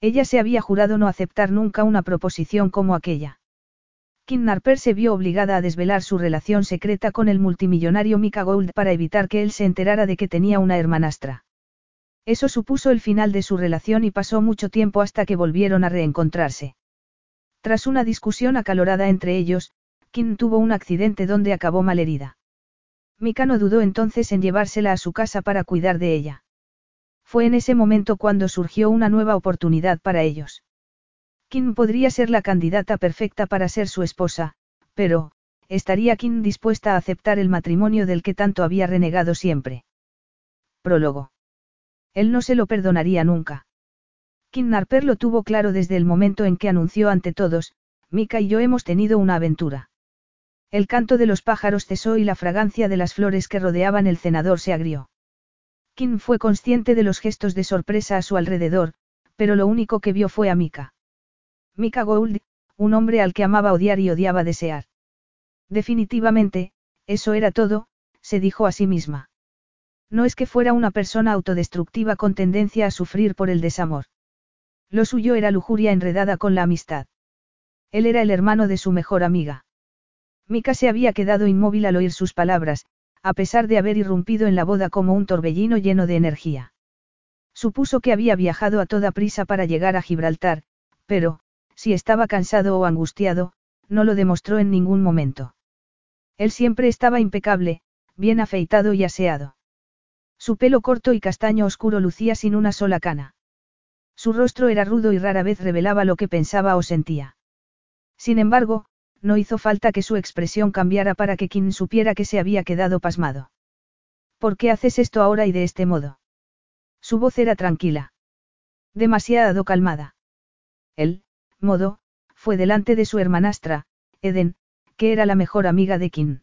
Ella se había jurado no aceptar nunca una proposición como aquella. Kim Narper se vio obligada a desvelar su relación secreta con el multimillonario Mika Gould para evitar que él se enterara de que tenía una hermanastra. Eso supuso el final de su relación y pasó mucho tiempo hasta que volvieron a reencontrarse. Tras una discusión acalorada entre ellos, Kim tuvo un accidente donde acabó malherida. Mika no dudó entonces en llevársela a su casa para cuidar de ella. Fue en ese momento cuando surgió una nueva oportunidad para ellos. Kim podría ser la candidata perfecta para ser su esposa, pero, ¿estaría Kim dispuesta a aceptar el matrimonio del que tanto había renegado siempre? Prólogo. Él no se lo perdonaría nunca. Kim Narper lo tuvo claro desde el momento en que anunció ante todos, Mika y yo hemos tenido una aventura. El canto de los pájaros cesó y la fragancia de las flores que rodeaban el cenador se agrió. Kim fue consciente de los gestos de sorpresa a su alrededor, pero lo único que vio fue a Mika. Mika Gould, un hombre al que amaba odiar y odiaba desear. Definitivamente, eso era todo, se dijo a sí misma. No es que fuera una persona autodestructiva con tendencia a sufrir por el desamor. Lo suyo era lujuria enredada con la amistad. Él era el hermano de su mejor amiga. Mika se había quedado inmóvil al oír sus palabras, a pesar de haber irrumpido en la boda como un torbellino lleno de energía. Supuso que había viajado a toda prisa para llegar a Gibraltar, pero, si estaba cansado o angustiado, no lo demostró en ningún momento. Él siempre estaba impecable, bien afeitado y aseado. Su pelo corto y castaño oscuro lucía sin una sola cana. Su rostro era rudo y rara vez revelaba lo que pensaba o sentía. Sin embargo, no hizo falta que su expresión cambiara para que Kim supiera que se había quedado pasmado. ¿Por qué haces esto ahora y de este modo? Su voz era tranquila. Demasiado calmada. El, modo, fue delante de su hermanastra, Eden, que era la mejor amiga de Kim.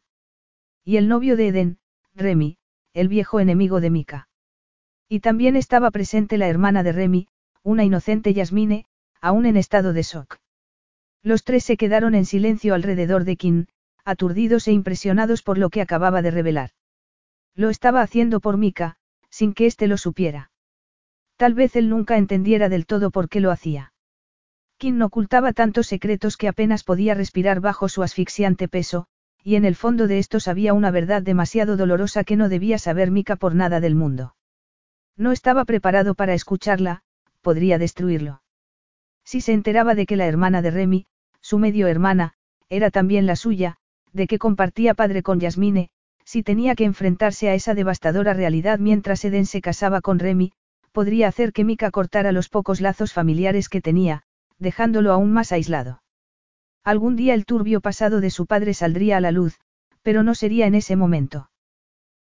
Y el novio de Eden, Remy, el viejo enemigo de Mika. Y también estaba presente la hermana de Remy, una inocente Yasmine, aún en estado de shock. Los tres se quedaron en silencio alrededor de Kim, aturdidos e impresionados por lo que acababa de revelar. Lo estaba haciendo por Mika, sin que éste lo supiera. Tal vez él nunca entendiera del todo por qué lo hacía. Kim ocultaba tantos secretos que apenas podía respirar bajo su asfixiante peso, y en el fondo de estos había una verdad demasiado dolorosa que no debía saber Mika por nada del mundo. No estaba preparado para escucharla, podría destruirlo. Si se enteraba de que la hermana de Remy, su medio hermana, era también la suya, de que compartía padre con Yasmine, si tenía que enfrentarse a esa devastadora realidad mientras Eden se casaba con Remy, podría hacer que Mika cortara los pocos lazos familiares que tenía, dejándolo aún más aislado. Algún día el turbio pasado de su padre saldría a la luz, pero no sería en ese momento.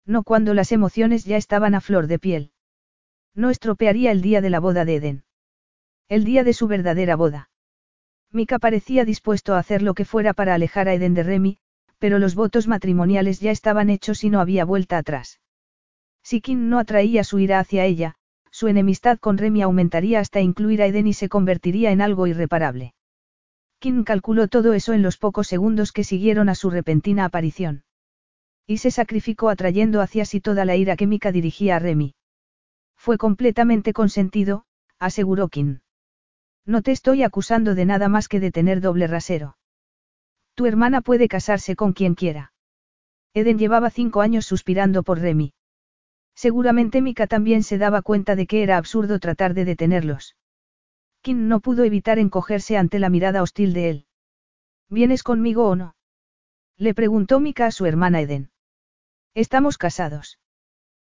No cuando las emociones ya estaban a flor de piel. No estropearía el día de la boda de Eden. El día de su verdadera boda. Mika parecía dispuesto a hacer lo que fuera para alejar a Eden de Remy, pero los votos matrimoniales ya estaban hechos y no había vuelta atrás. Si Kim no atraía su ira hacia ella, su enemistad con Remy aumentaría hasta incluir a Eden y se convertiría en algo irreparable. Kim calculó todo eso en los pocos segundos que siguieron a su repentina aparición. Y se sacrificó atrayendo hacia sí toda la ira que Mika dirigía a Remy. Fue completamente consentido, aseguró Kim. No te estoy acusando de nada más que de tener doble rasero. Tu hermana puede casarse con quien quiera. Eden llevaba cinco años suspirando por Remy. Seguramente Mika también se daba cuenta de que era absurdo tratar de detenerlos. Kim no pudo evitar encogerse ante la mirada hostil de él. ¿Vienes conmigo o no? Le preguntó Mika a su hermana Eden. Estamos casados.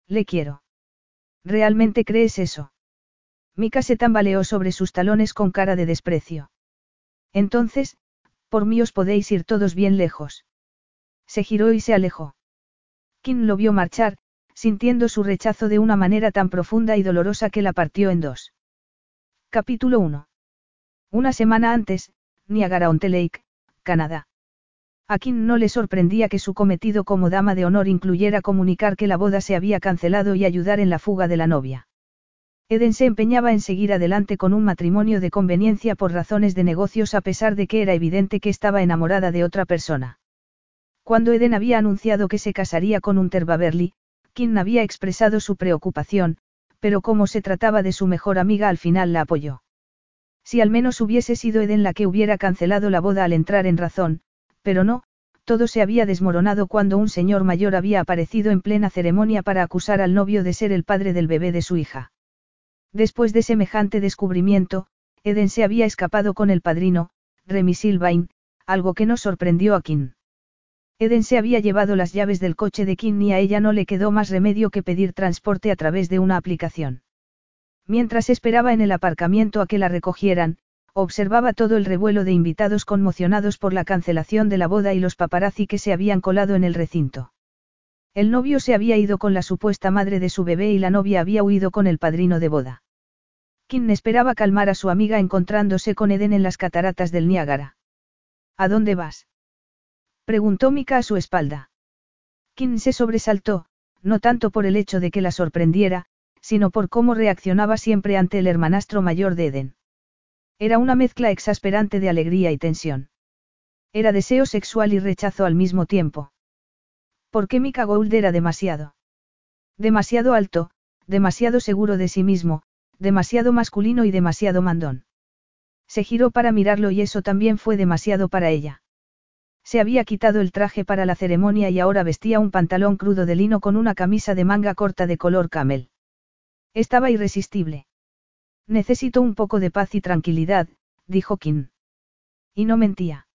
Le quiero. ¿Realmente crees eso? Mika se tambaleó sobre sus talones con cara de desprecio. Entonces, por mí os podéis ir todos bien lejos. Se giró y se alejó. Kim lo vio marchar, sintiendo su rechazo de una manera tan profunda y dolorosa que la partió en dos. Capítulo 1. Una semana antes, Niagara-on-the Lake, Canadá. A Kim no le sorprendía que su cometido como dama de honor incluyera comunicar que la boda se había cancelado y ayudar en la fuga de la novia. Eden se empeñaba en seguir adelante con un matrimonio de conveniencia por razones de negocios a pesar de que era evidente que estaba enamorada de otra persona. Cuando Eden había anunciado que se casaría con Unter Beverly, Kim había expresado su preocupación, pero como se trataba de su mejor amiga al final la apoyó. Si al menos hubiese sido Eden la que hubiera cancelado la boda al entrar en razón, pero no, todo se había desmoronado cuando un señor mayor había aparecido en plena ceremonia para acusar al novio de ser el padre del bebé de su hija. Después de semejante descubrimiento, Eden se había escapado con el padrino, Remy Silvain, algo que no sorprendió a Kim. Eden se había llevado las llaves del coche de Kim y a ella no le quedó más remedio que pedir transporte a través de una aplicación. Mientras esperaba en el aparcamiento a que la recogieran, observaba todo el revuelo de invitados conmocionados por la cancelación de la boda y los paparazzi que se habían colado en el recinto. El novio se había ido con la supuesta madre de su bebé y la novia había huido con el padrino de boda. Kim esperaba calmar a su amiga encontrándose con Eden en las cataratas del Niágara. ¿A dónde vas? preguntó Mika a su espalda. Kim se sobresaltó, no tanto por el hecho de que la sorprendiera, sino por cómo reaccionaba siempre ante el hermanastro mayor de Eden. Era una mezcla exasperante de alegría y tensión. Era deseo sexual y rechazo al mismo tiempo. ¿Por qué Mika Gould era demasiado? Demasiado alto, demasiado seguro de sí mismo, demasiado masculino y demasiado mandón. Se giró para mirarlo y eso también fue demasiado para ella. Se había quitado el traje para la ceremonia y ahora vestía un pantalón crudo de lino con una camisa de manga corta de color camel. Estaba irresistible. Necesito un poco de paz y tranquilidad, dijo Kim. Y no mentía.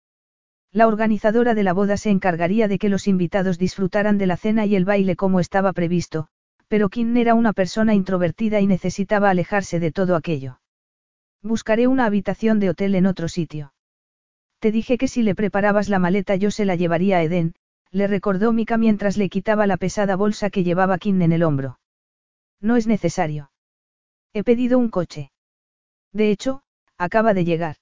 La organizadora de la boda se encargaría de que los invitados disfrutaran de la cena y el baile como estaba previsto, pero Kim era una persona introvertida y necesitaba alejarse de todo aquello. Buscaré una habitación de hotel en otro sitio. Te dije que si le preparabas la maleta yo se la llevaría a Eden, le recordó Mika mientras le quitaba la pesada bolsa que llevaba Kim en el hombro. No es necesario. He pedido un coche. De hecho, acaba de llegar.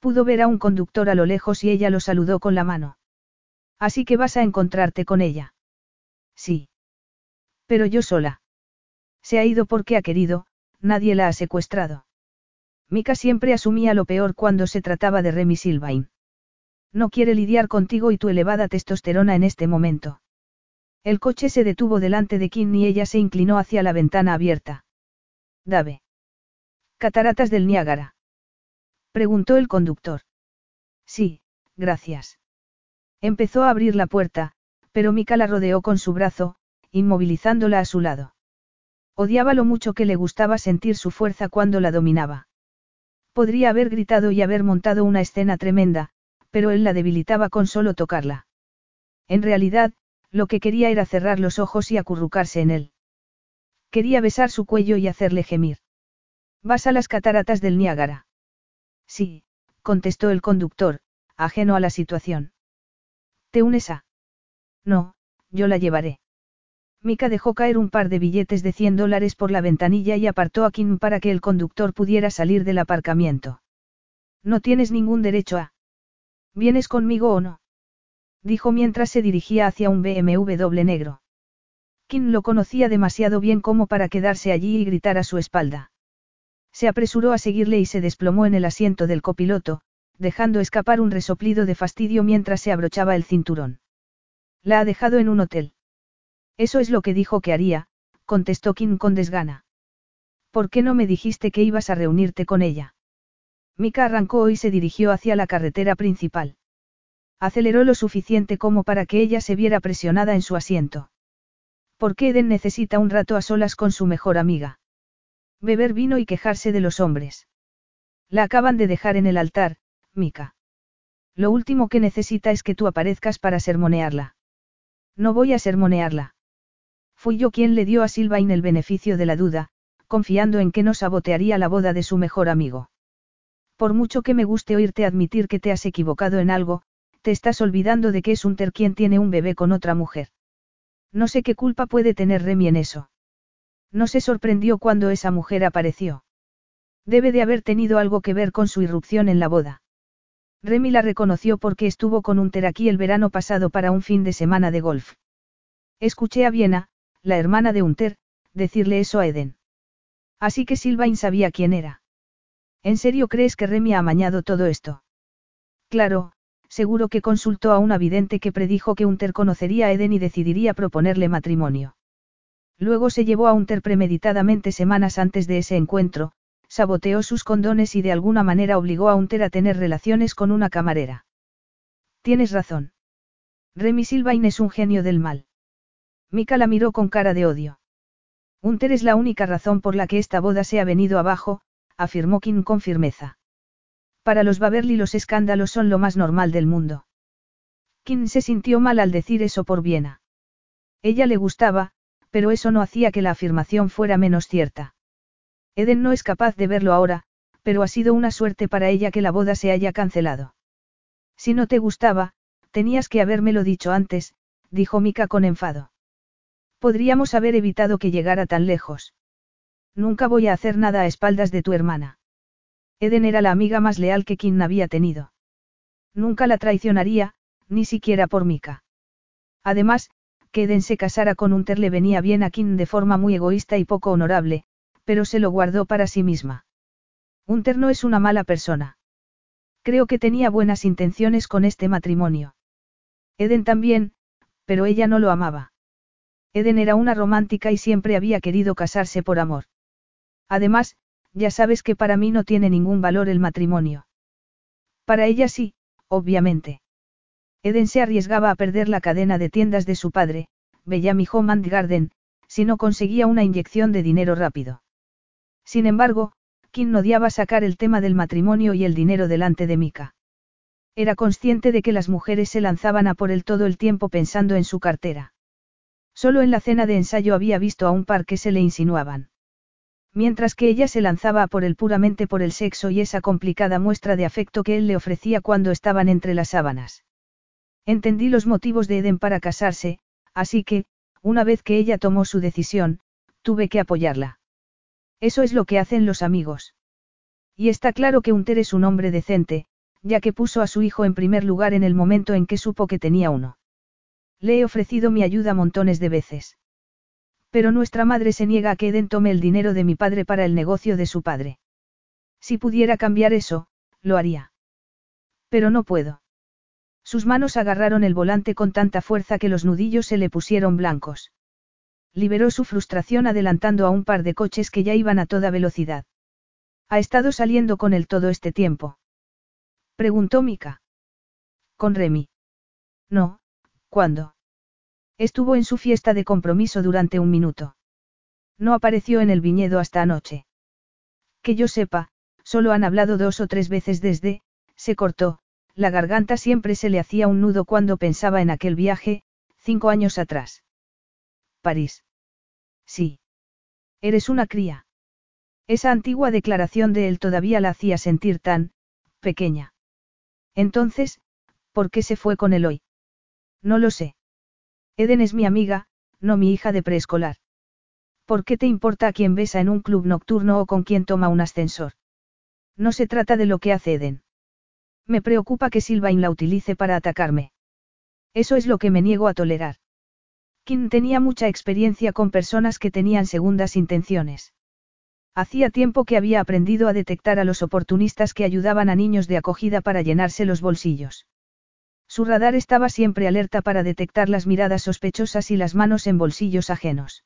Pudo ver a un conductor a lo lejos y ella lo saludó con la mano. Así que vas a encontrarte con ella. Sí. Pero yo sola. Se ha ido porque ha querido, nadie la ha secuestrado. Mika siempre asumía lo peor cuando se trataba de Remy Silvain. No quiere lidiar contigo y tu elevada testosterona en este momento. El coche se detuvo delante de Kim y ella se inclinó hacia la ventana abierta. Dave. Cataratas del Niágara. Preguntó el conductor. Sí, gracias. Empezó a abrir la puerta, pero Mika la rodeó con su brazo, inmovilizándola a su lado. Odiaba lo mucho que le gustaba sentir su fuerza cuando la dominaba. Podría haber gritado y haber montado una escena tremenda, pero él la debilitaba con solo tocarla. En realidad, lo que quería era cerrar los ojos y acurrucarse en él. Quería besar su cuello y hacerle gemir. ¿Vas a las cataratas del Niágara? Sí, contestó el conductor, ajeno a la situación. ¿Te unes a? No, yo la llevaré. Mika dejó caer un par de billetes de 100 dólares por la ventanilla y apartó a Kim para que el conductor pudiera salir del aparcamiento. No tienes ningún derecho a. ¿Vienes conmigo o no? Dijo mientras se dirigía hacia un BMW negro. Kim lo conocía demasiado bien como para quedarse allí y gritar a su espalda. Se apresuró a seguirle y se desplomó en el asiento del copiloto, dejando escapar un resoplido de fastidio mientras se abrochaba el cinturón. La ha dejado en un hotel. Eso es lo que dijo que haría, contestó Kim con desgana. ¿Por qué no me dijiste que ibas a reunirte con ella? Mika arrancó y se dirigió hacia la carretera principal. Aceleró lo suficiente como para que ella se viera presionada en su asiento. ¿Por qué Eden necesita un rato a solas con su mejor amiga? Beber vino y quejarse de los hombres. La acaban de dejar en el altar, Mika. Lo último que necesita es que tú aparezcas para sermonearla. No voy a sermonearla. Fui yo quien le dio a Silvain el beneficio de la duda, confiando en que no sabotearía la boda de su mejor amigo. Por mucho que me guste oírte admitir que te has equivocado en algo, te estás olvidando de que es Unter quien tiene un bebé con otra mujer. No sé qué culpa puede tener Remy en eso. No se sorprendió cuando esa mujer apareció. Debe de haber tenido algo que ver con su irrupción en la boda. Remy la reconoció porque estuvo con Unter aquí el verano pasado para un fin de semana de golf. Escuché a Viena, la hermana de Unter, decirle eso a Eden. Así que Silvain sabía quién era. ¿En serio crees que Remy ha amañado todo esto? Claro, seguro que consultó a una vidente que predijo que Unter conocería a Eden y decidiría proponerle matrimonio. Luego se llevó a Unter premeditadamente semanas antes de ese encuentro, saboteó sus condones y de alguna manera obligó a Unter a tener relaciones con una camarera. Tienes razón. Remy Silvain es un genio del mal. Mika la miró con cara de odio. Unter es la única razón por la que esta boda se ha venido abajo, afirmó Kim con firmeza. Para los Baverly los escándalos son lo más normal del mundo. Kim se sintió mal al decir eso por Viena. Ella le gustaba, pero eso no hacía que la afirmación fuera menos cierta. Eden no es capaz de verlo ahora, pero ha sido una suerte para ella que la boda se haya cancelado. Si no te gustaba, tenías que habérmelo dicho antes, dijo Mika con enfado. Podríamos haber evitado que llegara tan lejos. Nunca voy a hacer nada a espaldas de tu hermana. Eden era la amiga más leal que Kim había tenido. Nunca la traicionaría, ni siquiera por Mika. Además, Eden se casara con Unter le venía bien a Kim de forma muy egoísta y poco honorable, pero se lo guardó para sí misma. Unter no es una mala persona. Creo que tenía buenas intenciones con este matrimonio. Eden también, pero ella no lo amaba. Eden era una romántica y siempre había querido casarse por amor. Además, ya sabes que para mí no tiene ningún valor el matrimonio. Para ella sí, obviamente. Eden se arriesgaba a perder la cadena de tiendas de su padre, Bellamy Home and Garden, si no conseguía una inyección de dinero rápido. Sin embargo, Kim odiaba sacar el tema del matrimonio y el dinero delante de Mika. Era consciente de que las mujeres se lanzaban a por él todo el tiempo pensando en su cartera. Solo en la cena de ensayo había visto a un par que se le insinuaban. Mientras que ella se lanzaba a por él puramente por el sexo y esa complicada muestra de afecto que él le ofrecía cuando estaban entre las sábanas. Entendí los motivos de Eden para casarse, así que, una vez que ella tomó su decisión, tuve que apoyarla. Eso es lo que hacen los amigos. Y está claro que Unter es un hombre decente, ya que puso a su hijo en primer lugar en el momento en que supo que tenía uno. Le he ofrecido mi ayuda montones de veces. Pero nuestra madre se niega a que Eden tome el dinero de mi padre para el negocio de su padre. Si pudiera cambiar eso, lo haría. Pero no puedo. Sus manos agarraron el volante con tanta fuerza que los nudillos se le pusieron blancos. Liberó su frustración adelantando a un par de coches que ya iban a toda velocidad. ¿Ha estado saliendo con él todo este tiempo? Preguntó Mika. Con Remy. No, ¿Cuándo? Estuvo en su fiesta de compromiso durante un minuto. No apareció en el viñedo hasta anoche. Que yo sepa, solo han hablado dos o tres veces desde, se cortó, la garganta siempre se le hacía un nudo cuando pensaba en aquel viaje, cinco años atrás. París. Sí. Eres una cría. Esa antigua declaración de él todavía la hacía sentir tan, pequeña. Entonces, ¿por qué se fue con él hoy? No lo sé. Eden es mi amiga, no mi hija de preescolar. ¿Por qué te importa a quién besa en un club nocturno o con quién toma un ascensor? No se trata de lo que hace Eden. Me preocupa que Sylvain la utilice para atacarme. Eso es lo que me niego a tolerar. Kim tenía mucha experiencia con personas que tenían segundas intenciones. Hacía tiempo que había aprendido a detectar a los oportunistas que ayudaban a niños de acogida para llenarse los bolsillos. Su radar estaba siempre alerta para detectar las miradas sospechosas y las manos en bolsillos ajenos.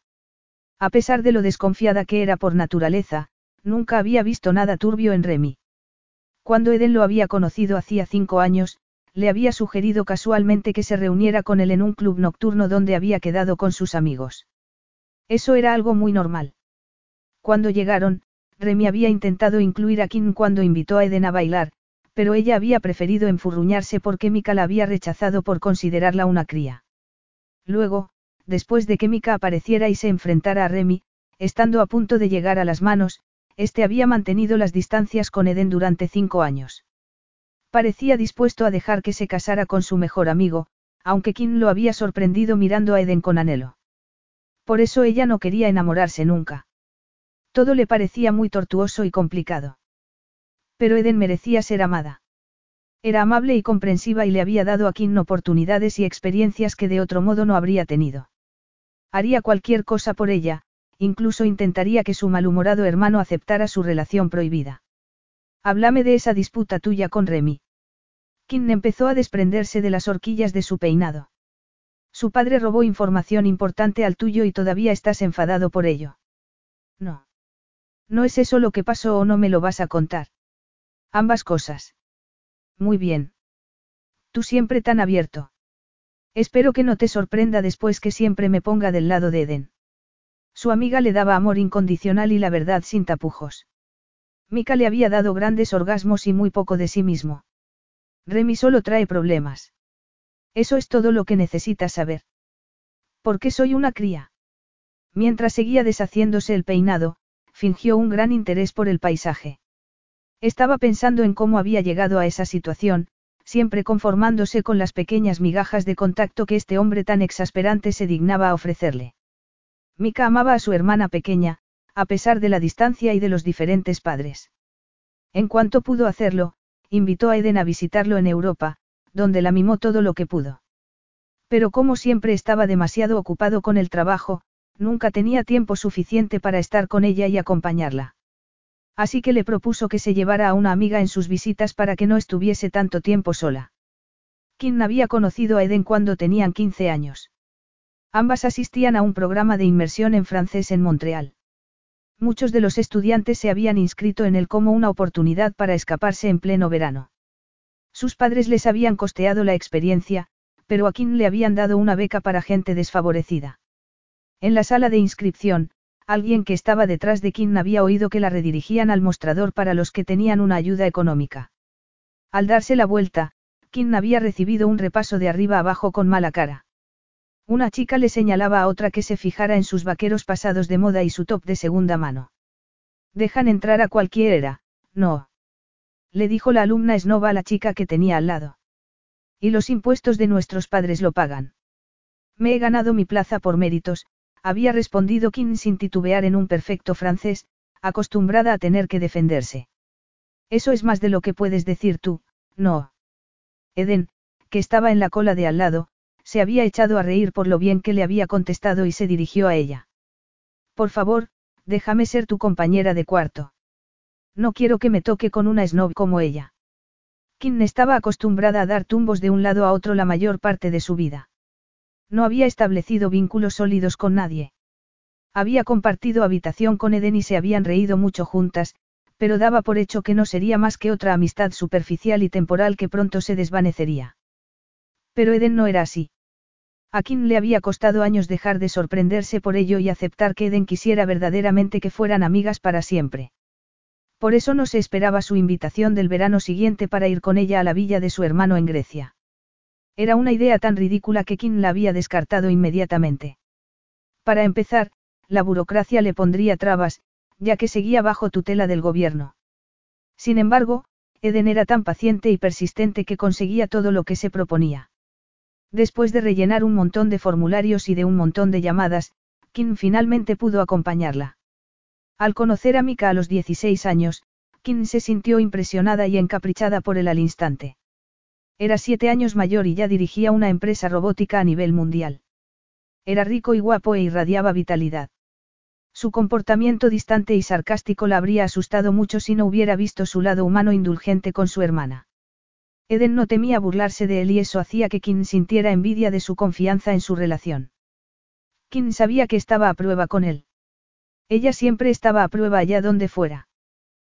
A pesar de lo desconfiada que era por naturaleza, nunca había visto nada turbio en Remy. Cuando Eden lo había conocido hacía cinco años, le había sugerido casualmente que se reuniera con él en un club nocturno donde había quedado con sus amigos. Eso era algo muy normal. Cuando llegaron, Remy había intentado incluir a Kim cuando invitó a Eden a bailar, pero ella había preferido enfurruñarse porque Mika la había rechazado por considerarla una cría. Luego, después de que Mika apareciera y se enfrentara a Remy, estando a punto de llegar a las manos, este había mantenido las distancias con Eden durante cinco años. Parecía dispuesto a dejar que se casara con su mejor amigo, aunque Kim lo había sorprendido mirando a Eden con anhelo. Por eso ella no quería enamorarse nunca. Todo le parecía muy tortuoso y complicado. Pero Eden merecía ser amada. Era amable y comprensiva y le había dado a Kim oportunidades y experiencias que de otro modo no habría tenido. Haría cualquier cosa por ella, incluso intentaría que su malhumorado hermano aceptara su relación prohibida. Háblame de esa disputa tuya con Remy. Kim empezó a desprenderse de las horquillas de su peinado. Su padre robó información importante al tuyo y todavía estás enfadado por ello. No. No es eso lo que pasó o no me lo vas a contar. Ambas cosas. Muy bien. Tú siempre tan abierto. Espero que no te sorprenda después que siempre me ponga del lado de Eden. Su amiga le daba amor incondicional y la verdad sin tapujos. Mika le había dado grandes orgasmos y muy poco de sí mismo. Remy solo trae problemas. Eso es todo lo que necesitas saber. ¿Por qué soy una cría? Mientras seguía deshaciéndose el peinado, fingió un gran interés por el paisaje. Estaba pensando en cómo había llegado a esa situación, siempre conformándose con las pequeñas migajas de contacto que este hombre tan exasperante se dignaba a ofrecerle. Mika amaba a su hermana pequeña, a pesar de la distancia y de los diferentes padres. En cuanto pudo hacerlo, invitó a Eden a visitarlo en Europa, donde la mimó todo lo que pudo. Pero como siempre estaba demasiado ocupado con el trabajo, nunca tenía tiempo suficiente para estar con ella y acompañarla. Así que le propuso que se llevara a una amiga en sus visitas para que no estuviese tanto tiempo sola. Kim había conocido a Eden cuando tenían 15 años. Ambas asistían a un programa de inmersión en francés en Montreal. Muchos de los estudiantes se habían inscrito en él como una oportunidad para escaparse en pleno verano. Sus padres les habían costeado la experiencia, pero a Kim le habían dado una beca para gente desfavorecida. En la sala de inscripción, alguien que estaba detrás de Kim había oído que la redirigían al mostrador para los que tenían una ayuda económica. Al darse la vuelta, Kim había recibido un repaso de arriba abajo con mala cara. Una chica le señalaba a otra que se fijara en sus vaqueros pasados de moda y su top de segunda mano. Dejan entrar a cualquiera, no. Le dijo la alumna esnova a la chica que tenía al lado. Y los impuestos de nuestros padres lo pagan. Me he ganado mi plaza por méritos, había respondido Kim sin titubear en un perfecto francés, acostumbrada a tener que defenderse. Eso es más de lo que puedes decir tú, no. Eden, que estaba en la cola de al lado, se había echado a reír por lo bien que le había contestado y se dirigió a ella. Por favor, déjame ser tu compañera de cuarto. No quiero que me toque con una snob como ella. Kim estaba acostumbrada a dar tumbos de un lado a otro la mayor parte de su vida. No había establecido vínculos sólidos con nadie. Había compartido habitación con Eden y se habían reído mucho juntas, pero daba por hecho que no sería más que otra amistad superficial y temporal que pronto se desvanecería. Pero Eden no era así. A Kim le había costado años dejar de sorprenderse por ello y aceptar que Eden quisiera verdaderamente que fueran amigas para siempre. Por eso no se esperaba su invitación del verano siguiente para ir con ella a la villa de su hermano en Grecia. Era una idea tan ridícula que Kim la había descartado inmediatamente. Para empezar, la burocracia le pondría trabas, ya que seguía bajo tutela del gobierno. Sin embargo, Eden era tan paciente y persistente que conseguía todo lo que se proponía. Después de rellenar un montón de formularios y de un montón de llamadas, Kim finalmente pudo acompañarla. Al conocer a Mika a los 16 años, Kim se sintió impresionada y encaprichada por él al instante. Era siete años mayor y ya dirigía una empresa robótica a nivel mundial. Era rico y guapo e irradiaba vitalidad. Su comportamiento distante y sarcástico la habría asustado mucho si no hubiera visto su lado humano indulgente con su hermana. Eden no temía burlarse de él y eso hacía que Kim sintiera envidia de su confianza en su relación. Kim sabía que estaba a prueba con él. Ella siempre estaba a prueba allá donde fuera.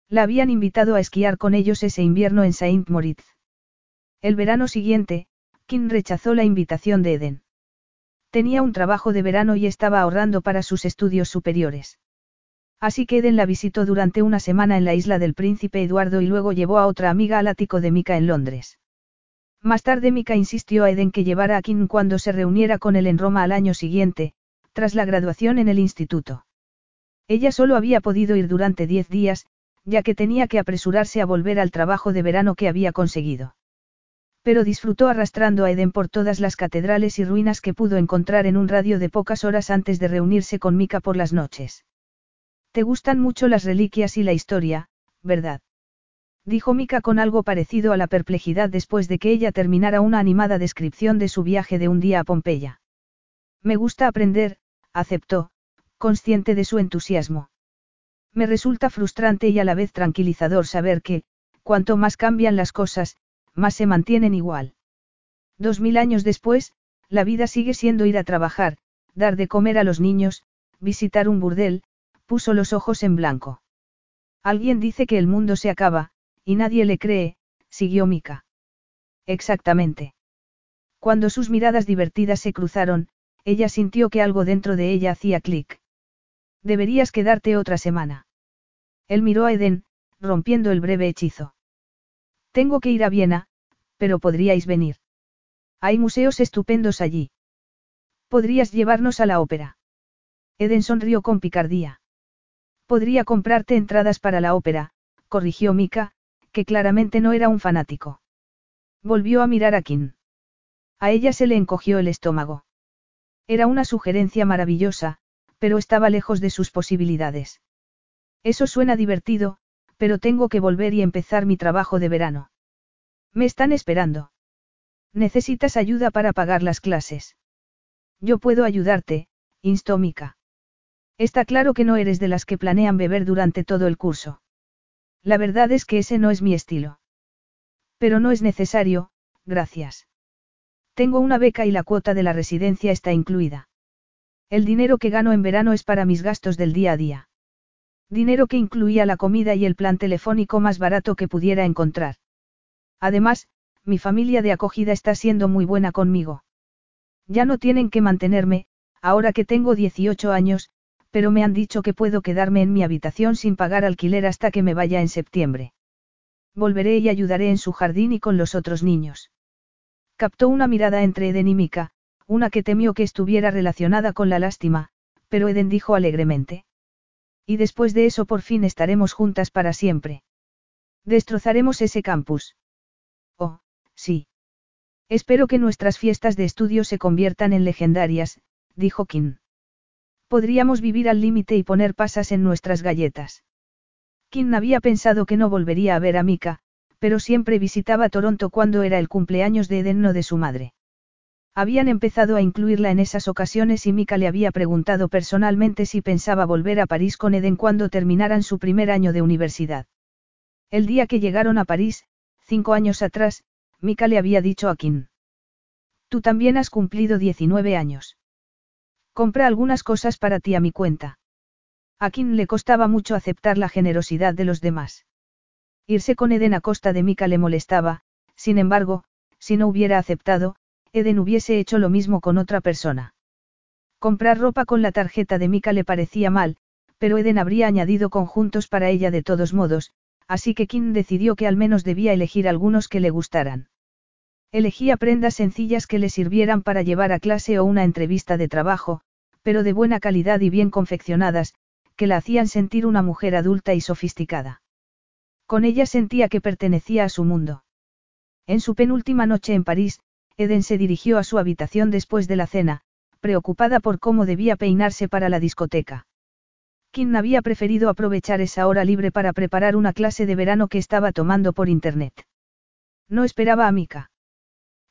La habían invitado a esquiar con ellos ese invierno en Saint Moritz. El verano siguiente, Kim rechazó la invitación de Eden. Tenía un trabajo de verano y estaba ahorrando para sus estudios superiores. Así que Eden la visitó durante una semana en la isla del príncipe Eduardo y luego llevó a otra amiga al ático de Mika en Londres. Más tarde Mika insistió a Eden que llevara a Kim cuando se reuniera con él en Roma al año siguiente, tras la graduación en el instituto. Ella solo había podido ir durante diez días, ya que tenía que apresurarse a volver al trabajo de verano que había conseguido. Pero disfrutó arrastrando a Eden por todas las catedrales y ruinas que pudo encontrar en un radio de pocas horas antes de reunirse con Mika por las noches. Te gustan mucho las reliquias y la historia, ¿verdad? Dijo Mika con algo parecido a la perplejidad después de que ella terminara una animada descripción de su viaje de un día a Pompeya. Me gusta aprender, aceptó, consciente de su entusiasmo. Me resulta frustrante y a la vez tranquilizador saber que, cuanto más cambian las cosas, más se mantienen igual. Dos mil años después, la vida sigue siendo ir a trabajar, dar de comer a los niños, visitar un burdel, puso los ojos en blanco. Alguien dice que el mundo se acaba, y nadie le cree, siguió Mika. Exactamente. Cuando sus miradas divertidas se cruzaron, ella sintió que algo dentro de ella hacía clic. Deberías quedarte otra semana. Él miró a Eden, rompiendo el breve hechizo. Tengo que ir a Viena, pero podríais venir. Hay museos estupendos allí. Podrías llevarnos a la ópera. Eden sonrió con picardía. Podría comprarte entradas para la ópera, corrigió Mika, que claramente no era un fanático. Volvió a mirar a Kim. A ella se le encogió el estómago. Era una sugerencia maravillosa, pero estaba lejos de sus posibilidades. Eso suena divertido, pero tengo que volver y empezar mi trabajo de verano. Me están esperando. Necesitas ayuda para pagar las clases. Yo puedo ayudarte, instó Mika. Está claro que no eres de las que planean beber durante todo el curso. La verdad es que ese no es mi estilo. Pero no es necesario, gracias. Tengo una beca y la cuota de la residencia está incluida. El dinero que gano en verano es para mis gastos del día a día. Dinero que incluía la comida y el plan telefónico más barato que pudiera encontrar. Además, mi familia de acogida está siendo muy buena conmigo. Ya no tienen que mantenerme, ahora que tengo 18 años, pero me han dicho que puedo quedarme en mi habitación sin pagar alquiler hasta que me vaya en septiembre. Volveré y ayudaré en su jardín y con los otros niños. Captó una mirada entre Eden y Mika, una que temió que estuviera relacionada con la lástima, pero Eden dijo alegremente. Y después de eso por fin estaremos juntas para siempre. Destrozaremos ese campus. Oh, sí. Espero que nuestras fiestas de estudio se conviertan en legendarias, dijo Kim. Podríamos vivir al límite y poner pasas en nuestras galletas. Kim había pensado que no volvería a ver a Mika, pero siempre visitaba Toronto cuando era el cumpleaños de Eden no de su madre. Habían empezado a incluirla en esas ocasiones y Mika le había preguntado personalmente si pensaba volver a París con Eden cuando terminaran su primer año de universidad. El día que llegaron a París, cinco años atrás, Mika le había dicho a Kim. Tú también has cumplido 19 años. Compra algunas cosas para ti a mi cuenta. A Kim le costaba mucho aceptar la generosidad de los demás. Irse con Eden a costa de Mika le molestaba, sin embargo, si no hubiera aceptado, Eden hubiese hecho lo mismo con otra persona. Comprar ropa con la tarjeta de Mika le parecía mal, pero Eden habría añadido conjuntos para ella de todos modos, así que Kim decidió que al menos debía elegir algunos que le gustaran. Elegía prendas sencillas que le sirvieran para llevar a clase o una entrevista de trabajo, pero de buena calidad y bien confeccionadas, que la hacían sentir una mujer adulta y sofisticada. Con ella sentía que pertenecía a su mundo. En su penúltima noche en París, Eden se dirigió a su habitación después de la cena, preocupada por cómo debía peinarse para la discoteca. Kim había preferido aprovechar esa hora libre para preparar una clase de verano que estaba tomando por internet. No esperaba a Mika.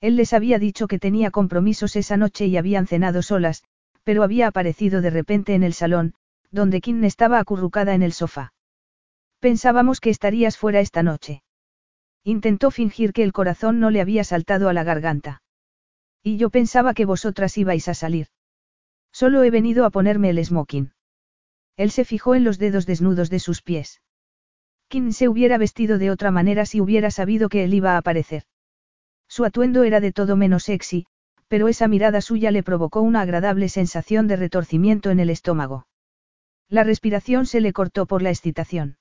Él les había dicho que tenía compromisos esa noche y habían cenado solas, pero había aparecido de repente en el salón, donde Kim estaba acurrucada en el sofá. Pensábamos que estarías fuera esta noche. Intentó fingir que el corazón no le había saltado a la garganta. Y yo pensaba que vosotras ibais a salir. Solo he venido a ponerme el smoking. Él se fijó en los dedos desnudos de sus pies. Kim se hubiera vestido de otra manera si hubiera sabido que él iba a aparecer. Su atuendo era de todo menos sexy, pero esa mirada suya le provocó una agradable sensación de retorcimiento en el estómago. La respiración se le cortó por la excitación.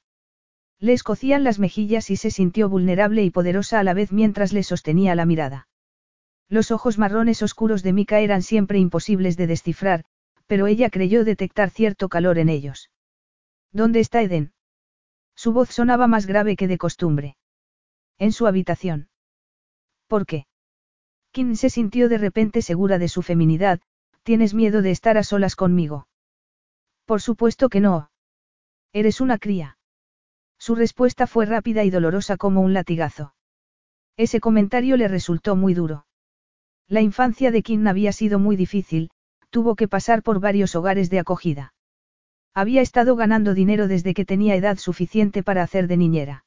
Le escocían las mejillas y se sintió vulnerable y poderosa a la vez mientras le sostenía la mirada. Los ojos marrones oscuros de Mika eran siempre imposibles de descifrar, pero ella creyó detectar cierto calor en ellos. ¿Dónde está Eden? Su voz sonaba más grave que de costumbre. En su habitación. ¿Por qué? Kim se sintió de repente segura de su feminidad, ¿tienes miedo de estar a solas conmigo? Por supuesto que no. Eres una cría. Su respuesta fue rápida y dolorosa como un latigazo. Ese comentario le resultó muy duro. La infancia de Kim había sido muy difícil, tuvo que pasar por varios hogares de acogida. Había estado ganando dinero desde que tenía edad suficiente para hacer de niñera.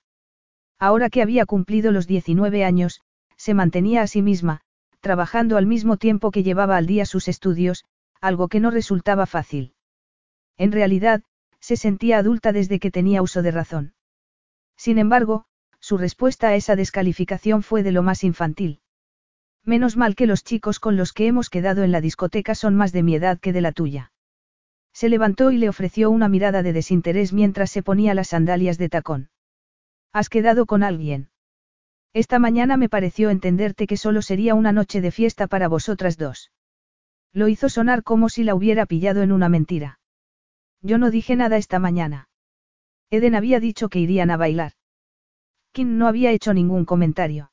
Ahora que había cumplido los 19 años, se mantenía a sí misma, trabajando al mismo tiempo que llevaba al día sus estudios, algo que no resultaba fácil. En realidad, se sentía adulta desde que tenía uso de razón. Sin embargo, su respuesta a esa descalificación fue de lo más infantil. Menos mal que los chicos con los que hemos quedado en la discoteca son más de mi edad que de la tuya. Se levantó y le ofreció una mirada de desinterés mientras se ponía las sandalias de tacón. ¿Has quedado con alguien? Esta mañana me pareció entenderte que solo sería una noche de fiesta para vosotras dos. Lo hizo sonar como si la hubiera pillado en una mentira. Yo no dije nada esta mañana. Eden había dicho que irían a bailar. Kim no había hecho ningún comentario.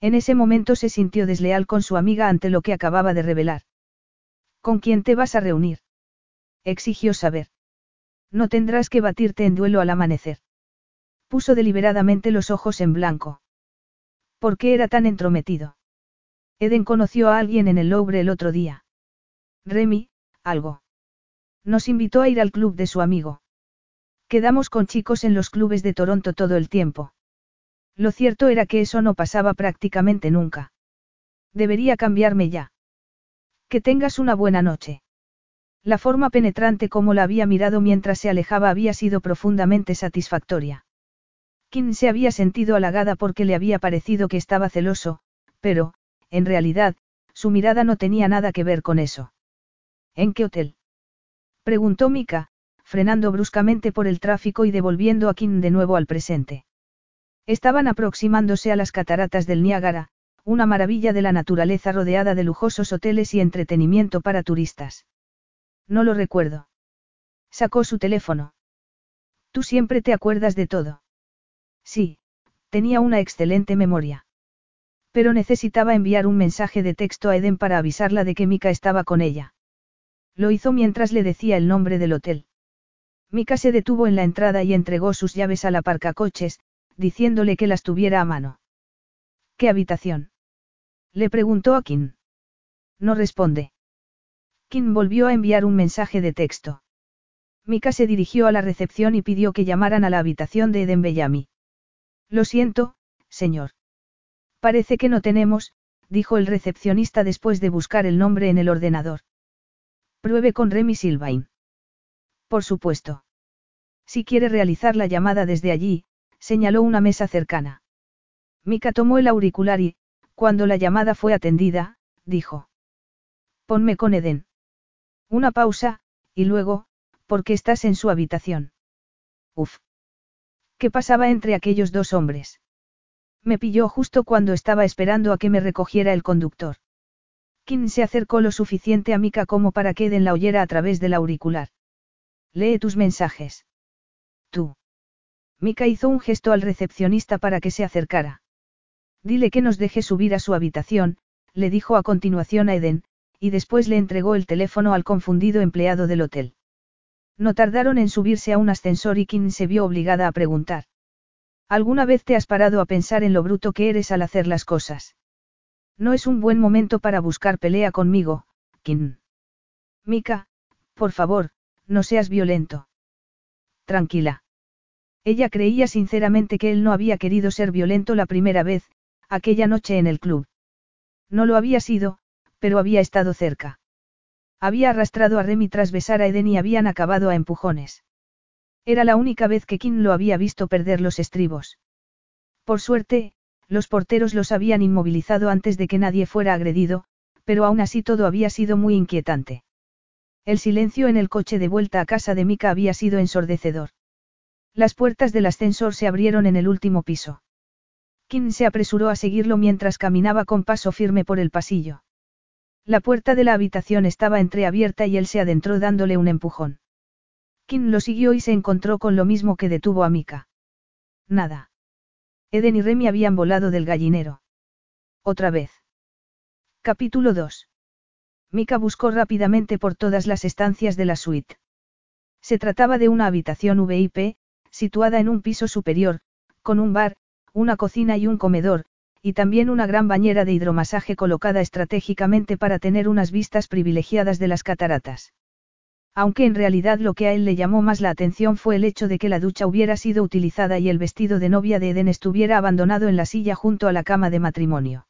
En ese momento se sintió desleal con su amiga ante lo que acababa de revelar. ¿Con quién te vas a reunir? Exigió saber. No tendrás que batirte en duelo al amanecer. Puso deliberadamente los ojos en blanco. ¿Por qué era tan entrometido? Eden conoció a alguien en el Louvre el otro día. Remy, algo. Nos invitó a ir al club de su amigo. Quedamos con chicos en los clubes de Toronto todo el tiempo. Lo cierto era que eso no pasaba prácticamente nunca. Debería cambiarme ya. Que tengas una buena noche. La forma penetrante como la había mirado mientras se alejaba había sido profundamente satisfactoria. Kim se había sentido halagada porque le había parecido que estaba celoso, pero, en realidad, su mirada no tenía nada que ver con eso. ¿En qué hotel? preguntó Mika, frenando bruscamente por el tráfico y devolviendo a Kim de nuevo al presente. Estaban aproximándose a las cataratas del Niágara, una maravilla de la naturaleza rodeada de lujosos hoteles y entretenimiento para turistas. No lo recuerdo. Sacó su teléfono. Tú siempre te acuerdas de todo. Sí, tenía una excelente memoria. Pero necesitaba enviar un mensaje de texto a Eden para avisarla de que Mika estaba con ella. Lo hizo mientras le decía el nombre del hotel. Mika se detuvo en la entrada y entregó sus llaves al aparcacoches, diciéndole que las tuviera a mano. ¿Qué habitación? Le preguntó a Kim. No responde. Kim volvió a enviar un mensaje de texto. Mika se dirigió a la recepción y pidió que llamaran a la habitación de Eden Bellamy. Lo siento, señor. Parece que no tenemos, dijo el recepcionista después de buscar el nombre en el ordenador. Pruebe con Remy Silvain. Por supuesto. Si quiere realizar la llamada desde allí, señaló una mesa cercana. Mika tomó el auricular y, cuando la llamada fue atendida, dijo. Ponme con Eden. Una pausa, y luego, ¿por qué estás en su habitación? Uf. ¿Qué pasaba entre aquellos dos hombres? Me pilló justo cuando estaba esperando a que me recogiera el conductor. Kim se acercó lo suficiente a Mika como para que Eden la oyera a través del auricular. Lee tus mensajes. Tú. Mika hizo un gesto al recepcionista para que se acercara. Dile que nos deje subir a su habitación, le dijo a continuación a Eden, y después le entregó el teléfono al confundido empleado del hotel. No tardaron en subirse a un ascensor y Kim se vio obligada a preguntar. ¿Alguna vez te has parado a pensar en lo bruto que eres al hacer las cosas? No es un buen momento para buscar pelea conmigo, Kim. Mika, por favor, no seas violento. Tranquila. Ella creía sinceramente que él no había querido ser violento la primera vez, aquella noche en el club. No lo había sido, pero había estado cerca. Había arrastrado a Remy tras besar a Eden y habían acabado a empujones. Era la única vez que Kim lo había visto perder los estribos. Por suerte, los porteros los habían inmovilizado antes de que nadie fuera agredido, pero aún así todo había sido muy inquietante. El silencio en el coche de vuelta a casa de Mika había sido ensordecedor. Las puertas del ascensor se abrieron en el último piso. Kim se apresuró a seguirlo mientras caminaba con paso firme por el pasillo. La puerta de la habitación estaba entreabierta y él se adentró dándole un empujón. Kim lo siguió y se encontró con lo mismo que detuvo a Mika. Nada. Eden y Remy habían volado del gallinero. Otra vez. Capítulo 2. Mika buscó rápidamente por todas las estancias de la suite. Se trataba de una habitación VIP, situada en un piso superior, con un bar, una cocina y un comedor, y también una gran bañera de hidromasaje colocada estratégicamente para tener unas vistas privilegiadas de las cataratas. Aunque en realidad lo que a él le llamó más la atención fue el hecho de que la ducha hubiera sido utilizada y el vestido de novia de Eden estuviera abandonado en la silla junto a la cama de matrimonio.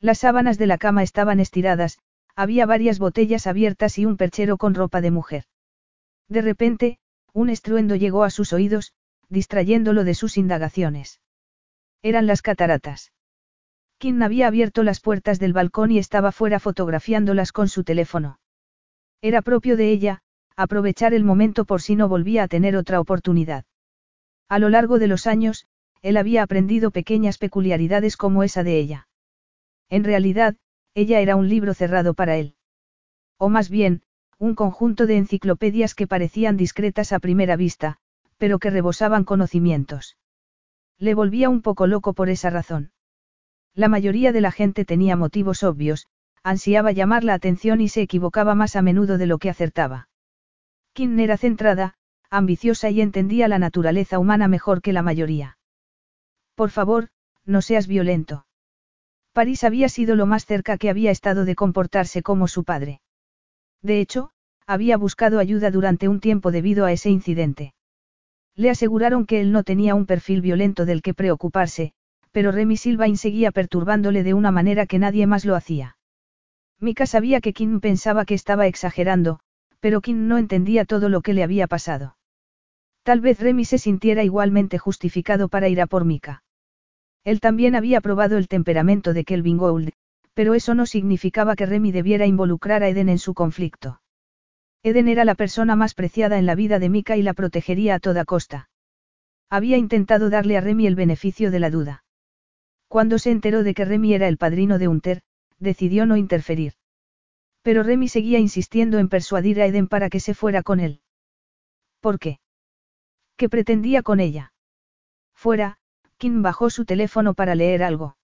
Las sábanas de la cama estaban estiradas, había varias botellas abiertas y un perchero con ropa de mujer. De repente, un estruendo llegó a sus oídos, distrayéndolo de sus indagaciones. Eran las cataratas. Kim había abierto las puertas del balcón y estaba fuera fotografiándolas con su teléfono. Era propio de ella, aprovechar el momento por si no volvía a tener otra oportunidad. A lo largo de los años, él había aprendido pequeñas peculiaridades como esa de ella. En realidad, ella era un libro cerrado para él. O más bien, un conjunto de enciclopedias que parecían discretas a primera vista, pero que rebosaban conocimientos. Le volvía un poco loco por esa razón. La mayoría de la gente tenía motivos obvios, ansiaba llamar la atención y se equivocaba más a menudo de lo que acertaba. Kim era centrada, ambiciosa y entendía la naturaleza humana mejor que la mayoría. Por favor, no seas violento. París había sido lo más cerca que había estado de comportarse como su padre. De hecho, había buscado ayuda durante un tiempo debido a ese incidente. Le aseguraron que él no tenía un perfil violento del que preocuparse, pero Remy Silvain seguía perturbándole de una manera que nadie más lo hacía. Mika sabía que Kim pensaba que estaba exagerando, pero Kim no entendía todo lo que le había pasado. Tal vez Remy se sintiera igualmente justificado para ir a por Mika. Él también había probado el temperamento de Kelvin Gould, pero eso no significaba que Remy debiera involucrar a Eden en su conflicto. Eden era la persona más preciada en la vida de Mika y la protegería a toda costa. Había intentado darle a Remy el beneficio de la duda. Cuando se enteró de que Remy era el padrino de Hunter, decidió no interferir. Pero Remy seguía insistiendo en persuadir a Eden para que se fuera con él. ¿Por qué? ¿Qué pretendía con ella? Fuera, Kim bajó su teléfono para leer algo.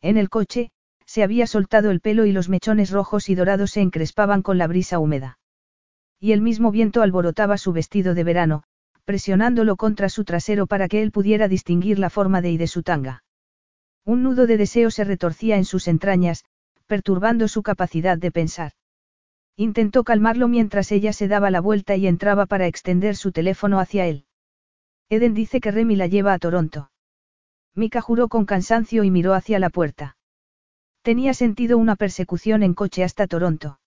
En el coche, se había soltado el pelo y los mechones rojos y dorados se encrespaban con la brisa húmeda. Y el mismo viento alborotaba su vestido de verano, presionándolo contra su trasero para que él pudiera distinguir la forma de y de su tanga. Un nudo de deseo se retorcía en sus entrañas, perturbando su capacidad de pensar. Intentó calmarlo mientras ella se daba la vuelta y entraba para extender su teléfono hacia él. Eden dice que Remy la lleva a Toronto. Mika juró con cansancio y miró hacia la puerta. Tenía sentido una persecución en coche hasta Toronto.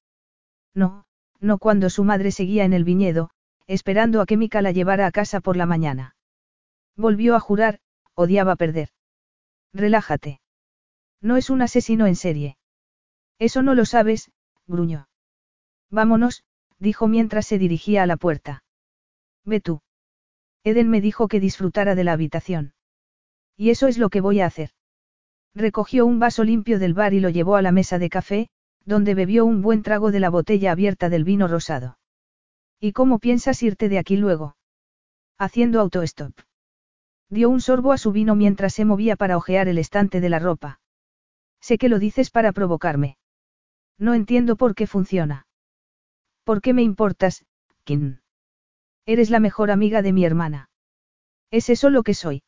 No, no cuando su madre seguía en el viñedo, esperando a que Mika la llevara a casa por la mañana. Volvió a jurar, odiaba perder. Relájate. No es un asesino en serie. Eso no lo sabes, gruñó. Vámonos, dijo mientras se dirigía a la puerta. Ve tú. Eden me dijo que disfrutara de la habitación. Y eso es lo que voy a hacer. Recogió un vaso limpio del bar y lo llevó a la mesa de café, donde bebió un buen trago de la botella abierta del vino rosado. ¿Y cómo piensas irte de aquí luego? Haciendo autostop. Dio un sorbo a su vino mientras se movía para ojear el estante de la ropa. Sé que lo dices para provocarme. No entiendo por qué funciona. ¿Por qué me importas, Kim? Eres la mejor amiga de mi hermana. ¿Es eso lo que soy?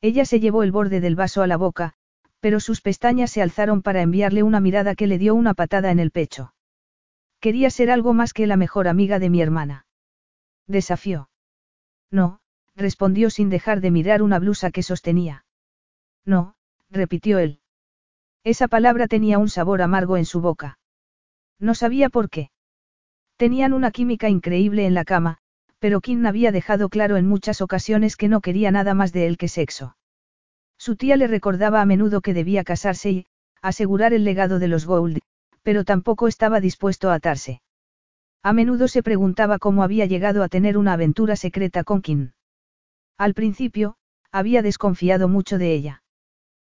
Ella se llevó el borde del vaso a la boca, pero sus pestañas se alzaron para enviarle una mirada que le dio una patada en el pecho. Quería ser algo más que la mejor amiga de mi hermana. Desafió. No, respondió sin dejar de mirar una blusa que sostenía. No, repitió él. Esa palabra tenía un sabor amargo en su boca. No sabía por qué. Tenían una química increíble en la cama, pero Kim había dejado claro en muchas ocasiones que no quería nada más de él que sexo. Su tía le recordaba a menudo que debía casarse y, asegurar el legado de los Gould, pero tampoco estaba dispuesto a atarse. A menudo se preguntaba cómo había llegado a tener una aventura secreta con Kim. Al principio, había desconfiado mucho de ella.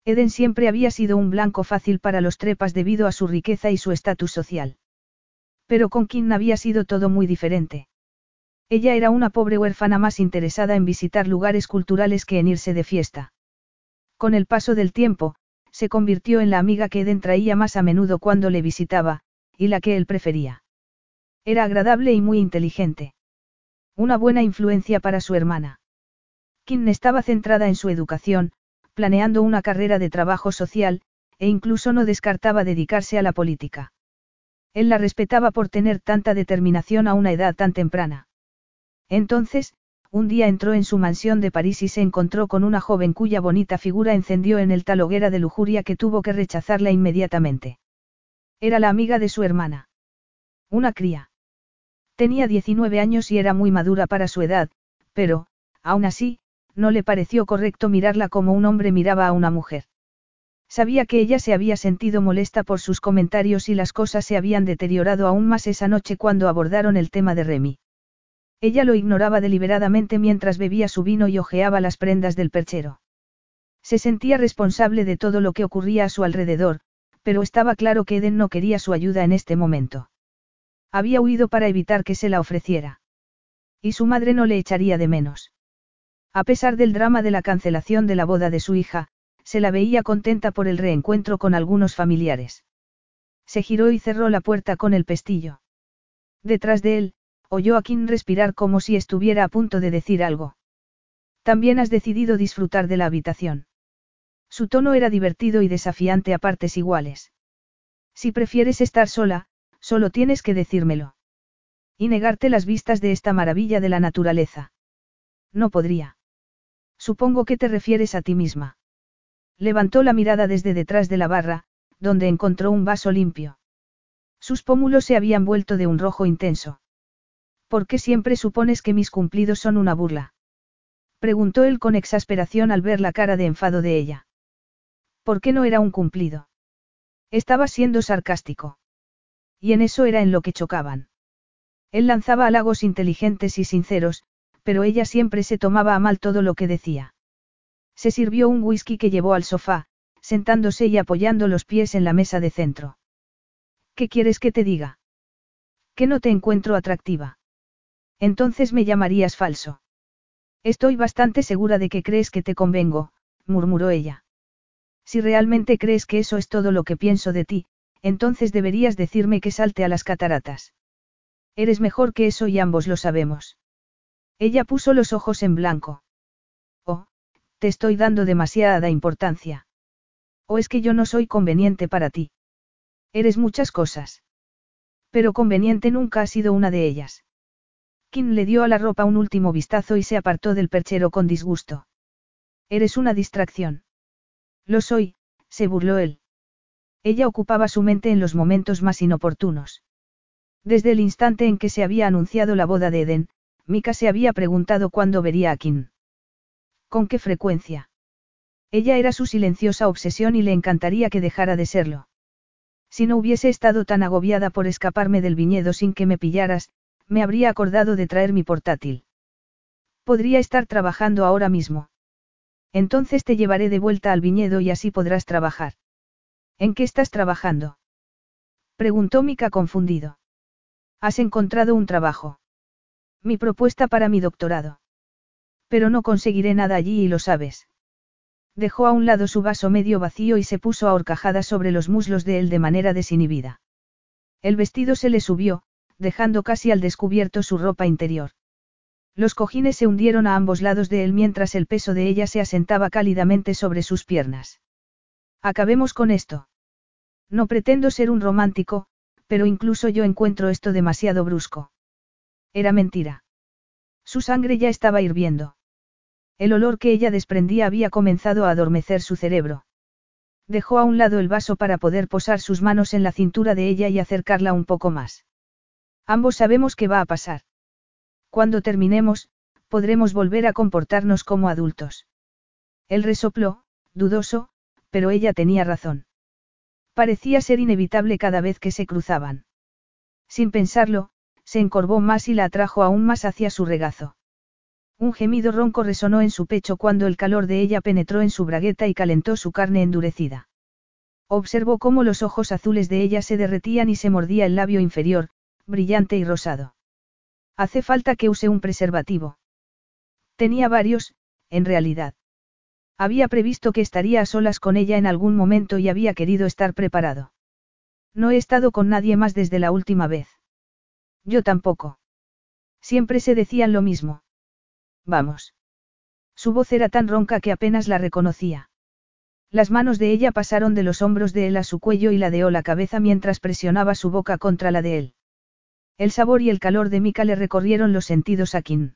Eden siempre había sido un blanco fácil para los trepas debido a su riqueza y su estatus social. Pero con Kim había sido todo muy diferente. Ella era una pobre huérfana más interesada en visitar lugares culturales que en irse de fiesta. Con el paso del tiempo, se convirtió en la amiga que Eden traía más a menudo cuando le visitaba, y la que él prefería. Era agradable y muy inteligente. Una buena influencia para su hermana. Kim estaba centrada en su educación, planeando una carrera de trabajo social, e incluso no descartaba dedicarse a la política. Él la respetaba por tener tanta determinación a una edad tan temprana. Entonces, un día entró en su mansión de París y se encontró con una joven cuya bonita figura encendió en el tal hoguera de lujuria que tuvo que rechazarla inmediatamente. Era la amiga de su hermana. Una cría. Tenía 19 años y era muy madura para su edad, pero, aún así, no le pareció correcto mirarla como un hombre miraba a una mujer. Sabía que ella se había sentido molesta por sus comentarios y las cosas se habían deteriorado aún más esa noche cuando abordaron el tema de Remy. Ella lo ignoraba deliberadamente mientras bebía su vino y hojeaba las prendas del perchero. Se sentía responsable de todo lo que ocurría a su alrededor, pero estaba claro que Eden no quería su ayuda en este momento. Había huido para evitar que se la ofreciera. Y su madre no le echaría de menos. A pesar del drama de la cancelación de la boda de su hija, se la veía contenta por el reencuentro con algunos familiares. Se giró y cerró la puerta con el pestillo. Detrás de él, oyó a Kim respirar como si estuviera a punto de decir algo. También has decidido disfrutar de la habitación. Su tono era divertido y desafiante a partes iguales. Si prefieres estar sola, solo tienes que decírmelo. Y negarte las vistas de esta maravilla de la naturaleza. No podría. Supongo que te refieres a ti misma. Levantó la mirada desde detrás de la barra, donde encontró un vaso limpio. Sus pómulos se habían vuelto de un rojo intenso. ¿Por qué siempre supones que mis cumplidos son una burla? Preguntó él con exasperación al ver la cara de enfado de ella. ¿Por qué no era un cumplido? Estaba siendo sarcástico. Y en eso era en lo que chocaban. Él lanzaba halagos inteligentes y sinceros, pero ella siempre se tomaba a mal todo lo que decía. Se sirvió un whisky que llevó al sofá, sentándose y apoyando los pies en la mesa de centro. ¿Qué quieres que te diga? Que no te encuentro atractiva. Entonces me llamarías falso. Estoy bastante segura de que crees que te convengo, murmuró ella. Si realmente crees que eso es todo lo que pienso de ti, entonces deberías decirme que salte a las cataratas. Eres mejor que eso y ambos lo sabemos. Ella puso los ojos en blanco. Oh, te estoy dando demasiada importancia. ¿O es que yo no soy conveniente para ti? Eres muchas cosas. Pero conveniente nunca ha sido una de ellas. Kim le dio a la ropa un último vistazo y se apartó del perchero con disgusto. Eres una distracción. Lo soy, se burló él. Ella ocupaba su mente en los momentos más inoportunos. Desde el instante en que se había anunciado la boda de Eden, Mika se había preguntado cuándo vería a Kim. ¿Con qué frecuencia? Ella era su silenciosa obsesión y le encantaría que dejara de serlo. Si no hubiese estado tan agobiada por escaparme del viñedo sin que me pillaras, me habría acordado de traer mi portátil. Podría estar trabajando ahora mismo. Entonces te llevaré de vuelta al viñedo y así podrás trabajar. ¿En qué estás trabajando? Preguntó Mika confundido. ¿Has encontrado un trabajo? Mi propuesta para mi doctorado. Pero no conseguiré nada allí y lo sabes. Dejó a un lado su vaso medio vacío y se puso a horcajadas sobre los muslos de él de manera desinhibida. El vestido se le subió, dejando casi al descubierto su ropa interior. Los cojines se hundieron a ambos lados de él mientras el peso de ella se asentaba cálidamente sobre sus piernas. Acabemos con esto. No pretendo ser un romántico, pero incluso yo encuentro esto demasiado brusco. Era mentira. Su sangre ya estaba hirviendo. El olor que ella desprendía había comenzado a adormecer su cerebro. Dejó a un lado el vaso para poder posar sus manos en la cintura de ella y acercarla un poco más. Ambos sabemos qué va a pasar. Cuando terminemos, podremos volver a comportarnos como adultos. Él resopló, dudoso, pero ella tenía razón. Parecía ser inevitable cada vez que se cruzaban. Sin pensarlo, se encorvó más y la atrajo aún más hacia su regazo. Un gemido ronco resonó en su pecho cuando el calor de ella penetró en su bragueta y calentó su carne endurecida. Observó cómo los ojos azules de ella se derretían y se mordía el labio inferior, brillante y rosado. Hace falta que use un preservativo. Tenía varios, en realidad. Había previsto que estaría a solas con ella en algún momento y había querido estar preparado. No he estado con nadie más desde la última vez. Yo tampoco. Siempre se decían lo mismo. Vamos. Su voz era tan ronca que apenas la reconocía. Las manos de ella pasaron de los hombros de él a su cuello y ladeó la cabeza mientras presionaba su boca contra la de él. El sabor y el calor de Mika le recorrieron los sentidos a Kim.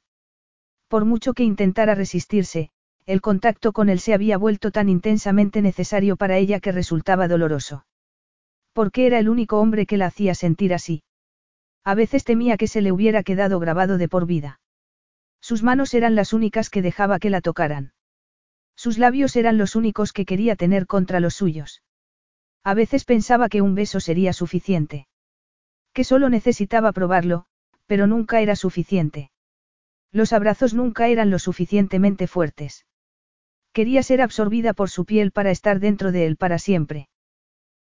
Por mucho que intentara resistirse, el contacto con él se había vuelto tan intensamente necesario para ella que resultaba doloroso. Porque era el único hombre que la hacía sentir así. A veces temía que se le hubiera quedado grabado de por vida. Sus manos eran las únicas que dejaba que la tocaran. Sus labios eran los únicos que quería tener contra los suyos. A veces pensaba que un beso sería suficiente. Que solo necesitaba probarlo, pero nunca era suficiente. Los abrazos nunca eran lo suficientemente fuertes. Quería ser absorbida por su piel para estar dentro de él para siempre.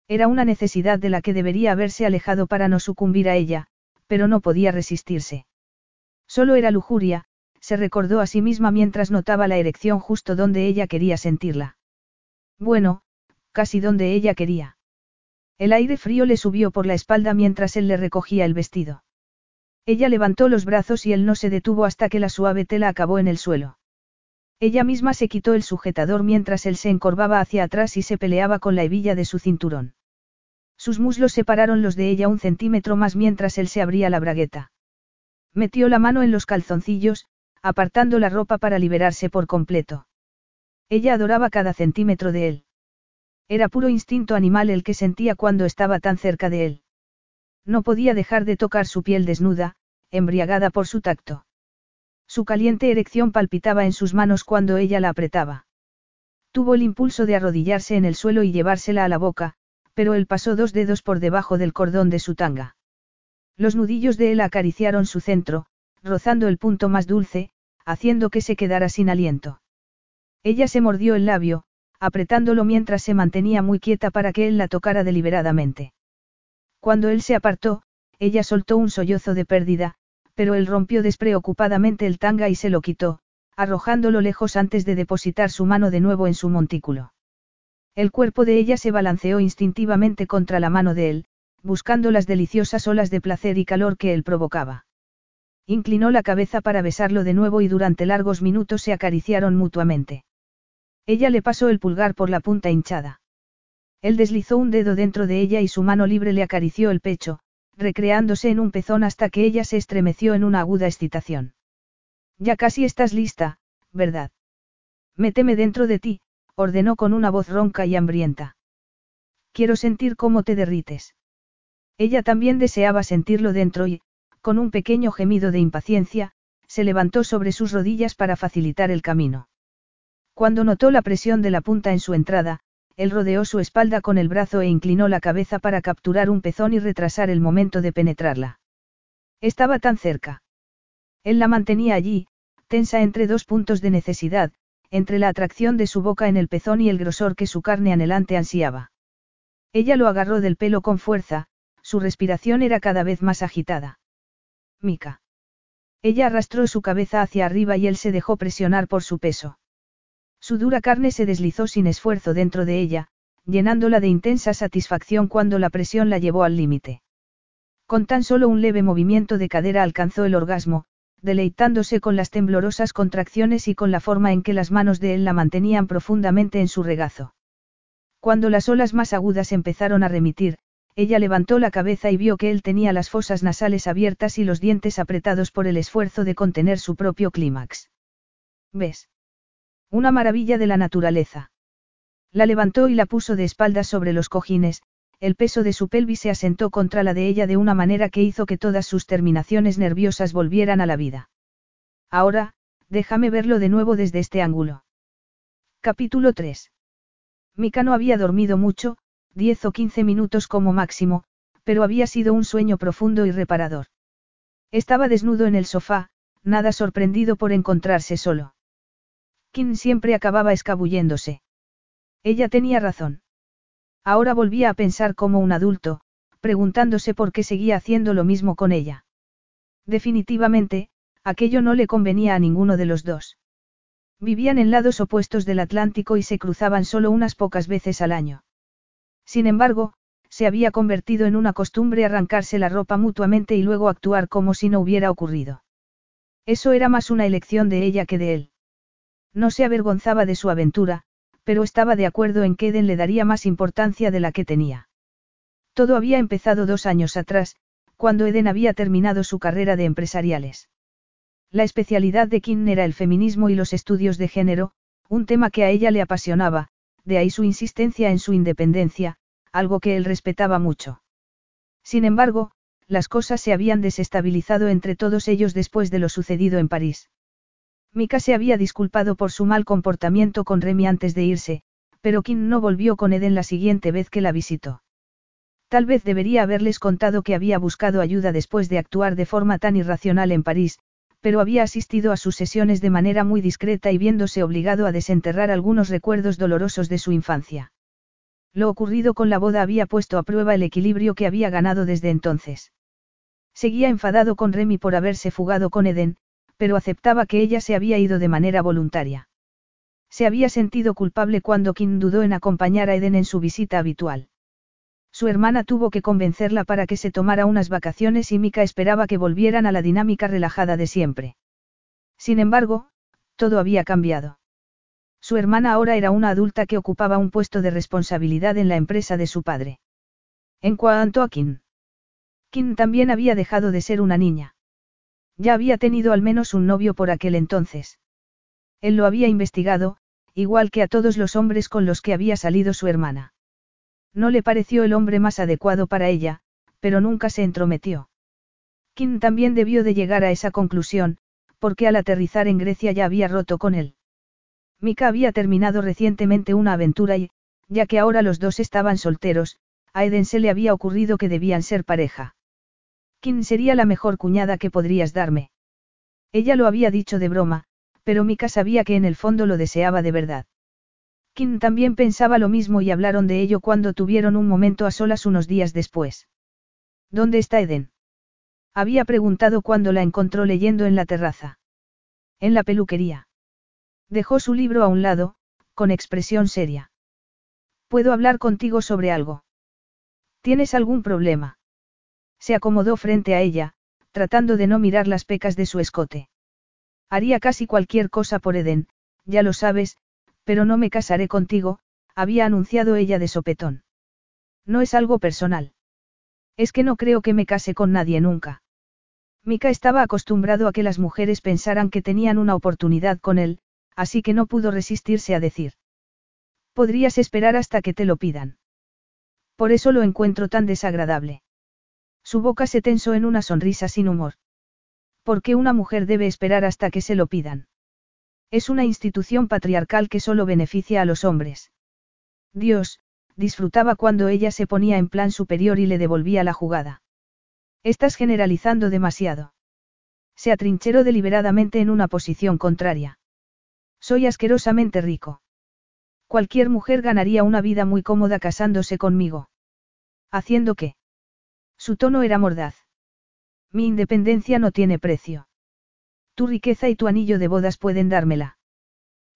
Era una necesidad de la que debería haberse alejado para no sucumbir a ella, pero no podía resistirse. Solo era lujuria, se recordó a sí misma mientras notaba la erección justo donde ella quería sentirla. Bueno, casi donde ella quería. El aire frío le subió por la espalda mientras él le recogía el vestido. Ella levantó los brazos y él no se detuvo hasta que la suave tela acabó en el suelo. Ella misma se quitó el sujetador mientras él se encorvaba hacia atrás y se peleaba con la hebilla de su cinturón. Sus muslos separaron los de ella un centímetro más mientras él se abría la bragueta. Metió la mano en los calzoncillos, apartando la ropa para liberarse por completo. Ella adoraba cada centímetro de él. Era puro instinto animal el que sentía cuando estaba tan cerca de él. No podía dejar de tocar su piel desnuda, embriagada por su tacto. Su caliente erección palpitaba en sus manos cuando ella la apretaba. Tuvo el impulso de arrodillarse en el suelo y llevársela a la boca, pero él pasó dos dedos por debajo del cordón de su tanga. Los nudillos de él acariciaron su centro, rozando el punto más dulce, haciendo que se quedara sin aliento. Ella se mordió el labio, apretándolo mientras se mantenía muy quieta para que él la tocara deliberadamente. Cuando él se apartó, ella soltó un sollozo de pérdida, pero él rompió despreocupadamente el tanga y se lo quitó, arrojándolo lejos antes de depositar su mano de nuevo en su montículo. El cuerpo de ella se balanceó instintivamente contra la mano de él, buscando las deliciosas olas de placer y calor que él provocaba. Inclinó la cabeza para besarlo de nuevo y durante largos minutos se acariciaron mutuamente. Ella le pasó el pulgar por la punta hinchada. Él deslizó un dedo dentro de ella y su mano libre le acarició el pecho, recreándose en un pezón hasta que ella se estremeció en una aguda excitación. Ya casi estás lista, ¿verdad? Méteme dentro de ti, ordenó con una voz ronca y hambrienta. Quiero sentir cómo te derrites. Ella también deseaba sentirlo dentro y, con un pequeño gemido de impaciencia, se levantó sobre sus rodillas para facilitar el camino. Cuando notó la presión de la punta en su entrada, él rodeó su espalda con el brazo e inclinó la cabeza para capturar un pezón y retrasar el momento de penetrarla. Estaba tan cerca. Él la mantenía allí, tensa entre dos puntos de necesidad, entre la atracción de su boca en el pezón y el grosor que su carne anhelante ansiaba. Ella lo agarró del pelo con fuerza, su respiración era cada vez más agitada. Mica. Ella arrastró su cabeza hacia arriba y él se dejó presionar por su peso. Su dura carne se deslizó sin esfuerzo dentro de ella, llenándola de intensa satisfacción cuando la presión la llevó al límite. Con tan solo un leve movimiento de cadera alcanzó el orgasmo, deleitándose con las temblorosas contracciones y con la forma en que las manos de él la mantenían profundamente en su regazo. Cuando las olas más agudas empezaron a remitir, ella levantó la cabeza y vio que él tenía las fosas nasales abiertas y los dientes apretados por el esfuerzo de contener su propio clímax. ¿Ves? Una maravilla de la naturaleza. La levantó y la puso de espaldas sobre los cojines, el peso de su pelvis se asentó contra la de ella de una manera que hizo que todas sus terminaciones nerviosas volvieran a la vida. Ahora, déjame verlo de nuevo desde este ángulo. Capítulo 3. Mika no había dormido mucho, 10 o 15 minutos como máximo, pero había sido un sueño profundo y reparador. Estaba desnudo en el sofá, nada sorprendido por encontrarse solo. Kim siempre acababa escabulléndose. Ella tenía razón. Ahora volvía a pensar como un adulto, preguntándose por qué seguía haciendo lo mismo con ella. Definitivamente, aquello no le convenía a ninguno de los dos. Vivían en lados opuestos del Atlántico y se cruzaban solo unas pocas veces al año. Sin embargo, se había convertido en una costumbre arrancarse la ropa mutuamente y luego actuar como si no hubiera ocurrido. Eso era más una elección de ella que de él. No se avergonzaba de su aventura, pero estaba de acuerdo en que Eden le daría más importancia de la que tenía. Todo había empezado dos años atrás, cuando Eden había terminado su carrera de empresariales. La especialidad de Kim era el feminismo y los estudios de género, un tema que a ella le apasionaba, de ahí su insistencia en su independencia, algo que él respetaba mucho. Sin embargo, las cosas se habían desestabilizado entre todos ellos después de lo sucedido en París. Mika se había disculpado por su mal comportamiento con Remy antes de irse, pero Kim no volvió con Eden la siguiente vez que la visitó. Tal vez debería haberles contado que había buscado ayuda después de actuar de forma tan irracional en París, pero había asistido a sus sesiones de manera muy discreta y viéndose obligado a desenterrar algunos recuerdos dolorosos de su infancia. Lo ocurrido con la boda había puesto a prueba el equilibrio que había ganado desde entonces. Seguía enfadado con Remy por haberse fugado con Eden, pero aceptaba que ella se había ido de manera voluntaria. Se había sentido culpable cuando Kim dudó en acompañar a Eden en su visita habitual. Su hermana tuvo que convencerla para que se tomara unas vacaciones y Mika esperaba que volvieran a la dinámica relajada de siempre. Sin embargo, todo había cambiado. Su hermana ahora era una adulta que ocupaba un puesto de responsabilidad en la empresa de su padre. En cuanto a Kim. Kim también había dejado de ser una niña. Ya había tenido al menos un novio por aquel entonces. Él lo había investigado, igual que a todos los hombres con los que había salido su hermana. No le pareció el hombre más adecuado para ella, pero nunca se entrometió. Kim también debió de llegar a esa conclusión, porque al aterrizar en Grecia ya había roto con él. Mika había terminado recientemente una aventura y, ya que ahora los dos estaban solteros, a Eden se le había ocurrido que debían ser pareja. Kim sería la mejor cuñada que podrías darme? Ella lo había dicho de broma, pero Mika sabía que en el fondo lo deseaba de verdad. Kim también pensaba lo mismo y hablaron de ello cuando tuvieron un momento a solas unos días después. ¿Dónde está Eden? Había preguntado cuando la encontró leyendo en la terraza. En la peluquería. Dejó su libro a un lado, con expresión seria. ¿Puedo hablar contigo sobre algo? ¿Tienes algún problema? Se acomodó frente a ella, tratando de no mirar las pecas de su escote. Haría casi cualquier cosa por Eden, ya lo sabes, pero no me casaré contigo, había anunciado ella de sopetón. No es algo personal. Es que no creo que me case con nadie nunca. Mika estaba acostumbrado a que las mujeres pensaran que tenían una oportunidad con él, así que no pudo resistirse a decir. Podrías esperar hasta que te lo pidan. Por eso lo encuentro tan desagradable. Su boca se tensó en una sonrisa sin humor. ¿Por qué una mujer debe esperar hasta que se lo pidan? Es una institución patriarcal que solo beneficia a los hombres. Dios, disfrutaba cuando ella se ponía en plan superior y le devolvía la jugada. Estás generalizando demasiado. Se atrincheró deliberadamente en una posición contraria. Soy asquerosamente rico. Cualquier mujer ganaría una vida muy cómoda casándose conmigo. ¿Haciendo qué? Su tono era mordaz. Mi independencia no tiene precio. Tu riqueza y tu anillo de bodas pueden dármela.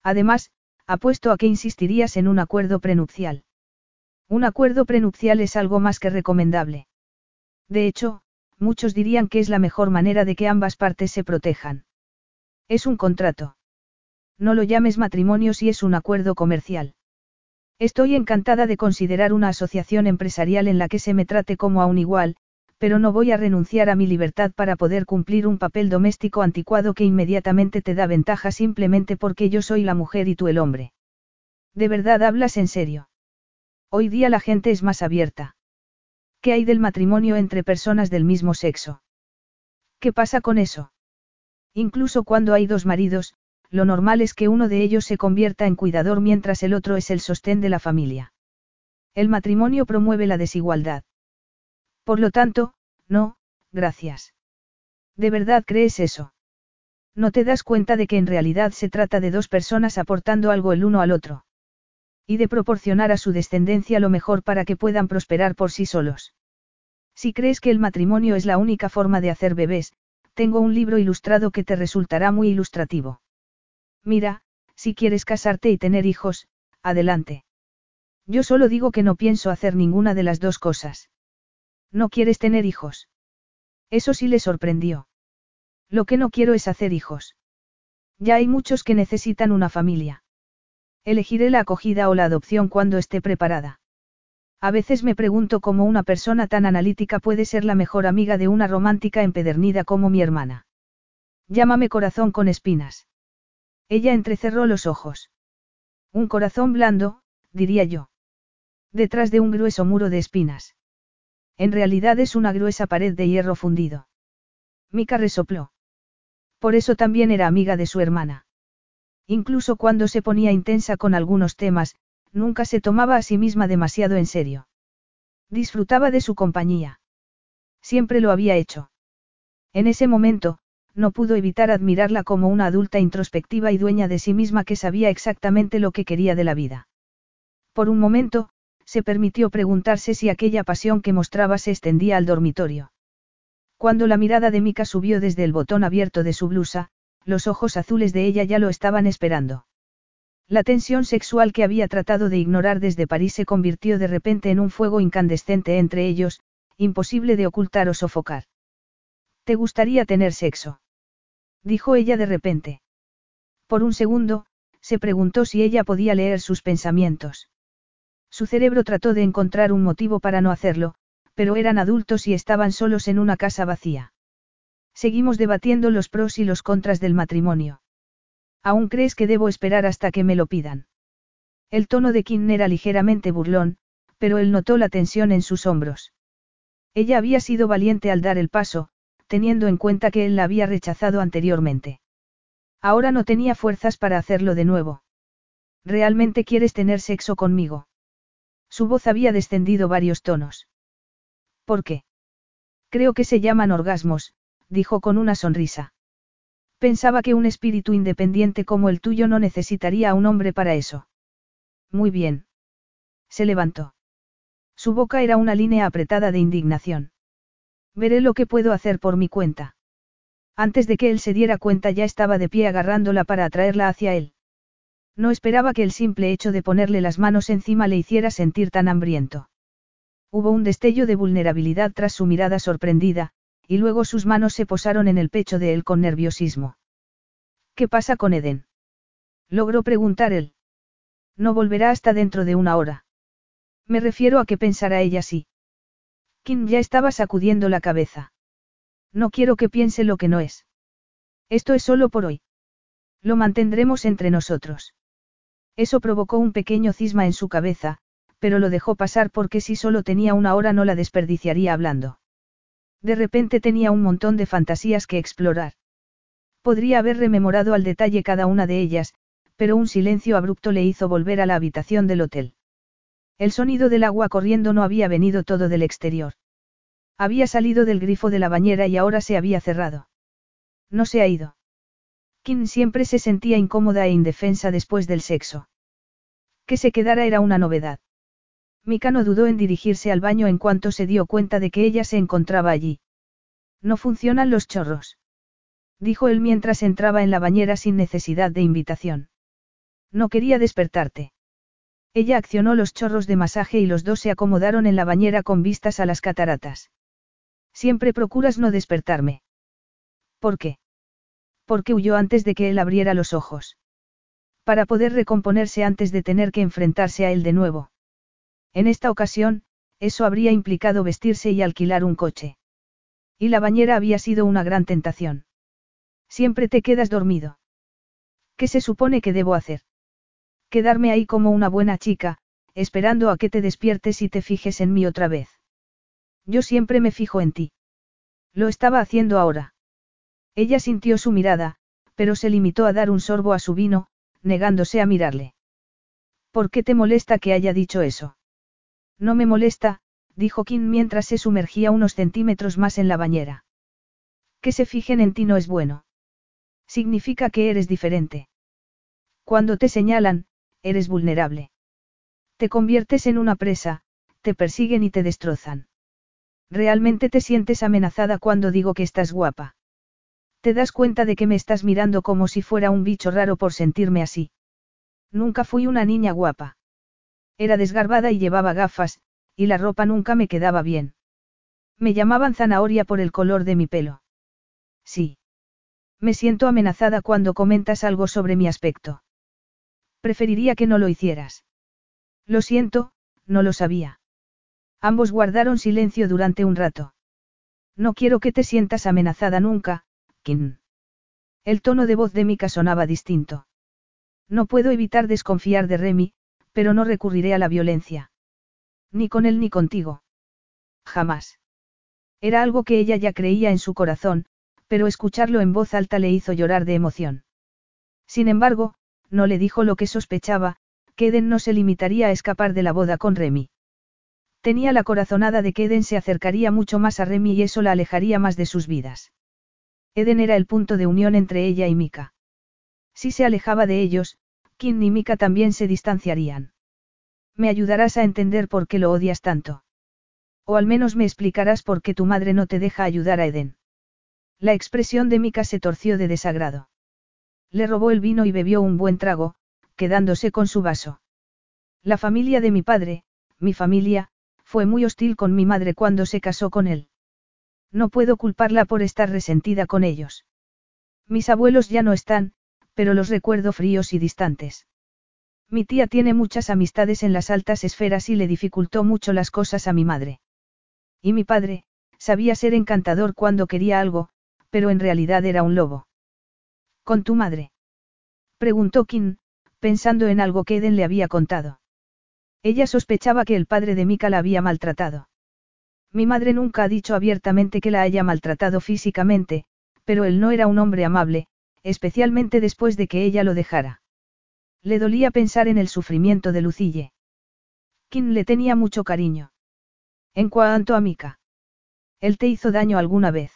Además, apuesto a que insistirías en un acuerdo prenupcial. Un acuerdo prenupcial es algo más que recomendable. De hecho, muchos dirían que es la mejor manera de que ambas partes se protejan. Es un contrato. No lo llames matrimonio si es un acuerdo comercial. Estoy encantada de considerar una asociación empresarial en la que se me trate como a un igual, pero no voy a renunciar a mi libertad para poder cumplir un papel doméstico anticuado que inmediatamente te da ventaja simplemente porque yo soy la mujer y tú el hombre. ¿De verdad hablas en serio? Hoy día la gente es más abierta. ¿Qué hay del matrimonio entre personas del mismo sexo? ¿Qué pasa con eso? Incluso cuando hay dos maridos, lo normal es que uno de ellos se convierta en cuidador mientras el otro es el sostén de la familia. El matrimonio promueve la desigualdad. Por lo tanto, no, gracias. ¿De verdad crees eso? No te das cuenta de que en realidad se trata de dos personas aportando algo el uno al otro. Y de proporcionar a su descendencia lo mejor para que puedan prosperar por sí solos. Si crees que el matrimonio es la única forma de hacer bebés, tengo un libro ilustrado que te resultará muy ilustrativo. Mira, si quieres casarte y tener hijos, adelante. Yo solo digo que no pienso hacer ninguna de las dos cosas. ¿No quieres tener hijos? Eso sí le sorprendió. Lo que no quiero es hacer hijos. Ya hay muchos que necesitan una familia. Elegiré la acogida o la adopción cuando esté preparada. A veces me pregunto cómo una persona tan analítica puede ser la mejor amiga de una romántica empedernida como mi hermana. Llámame corazón con espinas. Ella entrecerró los ojos. Un corazón blando, diría yo. Detrás de un grueso muro de espinas. En realidad es una gruesa pared de hierro fundido. Mika resopló. Por eso también era amiga de su hermana. Incluso cuando se ponía intensa con algunos temas, nunca se tomaba a sí misma demasiado en serio. Disfrutaba de su compañía. Siempre lo había hecho. En ese momento, no pudo evitar admirarla como una adulta introspectiva y dueña de sí misma que sabía exactamente lo que quería de la vida. Por un momento, se permitió preguntarse si aquella pasión que mostraba se extendía al dormitorio. Cuando la mirada de Mika subió desde el botón abierto de su blusa, los ojos azules de ella ya lo estaban esperando. La tensión sexual que había tratado de ignorar desde París se convirtió de repente en un fuego incandescente entre ellos, imposible de ocultar o sofocar. ¿Te gustaría tener sexo? Dijo ella de repente. Por un segundo, se preguntó si ella podía leer sus pensamientos. Su cerebro trató de encontrar un motivo para no hacerlo, pero eran adultos y estaban solos en una casa vacía. Seguimos debatiendo los pros y los contras del matrimonio. ¿Aún crees que debo esperar hasta que me lo pidan? El tono de Kim era ligeramente burlón, pero él notó la tensión en sus hombros. Ella había sido valiente al dar el paso, teniendo en cuenta que él la había rechazado anteriormente. Ahora no tenía fuerzas para hacerlo de nuevo. ¿Realmente quieres tener sexo conmigo? Su voz había descendido varios tonos. ¿Por qué? Creo que se llaman orgasmos, dijo con una sonrisa. Pensaba que un espíritu independiente como el tuyo no necesitaría a un hombre para eso. Muy bien. Se levantó. Su boca era una línea apretada de indignación. Veré lo que puedo hacer por mi cuenta. Antes de que él se diera cuenta ya estaba de pie agarrándola para atraerla hacia él. No esperaba que el simple hecho de ponerle las manos encima le hiciera sentir tan hambriento. Hubo un destello de vulnerabilidad tras su mirada sorprendida, y luego sus manos se posaron en el pecho de él con nerviosismo. ¿Qué pasa con Eden? Logró preguntar él. No volverá hasta dentro de una hora. Me refiero a que pensará ella sí. Kim ya estaba sacudiendo la cabeza. No quiero que piense lo que no es. Esto es solo por hoy. Lo mantendremos entre nosotros. Eso provocó un pequeño cisma en su cabeza, pero lo dejó pasar porque si solo tenía una hora no la desperdiciaría hablando. De repente tenía un montón de fantasías que explorar. Podría haber rememorado al detalle cada una de ellas, pero un silencio abrupto le hizo volver a la habitación del hotel. El sonido del agua corriendo no había venido todo del exterior. Había salido del grifo de la bañera y ahora se había cerrado. No se ha ido. Kim siempre se sentía incómoda e indefensa después del sexo. Que se quedara era una novedad. Mika no dudó en dirigirse al baño en cuanto se dio cuenta de que ella se encontraba allí. No funcionan los chorros. Dijo él mientras entraba en la bañera sin necesidad de invitación. No quería despertarte. Ella accionó los chorros de masaje y los dos se acomodaron en la bañera con vistas a las cataratas. Siempre procuras no despertarme. ¿Por qué? Porque huyó antes de que él abriera los ojos. Para poder recomponerse antes de tener que enfrentarse a él de nuevo. En esta ocasión, eso habría implicado vestirse y alquilar un coche. Y la bañera había sido una gran tentación. Siempre te quedas dormido. ¿Qué se supone que debo hacer? Quedarme ahí como una buena chica, esperando a que te despiertes y te fijes en mí otra vez. Yo siempre me fijo en ti. Lo estaba haciendo ahora. Ella sintió su mirada, pero se limitó a dar un sorbo a su vino, negándose a mirarle. ¿Por qué te molesta que haya dicho eso? No me molesta, dijo Kim mientras se sumergía unos centímetros más en la bañera. Que se fijen en ti no es bueno. Significa que eres diferente. Cuando te señalan, eres vulnerable. Te conviertes en una presa, te persiguen y te destrozan. Realmente te sientes amenazada cuando digo que estás guapa. Te das cuenta de que me estás mirando como si fuera un bicho raro por sentirme así. Nunca fui una niña guapa. Era desgarbada y llevaba gafas, y la ropa nunca me quedaba bien. Me llamaban zanahoria por el color de mi pelo. Sí. Me siento amenazada cuando comentas algo sobre mi aspecto. Preferiría que no lo hicieras. Lo siento, no lo sabía. Ambos guardaron silencio durante un rato. No quiero que te sientas amenazada nunca, Kim. El tono de voz de Mika sonaba distinto. No puedo evitar desconfiar de Remy, pero no recurriré a la violencia. Ni con él ni contigo. Jamás. Era algo que ella ya creía en su corazón, pero escucharlo en voz alta le hizo llorar de emoción. Sin embargo, no le dijo lo que sospechaba, que Eden no se limitaría a escapar de la boda con Remy. Tenía la corazonada de que Eden se acercaría mucho más a Remy y eso la alejaría más de sus vidas. Eden era el punto de unión entre ella y Mika. Si se alejaba de ellos, Kim y Mika también se distanciarían. Me ayudarás a entender por qué lo odias tanto. O al menos me explicarás por qué tu madre no te deja ayudar a Eden. La expresión de Mika se torció de desagrado. Le robó el vino y bebió un buen trago, quedándose con su vaso. La familia de mi padre, mi familia, fue muy hostil con mi madre cuando se casó con él. No puedo culparla por estar resentida con ellos. Mis abuelos ya no están, pero los recuerdo fríos y distantes. Mi tía tiene muchas amistades en las altas esferas y le dificultó mucho las cosas a mi madre. Y mi padre, sabía ser encantador cuando quería algo, pero en realidad era un lobo. ¿Con tu madre? Preguntó Kim, pensando en algo que Eden le había contado. Ella sospechaba que el padre de Mika la había maltratado. Mi madre nunca ha dicho abiertamente que la haya maltratado físicamente, pero él no era un hombre amable, especialmente después de que ella lo dejara. Le dolía pensar en el sufrimiento de Lucille. Kim le tenía mucho cariño. En cuanto a Mika. ¿Él te hizo daño alguna vez?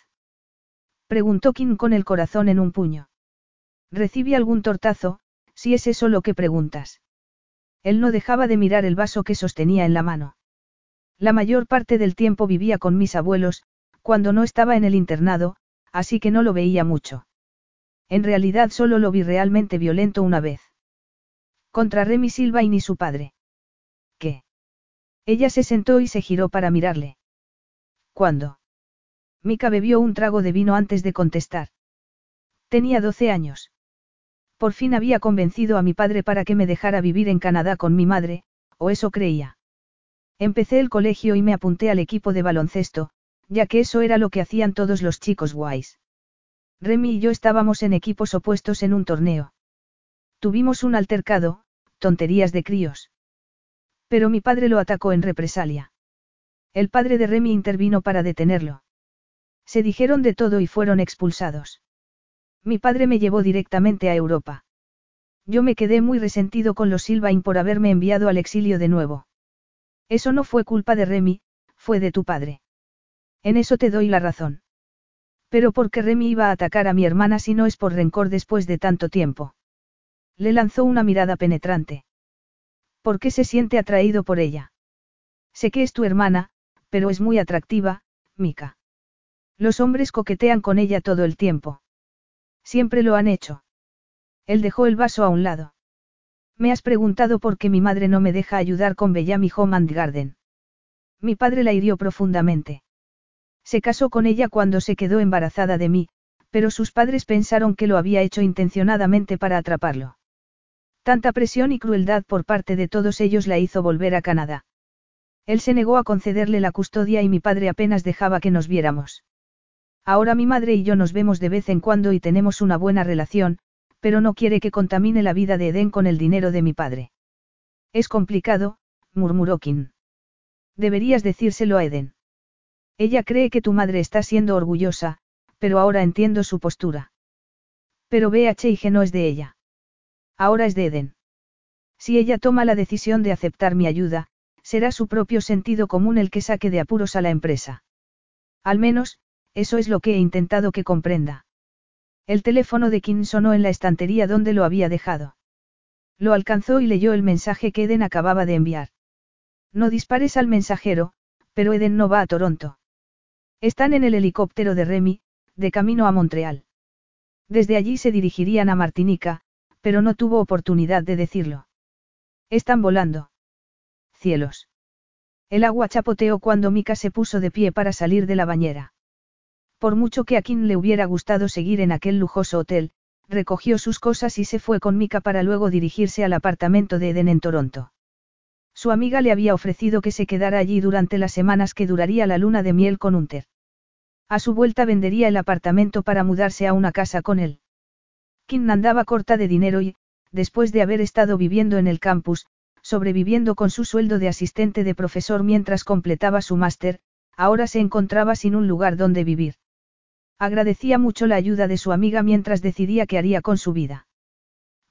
Preguntó Kim con el corazón en un puño. ¿Recibí algún tortazo, si es eso lo que preguntas? Él no dejaba de mirar el vaso que sostenía en la mano. La mayor parte del tiempo vivía con mis abuelos, cuando no estaba en el internado, así que no lo veía mucho. En realidad solo lo vi realmente violento una vez. Contra Remy Silva y ni su padre. ¿Qué? Ella se sentó y se giró para mirarle. ¿Cuándo? Mika bebió un trago de vino antes de contestar. Tenía 12 años. Por fin había convencido a mi padre para que me dejara vivir en Canadá con mi madre, o eso creía. Empecé el colegio y me apunté al equipo de baloncesto, ya que eso era lo que hacían todos los chicos guays. Remy y yo estábamos en equipos opuestos en un torneo. Tuvimos un altercado, tonterías de críos. Pero mi padre lo atacó en represalia. El padre de Remy intervino para detenerlo. Se dijeron de todo y fueron expulsados. Mi padre me llevó directamente a Europa. Yo me quedé muy resentido con los Silvain por haberme enviado al exilio de nuevo. Eso no fue culpa de Remy, fue de tu padre. En eso te doy la razón. Pero ¿por qué Remy iba a atacar a mi hermana si no es por rencor después de tanto tiempo? Le lanzó una mirada penetrante. ¿Por qué se siente atraído por ella? Sé que es tu hermana, pero es muy atractiva, Mika. Los hombres coquetean con ella todo el tiempo. Siempre lo han hecho. Él dejó el vaso a un lado. Me has preguntado por qué mi madre no me deja ayudar con Bellamy Home and Garden. Mi padre la hirió profundamente. Se casó con ella cuando se quedó embarazada de mí, pero sus padres pensaron que lo había hecho intencionadamente para atraparlo. Tanta presión y crueldad por parte de todos ellos la hizo volver a Canadá. Él se negó a concederle la custodia y mi padre apenas dejaba que nos viéramos. Ahora mi madre y yo nos vemos de vez en cuando y tenemos una buena relación, pero no quiere que contamine la vida de Eden con el dinero de mi padre. Es complicado, murmuró Kim. Deberías decírselo a Eden. Ella cree que tu madre está siendo orgullosa, pero ahora entiendo su postura. Pero BHIG no es de ella. Ahora es de Eden. Si ella toma la decisión de aceptar mi ayuda, será su propio sentido común el que saque de apuros a la empresa. Al menos, eso es lo que he intentado que comprenda. El teléfono de Kim sonó en la estantería donde lo había dejado. Lo alcanzó y leyó el mensaje que Eden acababa de enviar. No dispares al mensajero, pero Eden no va a Toronto. Están en el helicóptero de Remy, de camino a Montreal. Desde allí se dirigirían a Martinica, pero no tuvo oportunidad de decirlo. Están volando. Cielos. El agua chapoteó cuando Mika se puso de pie para salir de la bañera. Por mucho que a Kim le hubiera gustado seguir en aquel lujoso hotel, recogió sus cosas y se fue con Mika para luego dirigirse al apartamento de Eden en Toronto. Su amiga le había ofrecido que se quedara allí durante las semanas que duraría la luna de miel con Unter. A su vuelta vendería el apartamento para mudarse a una casa con él. Kim andaba corta de dinero y, después de haber estado viviendo en el campus, sobreviviendo con su sueldo de asistente de profesor mientras completaba su máster, ahora se encontraba sin un lugar donde vivir. Agradecía mucho la ayuda de su amiga mientras decidía qué haría con su vida.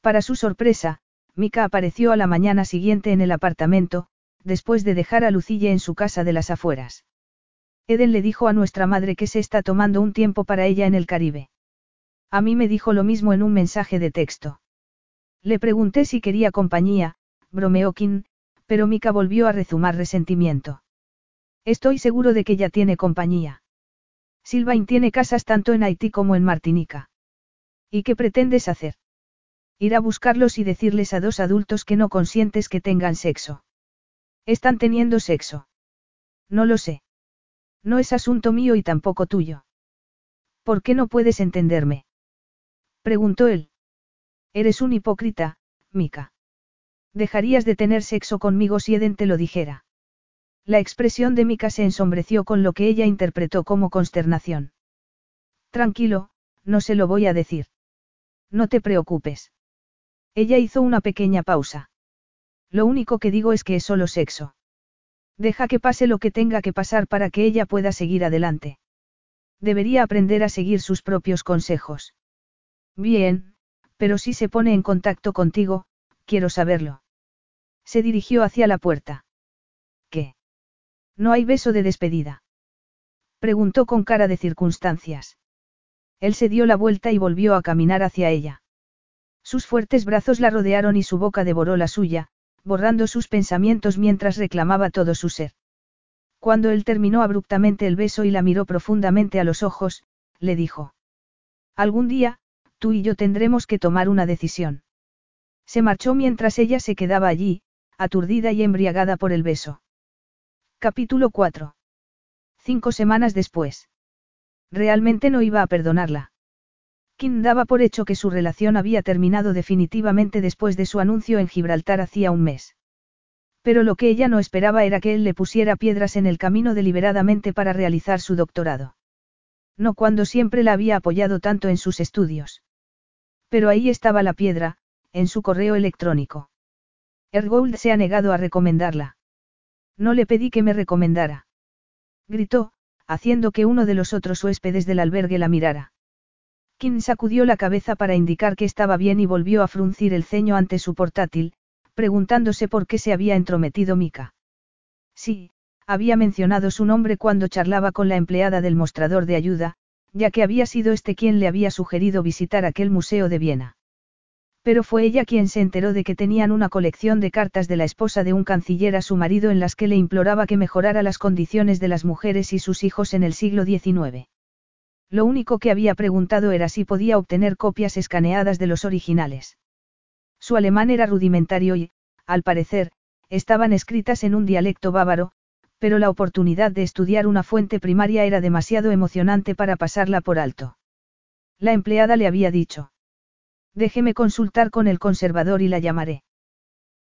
Para su sorpresa, Mika apareció a la mañana siguiente en el apartamento, después de dejar a Lucille en su casa de las afueras. Eden le dijo a nuestra madre que se está tomando un tiempo para ella en el Caribe. A mí me dijo lo mismo en un mensaje de texto. Le pregunté si quería compañía, bromeó Kim, pero Mika volvió a rezumar resentimiento. Estoy seguro de que ya tiene compañía. Silvain tiene casas tanto en Haití como en Martinica. ¿Y qué pretendes hacer? Ir a buscarlos y decirles a dos adultos que no consientes que tengan sexo. Están teniendo sexo. No lo sé. No es asunto mío y tampoco tuyo. ¿Por qué no puedes entenderme? Preguntó él. Eres un hipócrita, Mika. Dejarías de tener sexo conmigo si Eden te lo dijera. La expresión de Mika se ensombreció con lo que ella interpretó como consternación. Tranquilo, no se lo voy a decir. No te preocupes. Ella hizo una pequeña pausa. Lo único que digo es que es solo sexo. Deja que pase lo que tenga que pasar para que ella pueda seguir adelante. Debería aprender a seguir sus propios consejos. Bien, pero si se pone en contacto contigo, quiero saberlo. Se dirigió hacia la puerta. ¿Qué? ¿No hay beso de despedida? Preguntó con cara de circunstancias. Él se dio la vuelta y volvió a caminar hacia ella. Sus fuertes brazos la rodearon y su boca devoró la suya, borrando sus pensamientos mientras reclamaba todo su ser. Cuando él terminó abruptamente el beso y la miró profundamente a los ojos, le dijo. Algún día, tú y yo tendremos que tomar una decisión. Se marchó mientras ella se quedaba allí, aturdida y embriagada por el beso. Capítulo 4. Cinco semanas después. Realmente no iba a perdonarla. Kim daba por hecho que su relación había terminado definitivamente después de su anuncio en Gibraltar hacía un mes. Pero lo que ella no esperaba era que él le pusiera piedras en el camino deliberadamente para realizar su doctorado. No cuando siempre la había apoyado tanto en sus estudios. Pero ahí estaba la piedra, en su correo electrónico. Ergold se ha negado a recomendarla. No le pedí que me recomendara. Gritó, haciendo que uno de los otros huéspedes del albergue la mirara. Kim sacudió la cabeza para indicar que estaba bien y volvió a fruncir el ceño ante su portátil, preguntándose por qué se había entrometido Mika. Sí, había mencionado su nombre cuando charlaba con la empleada del mostrador de ayuda, ya que había sido este quien le había sugerido visitar aquel museo de Viena. Pero fue ella quien se enteró de que tenían una colección de cartas de la esposa de un canciller a su marido en las que le imploraba que mejorara las condiciones de las mujeres y sus hijos en el siglo XIX. Lo único que había preguntado era si podía obtener copias escaneadas de los originales. Su alemán era rudimentario y, al parecer, estaban escritas en un dialecto bávaro, pero la oportunidad de estudiar una fuente primaria era demasiado emocionante para pasarla por alto. La empleada le había dicho. Déjeme consultar con el conservador y la llamaré.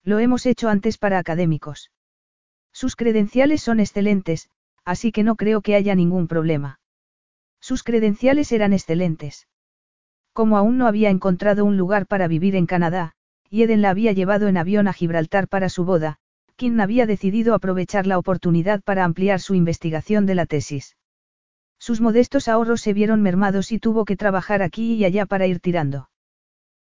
Lo hemos hecho antes para académicos. Sus credenciales son excelentes, así que no creo que haya ningún problema. Sus credenciales eran excelentes. Como aún no había encontrado un lugar para vivir en Canadá, y Eden la había llevado en avión a Gibraltar para su boda, Kim había decidido aprovechar la oportunidad para ampliar su investigación de la tesis. Sus modestos ahorros se vieron mermados y tuvo que trabajar aquí y allá para ir tirando.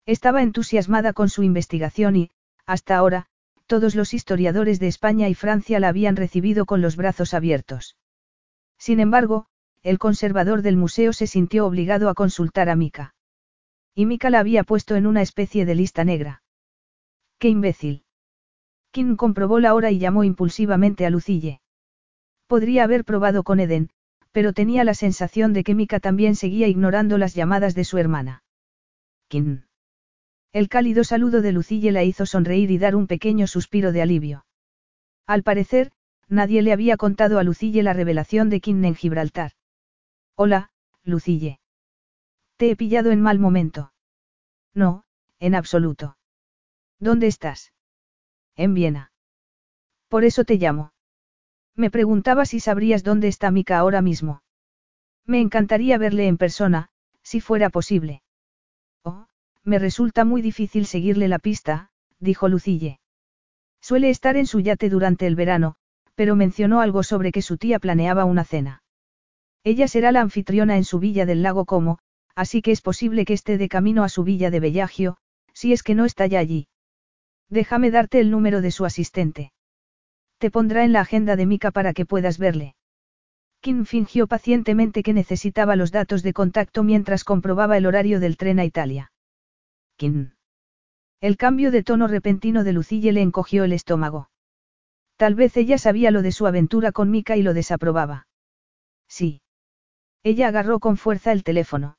Estaba entusiasmada con su investigación y, hasta ahora, todos los historiadores de España y Francia la habían recibido con los brazos abiertos. Sin embargo, el conservador del museo se sintió obligado a consultar a Mika. Y Mika la había puesto en una especie de lista negra. ¡Qué imbécil! Kim comprobó la hora y llamó impulsivamente a Lucille. Podría haber probado con Eden, pero tenía la sensación de que Mika también seguía ignorando las llamadas de su hermana. Kim. El cálido saludo de Lucille la hizo sonreír y dar un pequeño suspiro de alivio. Al parecer, nadie le había contado a Lucille la revelación de Kim en Gibraltar. Hola, Lucille. Te he pillado en mal momento. No, en absoluto. ¿Dónde estás? En Viena. Por eso te llamo. Me preguntaba si sabrías dónde está Mika ahora mismo. Me encantaría verle en persona, si fuera posible. Me resulta muy difícil seguirle la pista, dijo Lucille. Suele estar en su yate durante el verano, pero mencionó algo sobre que su tía planeaba una cena. Ella será la anfitriona en su villa del lago Como, así que es posible que esté de camino a su villa de Bellagio, si es que no está ya allí. Déjame darte el número de su asistente. Te pondrá en la agenda de Mika para que puedas verle. Kim fingió pacientemente que necesitaba los datos de contacto mientras comprobaba el horario del tren a Italia. El cambio de tono repentino de Lucille le encogió el estómago. Tal vez ella sabía lo de su aventura con Mika y lo desaprobaba. Sí. Ella agarró con fuerza el teléfono.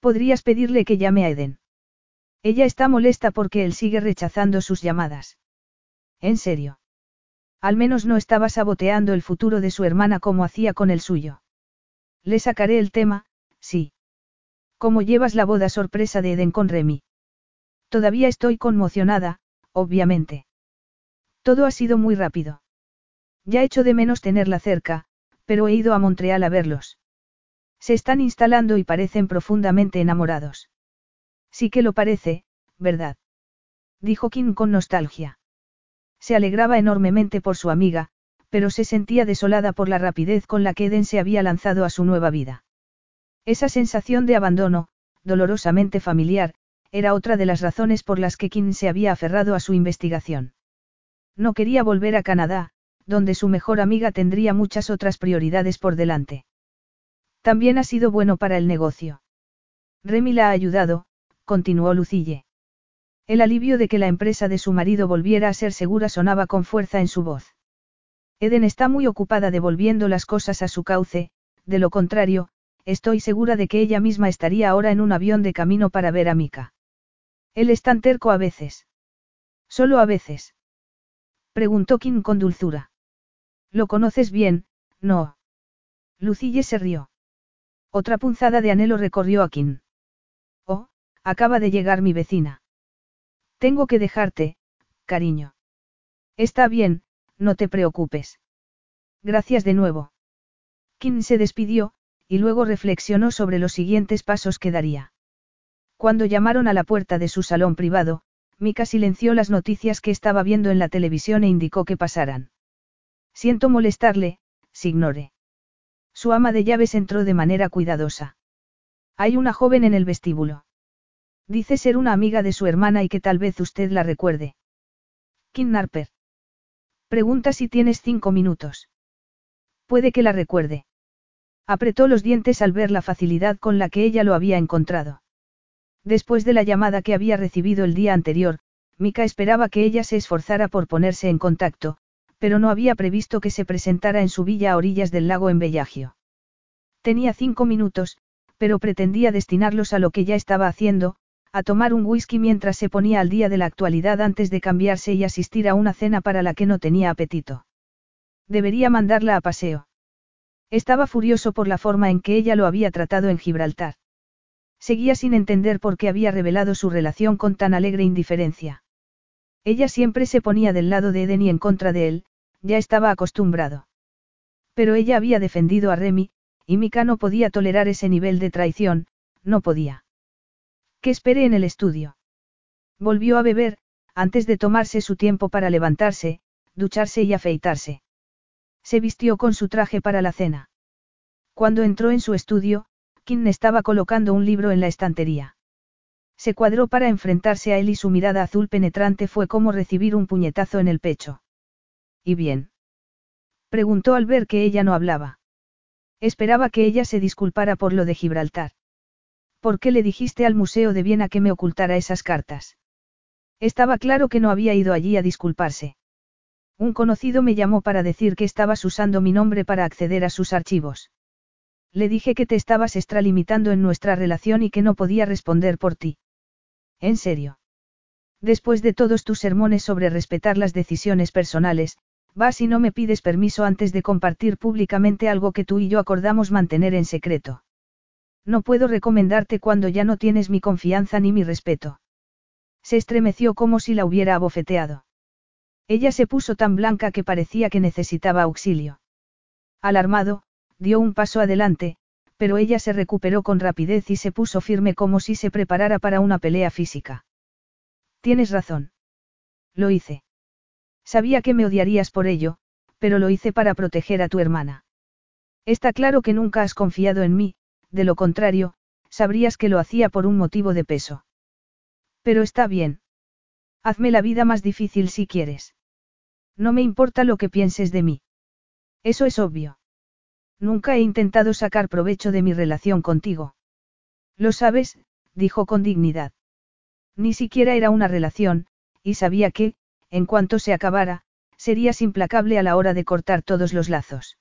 Podrías pedirle que llame a Eden. Ella está molesta porque él sigue rechazando sus llamadas. ¿En serio? Al menos no estaba saboteando el futuro de su hermana como hacía con el suyo. Le sacaré el tema, sí. ¿Cómo llevas la boda sorpresa de Eden con Remy? Todavía estoy conmocionada, obviamente. Todo ha sido muy rápido. Ya echo de menos tenerla cerca, pero he ido a Montreal a verlos. Se están instalando y parecen profundamente enamorados. Sí que lo parece, ¿verdad? Dijo Kim con nostalgia. Se alegraba enormemente por su amiga, pero se sentía desolada por la rapidez con la que Eden se había lanzado a su nueva vida. Esa sensación de abandono, dolorosamente familiar, era otra de las razones por las que Kim se había aferrado a su investigación. No quería volver a Canadá, donde su mejor amiga tendría muchas otras prioridades por delante. También ha sido bueno para el negocio. Remy la ha ayudado, continuó Lucille. El alivio de que la empresa de su marido volviera a ser segura sonaba con fuerza en su voz. Eden está muy ocupada devolviendo las cosas a su cauce, de lo contrario, estoy segura de que ella misma estaría ahora en un avión de camino para ver a Mika. Él es tan terco a veces. Solo a veces. Preguntó Kim con dulzura. Lo conoces bien, no. Lucille se rió. Otra punzada de anhelo recorrió a Kim. Acaba de llegar mi vecina. Tengo que dejarte, cariño. Está bien, no te preocupes. Gracias de nuevo. Kim se despidió, y luego reflexionó sobre los siguientes pasos que daría. Cuando llamaron a la puerta de su salón privado, Mika silenció las noticias que estaba viendo en la televisión e indicó que pasaran. Siento molestarle, Signore. Su ama de llaves entró de manera cuidadosa. Hay una joven en el vestíbulo. Dice ser una amiga de su hermana y que tal vez usted la recuerde. Kim Narper. Pregunta si tienes cinco minutos. Puede que la recuerde. Apretó los dientes al ver la facilidad con la que ella lo había encontrado. Después de la llamada que había recibido el día anterior, Mika esperaba que ella se esforzara por ponerse en contacto, pero no había previsto que se presentara en su villa a orillas del lago en Bellagio. Tenía cinco minutos, pero pretendía destinarlos a lo que ya estaba haciendo, a tomar un whisky mientras se ponía al día de la actualidad antes de cambiarse y asistir a una cena para la que no tenía apetito. Debería mandarla a paseo. Estaba furioso por la forma en que ella lo había tratado en Gibraltar. Seguía sin entender por qué había revelado su relación con tan alegre indiferencia. Ella siempre se ponía del lado de Eden y en contra de él, ya estaba acostumbrado. Pero ella había defendido a Remy, y Mika no podía tolerar ese nivel de traición, no podía. Que espere en el estudio. Volvió a beber, antes de tomarse su tiempo para levantarse, ducharse y afeitarse. Se vistió con su traje para la cena. Cuando entró en su estudio, Kim estaba colocando un libro en la estantería. Se cuadró para enfrentarse a él y su mirada azul penetrante fue como recibir un puñetazo en el pecho. ¿Y bien? Preguntó al ver que ella no hablaba. Esperaba que ella se disculpara por lo de Gibraltar. ¿Por qué le dijiste al Museo de Viena que me ocultara esas cartas? Estaba claro que no había ido allí a disculparse. Un conocido me llamó para decir que estabas usando mi nombre para acceder a sus archivos. Le dije que te estabas extralimitando en nuestra relación y que no podía responder por ti. ¿En serio? Después de todos tus sermones sobre respetar las decisiones personales, vas y no me pides permiso antes de compartir públicamente algo que tú y yo acordamos mantener en secreto. No puedo recomendarte cuando ya no tienes mi confianza ni mi respeto. Se estremeció como si la hubiera abofeteado. Ella se puso tan blanca que parecía que necesitaba auxilio. Alarmado, dio un paso adelante, pero ella se recuperó con rapidez y se puso firme como si se preparara para una pelea física. Tienes razón. Lo hice. Sabía que me odiarías por ello, pero lo hice para proteger a tu hermana. Está claro que nunca has confiado en mí, de lo contrario, sabrías que lo hacía por un motivo de peso. Pero está bien. Hazme la vida más difícil si quieres. No me importa lo que pienses de mí. Eso es obvio. Nunca he intentado sacar provecho de mi relación contigo. Lo sabes, dijo con dignidad. Ni siquiera era una relación, y sabía que, en cuanto se acabara, serías implacable a la hora de cortar todos los lazos.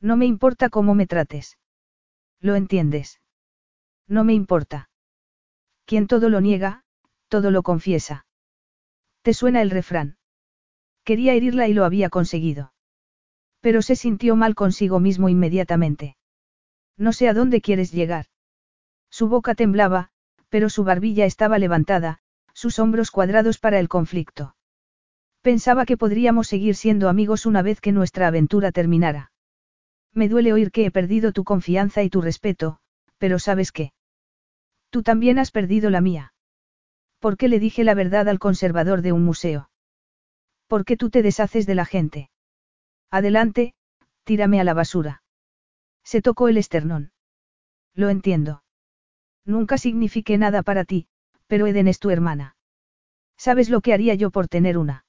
No me importa cómo me trates. ¿Lo entiendes? No me importa. Quien todo lo niega, todo lo confiesa. ¿Te suena el refrán? Quería herirla y lo había conseguido. Pero se sintió mal consigo mismo inmediatamente. No sé a dónde quieres llegar. Su boca temblaba, pero su barbilla estaba levantada, sus hombros cuadrados para el conflicto. Pensaba que podríamos seguir siendo amigos una vez que nuestra aventura terminara. Me duele oír que he perdido tu confianza y tu respeto, pero sabes qué. Tú también has perdido la mía. ¿Por qué le dije la verdad al conservador de un museo? ¿Por qué tú te deshaces de la gente? Adelante, tírame a la basura. Se tocó el esternón. Lo entiendo. Nunca signifiqué nada para ti, pero Eden es tu hermana. ¿Sabes lo que haría yo por tener una?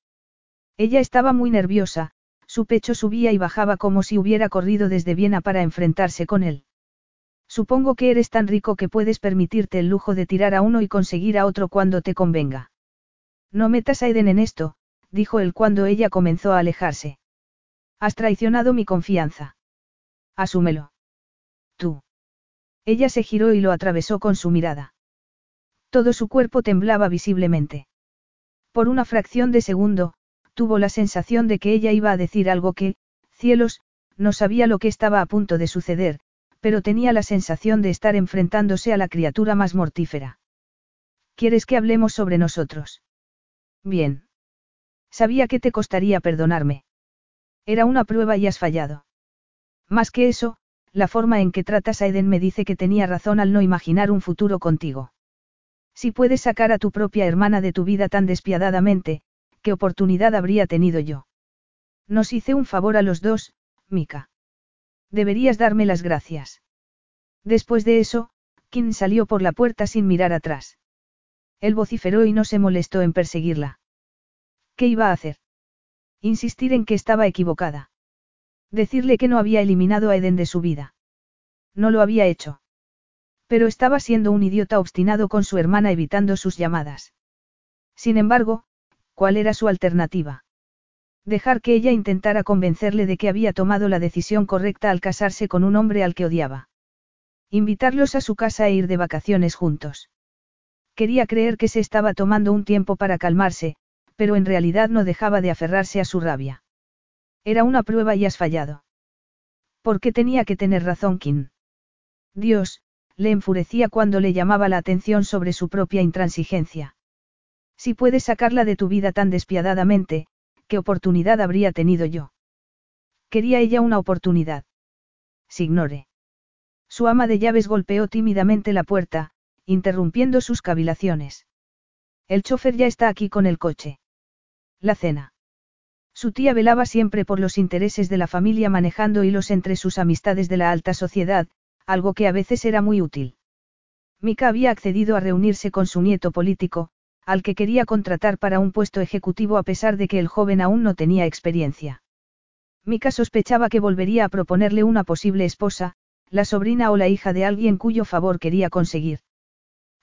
Ella estaba muy nerviosa, su pecho subía y bajaba como si hubiera corrido desde Viena para enfrentarse con él. Supongo que eres tan rico que puedes permitirte el lujo de tirar a uno y conseguir a otro cuando te convenga. No metas a Eden en esto, dijo él cuando ella comenzó a alejarse. Has traicionado mi confianza. Asúmelo. Tú. Ella se giró y lo atravesó con su mirada. Todo su cuerpo temblaba visiblemente. Por una fracción de segundo, tuvo la sensación de que ella iba a decir algo que, cielos, no sabía lo que estaba a punto de suceder, pero tenía la sensación de estar enfrentándose a la criatura más mortífera. ¿Quieres que hablemos sobre nosotros? Bien. Sabía que te costaría perdonarme. Era una prueba y has fallado. Más que eso, la forma en que tratas a Eden me dice que tenía razón al no imaginar un futuro contigo. Si puedes sacar a tu propia hermana de tu vida tan despiadadamente, ¿qué oportunidad habría tenido yo? Nos hice un favor a los dos, Mika. Deberías darme las gracias. Después de eso, Kim salió por la puerta sin mirar atrás. Él vociferó y no se molestó en perseguirla. ¿Qué iba a hacer? Insistir en que estaba equivocada. Decirle que no había eliminado a Eden de su vida. No lo había hecho. Pero estaba siendo un idiota obstinado con su hermana evitando sus llamadas. Sin embargo, ¿cuál era su alternativa? Dejar que ella intentara convencerle de que había tomado la decisión correcta al casarse con un hombre al que odiaba. Invitarlos a su casa e ir de vacaciones juntos. Quería creer que se estaba tomando un tiempo para calmarse, pero en realidad no dejaba de aferrarse a su rabia. Era una prueba y has fallado. ¿Por qué tenía que tener razón Kim? Dios, le enfurecía cuando le llamaba la atención sobre su propia intransigencia. Si puedes sacarla de tu vida tan despiadadamente, ¿qué oportunidad habría tenido yo? Quería ella una oportunidad. Signore. Su ama de llaves golpeó tímidamente la puerta, interrumpiendo sus cavilaciones. El chofer ya está aquí con el coche. La cena. Su tía velaba siempre por los intereses de la familia manejando hilos entre sus amistades de la alta sociedad, algo que a veces era muy útil. Mika había accedido a reunirse con su nieto político, al que quería contratar para un puesto ejecutivo a pesar de que el joven aún no tenía experiencia. Mika sospechaba que volvería a proponerle una posible esposa, la sobrina o la hija de alguien cuyo favor quería conseguir.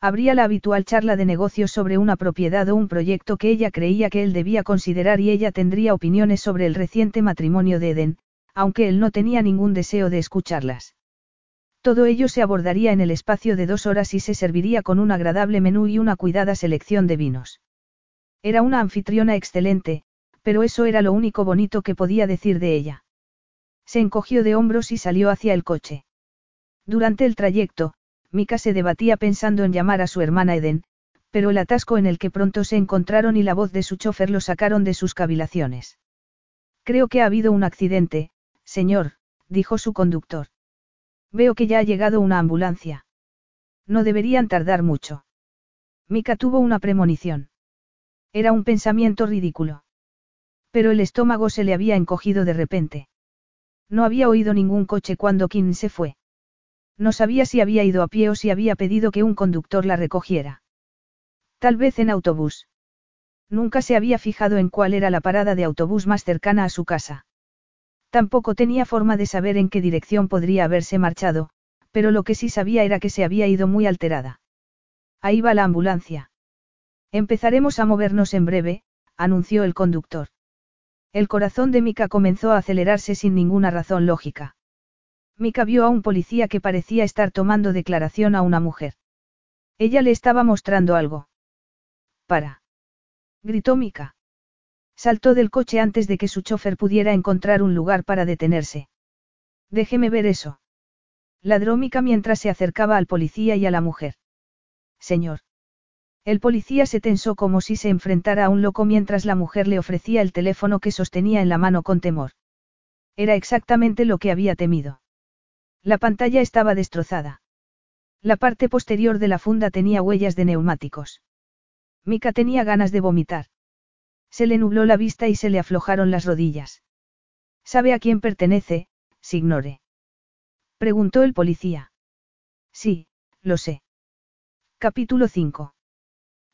Habría la habitual charla de negocios sobre una propiedad o un proyecto que ella creía que él debía considerar y ella tendría opiniones sobre el reciente matrimonio de Eden, aunque él no tenía ningún deseo de escucharlas. Todo ello se abordaría en el espacio de dos horas y se serviría con un agradable menú y una cuidada selección de vinos. Era una anfitriona excelente, pero eso era lo único bonito que podía decir de ella. Se encogió de hombros y salió hacia el coche. Durante el trayecto, Mika se debatía pensando en llamar a su hermana Eden, pero el atasco en el que pronto se encontraron y la voz de su chofer lo sacaron de sus cavilaciones. Creo que ha habido un accidente, señor, dijo su conductor. Veo que ya ha llegado una ambulancia. No deberían tardar mucho. Mika tuvo una premonición. Era un pensamiento ridículo. Pero el estómago se le había encogido de repente. No había oído ningún coche cuando Kim se fue. No sabía si había ido a pie o si había pedido que un conductor la recogiera. Tal vez en autobús. Nunca se había fijado en cuál era la parada de autobús más cercana a su casa. Tampoco tenía forma de saber en qué dirección podría haberse marchado, pero lo que sí sabía era que se había ido muy alterada. Ahí va la ambulancia. Empezaremos a movernos en breve, anunció el conductor. El corazón de Mika comenzó a acelerarse sin ninguna razón lógica. Mika vio a un policía que parecía estar tomando declaración a una mujer. Ella le estaba mostrando algo. Para. Gritó Mika. Saltó del coche antes de que su chofer pudiera encontrar un lugar para detenerse. Déjeme ver eso. Ladró Mika mientras se acercaba al policía y a la mujer. Señor. El policía se tensó como si se enfrentara a un loco mientras la mujer le ofrecía el teléfono que sostenía en la mano con temor. Era exactamente lo que había temido. La pantalla estaba destrozada. La parte posterior de la funda tenía huellas de neumáticos. Mika tenía ganas de vomitar. Se le nubló la vista y se le aflojaron las rodillas. ¿Sabe a quién pertenece, Signore? Preguntó el policía. Sí, lo sé. Capítulo 5.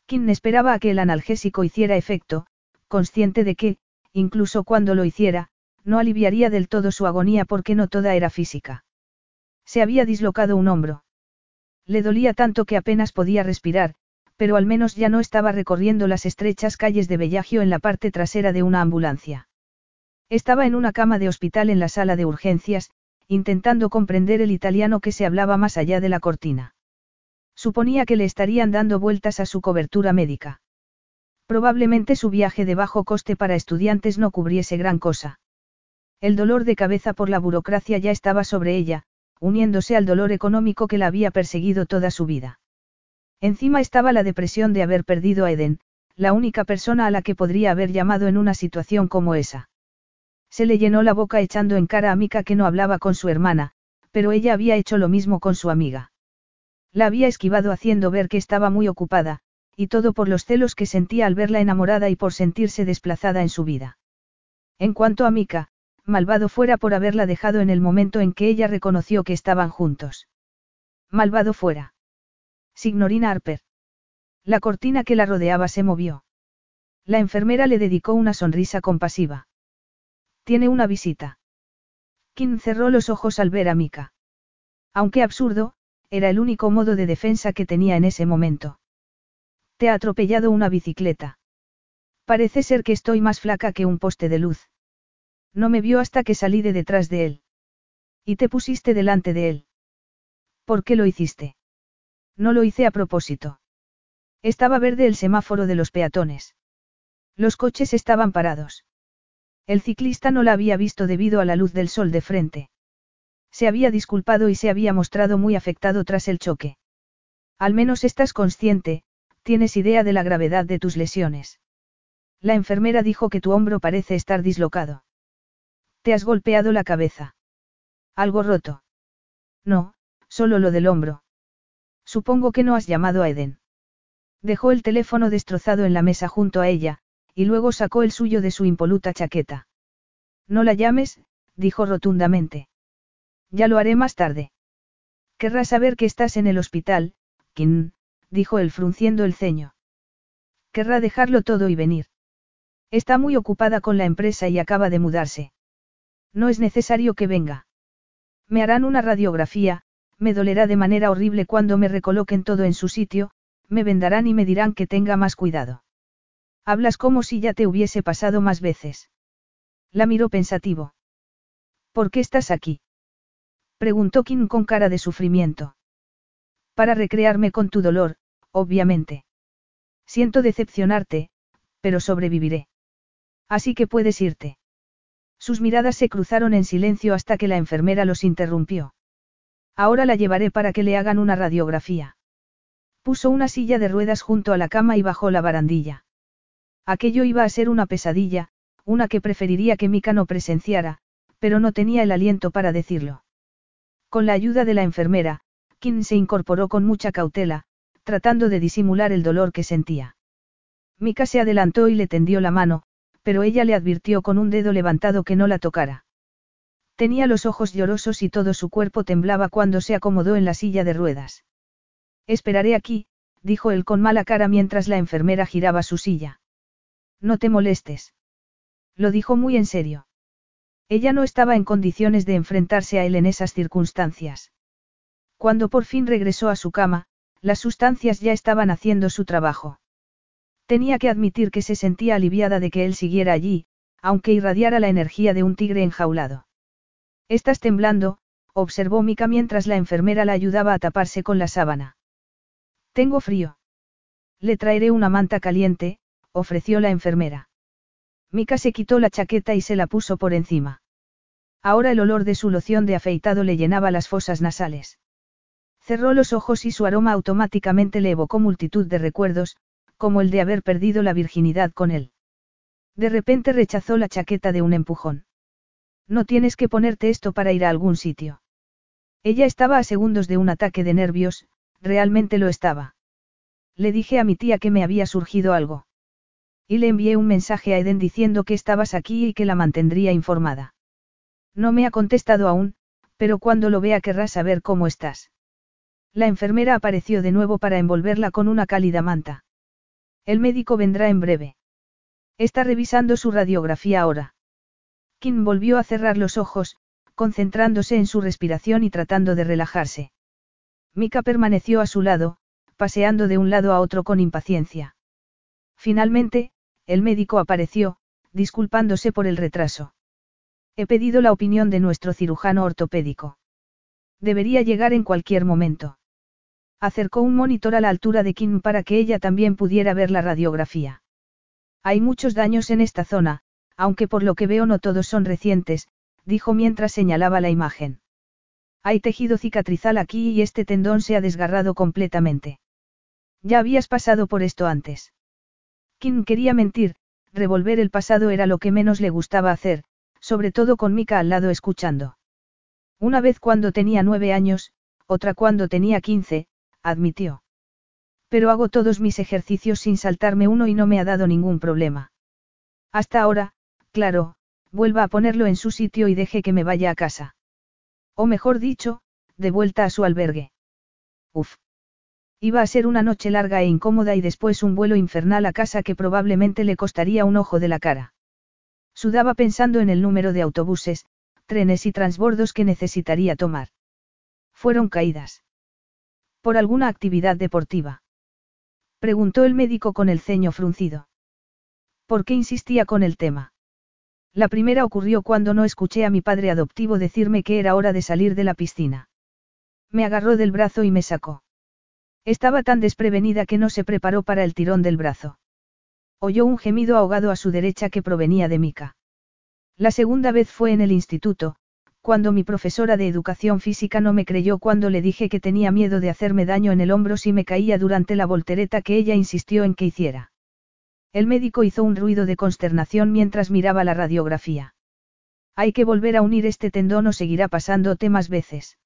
Kim esperaba a que el analgésico hiciera efecto, consciente de que, incluso cuando lo hiciera, no aliviaría del todo su agonía porque no toda era física. Se había dislocado un hombro. Le dolía tanto que apenas podía respirar, pero al menos ya no estaba recorriendo las estrechas calles de Bellagio en la parte trasera de una ambulancia. Estaba en una cama de hospital en la sala de urgencias, intentando comprender el italiano que se hablaba más allá de la cortina. Suponía que le estarían dando vueltas a su cobertura médica. Probablemente su viaje de bajo coste para estudiantes no cubriese gran cosa. El dolor de cabeza por la burocracia ya estaba sobre ella, uniéndose al dolor económico que la había perseguido toda su vida. Encima estaba la depresión de haber perdido a Eden, la única persona a la que podría haber llamado en una situación como esa. Se le llenó la boca echando en cara a Mika que no hablaba con su hermana, pero ella había hecho lo mismo con su amiga. La había esquivado haciendo ver que estaba muy ocupada, y todo por los celos que sentía al verla enamorada y por sentirse desplazada en su vida. En cuanto a Mika, malvado fuera por haberla dejado en el momento en que ella reconoció que estaban juntos. Malvado fuera. Signorina Harper. La cortina que la rodeaba se movió. La enfermera le dedicó una sonrisa compasiva. Tiene una visita. Kim cerró los ojos al ver a Mika. Aunque absurdo, era el único modo de defensa que tenía en ese momento. Te ha atropellado una bicicleta. Parece ser que estoy más flaca que un poste de luz. No me vio hasta que salí de detrás de él. Y te pusiste delante de él. ¿Por qué lo hiciste? No lo hice a propósito. Estaba verde el semáforo de los peatones. Los coches estaban parados. El ciclista no la había visto debido a la luz del sol de frente. Se había disculpado y se había mostrado muy afectado tras el choque. Al menos estás consciente, tienes idea de la gravedad de tus lesiones. La enfermera dijo que tu hombro parece estar dislocado. ¿Te has golpeado la cabeza? ¿Algo roto? No, solo lo del hombro. Supongo que no has llamado a Eden. Dejó el teléfono destrozado en la mesa junto a ella, y luego sacó el suyo de su impoluta chaqueta. No la llames, dijo rotundamente. Ya lo haré más tarde. Querrá saber que estás en el hospital, Kim, dijo él frunciendo el ceño. Querrá dejarlo todo y venir. Está muy ocupada con la empresa y acaba de mudarse. No es necesario que venga. Me harán una radiografía, me dolerá de manera horrible cuando me recoloquen todo en su sitio, me vendarán y me dirán que tenga más cuidado. Hablas como si ya te hubiese pasado más veces. La miró pensativo. ¿Por qué estás aquí? Preguntó Kim con cara de sufrimiento. Para recrearme con tu dolor, obviamente. Siento decepcionarte, pero sobreviviré. Así que puedes irte. Sus miradas se cruzaron en silencio hasta que la enfermera los interrumpió. Ahora la llevaré para que le hagan una radiografía. Puso una silla de ruedas junto a la cama y bajó la barandilla. Aquello iba a ser una pesadilla, una que preferiría que Mika no presenciara, pero no tenía el aliento para decirlo. Con la ayuda de la enfermera, Kim se incorporó con mucha cautela, tratando de disimular el dolor que sentía. Mika se adelantó y le tendió la mano, pero ella le advirtió con un dedo levantado que no la tocara. Tenía los ojos llorosos y todo su cuerpo temblaba cuando se acomodó en la silla de ruedas. Esperaré aquí, dijo él con mala cara mientras la enfermera giraba su silla. No te molestes. Lo dijo muy en serio. Ella no estaba en condiciones de enfrentarse a él en esas circunstancias. Cuando por fin regresó a su cama, las sustancias ya estaban haciendo su trabajo. Tenía que admitir que se sentía aliviada de que él siguiera allí, aunque irradiara la energía de un tigre enjaulado. Estás temblando, observó Mika mientras la enfermera la ayudaba a taparse con la sábana. Tengo frío. Le traeré una manta caliente, ofreció la enfermera. Mika se quitó la chaqueta y se la puso por encima. Ahora el olor de su loción de afeitado le llenaba las fosas nasales. Cerró los ojos y su aroma automáticamente le evocó multitud de recuerdos, como el de haber perdido la virginidad con él. De repente rechazó la chaqueta de un empujón. No tienes que ponerte esto para ir a algún sitio. Ella estaba a segundos de un ataque de nervios, realmente lo estaba. Le dije a mi tía que me había surgido algo. Y le envié un mensaje a Eden diciendo que estabas aquí y que la mantendría informada. No me ha contestado aún, pero cuando lo vea querrá saber cómo estás. La enfermera apareció de nuevo para envolverla con una cálida manta. El médico vendrá en breve. Está revisando su radiografía ahora. Kim volvió a cerrar los ojos, concentrándose en su respiración y tratando de relajarse. Mika permaneció a su lado, paseando de un lado a otro con impaciencia. Finalmente, el médico apareció, disculpándose por el retraso. He pedido la opinión de nuestro cirujano ortopédico. Debería llegar en cualquier momento. Acercó un monitor a la altura de Kim para que ella también pudiera ver la radiografía. Hay muchos daños en esta zona, aunque por lo que veo no todos son recientes, dijo mientras señalaba la imagen. Hay tejido cicatrizal aquí y este tendón se ha desgarrado completamente. Ya habías pasado por esto antes. Kim quería mentir, revolver el pasado era lo que menos le gustaba hacer, sobre todo con Mika al lado escuchando. Una vez cuando tenía nueve años, otra cuando tenía quince, admitió. Pero hago todos mis ejercicios sin saltarme uno y no me ha dado ningún problema. Hasta ahora, Claro, vuelva a ponerlo en su sitio y deje que me vaya a casa. O mejor dicho, de vuelta a su albergue. Uf. Iba a ser una noche larga e incómoda y después un vuelo infernal a casa que probablemente le costaría un ojo de la cara. Sudaba pensando en el número de autobuses, trenes y transbordos que necesitaría tomar. Fueron caídas. ¿Por alguna actividad deportiva? Preguntó el médico con el ceño fruncido. ¿Por qué insistía con el tema? La primera ocurrió cuando no escuché a mi padre adoptivo decirme que era hora de salir de la piscina. Me agarró del brazo y me sacó. Estaba tan desprevenida que no se preparó para el tirón del brazo. Oyó un gemido ahogado a su derecha que provenía de Mika. La segunda vez fue en el instituto, cuando mi profesora de educación física no me creyó cuando le dije que tenía miedo de hacerme daño en el hombro si me caía durante la voltereta que ella insistió en que hiciera. El médico hizo un ruido de consternación mientras miraba la radiografía. Hay que volver a unir este tendón o seguirá pasándote más veces.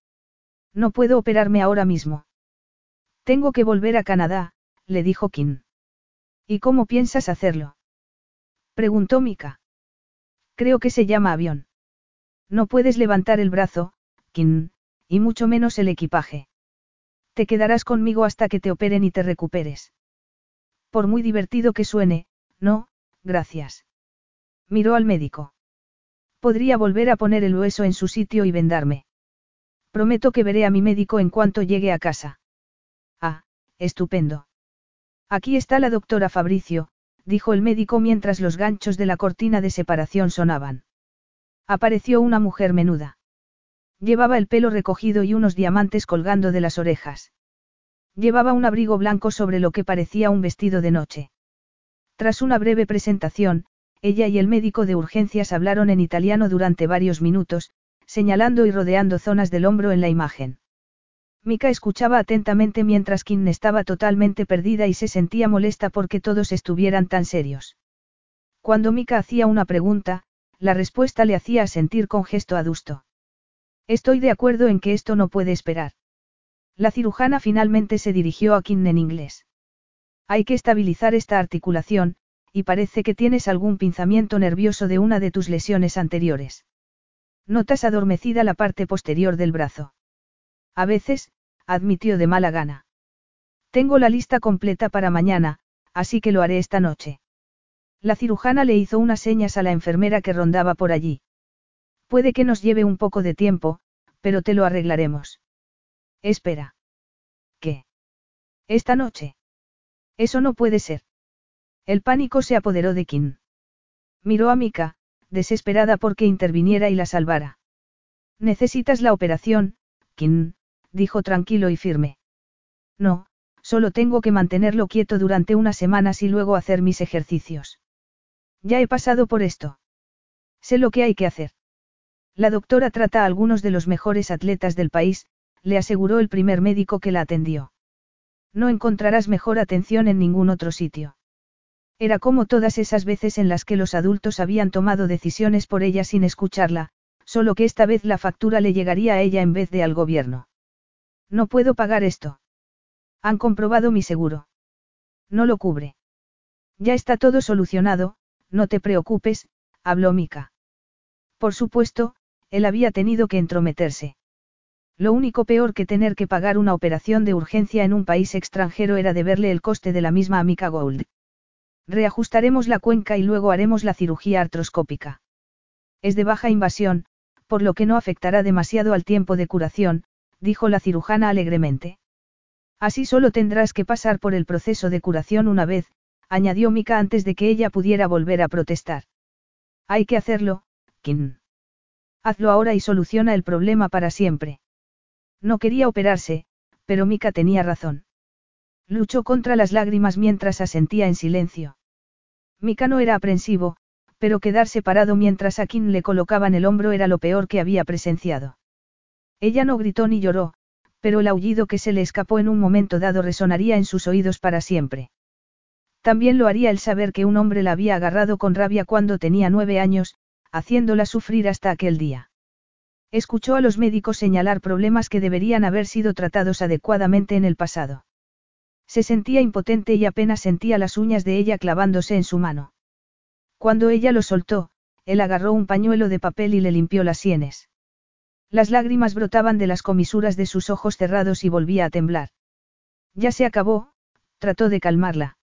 No puedo operarme ahora mismo. Tengo que volver a Canadá, le dijo Kim. ¿Y cómo piensas hacerlo? Preguntó Mika. Creo que se llama avión. No puedes levantar el brazo, Kim, y mucho menos el equipaje. Te quedarás conmigo hasta que te operen y te recuperes. Por muy divertido que suene, no, gracias. Miró al médico. Podría volver a poner el hueso en su sitio y vendarme. Prometo que veré a mi médico en cuanto llegue a casa. Ah, estupendo. Aquí está la doctora Fabricio, dijo el médico mientras los ganchos de la cortina de separación sonaban. Apareció una mujer menuda. Llevaba el pelo recogido y unos diamantes colgando de las orejas. Llevaba un abrigo blanco sobre lo que parecía un vestido de noche. Tras una breve presentación, ella y el médico de urgencias hablaron en italiano durante varios minutos, señalando y rodeando zonas del hombro en la imagen. Mika escuchaba atentamente mientras Kim estaba totalmente perdida y se sentía molesta porque todos estuvieran tan serios. Cuando Mika hacía una pregunta, la respuesta le hacía sentir con gesto adusto. Estoy de acuerdo en que esto no puede esperar. La cirujana finalmente se dirigió a Kim en inglés. Hay que estabilizar esta articulación, y parece que tienes algún pinzamiento nervioso de una de tus lesiones anteriores. Notas adormecida la parte posterior del brazo. A veces, admitió de mala gana. Tengo la lista completa para mañana, así que lo haré esta noche. La cirujana le hizo unas señas a la enfermera que rondaba por allí. Puede que nos lleve un poco de tiempo, pero te lo arreglaremos. Espera. ¿Qué? Esta noche. Eso no puede ser. El pánico se apoderó de Kim. Miró a Mika, desesperada porque interviniera y la salvara. Necesitas la operación, Kim, dijo tranquilo y firme. No, solo tengo que mantenerlo quieto durante unas semanas y luego hacer mis ejercicios. Ya he pasado por esto. Sé lo que hay que hacer. La doctora trata a algunos de los mejores atletas del país, le aseguró el primer médico que la atendió. No encontrarás mejor atención en ningún otro sitio. Era como todas esas veces en las que los adultos habían tomado decisiones por ella sin escucharla, solo que esta vez la factura le llegaría a ella en vez de al gobierno. No puedo pagar esto. Han comprobado mi seguro. No lo cubre. Ya está todo solucionado, no te preocupes, habló Mika. Por supuesto, él había tenido que entrometerse. Lo único peor que tener que pagar una operación de urgencia en un país extranjero era deberle el coste de la misma a Mika Gold. Reajustaremos la cuenca y luego haremos la cirugía artroscópica. Es de baja invasión, por lo que no afectará demasiado al tiempo de curación, dijo la cirujana alegremente. Así solo tendrás que pasar por el proceso de curación una vez, añadió Mika antes de que ella pudiera volver a protestar. Hay que hacerlo, Kim. Hazlo ahora y soluciona el problema para siempre. No quería operarse, pero Mika tenía razón. Luchó contra las lágrimas mientras asentía en silencio. Mika no era aprensivo, pero quedar separado mientras a Kim le colocaban el hombro era lo peor que había presenciado. Ella no gritó ni lloró, pero el aullido que se le escapó en un momento dado resonaría en sus oídos para siempre. También lo haría el saber que un hombre la había agarrado con rabia cuando tenía nueve años, haciéndola sufrir hasta aquel día. Escuchó a los médicos señalar problemas que deberían haber sido tratados adecuadamente en el pasado. Se sentía impotente y apenas sentía las uñas de ella clavándose en su mano. Cuando ella lo soltó, él agarró un pañuelo de papel y le limpió las sienes. Las lágrimas brotaban de las comisuras de sus ojos cerrados y volvía a temblar. Ya se acabó, trató de calmarla.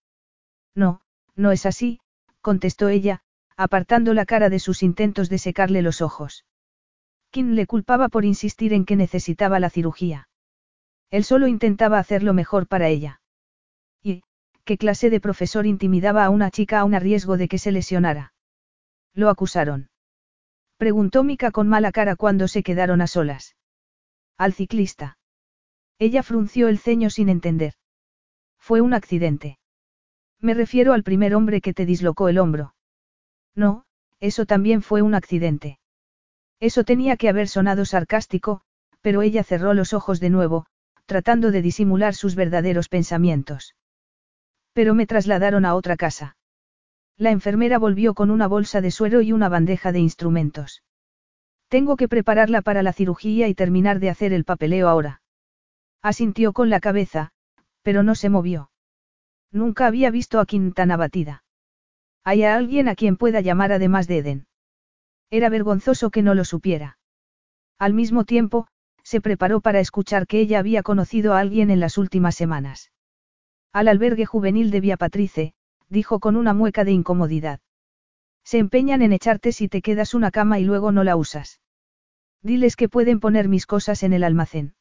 No, no es así, contestó ella, apartando la cara de sus intentos de secarle los ojos. Kim le culpaba por insistir en que necesitaba la cirugía. Él solo intentaba hacerlo mejor para ella. ¿Y, qué clase de profesor intimidaba a una chica aún a riesgo de que se lesionara? Lo acusaron. Preguntó Mika con mala cara cuando se quedaron a solas. Al ciclista. Ella frunció el ceño sin entender. Fue un accidente. Me refiero al primer hombre que te dislocó el hombro. No, eso también fue un accidente. Eso tenía que haber sonado sarcástico, pero ella cerró los ojos de nuevo, tratando de disimular sus verdaderos pensamientos. Pero me trasladaron a otra casa. La enfermera volvió con una bolsa de suero y una bandeja de instrumentos. Tengo que prepararla para la cirugía y terminar de hacer el papeleo ahora. Asintió con la cabeza, pero no se movió. Nunca había visto a Kim tan abatida. ¿Hay a alguien a quien pueda llamar además de Eden? Era vergonzoso que no lo supiera. Al mismo tiempo, se preparó para escuchar que ella había conocido a alguien en las últimas semanas. Al albergue juvenil de Vía Patrice, dijo con una mueca de incomodidad. Se empeñan en echarte si te quedas una cama y luego no la usas. Diles que pueden poner mis cosas en el almacén.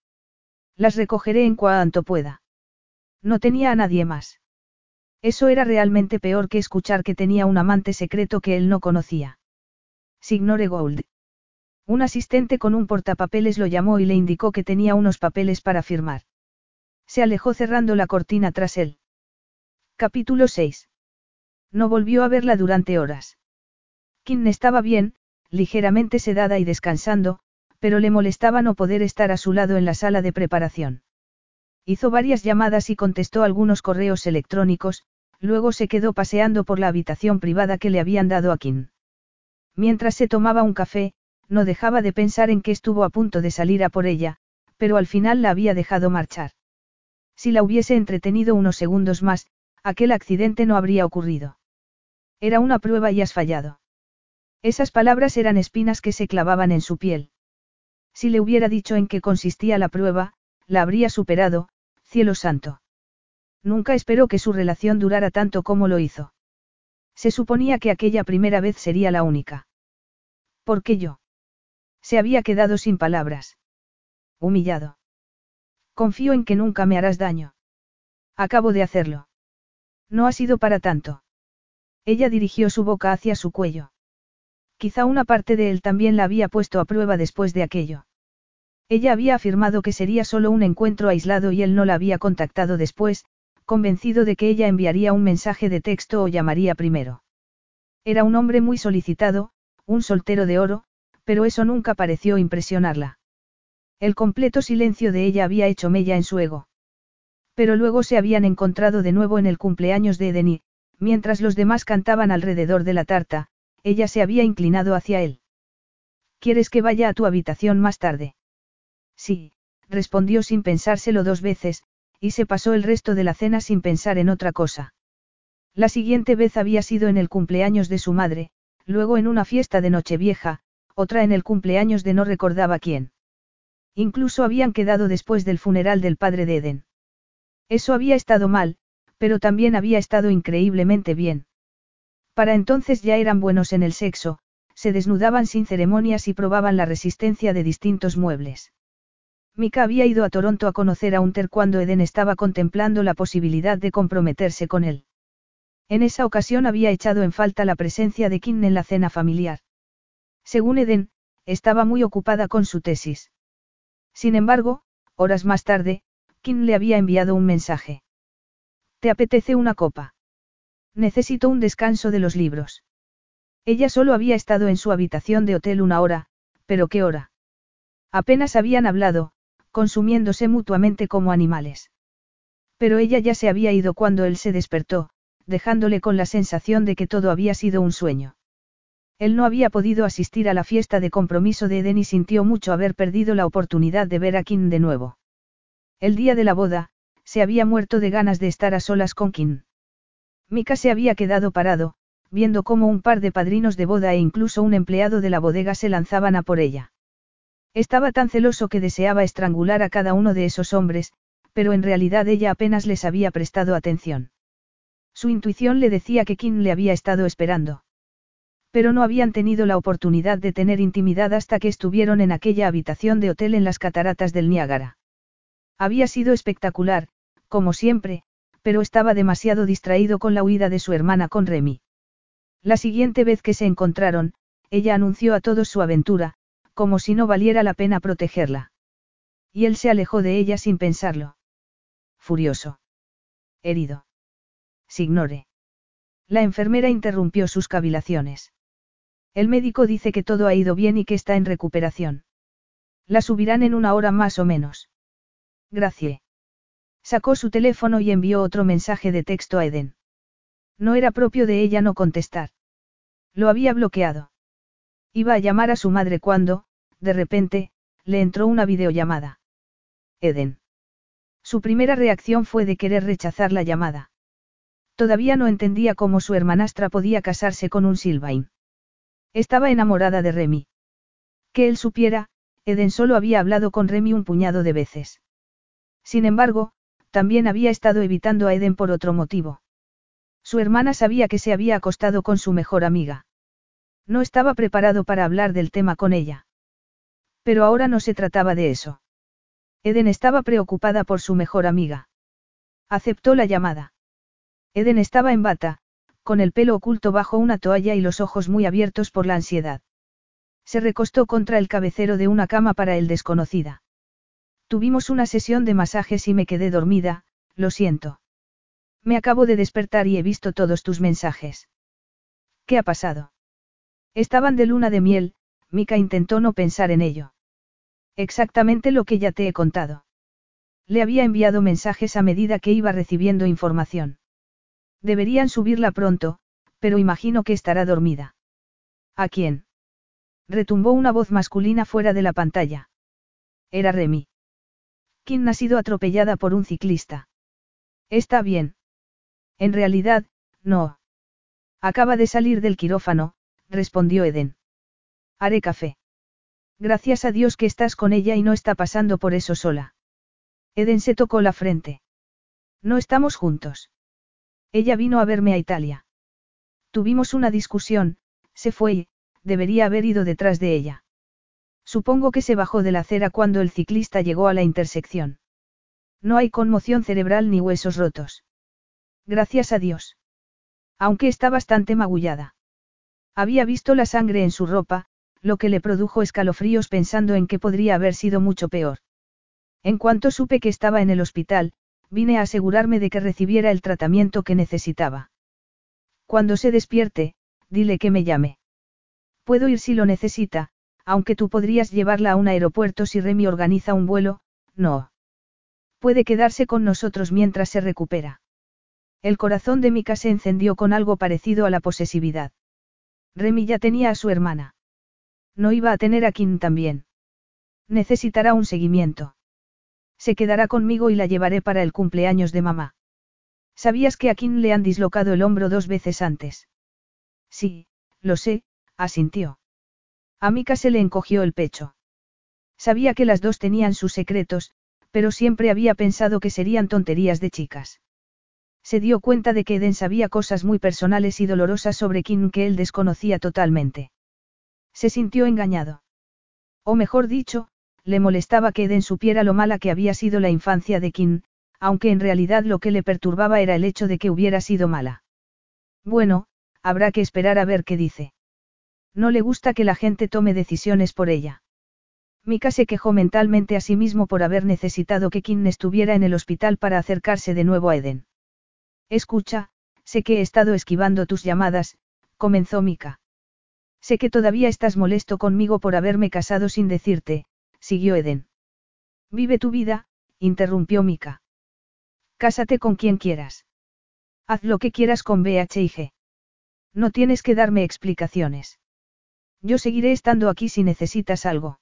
Las recogeré en cuanto pueda. No tenía a nadie más. Eso era realmente peor que escuchar que tenía un amante secreto que él no conocía. Signore Gold. Un asistente con un portapapeles lo llamó y le indicó que tenía unos papeles para firmar. Se alejó cerrando la cortina tras él. Capítulo 6. No volvió a verla durante horas. Kim estaba bien, ligeramente sedada y descansando, pero le molestaba no poder estar a su lado en la sala de preparación. Hizo varias llamadas y contestó algunos correos electrónicos, luego se quedó paseando por la habitación privada que le habían dado a Kim. Mientras se tomaba un café, no dejaba de pensar en que estuvo a punto de salir a por ella, pero al final la había dejado marchar. Si la hubiese entretenido unos segundos más, aquel accidente no habría ocurrido. Era una prueba y has fallado. Esas palabras eran espinas que se clavaban en su piel. Si le hubiera dicho en qué consistía la prueba, la habría superado, cielo santo. Nunca esperó que su relación durara tanto como lo hizo. Se suponía que aquella primera vez sería la única. ¿Por qué yo? Se había quedado sin palabras. Humillado. Confío en que nunca me harás daño. Acabo de hacerlo. No ha sido para tanto. Ella dirigió su boca hacia su cuello. Quizá una parte de él también la había puesto a prueba después de aquello. Ella había afirmado que sería solo un encuentro aislado y él no la había contactado después, convencido de que ella enviaría un mensaje de texto o llamaría primero. Era un hombre muy solicitado, un soltero de oro, pero eso nunca pareció impresionarla. El completo silencio de ella había hecho mella en su ego. Pero luego se habían encontrado de nuevo en el cumpleaños de Eden y, mientras los demás cantaban alrededor de la tarta, ella se había inclinado hacia él. ¿Quieres que vaya a tu habitación más tarde? Sí, respondió sin pensárselo dos veces, y se pasó el resto de la cena sin pensar en otra cosa. La siguiente vez había sido en el cumpleaños de su madre, luego en una fiesta de Nochevieja, otra en el cumpleaños de no recordaba quién. Incluso habían quedado después del funeral del padre de Eden. Eso había estado mal, pero también había estado increíblemente bien. Para entonces ya eran buenos en el sexo, se desnudaban sin ceremonias y probaban la resistencia de distintos muebles. Mika había ido a Toronto a conocer a Hunter cuando Eden estaba contemplando la posibilidad de comprometerse con él. En esa ocasión había echado en falta la presencia de Kim en la cena familiar. Según Eden, estaba muy ocupada con su tesis. Sin embargo, horas más tarde, Kim le había enviado un mensaje. ¿Te apetece una copa? Necesito un descanso de los libros. Ella solo había estado en su habitación de hotel una hora, pero ¿qué hora? Apenas habían hablado, consumiéndose mutuamente como animales. Pero ella ya se había ido cuando él se despertó, dejándole con la sensación de que todo había sido un sueño. Él no había podido asistir a la fiesta de compromiso de Eden y sintió mucho haber perdido la oportunidad de ver a Kim de nuevo. El día de la boda, se había muerto de ganas de estar a solas con Kim. Mika se había quedado parado, viendo cómo un par de padrinos de boda e incluso un empleado de la bodega se lanzaban a por ella. Estaba tan celoso que deseaba estrangular a cada uno de esos hombres, pero en realidad ella apenas les había prestado atención. Su intuición le decía que Kim le había estado esperando. Pero no habían tenido la oportunidad de tener intimidad hasta que estuvieron en aquella habitación de hotel en las cataratas del Niágara. Había sido espectacular, como siempre, pero estaba demasiado distraído con la huida de su hermana con Remy. La siguiente vez que se encontraron, ella anunció a todos su aventura, como si no valiera la pena protegerla. Y él se alejó de ella sin pensarlo. Furioso. Herido. Signore. La enfermera interrumpió sus cavilaciones. El médico dice que todo ha ido bien y que está en recuperación. La subirán en una hora más o menos. Gracie. Sacó su teléfono y envió otro mensaje de texto a Eden. No era propio de ella no contestar. Lo había bloqueado. Iba a llamar a su madre cuando, de repente, le entró una videollamada. Eden. Su primera reacción fue de querer rechazar la llamada. Todavía no entendía cómo su hermanastra podía casarse con un Silvain. Estaba enamorada de Remy. Que él supiera, Eden solo había hablado con Remy un puñado de veces. Sin embargo, también había estado evitando a Eden por otro motivo. Su hermana sabía que se había acostado con su mejor amiga. No estaba preparado para hablar del tema con ella. Pero ahora no se trataba de eso. Eden estaba preocupada por su mejor amiga. Aceptó la llamada. Eden estaba en bata, con el pelo oculto bajo una toalla y los ojos muy abiertos por la ansiedad. Se recostó contra el cabecero de una cama para el desconocida. Tuvimos una sesión de masajes y me quedé dormida, lo siento. Me acabo de despertar y he visto todos tus mensajes. ¿Qué ha pasado? Estaban de luna de miel, Mika intentó no pensar en ello. Exactamente lo que ya te he contado. Le había enviado mensajes a medida que iba recibiendo información. Deberían subirla pronto, pero imagino que estará dormida. ¿A quién? Retumbó una voz masculina fuera de la pantalla. Era Remy. ¿Quién ha sido atropellada por un ciclista? Está bien. En realidad, no. Acaba de salir del quirófano, respondió Eden. Haré café. Gracias a Dios que estás con ella y no está pasando por eso sola. Eden se tocó la frente. No estamos juntos. Ella vino a verme a Italia. Tuvimos una discusión, se fue y, debería haber ido detrás de ella. Supongo que se bajó de la acera cuando el ciclista llegó a la intersección. No hay conmoción cerebral ni huesos rotos. Gracias a Dios. Aunque está bastante magullada. Había visto la sangre en su ropa, lo que le produjo escalofríos pensando en que podría haber sido mucho peor. En cuanto supe que estaba en el hospital, vine a asegurarme de que recibiera el tratamiento que necesitaba. Cuando se despierte, dile que me llame. Puedo ir si lo necesita, aunque tú podrías llevarla a un aeropuerto si Remy organiza un vuelo, no. Puede quedarse con nosotros mientras se recupera. El corazón de Mika se encendió con algo parecido a la posesividad. Remy ya tenía a su hermana. No iba a tener a Kim también. Necesitará un seguimiento. Se quedará conmigo y la llevaré para el cumpleaños de mamá. ¿Sabías que a Kim le han dislocado el hombro dos veces antes? Sí, lo sé, asintió. A Mika se le encogió el pecho. Sabía que las dos tenían sus secretos, pero siempre había pensado que serían tonterías de chicas. Se dio cuenta de que Eden sabía cosas muy personales y dolorosas sobre Kim que él desconocía totalmente. Se sintió engañado. O mejor dicho, le molestaba que Eden supiera lo mala que había sido la infancia de Kim, aunque en realidad lo que le perturbaba era el hecho de que hubiera sido mala. Bueno, habrá que esperar a ver qué dice. No le gusta que la gente tome decisiones por ella. Mika se quejó mentalmente a sí mismo por haber necesitado que Kim estuviera en el hospital para acercarse de nuevo a Eden. Escucha, sé que he estado esquivando tus llamadas, comenzó Mika. Sé que todavía estás molesto conmigo por haberme casado sin decirte, siguió Eden. Vive tu vida, interrumpió Mika. Cásate con quien quieras. Haz lo que quieras con BH No tienes que darme explicaciones. Yo seguiré estando aquí si necesitas algo.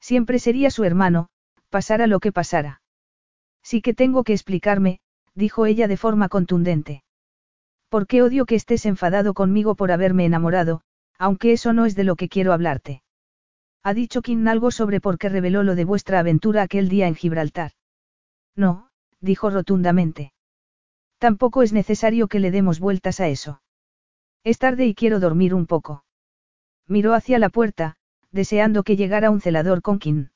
Siempre sería su hermano, pasara lo que pasara. Sí que tengo que explicarme, dijo ella de forma contundente. ¿Por qué odio que estés enfadado conmigo por haberme enamorado, aunque eso no es de lo que quiero hablarte? ¿Ha dicho Kim algo sobre por qué reveló lo de vuestra aventura aquel día en Gibraltar? No, dijo rotundamente. Tampoco es necesario que le demos vueltas a eso. Es tarde y quiero dormir un poco. Miró hacia la puerta, deseando que llegara un celador con Kim.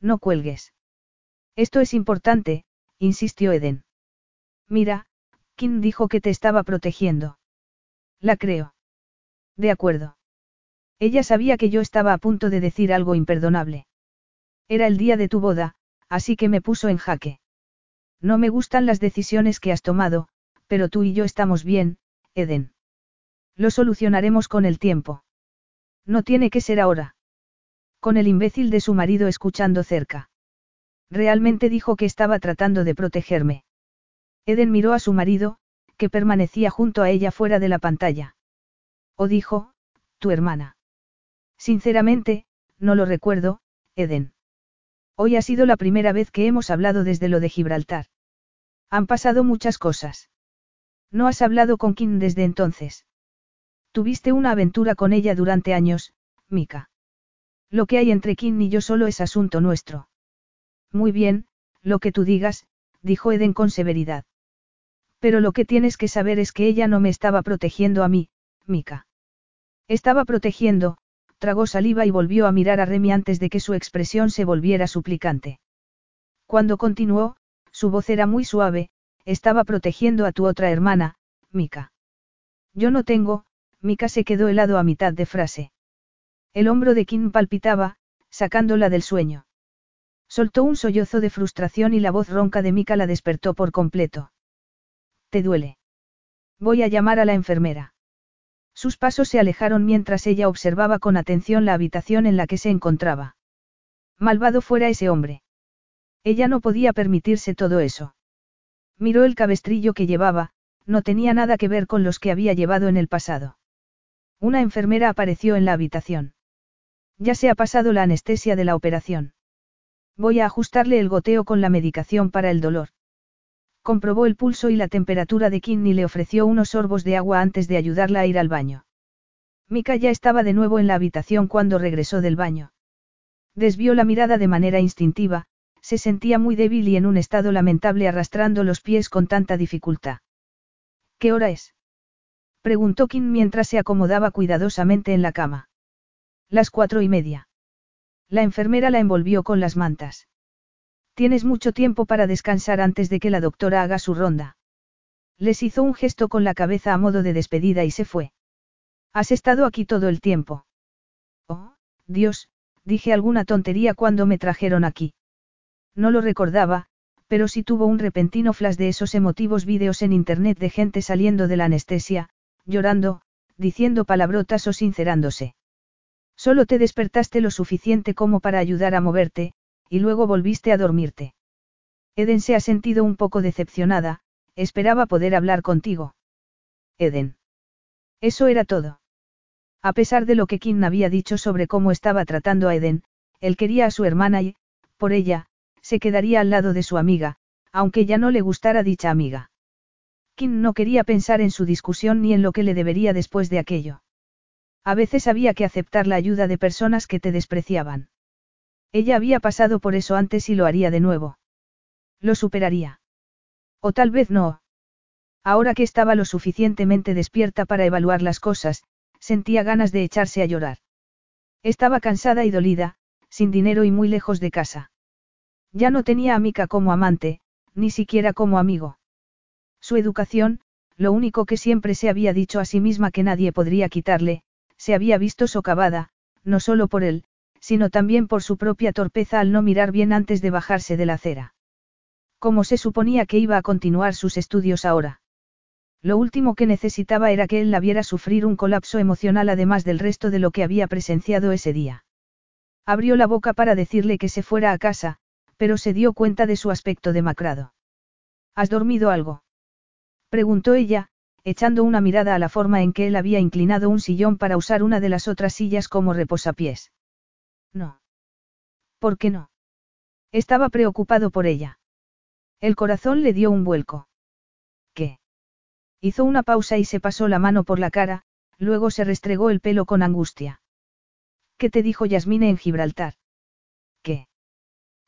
No cuelgues. Esto es importante, insistió Eden. Mira, Kim dijo que te estaba protegiendo. La creo. De acuerdo. Ella sabía que yo estaba a punto de decir algo imperdonable. Era el día de tu boda, así que me puso en jaque. No me gustan las decisiones que has tomado, pero tú y yo estamos bien, Eden. Lo solucionaremos con el tiempo. No tiene que ser ahora. Con el imbécil de su marido escuchando cerca. Realmente dijo que estaba tratando de protegerme. Eden miró a su marido, que permanecía junto a ella fuera de la pantalla. O dijo, tu hermana. Sinceramente, no lo recuerdo, Eden. Hoy ha sido la primera vez que hemos hablado desde lo de Gibraltar. Han pasado muchas cosas. No has hablado con Kim desde entonces. Tuviste una aventura con ella durante años, Mika. Lo que hay entre Kim y yo solo es asunto nuestro. Muy bien, lo que tú digas, dijo Eden con severidad. Pero lo que tienes que saber es que ella no me estaba protegiendo a mí, Mika. Estaba protegiendo, tragó saliva y volvió a mirar a Remy antes de que su expresión se volviera suplicante. Cuando continuó, su voz era muy suave, estaba protegiendo a tu otra hermana, Mika. Yo no tengo, Mika se quedó helado a mitad de frase. El hombro de Kim palpitaba, sacándola del sueño. Soltó un sollozo de frustración y la voz ronca de Mika la despertó por completo. ¿Te duele? Voy a llamar a la enfermera. Sus pasos se alejaron mientras ella observaba con atención la habitación en la que se encontraba. Malvado fuera ese hombre. Ella no podía permitirse todo eso. Miró el cabestrillo que llevaba, no tenía nada que ver con los que había llevado en el pasado. Una enfermera apareció en la habitación. Ya se ha pasado la anestesia de la operación. Voy a ajustarle el goteo con la medicación para el dolor. Comprobó el pulso y la temperatura de Kim y le ofreció unos sorbos de agua antes de ayudarla a ir al baño. Mika ya estaba de nuevo en la habitación cuando regresó del baño. Desvió la mirada de manera instintiva, se sentía muy débil y en un estado lamentable arrastrando los pies con tanta dificultad. ¿Qué hora es? preguntó Kim mientras se acomodaba cuidadosamente en la cama. Las cuatro y media. La enfermera la envolvió con las mantas. Tienes mucho tiempo para descansar antes de que la doctora haga su ronda. Les hizo un gesto con la cabeza a modo de despedida y se fue. Has estado aquí todo el tiempo. Oh, Dios, dije alguna tontería cuando me trajeron aquí. No lo recordaba, pero sí tuvo un repentino flash de esos emotivos vídeos en internet de gente saliendo de la anestesia, llorando, diciendo palabrotas o sincerándose. Solo te despertaste lo suficiente como para ayudar a moverte, y luego volviste a dormirte. Eden se ha sentido un poco decepcionada, esperaba poder hablar contigo. Eden. Eso era todo. A pesar de lo que Kim había dicho sobre cómo estaba tratando a Eden, él quería a su hermana y, por ella, se quedaría al lado de su amiga, aunque ya no le gustara dicha amiga. Kim no quería pensar en su discusión ni en lo que le debería después de aquello. A veces había que aceptar la ayuda de personas que te despreciaban. Ella había pasado por eso antes y lo haría de nuevo. Lo superaría. O tal vez no. Ahora que estaba lo suficientemente despierta para evaluar las cosas, sentía ganas de echarse a llorar. Estaba cansada y dolida, sin dinero y muy lejos de casa. Ya no tenía a Mika como amante, ni siquiera como amigo. Su educación, lo único que siempre se había dicho a sí misma que nadie podría quitarle, se había visto socavada, no solo por él, sino también por su propia torpeza al no mirar bien antes de bajarse de la acera. ¿Cómo se suponía que iba a continuar sus estudios ahora? Lo último que necesitaba era que él la viera sufrir un colapso emocional además del resto de lo que había presenciado ese día. Abrió la boca para decirle que se fuera a casa, pero se dio cuenta de su aspecto demacrado. ¿Has dormido algo? preguntó ella, echando una mirada a la forma en que él había inclinado un sillón para usar una de las otras sillas como reposapiés. No. ¿Por qué no? Estaba preocupado por ella. El corazón le dio un vuelco. ¿Qué? Hizo una pausa y se pasó la mano por la cara, luego se restregó el pelo con angustia. ¿Qué te dijo Yasmine en Gibraltar? ¿Qué?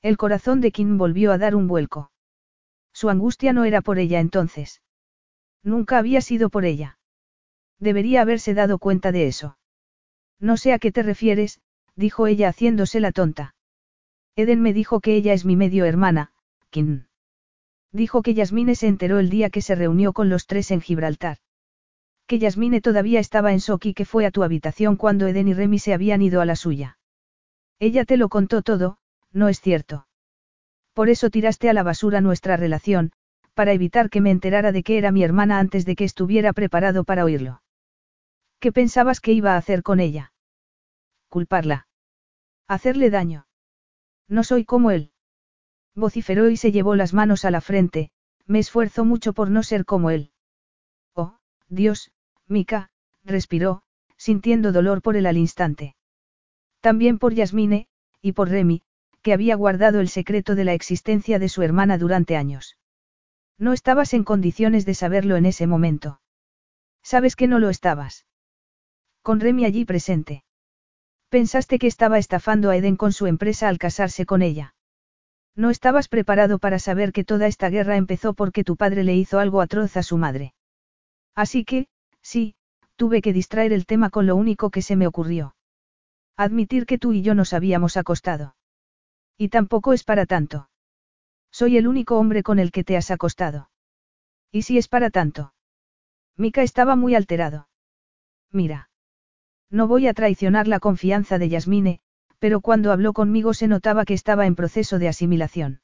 El corazón de Kim volvió a dar un vuelco. Su angustia no era por ella entonces. Nunca había sido por ella. Debería haberse dado cuenta de eso. No sé a qué te refieres, dijo ella haciéndose la tonta. Eden me dijo que ella es mi medio hermana, Kim. Dijo que Yasmine se enteró el día que se reunió con los tres en Gibraltar. Que Yasmine todavía estaba en Sok y que fue a tu habitación cuando Eden y Remy se habían ido a la suya. Ella te lo contó todo, no es cierto. Por eso tiraste a la basura nuestra relación, para evitar que me enterara de que era mi hermana antes de que estuviera preparado para oírlo. ¿Qué pensabas que iba a hacer con ella? Culparla. Hacerle daño. No soy como él. Vociferó y se llevó las manos a la frente, me esfuerzo mucho por no ser como él. Oh, Dios, Mika, respiró, sintiendo dolor por él al instante. También por Yasmine, y por Remy, que había guardado el secreto de la existencia de su hermana durante años. No estabas en condiciones de saberlo en ese momento. Sabes que no lo estabas. Con Remy allí presente. Pensaste que estaba estafando a Eden con su empresa al casarse con ella. No estabas preparado para saber que toda esta guerra empezó porque tu padre le hizo algo atroz a su madre. Así que, sí, tuve que distraer el tema con lo único que se me ocurrió. Admitir que tú y yo nos habíamos acostado. Y tampoco es para tanto. Soy el único hombre con el que te has acostado. ¿Y si es para tanto? Mika estaba muy alterado. Mira. No voy a traicionar la confianza de Yasmine, pero cuando habló conmigo se notaba que estaba en proceso de asimilación.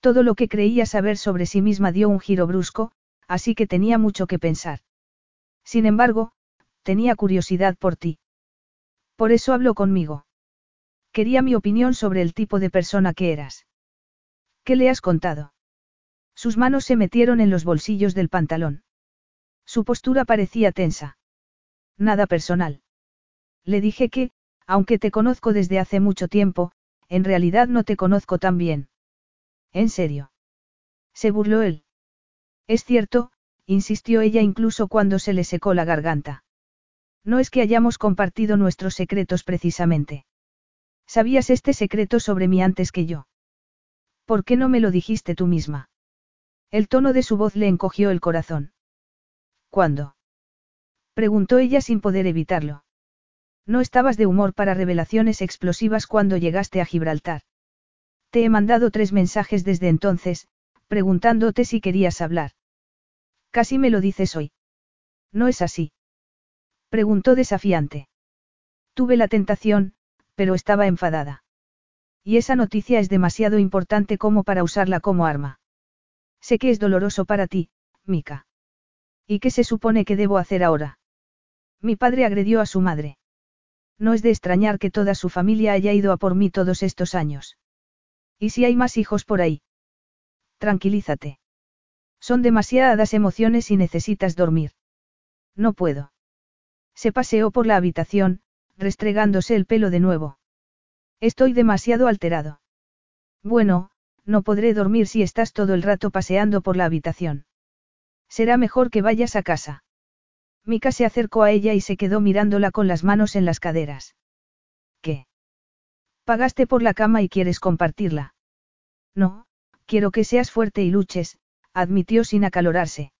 Todo lo que creía saber sobre sí misma dio un giro brusco, así que tenía mucho que pensar. Sin embargo, tenía curiosidad por ti. Por eso habló conmigo. Quería mi opinión sobre el tipo de persona que eras. ¿Qué le has contado? Sus manos se metieron en los bolsillos del pantalón. Su postura parecía tensa. Nada personal. Le dije que, aunque te conozco desde hace mucho tiempo, en realidad no te conozco tan bien. ¿En serio? Se burló él. Es cierto, insistió ella incluso cuando se le secó la garganta. No es que hayamos compartido nuestros secretos precisamente. Sabías este secreto sobre mí antes que yo. ¿Por qué no me lo dijiste tú misma? El tono de su voz le encogió el corazón. ¿Cuándo? Preguntó ella sin poder evitarlo. No estabas de humor para revelaciones explosivas cuando llegaste a Gibraltar. Te he mandado tres mensajes desde entonces, preguntándote si querías hablar. Casi me lo dices hoy. ¿No es así? Preguntó desafiante. Tuve la tentación, pero estaba enfadada. Y esa noticia es demasiado importante como para usarla como arma. Sé que es doloroso para ti, Mika. ¿Y qué se supone que debo hacer ahora? Mi padre agredió a su madre. No es de extrañar que toda su familia haya ido a por mí todos estos años. ¿Y si hay más hijos por ahí? Tranquilízate. Son demasiadas emociones y necesitas dormir. No puedo. Se paseó por la habitación, restregándose el pelo de nuevo. Estoy demasiado alterado. Bueno, no podré dormir si estás todo el rato paseando por la habitación. Será mejor que vayas a casa. Mika se acercó a ella y se quedó mirándola con las manos en las caderas. ¿Qué? Pagaste por la cama y quieres compartirla. No, quiero que seas fuerte y luches, admitió sin acalorarse.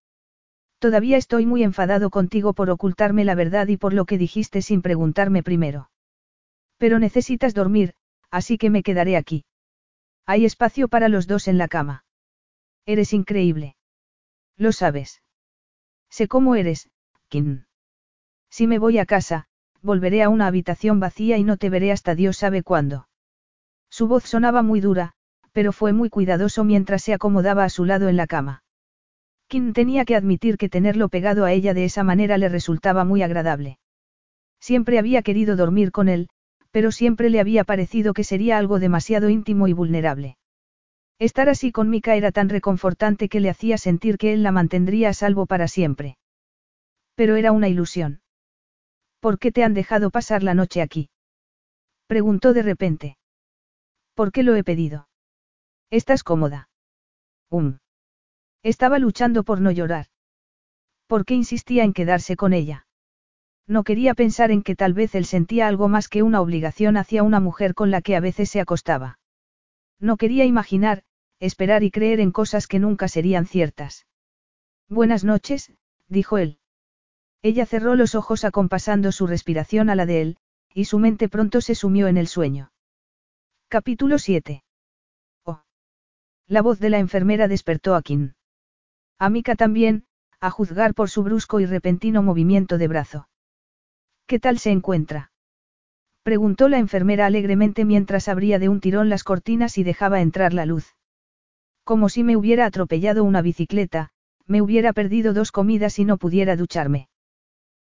Todavía estoy muy enfadado contigo por ocultarme la verdad y por lo que dijiste sin preguntarme primero. Pero necesitas dormir, así que me quedaré aquí. Hay espacio para los dos en la cama. Eres increíble. Lo sabes. Sé cómo eres, Kim. Si me voy a casa, volveré a una habitación vacía y no te veré hasta Dios sabe cuándo. Su voz sonaba muy dura, pero fue muy cuidadoso mientras se acomodaba a su lado en la cama. Kim tenía que admitir que tenerlo pegado a ella de esa manera le resultaba muy agradable. Siempre había querido dormir con él, pero siempre le había parecido que sería algo demasiado íntimo y vulnerable. Estar así con Mika era tan reconfortante que le hacía sentir que él la mantendría a salvo para siempre. Pero era una ilusión. ¿Por qué te han dejado pasar la noche aquí? Preguntó de repente. ¿Por qué lo he pedido? ¿Estás cómoda? Um. Estaba luchando por no llorar. ¿Por qué insistía en quedarse con ella? No quería pensar en que tal vez él sentía algo más que una obligación hacia una mujer con la que a veces se acostaba. No quería imaginar, esperar y creer en cosas que nunca serían ciertas. Buenas noches, dijo él. Ella cerró los ojos acompasando su respiración a la de él, y su mente pronto se sumió en el sueño. Capítulo 7. Oh. La voz de la enfermera despertó a Kim. A Mika también, a juzgar por su brusco y repentino movimiento de brazo. ¿Qué tal se encuentra? Preguntó la enfermera alegremente mientras abría de un tirón las cortinas y dejaba entrar la luz. Como si me hubiera atropellado una bicicleta, me hubiera perdido dos comidas y no pudiera ducharme.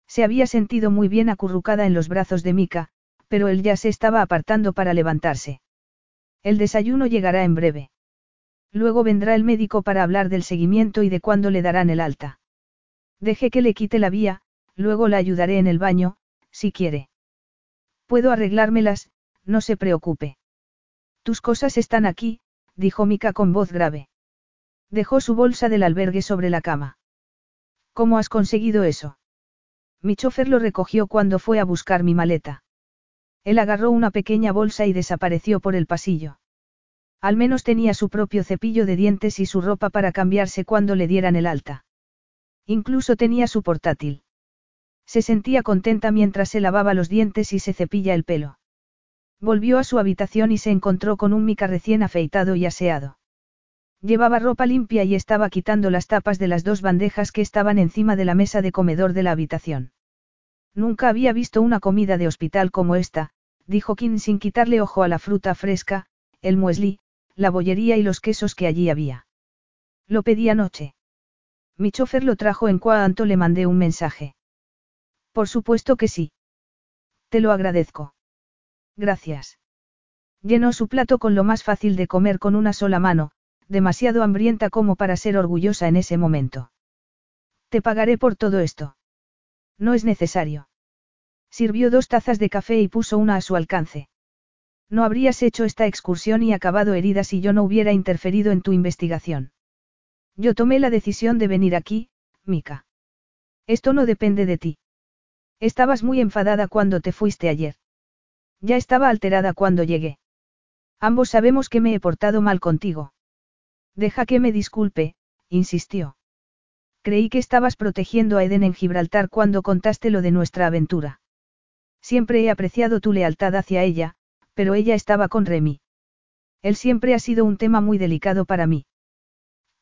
Se había sentido muy bien acurrucada en los brazos de Mika, pero él ya se estaba apartando para levantarse. El desayuno llegará en breve. Luego vendrá el médico para hablar del seguimiento y de cuándo le darán el alta. Deje que le quite la vía, luego la ayudaré en el baño, si quiere. Puedo arreglármelas, no se preocupe. Tus cosas están aquí, dijo Mika con voz grave. Dejó su bolsa del albergue sobre la cama. ¿Cómo has conseguido eso? Mi chofer lo recogió cuando fue a buscar mi maleta. Él agarró una pequeña bolsa y desapareció por el pasillo. Al menos tenía su propio cepillo de dientes y su ropa para cambiarse cuando le dieran el alta. Incluso tenía su portátil. Se sentía contenta mientras se lavaba los dientes y se cepilla el pelo. Volvió a su habitación y se encontró con un mica recién afeitado y aseado. Llevaba ropa limpia y estaba quitando las tapas de las dos bandejas que estaban encima de la mesa de comedor de la habitación. Nunca había visto una comida de hospital como esta, dijo Kim sin quitarle ojo a la fruta fresca, el muesli, la bollería y los quesos que allí había. Lo pedí anoche. Mi chofer lo trajo en cuanto le mandé un mensaje. Por supuesto que sí. Te lo agradezco. Gracias. Llenó su plato con lo más fácil de comer con una sola mano, demasiado hambrienta como para ser orgullosa en ese momento. Te pagaré por todo esto. No es necesario. Sirvió dos tazas de café y puso una a su alcance. No habrías hecho esta excursión y acabado herida si yo no hubiera interferido en tu investigación. Yo tomé la decisión de venir aquí, Mika. Esto no depende de ti. Estabas muy enfadada cuando te fuiste ayer. Ya estaba alterada cuando llegué. Ambos sabemos que me he portado mal contigo. Deja que me disculpe, insistió. Creí que estabas protegiendo a Eden en Gibraltar cuando contaste lo de nuestra aventura. Siempre he apreciado tu lealtad hacia ella, pero ella estaba con Remy. Él siempre ha sido un tema muy delicado para mí.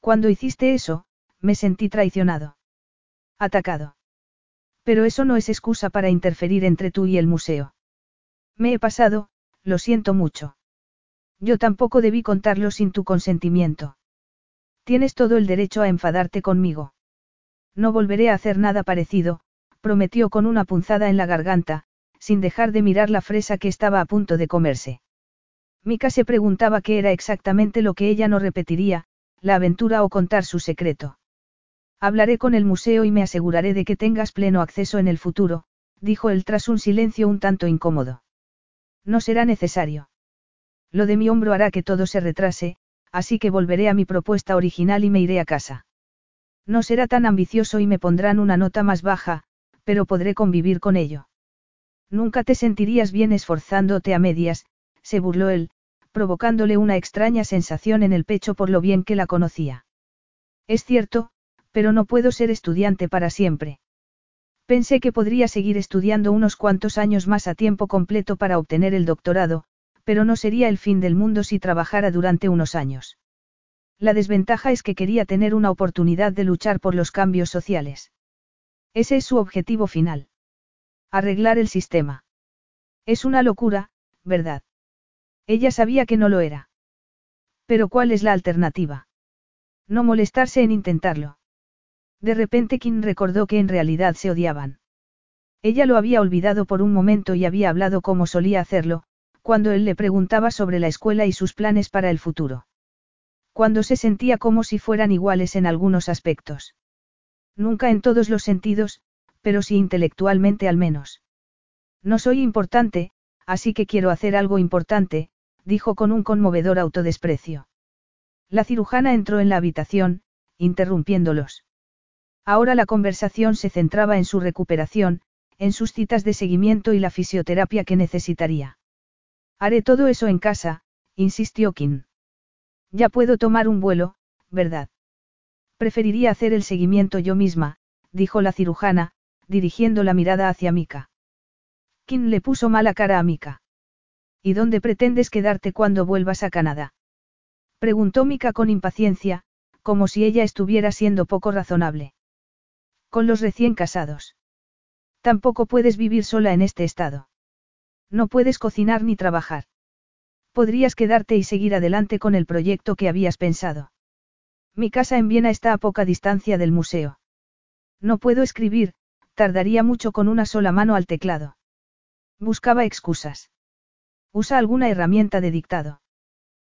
Cuando hiciste eso, me sentí traicionado. Atacado. Pero eso no es excusa para interferir entre tú y el museo. Me he pasado, lo siento mucho. Yo tampoco debí contarlo sin tu consentimiento. Tienes todo el derecho a enfadarte conmigo. No volveré a hacer nada parecido, prometió con una punzada en la garganta, sin dejar de mirar la fresa que estaba a punto de comerse. Mika se preguntaba qué era exactamente lo que ella no repetiría, la aventura o contar su secreto. Hablaré con el museo y me aseguraré de que tengas pleno acceso en el futuro, dijo él tras un silencio un tanto incómodo. No será necesario. Lo de mi hombro hará que todo se retrase, así que volveré a mi propuesta original y me iré a casa. No será tan ambicioso y me pondrán una nota más baja, pero podré convivir con ello. Nunca te sentirías bien esforzándote a medias, se burló él, provocándole una extraña sensación en el pecho por lo bien que la conocía. Es cierto, pero no puedo ser estudiante para siempre. Pensé que podría seguir estudiando unos cuantos años más a tiempo completo para obtener el doctorado, pero no sería el fin del mundo si trabajara durante unos años. La desventaja es que quería tener una oportunidad de luchar por los cambios sociales. Ese es su objetivo final. Arreglar el sistema. Es una locura, ¿verdad? Ella sabía que no lo era. Pero ¿cuál es la alternativa? No molestarse en intentarlo. De repente Kim recordó que en realidad se odiaban. Ella lo había olvidado por un momento y había hablado como solía hacerlo, cuando él le preguntaba sobre la escuela y sus planes para el futuro. Cuando se sentía como si fueran iguales en algunos aspectos. Nunca en todos los sentidos, pero sí intelectualmente al menos. No soy importante, así que quiero hacer algo importante, dijo con un conmovedor autodesprecio. La cirujana entró en la habitación, interrumpiéndolos. Ahora la conversación se centraba en su recuperación, en sus citas de seguimiento y la fisioterapia que necesitaría. Haré todo eso en casa, insistió Kim. Ya puedo tomar un vuelo, ¿verdad? Preferiría hacer el seguimiento yo misma, dijo la cirujana, dirigiendo la mirada hacia Mika. Kim le puso mala cara a Mika. ¿Y dónde pretendes quedarte cuando vuelvas a Canadá? Preguntó Mika con impaciencia, como si ella estuviera siendo poco razonable. Con los recién casados. Tampoco puedes vivir sola en este estado. No puedes cocinar ni trabajar. Podrías quedarte y seguir adelante con el proyecto que habías pensado. Mi casa en Viena está a poca distancia del museo. No puedo escribir, tardaría mucho con una sola mano al teclado. Buscaba excusas. Usa alguna herramienta de dictado.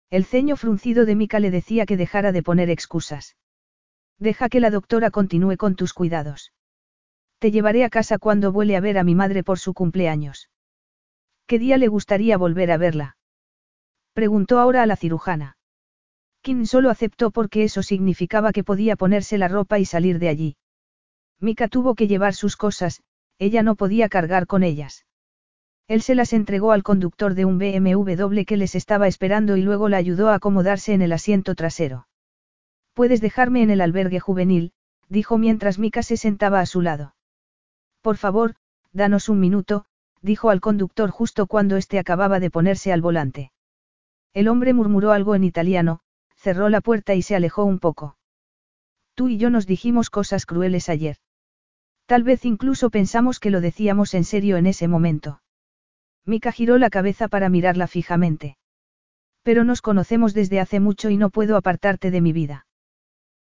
El ceño fruncido de Mika le decía que dejara de poner excusas. Deja que la doctora continúe con tus cuidados. Te llevaré a casa cuando vuele a ver a mi madre por su cumpleaños. ¿Qué día le gustaría volver a verla? Preguntó ahora a la cirujana. Kim solo aceptó porque eso significaba que podía ponerse la ropa y salir de allí. Mika tuvo que llevar sus cosas, ella no podía cargar con ellas. Él se las entregó al conductor de un BMW que les estaba esperando y luego la ayudó a acomodarse en el asiento trasero. Puedes dejarme en el albergue juvenil, dijo mientras Mika se sentaba a su lado. Por favor, danos un minuto, dijo al conductor justo cuando éste acababa de ponerse al volante. El hombre murmuró algo en italiano, cerró la puerta y se alejó un poco. Tú y yo nos dijimos cosas crueles ayer. Tal vez incluso pensamos que lo decíamos en serio en ese momento. Mika giró la cabeza para mirarla fijamente. Pero nos conocemos desde hace mucho y no puedo apartarte de mi vida.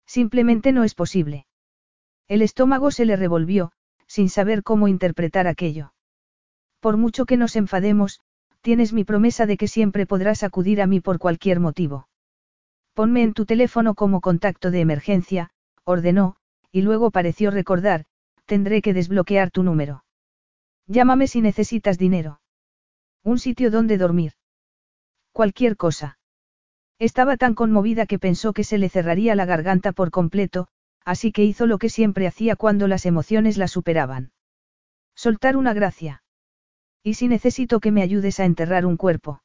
Simplemente no es posible. El estómago se le revolvió, sin saber cómo interpretar aquello. Por mucho que nos enfademos, tienes mi promesa de que siempre podrás acudir a mí por cualquier motivo. Ponme en tu teléfono como contacto de emergencia, ordenó, y luego pareció recordar, tendré que desbloquear tu número. Llámame si necesitas dinero. Un sitio donde dormir. Cualquier cosa. Estaba tan conmovida que pensó que se le cerraría la garganta por completo, así que hizo lo que siempre hacía cuando las emociones la superaban. Soltar una gracia. ¿Y si necesito que me ayudes a enterrar un cuerpo?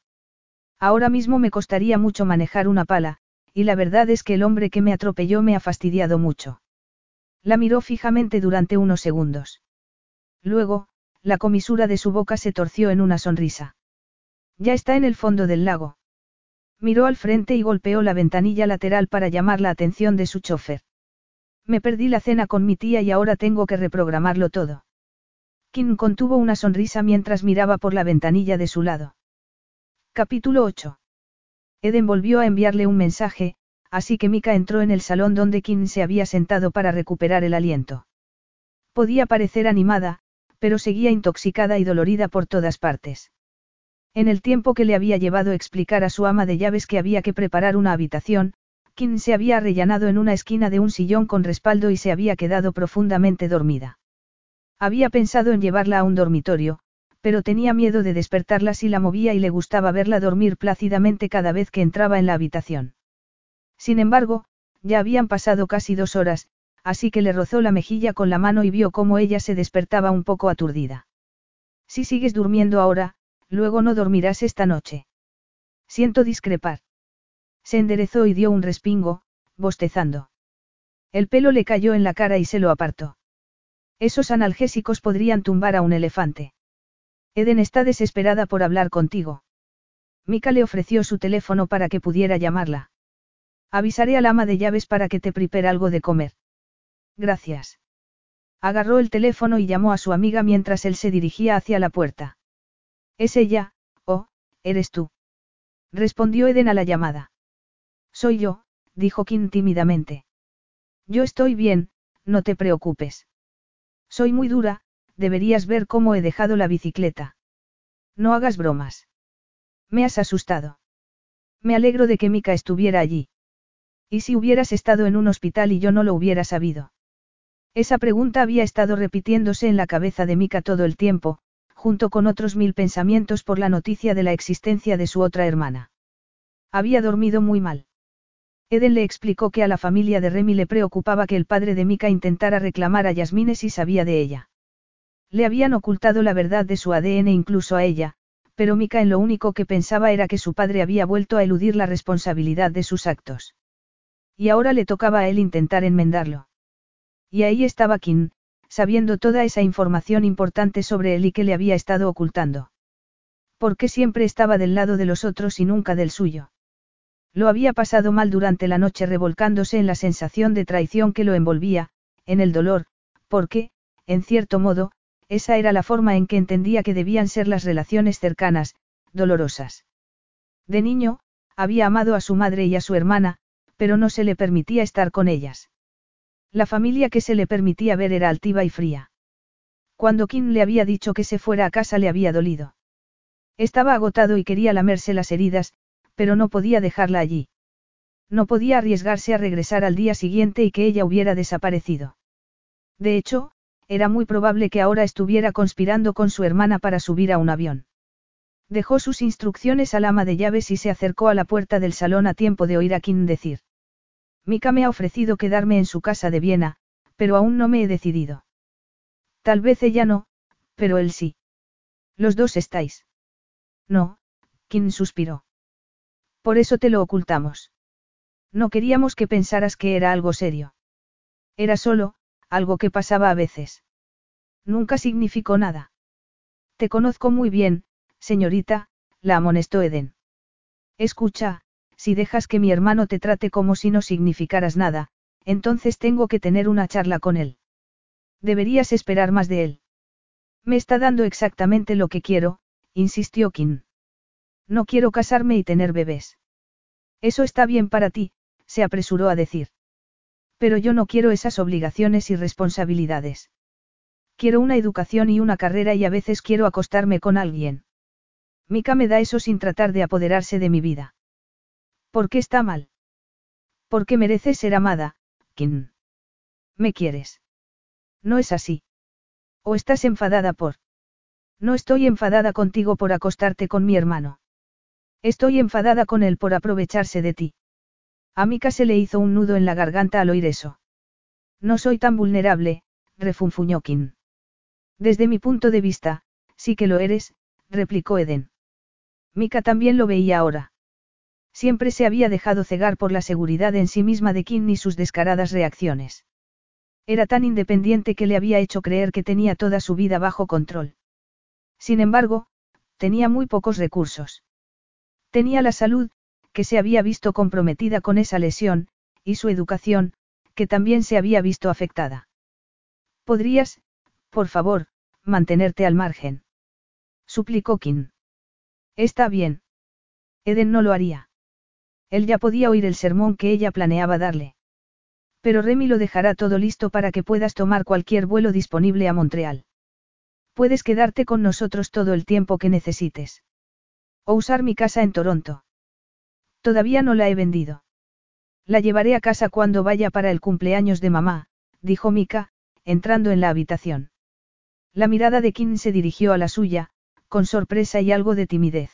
Ahora mismo me costaría mucho manejar una pala, y la verdad es que el hombre que me atropelló me ha fastidiado mucho. La miró fijamente durante unos segundos. Luego, la comisura de su boca se torció en una sonrisa. Ya está en el fondo del lago. Miró al frente y golpeó la ventanilla lateral para llamar la atención de su chofer. Me perdí la cena con mi tía y ahora tengo que reprogramarlo todo. Kim contuvo una sonrisa mientras miraba por la ventanilla de su lado. Capítulo 8. Eden volvió a enviarle un mensaje, así que Mika entró en el salón donde Kim se había sentado para recuperar el aliento. Podía parecer animada, pero seguía intoxicada y dolorida por todas partes. En el tiempo que le había llevado explicar a su ama de llaves que había que preparar una habitación, Kim se había arrellanado en una esquina de un sillón con respaldo y se había quedado profundamente dormida. Había pensado en llevarla a un dormitorio, pero tenía miedo de despertarla si la movía y le gustaba verla dormir plácidamente cada vez que entraba en la habitación. Sin embargo, ya habían pasado casi dos horas, así que le rozó la mejilla con la mano y vio cómo ella se despertaba un poco aturdida. Si sigues durmiendo ahora, Luego no dormirás esta noche. Siento discrepar. Se enderezó y dio un respingo, bostezando. El pelo le cayó en la cara y se lo apartó. Esos analgésicos podrían tumbar a un elefante. Eden está desesperada por hablar contigo. Mika le ofreció su teléfono para que pudiera llamarla. Avisaré al ama de llaves para que te prepare algo de comer. Gracias. Agarró el teléfono y llamó a su amiga mientras él se dirigía hacia la puerta. ¿Es ella, o, eres tú? Respondió Eden a la llamada. Soy yo, dijo Kim tímidamente. Yo estoy bien, no te preocupes. Soy muy dura, deberías ver cómo he dejado la bicicleta. No hagas bromas. Me has asustado. Me alegro de que Mika estuviera allí. ¿Y si hubieras estado en un hospital y yo no lo hubiera sabido? Esa pregunta había estado repitiéndose en la cabeza de Mika todo el tiempo, junto con otros mil pensamientos por la noticia de la existencia de su otra hermana. Había dormido muy mal. Eden le explicó que a la familia de Remy le preocupaba que el padre de Mika intentara reclamar a Yasmine si sabía de ella. Le habían ocultado la verdad de su ADN incluso a ella, pero Mika en lo único que pensaba era que su padre había vuelto a eludir la responsabilidad de sus actos. Y ahora le tocaba a él intentar enmendarlo. Y ahí estaba Kim, sabiendo toda esa información importante sobre él y que le había estado ocultando. ¿Por qué siempre estaba del lado de los otros y nunca del suyo? Lo había pasado mal durante la noche revolcándose en la sensación de traición que lo envolvía, en el dolor, porque, en cierto modo, esa era la forma en que entendía que debían ser las relaciones cercanas, dolorosas. De niño, había amado a su madre y a su hermana, pero no se le permitía estar con ellas. La familia que se le permitía ver era altiva y fría. Cuando Kim le había dicho que se fuera a casa le había dolido. Estaba agotado y quería lamerse las heridas, pero no podía dejarla allí. No podía arriesgarse a regresar al día siguiente y que ella hubiera desaparecido. De hecho, era muy probable que ahora estuviera conspirando con su hermana para subir a un avión. Dejó sus instrucciones al ama de llaves y se acercó a la puerta del salón a tiempo de oír a Kim decir. Mika me ha ofrecido quedarme en su casa de Viena, pero aún no me he decidido. Tal vez ella no, pero él sí. Los dos estáis. No, Kim suspiró. Por eso te lo ocultamos. No queríamos que pensaras que era algo serio. Era solo, algo que pasaba a veces. Nunca significó nada. Te conozco muy bien, señorita, la amonestó Eden. Escucha, si dejas que mi hermano te trate como si no significaras nada, entonces tengo que tener una charla con él. Deberías esperar más de él. Me está dando exactamente lo que quiero, insistió Kim. No quiero casarme y tener bebés. Eso está bien para ti, se apresuró a decir. Pero yo no quiero esas obligaciones y responsabilidades. Quiero una educación y una carrera y a veces quiero acostarme con alguien. Mika me da eso sin tratar de apoderarse de mi vida. ¿Por qué está mal? Porque mereces ser amada, Kim. ¿Me quieres? No es así. ¿O estás enfadada por? No estoy enfadada contigo por acostarte con mi hermano. Estoy enfadada con él por aprovecharse de ti. A Mika se le hizo un nudo en la garganta al oír eso. No soy tan vulnerable, refunfuñó Kim. Desde mi punto de vista, sí que lo eres, replicó Eden. Mika también lo veía ahora. Siempre se había dejado cegar por la seguridad en sí misma de Kim y sus descaradas reacciones. Era tan independiente que le había hecho creer que tenía toda su vida bajo control. Sin embargo, tenía muy pocos recursos. Tenía la salud, que se había visto comprometida con esa lesión, y su educación, que también se había visto afectada. ¿Podrías, por favor, mantenerte al margen? Suplicó Kim. Está bien. Eden no lo haría. Él ya podía oír el sermón que ella planeaba darle. Pero Remy lo dejará todo listo para que puedas tomar cualquier vuelo disponible a Montreal. Puedes quedarte con nosotros todo el tiempo que necesites. O usar mi casa en Toronto. Todavía no la he vendido. La llevaré a casa cuando vaya para el cumpleaños de mamá, dijo Mika, entrando en la habitación. La mirada de Kim se dirigió a la suya, con sorpresa y algo de timidez.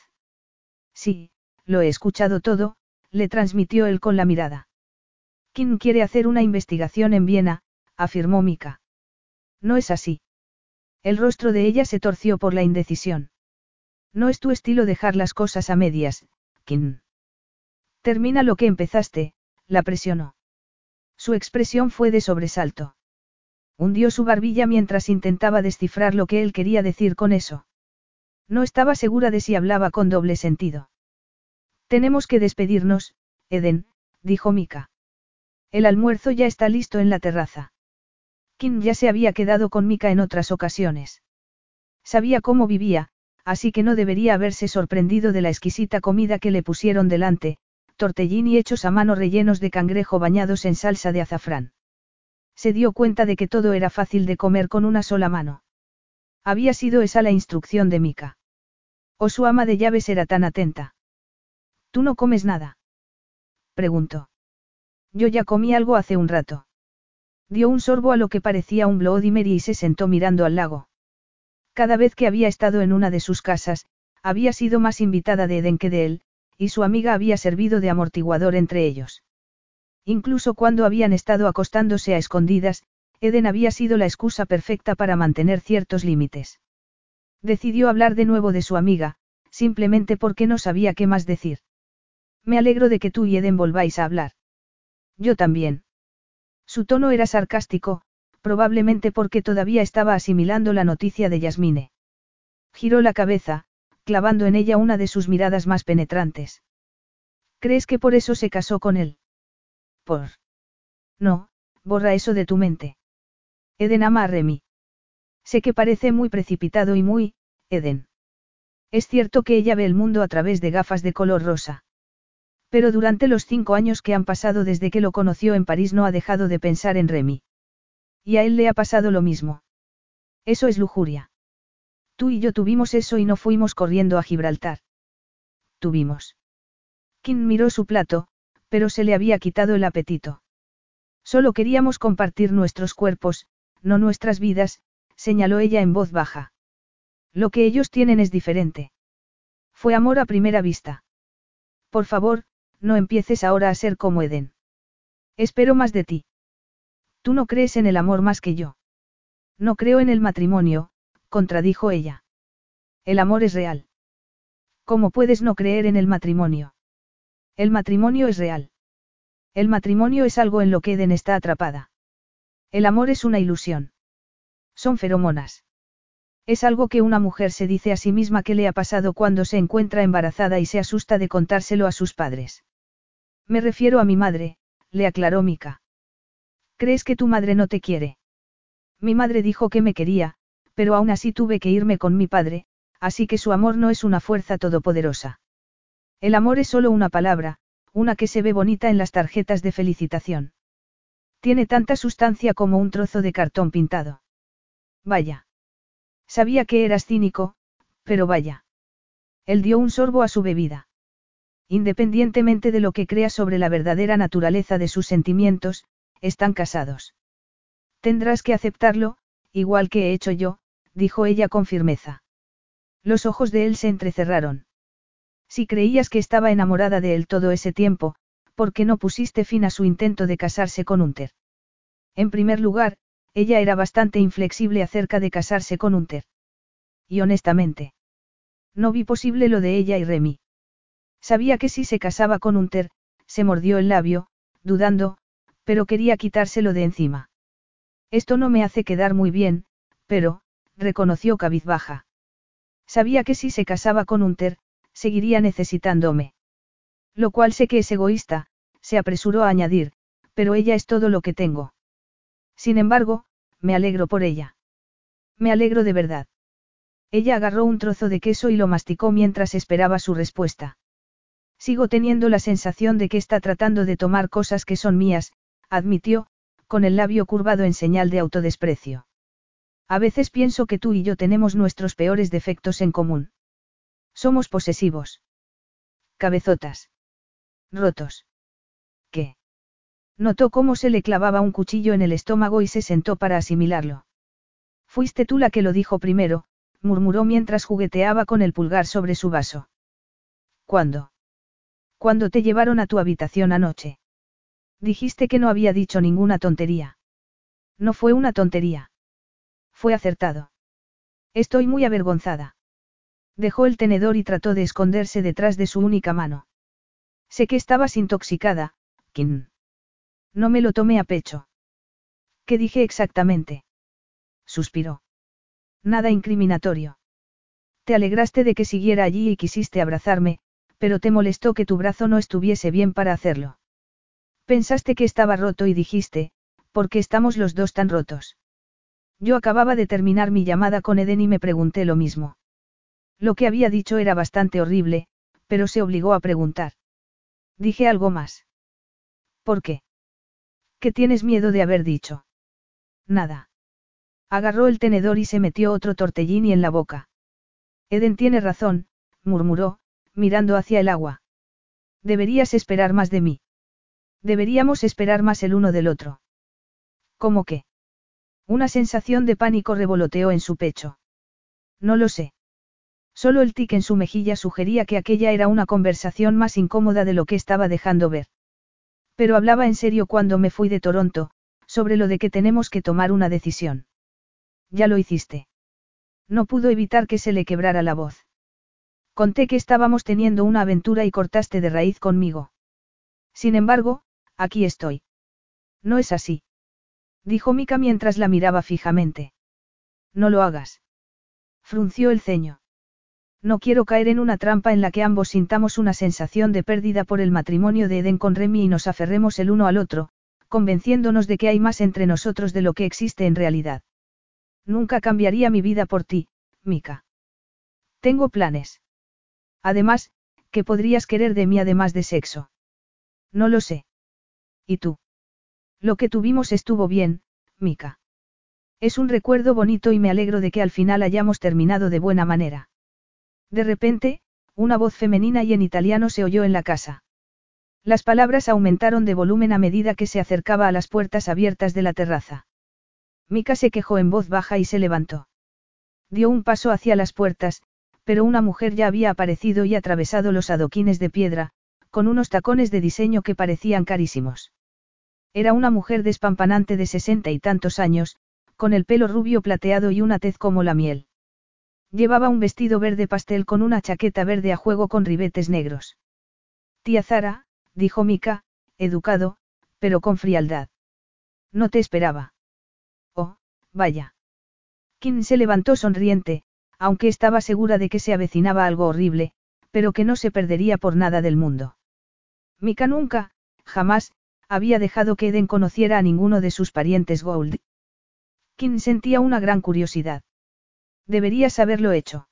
Sí, lo he escuchado todo, le transmitió él con la mirada. Kim quiere hacer una investigación en Viena, afirmó Mika. No es así. El rostro de ella se torció por la indecisión. No es tu estilo dejar las cosas a medias, Kim. Termina lo que empezaste, la presionó. Su expresión fue de sobresalto. Hundió su barbilla mientras intentaba descifrar lo que él quería decir con eso. No estaba segura de si hablaba con doble sentido. Tenemos que despedirnos, Eden, dijo Mika. El almuerzo ya está listo en la terraza. Kim ya se había quedado con Mika en otras ocasiones. Sabía cómo vivía, así que no debería haberse sorprendido de la exquisita comida que le pusieron delante, tortellini hechos a mano rellenos de cangrejo bañados en salsa de azafrán. Se dio cuenta de que todo era fácil de comer con una sola mano. Había sido esa la instrucción de Mika. O su ama de llaves era tan atenta. ¿Tú no comes nada? Preguntó. Yo ya comí algo hace un rato. Dio un sorbo a lo que parecía un Bloody Mary y se sentó mirando al lago. Cada vez que había estado en una de sus casas, había sido más invitada de Eden que de él, y su amiga había servido de amortiguador entre ellos. Incluso cuando habían estado acostándose a escondidas, Eden había sido la excusa perfecta para mantener ciertos límites. Decidió hablar de nuevo de su amiga, simplemente porque no sabía qué más decir. Me alegro de que tú y Eden volváis a hablar. Yo también. Su tono era sarcástico, probablemente porque todavía estaba asimilando la noticia de Yasmine. Giró la cabeza, clavando en ella una de sus miradas más penetrantes. ¿Crees que por eso se casó con él? Por. No, borra eso de tu mente. Eden ama a Remy. Sé que parece muy precipitado y muy, Eden. Es cierto que ella ve el mundo a través de gafas de color rosa. Pero durante los cinco años que han pasado desde que lo conoció en París no ha dejado de pensar en Remy. Y a él le ha pasado lo mismo. Eso es lujuria. Tú y yo tuvimos eso y no fuimos corriendo a Gibraltar. Tuvimos. Kim miró su plato, pero se le había quitado el apetito. Solo queríamos compartir nuestros cuerpos, no nuestras vidas, señaló ella en voz baja. Lo que ellos tienen es diferente. Fue amor a primera vista. Por favor, no empieces ahora a ser como Eden. Espero más de ti. Tú no crees en el amor más que yo. No creo en el matrimonio, contradijo ella. El amor es real. ¿Cómo puedes no creer en el matrimonio? El matrimonio es real. El matrimonio es algo en lo que Eden está atrapada. El amor es una ilusión. Son feromonas. Es algo que una mujer se dice a sí misma que le ha pasado cuando se encuentra embarazada y se asusta de contárselo a sus padres. Me refiero a mi madre, le aclaró Mika. ¿Crees que tu madre no te quiere? Mi madre dijo que me quería, pero aún así tuve que irme con mi padre, así que su amor no es una fuerza todopoderosa. El amor es solo una palabra, una que se ve bonita en las tarjetas de felicitación. Tiene tanta sustancia como un trozo de cartón pintado. Vaya. Sabía que eras cínico, pero vaya. Él dio un sorbo a su bebida. Independientemente de lo que crea sobre la verdadera naturaleza de sus sentimientos, están casados. Tendrás que aceptarlo, igual que he hecho yo, dijo ella con firmeza. Los ojos de él se entrecerraron. Si creías que estaba enamorada de él todo ese tiempo, ¿por qué no pusiste fin a su intento de casarse con Unter? En primer lugar, ella era bastante inflexible acerca de casarse con Unter. Y honestamente, no vi posible lo de ella y Remy. Sabía que si se casaba con Unter, se mordió el labio, dudando, pero quería quitárselo de encima. Esto no me hace quedar muy bien, pero, reconoció cabizbaja. Sabía que si se casaba con Unter, seguiría necesitándome. Lo cual sé que es egoísta, se apresuró a añadir, pero ella es todo lo que tengo. Sin embargo, me alegro por ella. Me alegro de verdad. Ella agarró un trozo de queso y lo masticó mientras esperaba su respuesta. Sigo teniendo la sensación de que está tratando de tomar cosas que son mías, admitió, con el labio curvado en señal de autodesprecio. A veces pienso que tú y yo tenemos nuestros peores defectos en común. Somos posesivos. Cabezotas. Rotos. ¿Qué? Notó cómo se le clavaba un cuchillo en el estómago y se sentó para asimilarlo. Fuiste tú la que lo dijo primero, murmuró mientras jugueteaba con el pulgar sobre su vaso. ¿Cuándo? Cuando te llevaron a tu habitación anoche. Dijiste que no había dicho ninguna tontería. No fue una tontería. Fue acertado. Estoy muy avergonzada. Dejó el tenedor y trató de esconderse detrás de su única mano. Sé que estabas intoxicada, Kim. No me lo tomé a pecho. ¿Qué dije exactamente? Suspiró. Nada incriminatorio. Te alegraste de que siguiera allí y quisiste abrazarme, pero te molestó que tu brazo no estuviese bien para hacerlo. Pensaste que estaba roto y dijiste, ¿por qué estamos los dos tan rotos? Yo acababa de terminar mi llamada con Eden y me pregunté lo mismo. Lo que había dicho era bastante horrible, pero se obligó a preguntar. Dije algo más. ¿Por qué? ¿Qué tienes miedo de haber dicho? Nada. Agarró el tenedor y se metió otro tortellini en la boca. Eden tiene razón, murmuró, mirando hacia el agua. Deberías esperar más de mí. Deberíamos esperar más el uno del otro. ¿Cómo qué? Una sensación de pánico revoloteó en su pecho. No lo sé. Solo el tic en su mejilla sugería que aquella era una conversación más incómoda de lo que estaba dejando ver. Pero hablaba en serio cuando me fui de Toronto, sobre lo de que tenemos que tomar una decisión. Ya lo hiciste. No pudo evitar que se le quebrara la voz. Conté que estábamos teniendo una aventura y cortaste de raíz conmigo. Sin embargo, aquí estoy. No es así. Dijo Mika mientras la miraba fijamente. No lo hagas. Frunció el ceño. No quiero caer en una trampa en la que ambos sintamos una sensación de pérdida por el matrimonio de Eden con Remy y nos aferremos el uno al otro, convenciéndonos de que hay más entre nosotros de lo que existe en realidad. Nunca cambiaría mi vida por ti, Mika. Tengo planes. Además, ¿qué podrías querer de mí además de sexo? No lo sé. ¿Y tú? Lo que tuvimos estuvo bien, Mika. Es un recuerdo bonito y me alegro de que al final hayamos terminado de buena manera. De repente, una voz femenina y en italiano se oyó en la casa. Las palabras aumentaron de volumen a medida que se acercaba a las puertas abiertas de la terraza. Mika se quejó en voz baja y se levantó. Dio un paso hacia las puertas, pero una mujer ya había aparecido y atravesado los adoquines de piedra, con unos tacones de diseño que parecían carísimos. Era una mujer despampanante de sesenta y tantos años, con el pelo rubio plateado y una tez como la miel. Llevaba un vestido verde pastel con una chaqueta verde a juego con ribetes negros. Tía Zara, dijo Mika, educado, pero con frialdad. No te esperaba. Oh, vaya. Kim se levantó sonriente, aunque estaba segura de que se avecinaba algo horrible, pero que no se perdería por nada del mundo. Mika nunca, jamás, había dejado que Eden conociera a ninguno de sus parientes Gold. Kim sentía una gran curiosidad. Deberías haberlo hecho.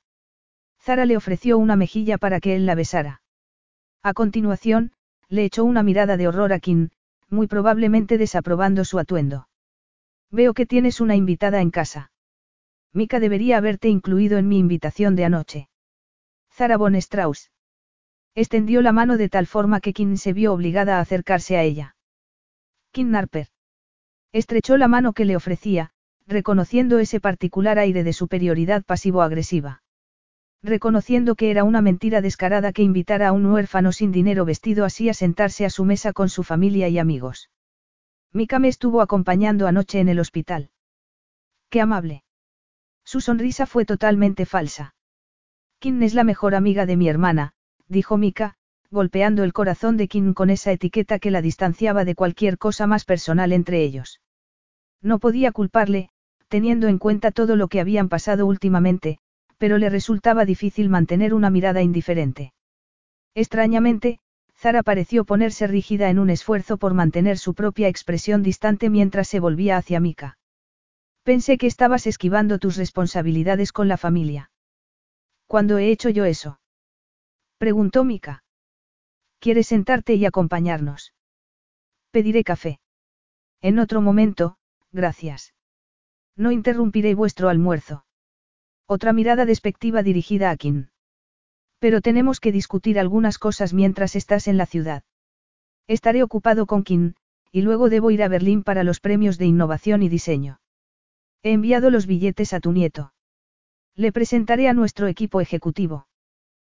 Zara le ofreció una mejilla para que él la besara. A continuación, le echó una mirada de horror a Kim, muy probablemente desaprobando su atuendo. Veo que tienes una invitada en casa. Mika debería haberte incluido en mi invitación de anoche. Zara von Strauss. Extendió la mano de tal forma que Kim se vio obligada a acercarse a ella. Kim Narper. Estrechó la mano que le ofrecía, reconociendo ese particular aire de superioridad pasivo-agresiva. Reconociendo que era una mentira descarada que invitara a un huérfano sin dinero vestido así a sentarse a su mesa con su familia y amigos. Mika me estuvo acompañando anoche en el hospital. Qué amable. Su sonrisa fue totalmente falsa. Kim es la mejor amiga de mi hermana, dijo Mika, golpeando el corazón de Kim con esa etiqueta que la distanciaba de cualquier cosa más personal entre ellos. No podía culparle, teniendo en cuenta todo lo que habían pasado últimamente, pero le resultaba difícil mantener una mirada indiferente. Extrañamente, Zara pareció ponerse rígida en un esfuerzo por mantener su propia expresión distante mientras se volvía hacia Mika. Pensé que estabas esquivando tus responsabilidades con la familia. ¿Cuándo he hecho yo eso? Preguntó Mika. ¿Quieres sentarte y acompañarnos? Pediré café. En otro momento, gracias. No interrumpiré vuestro almuerzo. Otra mirada despectiva dirigida a Kim. Pero tenemos que discutir algunas cosas mientras estás en la ciudad. Estaré ocupado con Kim, y luego debo ir a Berlín para los premios de innovación y diseño. He enviado los billetes a tu nieto. Le presentaré a nuestro equipo ejecutivo.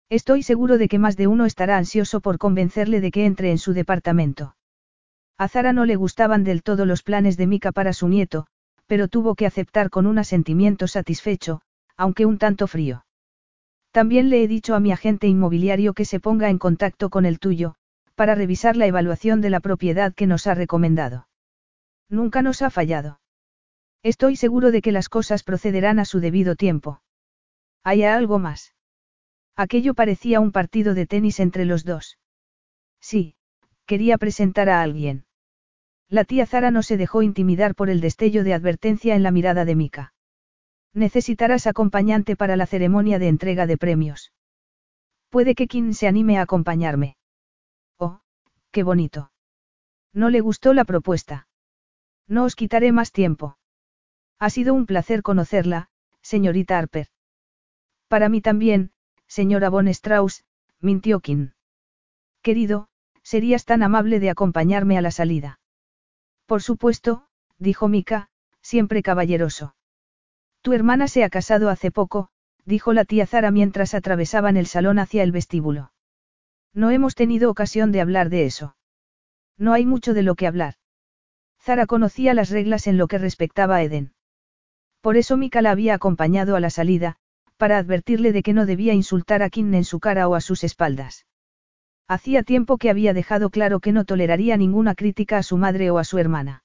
Estoy seguro de que más de uno estará ansioso por convencerle de que entre en su departamento. A Zara no le gustaban del todo los planes de Mika para su nieto, pero tuvo que aceptar con un asentimiento satisfecho, aunque un tanto frío. También le he dicho a mi agente inmobiliario que se ponga en contacto con el tuyo, para revisar la evaluación de la propiedad que nos ha recomendado. Nunca nos ha fallado. Estoy seguro de que las cosas procederán a su debido tiempo. ¿Hay algo más? Aquello parecía un partido de tenis entre los dos. Sí, quería presentar a alguien. La tía Zara no se dejó intimidar por el destello de advertencia en la mirada de Mika. Necesitarás acompañante para la ceremonia de entrega de premios. Puede que Kim se anime a acompañarme. Oh, qué bonito. No le gustó la propuesta. No os quitaré más tiempo. Ha sido un placer conocerla, señorita Harper. Para mí también, señora Von Strauss, mintió. Querido, serías tan amable de acompañarme a la salida. Por supuesto, dijo Mika, siempre caballeroso. Tu hermana se ha casado hace poco, dijo la tía Zara mientras atravesaban el salón hacia el vestíbulo. No hemos tenido ocasión de hablar de eso. No hay mucho de lo que hablar. Zara conocía las reglas en lo que respectaba a Eden. Por eso Mika la había acompañado a la salida, para advertirle de que no debía insultar a Kim en su cara o a sus espaldas. Hacía tiempo que había dejado claro que no toleraría ninguna crítica a su madre o a su hermana.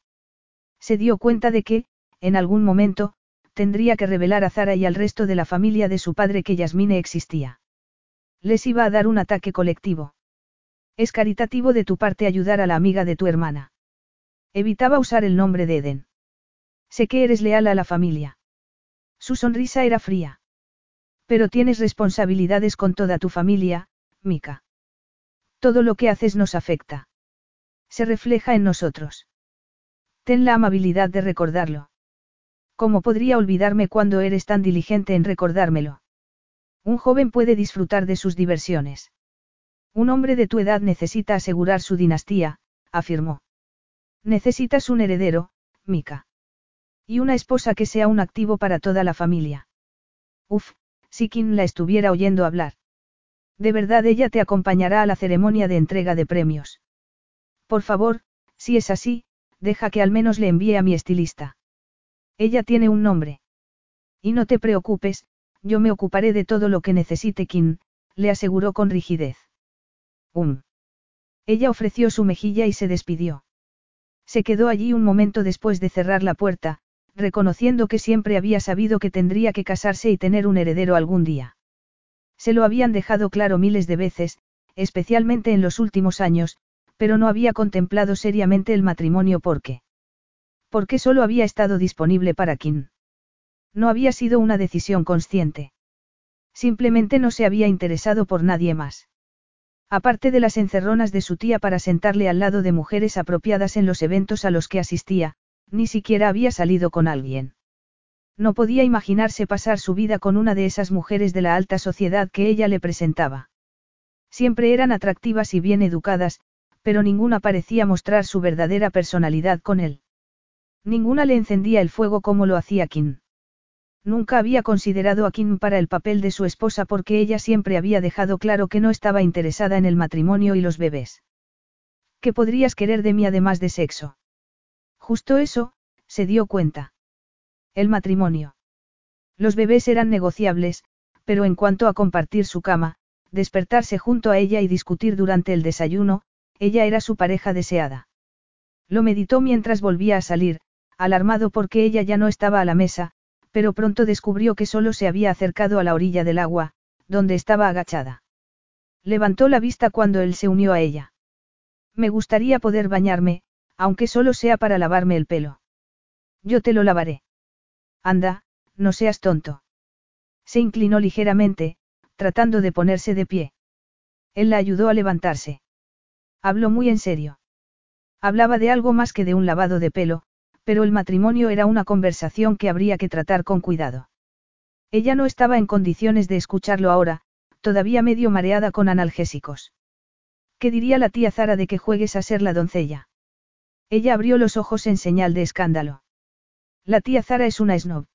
Se dio cuenta de que, en algún momento, tendría que revelar a Zara y al resto de la familia de su padre que Yasmine existía. Les iba a dar un ataque colectivo. Es caritativo de tu parte ayudar a la amiga de tu hermana. Evitaba usar el nombre de Eden. Sé que eres leal a la familia. Su sonrisa era fría. Pero tienes responsabilidades con toda tu familia, Mika. Todo lo que haces nos afecta. Se refleja en nosotros. Ten la amabilidad de recordarlo. ¿Cómo podría olvidarme cuando eres tan diligente en recordármelo? Un joven puede disfrutar de sus diversiones. Un hombre de tu edad necesita asegurar su dinastía, afirmó. Necesitas un heredero, Mika. Y una esposa que sea un activo para toda la familia. Uf, si Kim la estuviera oyendo hablar. De verdad ella te acompañará a la ceremonia de entrega de premios. Por favor, si es así, deja que al menos le envíe a mi estilista. Ella tiene un nombre. Y no te preocupes, yo me ocuparé de todo lo que necesite Kim, le aseguró con rigidez. Um. Ella ofreció su mejilla y se despidió. Se quedó allí un momento después de cerrar la puerta, reconociendo que siempre había sabido que tendría que casarse y tener un heredero algún día. Se lo habían dejado claro miles de veces, especialmente en los últimos años, pero no había contemplado seriamente el matrimonio porque. Porque solo había estado disponible para Kim. No había sido una decisión consciente. Simplemente no se había interesado por nadie más. Aparte de las encerronas de su tía para sentarle al lado de mujeres apropiadas en los eventos a los que asistía, ni siquiera había salido con alguien. No podía imaginarse pasar su vida con una de esas mujeres de la alta sociedad que ella le presentaba. Siempre eran atractivas y bien educadas, pero ninguna parecía mostrar su verdadera personalidad con él. Ninguna le encendía el fuego como lo hacía Kim. Nunca había considerado a Kim para el papel de su esposa porque ella siempre había dejado claro que no estaba interesada en el matrimonio y los bebés. ¿Qué podrías querer de mí además de sexo? Justo eso, se dio cuenta. El matrimonio. Los bebés eran negociables, pero en cuanto a compartir su cama, despertarse junto a ella y discutir durante el desayuno, ella era su pareja deseada. Lo meditó mientras volvía a salir, alarmado porque ella ya no estaba a la mesa, pero pronto descubrió que solo se había acercado a la orilla del agua, donde estaba agachada. Levantó la vista cuando él se unió a ella. Me gustaría poder bañarme, aunque solo sea para lavarme el pelo. Yo te lo lavaré. Anda, no seas tonto. Se inclinó ligeramente, tratando de ponerse de pie. Él la ayudó a levantarse. Habló muy en serio. Hablaba de algo más que de un lavado de pelo, pero el matrimonio era una conversación que habría que tratar con cuidado. Ella no estaba en condiciones de escucharlo ahora, todavía medio mareada con analgésicos. ¿Qué diría la tía Zara de que juegues a ser la doncella? Ella abrió los ojos en señal de escándalo. La tía Zara es una snob.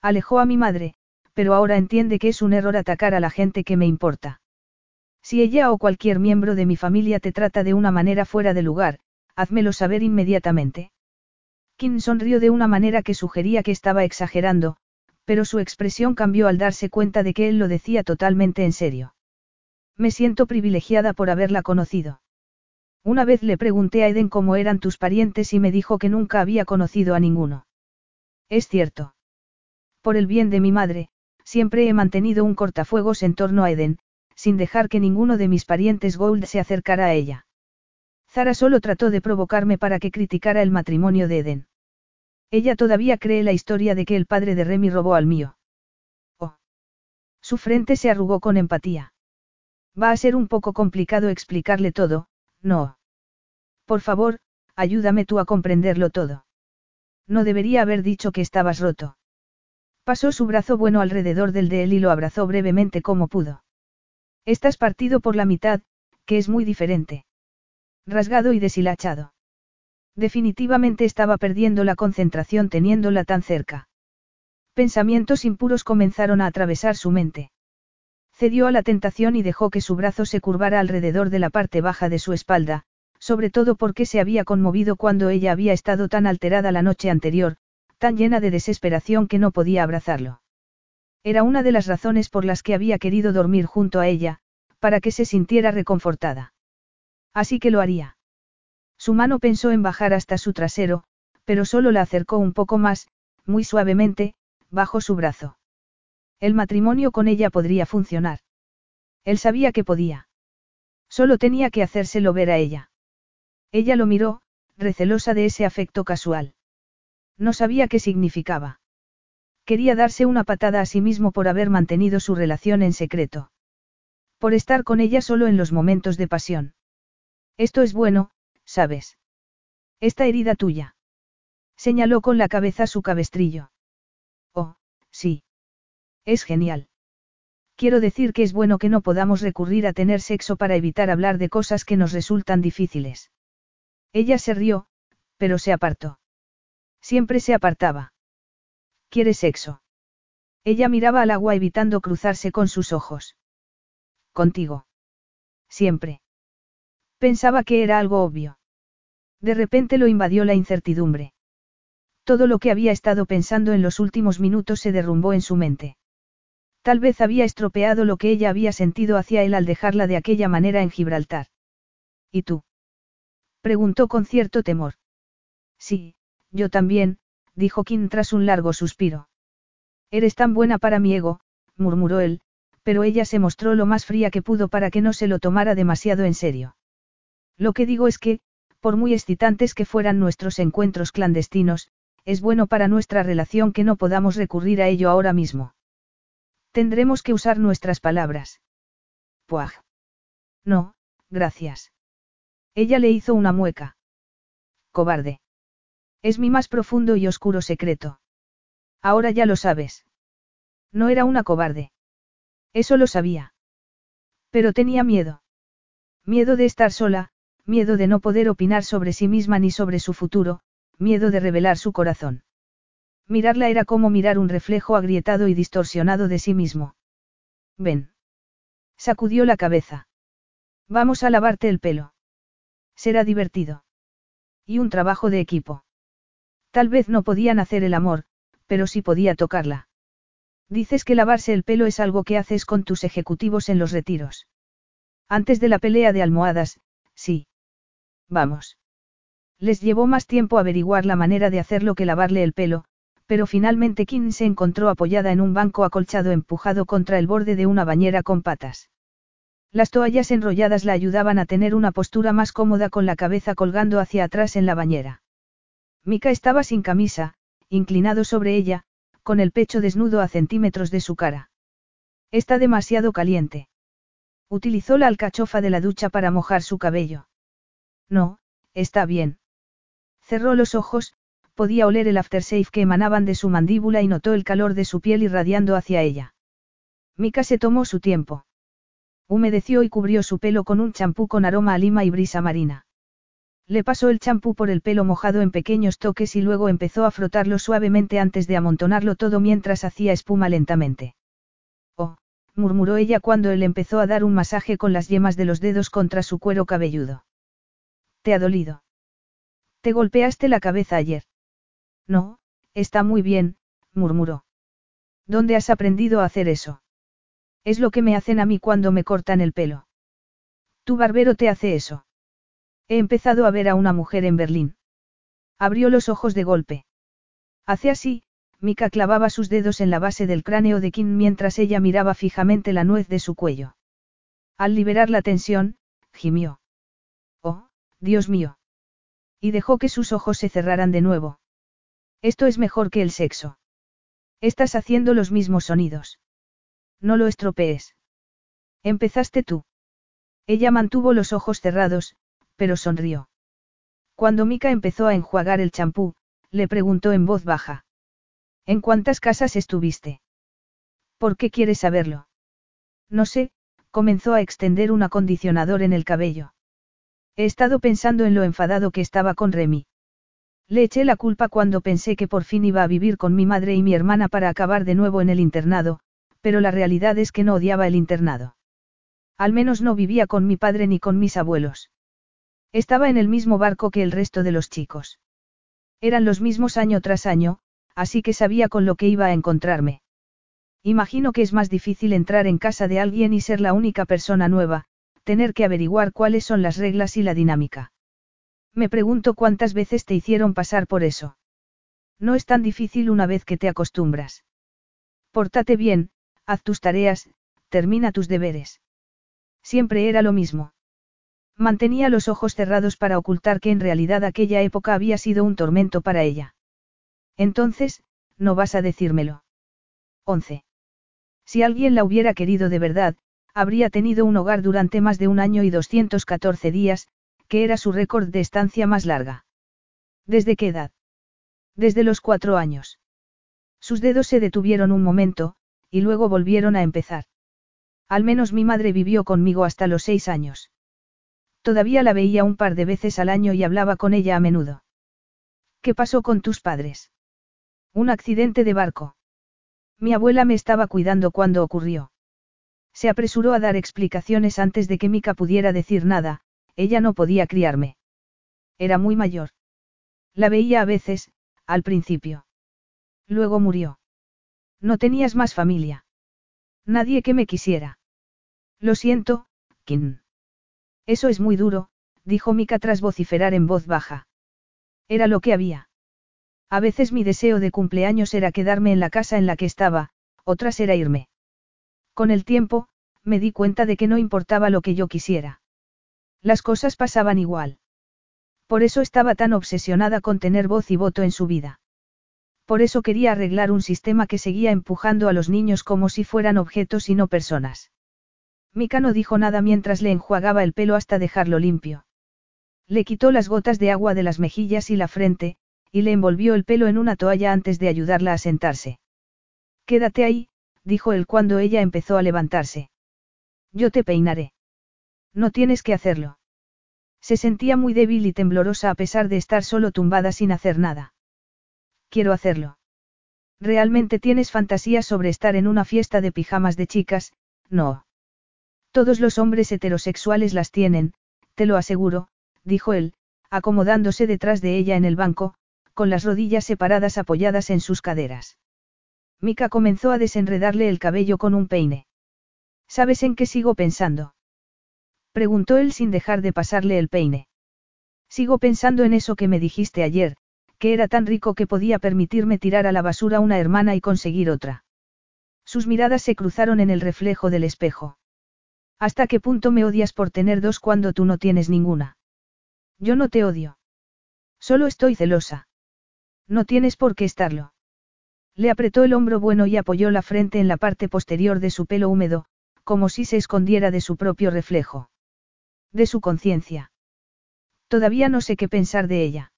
Alejó a mi madre, pero ahora entiende que es un error atacar a la gente que me importa. Si ella o cualquier miembro de mi familia te trata de una manera fuera de lugar, házmelo saber inmediatamente. Kim sonrió de una manera que sugería que estaba exagerando, pero su expresión cambió al darse cuenta de que él lo decía totalmente en serio. Me siento privilegiada por haberla conocido. Una vez le pregunté a Eden cómo eran tus parientes y me dijo que nunca había conocido a ninguno. Es cierto. Por el bien de mi madre, siempre he mantenido un cortafuegos en torno a Eden, sin dejar que ninguno de mis parientes Gold se acercara a ella. Zara solo trató de provocarme para que criticara el matrimonio de Eden. Ella todavía cree la historia de que el padre de Remy robó al mío. Oh. Su frente se arrugó con empatía. Va a ser un poco complicado explicarle todo, no. Por favor, ayúdame tú a comprenderlo todo. No debería haber dicho que estabas roto. Pasó su brazo bueno alrededor del de él y lo abrazó brevemente como pudo. Estás partido por la mitad, que es muy diferente. Rasgado y deshilachado. Definitivamente estaba perdiendo la concentración teniéndola tan cerca. Pensamientos impuros comenzaron a atravesar su mente. Cedió a la tentación y dejó que su brazo se curvara alrededor de la parte baja de su espalda, sobre todo porque se había conmovido cuando ella había estado tan alterada la noche anterior, tan llena de desesperación que no podía abrazarlo. Era una de las razones por las que había querido dormir junto a ella, para que se sintiera reconfortada. Así que lo haría. Su mano pensó en bajar hasta su trasero, pero solo la acercó un poco más, muy suavemente, bajo su brazo. El matrimonio con ella podría funcionar. Él sabía que podía. Solo tenía que hacérselo ver a ella. Ella lo miró, recelosa de ese afecto casual. No sabía qué significaba. Quería darse una patada a sí mismo por haber mantenido su relación en secreto. Por estar con ella solo en los momentos de pasión. Esto es bueno, ¿sabes? Esta herida tuya. Señaló con la cabeza su cabestrillo. Oh, sí. Es genial. Quiero decir que es bueno que no podamos recurrir a tener sexo para evitar hablar de cosas que nos resultan difíciles. Ella se rió, pero se apartó. Siempre se apartaba. ¿Quiere sexo? Ella miraba al agua evitando cruzarse con sus ojos. Contigo. Siempre. Pensaba que era algo obvio. De repente lo invadió la incertidumbre. Todo lo que había estado pensando en los últimos minutos se derrumbó en su mente. Tal vez había estropeado lo que ella había sentido hacia él al dejarla de aquella manera en Gibraltar. ¿Y tú? Preguntó con cierto temor. Sí, yo también, dijo Kim tras un largo suspiro. Eres tan buena para mi ego, murmuró él, pero ella se mostró lo más fría que pudo para que no se lo tomara demasiado en serio. Lo que digo es que, por muy excitantes que fueran nuestros encuentros clandestinos, es bueno para nuestra relación que no podamos recurrir a ello ahora mismo. Tendremos que usar nuestras palabras. Puaj. No, gracias. Ella le hizo una mueca. Cobarde. Es mi más profundo y oscuro secreto. Ahora ya lo sabes. No era una cobarde. Eso lo sabía. Pero tenía miedo. Miedo de estar sola, miedo de no poder opinar sobre sí misma ni sobre su futuro, miedo de revelar su corazón. Mirarla era como mirar un reflejo agrietado y distorsionado de sí mismo. Ven. Sacudió la cabeza. Vamos a lavarte el pelo. Será divertido. Y un trabajo de equipo. Tal vez no podían hacer el amor, pero sí podía tocarla. Dices que lavarse el pelo es algo que haces con tus ejecutivos en los retiros. Antes de la pelea de almohadas, sí. Vamos. Les llevó más tiempo averiguar la manera de hacerlo que lavarle el pelo, pero finalmente Kim se encontró apoyada en un banco acolchado empujado contra el borde de una bañera con patas. Las toallas enrolladas la ayudaban a tener una postura más cómoda con la cabeza colgando hacia atrás en la bañera. Mika estaba sin camisa, inclinado sobre ella, con el pecho desnudo a centímetros de su cara. Está demasiado caliente. Utilizó la alcachofa de la ducha para mojar su cabello. No, está bien. Cerró los ojos, podía oler el aftershave que emanaban de su mandíbula y notó el calor de su piel irradiando hacia ella. Mika se tomó su tiempo. Humedeció y cubrió su pelo con un champú con aroma a lima y brisa marina. Le pasó el champú por el pelo mojado en pequeños toques y luego empezó a frotarlo suavemente antes de amontonarlo todo mientras hacía espuma lentamente. Oh, murmuró ella cuando él empezó a dar un masaje con las yemas de los dedos contra su cuero cabelludo. ¿Te ha dolido? ¿Te golpeaste la cabeza ayer? No, está muy bien, murmuró. ¿Dónde has aprendido a hacer eso? Es lo que me hacen a mí cuando me cortan el pelo. Tu barbero te hace eso. He empezado a ver a una mujer en Berlín. Abrió los ojos de golpe. Hace así, Mika clavaba sus dedos en la base del cráneo de Kim mientras ella miraba fijamente la nuez de su cuello. Al liberar la tensión, gimió. Oh, Dios mío. Y dejó que sus ojos se cerraran de nuevo. Esto es mejor que el sexo. Estás haciendo los mismos sonidos. No lo estropees. Empezaste tú. Ella mantuvo los ojos cerrados, pero sonrió. Cuando Mika empezó a enjuagar el champú, le preguntó en voz baja. ¿En cuántas casas estuviste? ¿Por qué quieres saberlo? No sé, comenzó a extender un acondicionador en el cabello. He estado pensando en lo enfadado que estaba con Remy. Le eché la culpa cuando pensé que por fin iba a vivir con mi madre y mi hermana para acabar de nuevo en el internado, pero la realidad es que no odiaba el internado. Al menos no vivía con mi padre ni con mis abuelos. Estaba en el mismo barco que el resto de los chicos. Eran los mismos año tras año, así que sabía con lo que iba a encontrarme. Imagino que es más difícil entrar en casa de alguien y ser la única persona nueva, tener que averiguar cuáles son las reglas y la dinámica. Me pregunto cuántas veces te hicieron pasar por eso. No es tan difícil una vez que te acostumbras. Pórtate bien, haz tus tareas, termina tus deberes. Siempre era lo mismo. Mantenía los ojos cerrados para ocultar que en realidad aquella época había sido un tormento para ella. Entonces, no vas a decírmelo. 11. Si alguien la hubiera querido de verdad, habría tenido un hogar durante más de un año y 214 días, que era su récord de estancia más larga. ¿Desde qué edad? Desde los cuatro años. Sus dedos se detuvieron un momento, y luego volvieron a empezar. Al menos mi madre vivió conmigo hasta los seis años. Todavía la veía un par de veces al año y hablaba con ella a menudo. ¿Qué pasó con tus padres? Un accidente de barco. Mi abuela me estaba cuidando cuando ocurrió. Se apresuró a dar explicaciones antes de que Mika pudiera decir nada, ella no podía criarme. Era muy mayor. La veía a veces, al principio. Luego murió. No tenías más familia. Nadie que me quisiera. Lo siento, Kim. Eso es muy duro, dijo Mika tras vociferar en voz baja. Era lo que había. A veces mi deseo de cumpleaños era quedarme en la casa en la que estaba, otras era irme. Con el tiempo, me di cuenta de que no importaba lo que yo quisiera. Las cosas pasaban igual. Por eso estaba tan obsesionada con tener voz y voto en su vida. Por eso quería arreglar un sistema que seguía empujando a los niños como si fueran objetos y no personas. Mika no dijo nada mientras le enjuagaba el pelo hasta dejarlo limpio. Le quitó las gotas de agua de las mejillas y la frente, y le envolvió el pelo en una toalla antes de ayudarla a sentarse. Quédate ahí, dijo él cuando ella empezó a levantarse. Yo te peinaré. No tienes que hacerlo. Se sentía muy débil y temblorosa a pesar de estar solo tumbada sin hacer nada. Quiero hacerlo. ¿Realmente tienes fantasías sobre estar en una fiesta de pijamas de chicas? No. Todos los hombres heterosexuales las tienen, te lo aseguro, dijo él, acomodándose detrás de ella en el banco, con las rodillas separadas apoyadas en sus caderas. Mika comenzó a desenredarle el cabello con un peine. ¿Sabes en qué sigo pensando? Preguntó él sin dejar de pasarle el peine. Sigo pensando en eso que me dijiste ayer, que era tan rico que podía permitirme tirar a la basura una hermana y conseguir otra. Sus miradas se cruzaron en el reflejo del espejo. ¿Hasta qué punto me odias por tener dos cuando tú no tienes ninguna? Yo no te odio. Solo estoy celosa. No tienes por qué estarlo. Le apretó el hombro bueno y apoyó la frente en la parte posterior de su pelo húmedo, como si se escondiera de su propio reflejo. De su conciencia. Todavía no sé qué pensar de ella.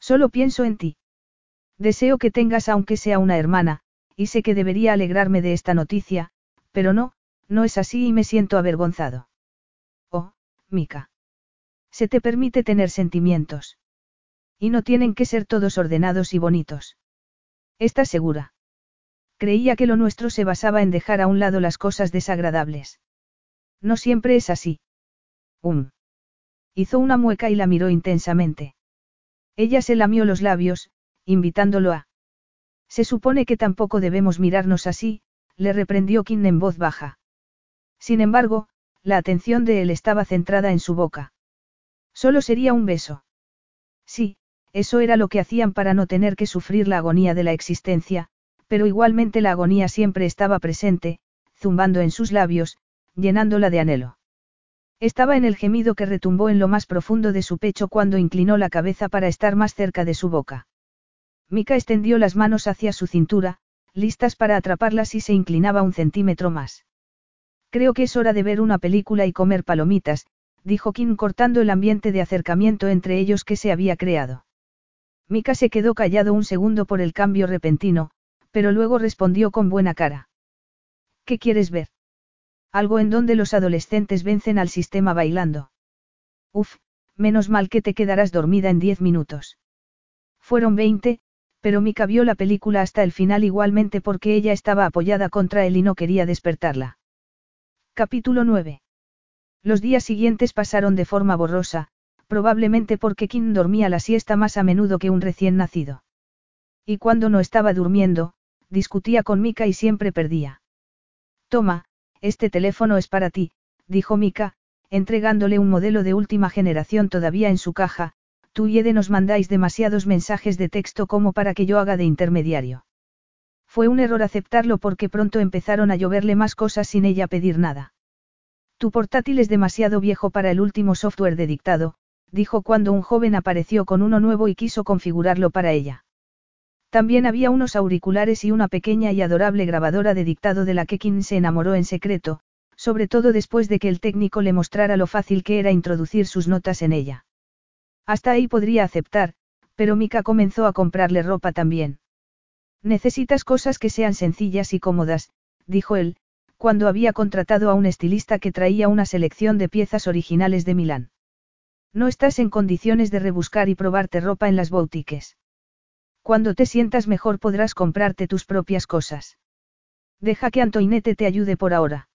Solo pienso en ti. Deseo que tengas aunque sea una hermana, y sé que debería alegrarme de esta noticia, pero no, no es así y me siento avergonzado. Oh, Mika. Se te permite tener sentimientos. Y no tienen que ser todos ordenados y bonitos. ¿Estás segura? Creía que lo nuestro se basaba en dejar a un lado las cosas desagradables. No siempre es así. Um. Hizo una mueca y la miró intensamente. Ella se lamió los labios, invitándolo a. Se supone que tampoco debemos mirarnos así, le reprendió Kim en voz baja. Sin embargo, la atención de él estaba centrada en su boca. Solo sería un beso. Sí, eso era lo que hacían para no tener que sufrir la agonía de la existencia, pero igualmente la agonía siempre estaba presente, zumbando en sus labios, llenándola de anhelo. Estaba en el gemido que retumbó en lo más profundo de su pecho cuando inclinó la cabeza para estar más cerca de su boca. Mika extendió las manos hacia su cintura, listas para atraparlas y se inclinaba un centímetro más. Creo que es hora de ver una película y comer palomitas, dijo Kim cortando el ambiente de acercamiento entre ellos que se había creado. Mika se quedó callado un segundo por el cambio repentino, pero luego respondió con buena cara. ¿Qué quieres ver? Algo en donde los adolescentes vencen al sistema bailando. Uf, menos mal que te quedarás dormida en diez minutos. Fueron veinte, pero Mika vio la película hasta el final igualmente porque ella estaba apoyada contra él y no quería despertarla. Capítulo 9. Los días siguientes pasaron de forma borrosa, probablemente porque Kim dormía la siesta más a menudo que un recién nacido. Y cuando no estaba durmiendo, discutía con Mika y siempre perdía. Toma, este teléfono es para ti, dijo Mika, entregándole un modelo de última generación todavía en su caja, tú y Ede nos mandáis demasiados mensajes de texto como para que yo haga de intermediario. Fue un error aceptarlo porque pronto empezaron a lloverle más cosas sin ella pedir nada. Tu portátil es demasiado viejo para el último software de dictado, dijo cuando un joven apareció con uno nuevo y quiso configurarlo para ella. También había unos auriculares y una pequeña y adorable grabadora de dictado de la que Kim se enamoró en secreto, sobre todo después de que el técnico le mostrara lo fácil que era introducir sus notas en ella. Hasta ahí podría aceptar, pero Mika comenzó a comprarle ropa también. Necesitas cosas que sean sencillas y cómodas, dijo él, cuando había contratado a un estilista que traía una selección de piezas originales de Milán. No estás en condiciones de rebuscar y probarte ropa en las boutiques. Cuando te sientas mejor podrás comprarte tus propias cosas. Deja que Antoinette te ayude por ahora.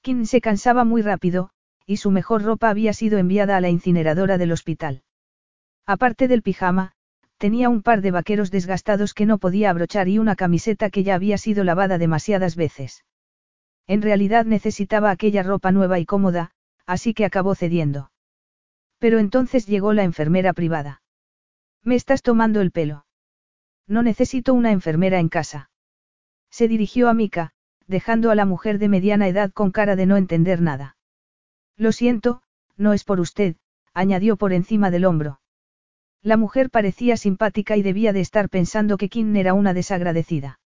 Kim se cansaba muy rápido, y su mejor ropa había sido enviada a la incineradora del hospital. Aparte del pijama, tenía un par de vaqueros desgastados que no podía abrochar y una camiseta que ya había sido lavada demasiadas veces. En realidad necesitaba aquella ropa nueva y cómoda, así que acabó cediendo. Pero entonces llegó la enfermera privada. Me estás tomando el pelo. No necesito una enfermera en casa. Se dirigió a Mika, dejando a la mujer de mediana edad con cara de no entender nada. Lo siento, no es por usted, añadió por encima del hombro. La mujer parecía simpática y debía de estar pensando que Kim era una desagradecida.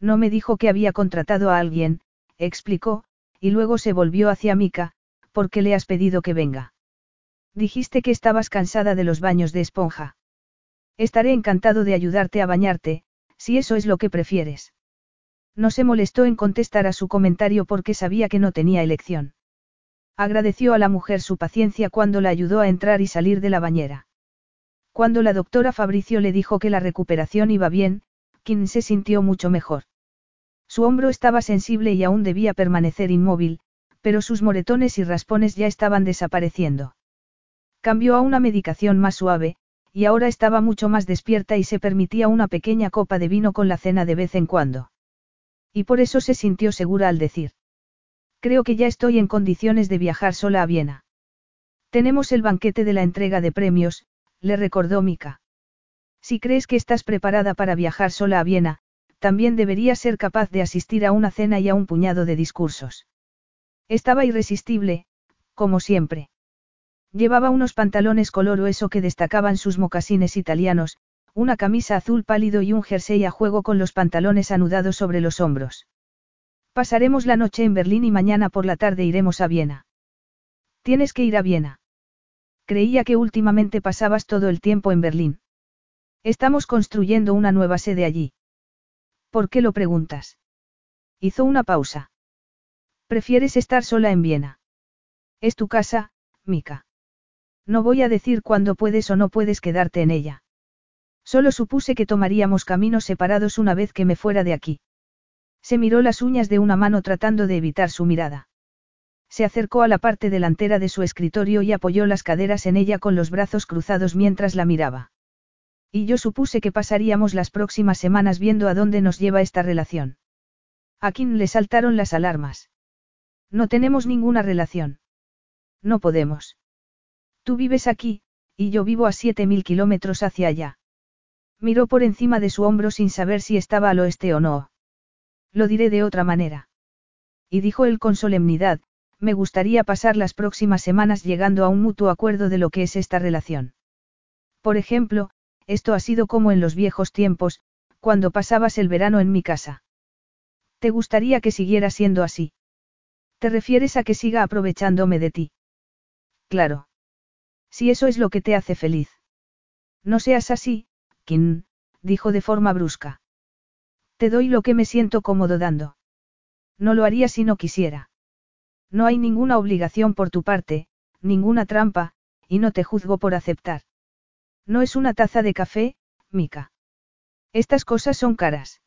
No me dijo que había contratado a alguien, explicó, y luego se volvió hacia Mika, ¿por qué le has pedido que venga? Dijiste que estabas cansada de los baños de esponja. Estaré encantado de ayudarte a bañarte, si eso es lo que prefieres. No se molestó en contestar a su comentario porque sabía que no tenía elección. Agradeció a la mujer su paciencia cuando la ayudó a entrar y salir de la bañera. Cuando la doctora Fabricio le dijo que la recuperación iba bien, Kim se sintió mucho mejor. Su hombro estaba sensible y aún debía permanecer inmóvil, pero sus moretones y raspones ya estaban desapareciendo. Cambió a una medicación más suave, y ahora estaba mucho más despierta y se permitía una pequeña copa de vino con la cena de vez en cuando. Y por eso se sintió segura al decir. Creo que ya estoy en condiciones de viajar sola a Viena. Tenemos el banquete de la entrega de premios, le recordó Mika. Si crees que estás preparada para viajar sola a Viena, también deberías ser capaz de asistir a una cena y a un puñado de discursos. Estaba irresistible, como siempre. Llevaba unos pantalones color hueso que destacaban sus mocasines italianos, una camisa azul pálido y un jersey a juego con los pantalones anudados sobre los hombros. Pasaremos la noche en Berlín y mañana por la tarde iremos a Viena. Tienes que ir a Viena. Creía que últimamente pasabas todo el tiempo en Berlín. Estamos construyendo una nueva sede allí. ¿Por qué lo preguntas? Hizo una pausa. Prefieres estar sola en Viena. Es tu casa, Mika. No voy a decir cuándo puedes o no puedes quedarte en ella. Solo supuse que tomaríamos caminos separados una vez que me fuera de aquí. Se miró las uñas de una mano tratando de evitar su mirada. Se acercó a la parte delantera de su escritorio y apoyó las caderas en ella con los brazos cruzados mientras la miraba. Y yo supuse que pasaríamos las próximas semanas viendo a dónde nos lleva esta relación. A Kim le saltaron las alarmas. No tenemos ninguna relación. No podemos. Tú vives aquí, y yo vivo a siete mil kilómetros hacia allá. Miró por encima de su hombro sin saber si estaba al oeste o no. Lo diré de otra manera. Y dijo él con solemnidad, me gustaría pasar las próximas semanas llegando a un mutuo acuerdo de lo que es esta relación. Por ejemplo, esto ha sido como en los viejos tiempos, cuando pasabas el verano en mi casa. ¿Te gustaría que siguiera siendo así? ¿Te refieres a que siga aprovechándome de ti? Claro. Si eso es lo que te hace feliz. No seas así, Kim, dijo de forma brusca. Te doy lo que me siento cómodo dando. No lo haría si no quisiera. No hay ninguna obligación por tu parte, ninguna trampa, y no te juzgo por aceptar. No es una taza de café, Mika. Estas cosas son caras.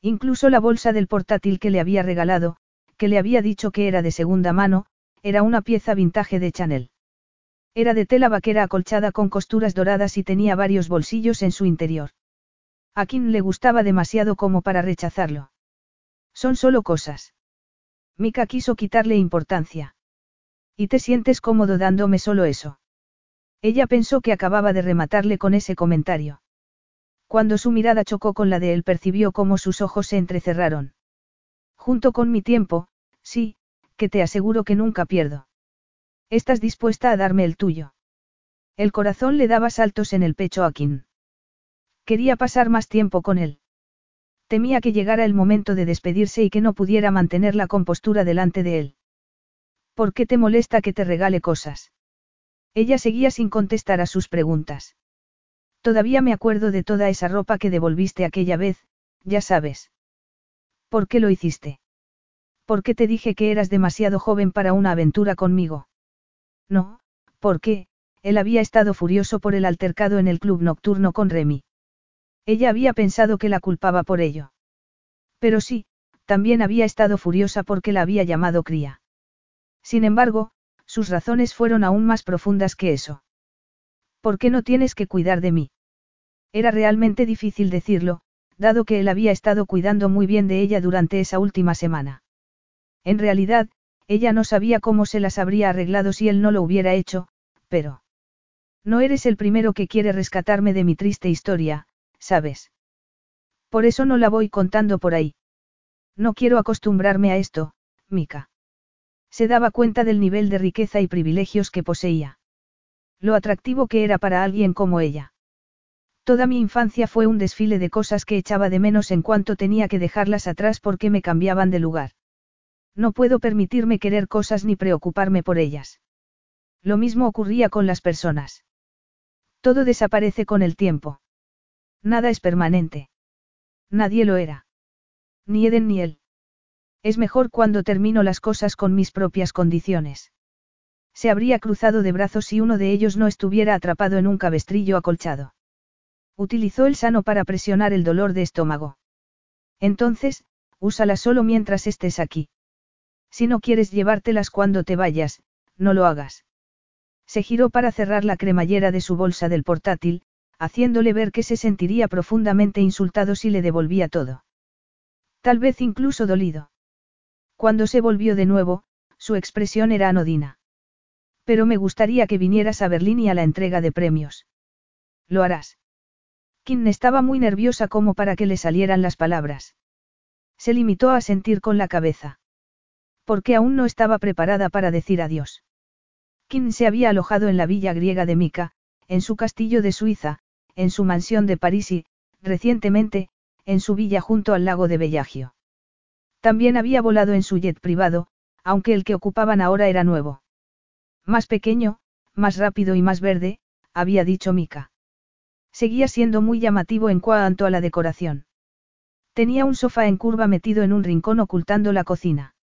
Incluso la bolsa del portátil que le había regalado, que le había dicho que era de segunda mano, era una pieza vintage de Chanel. Era de tela vaquera acolchada con costuras doradas y tenía varios bolsillos en su interior. A quien le gustaba demasiado como para rechazarlo. Son solo cosas. Mika quiso quitarle importancia. ¿Y te sientes cómodo dándome solo eso? Ella pensó que acababa de rematarle con ese comentario. Cuando su mirada chocó con la de él percibió cómo sus ojos se entrecerraron. Junto con mi tiempo, sí, que te aseguro que nunca pierdo. ¿Estás dispuesta a darme el tuyo? El corazón le daba saltos en el pecho a Kim. Quería pasar más tiempo con él. Temía que llegara el momento de despedirse y que no pudiera mantener la compostura delante de él. ¿Por qué te molesta que te regale cosas? Ella seguía sin contestar a sus preguntas. Todavía me acuerdo de toda esa ropa que devolviste aquella vez, ya sabes. ¿Por qué lo hiciste? ¿Por qué te dije que eras demasiado joven para una aventura conmigo? No, porque, él había estado furioso por el altercado en el club nocturno con Remy. Ella había pensado que la culpaba por ello. Pero sí, también había estado furiosa porque la había llamado cría. Sin embargo, sus razones fueron aún más profundas que eso. ¿Por qué no tienes que cuidar de mí? Era realmente difícil decirlo, dado que él había estado cuidando muy bien de ella durante esa última semana. En realidad, ella no sabía cómo se las habría arreglado si él no lo hubiera hecho, pero... No eres el primero que quiere rescatarme de mi triste historia, ¿sabes? Por eso no la voy contando por ahí. No quiero acostumbrarme a esto, Mika. Se daba cuenta del nivel de riqueza y privilegios que poseía. Lo atractivo que era para alguien como ella. Toda mi infancia fue un desfile de cosas que echaba de menos en cuanto tenía que dejarlas atrás porque me cambiaban de lugar. No puedo permitirme querer cosas ni preocuparme por ellas. Lo mismo ocurría con las personas. Todo desaparece con el tiempo. Nada es permanente. Nadie lo era. Ni Eden ni él. Es mejor cuando termino las cosas con mis propias condiciones. Se habría cruzado de brazos si uno de ellos no estuviera atrapado en un cabestrillo acolchado. Utilizó el sano para presionar el dolor de estómago. Entonces, úsala solo mientras estés aquí. Si no quieres llevártelas cuando te vayas, no lo hagas. Se giró para cerrar la cremallera de su bolsa del portátil, haciéndole ver que se sentiría profundamente insultado si le devolvía todo. Tal vez incluso dolido. Cuando se volvió de nuevo, su expresión era anodina. Pero me gustaría que vinieras a Berlín y a la entrega de premios. Lo harás. Kim estaba muy nerviosa como para que le salieran las palabras. Se limitó a sentir con la cabeza. Porque aún no estaba preparada para decir adiós. Kim se había alojado en la villa griega de Mika, en su castillo de Suiza, en su mansión de París y, recientemente, en su villa junto al lago de Bellagio. También había volado en su jet privado, aunque el que ocupaban ahora era nuevo. Más pequeño, más rápido y más verde, había dicho Mika. Seguía siendo muy llamativo en cuanto a la decoración. Tenía un sofá en curva metido en un rincón ocultando la cocina.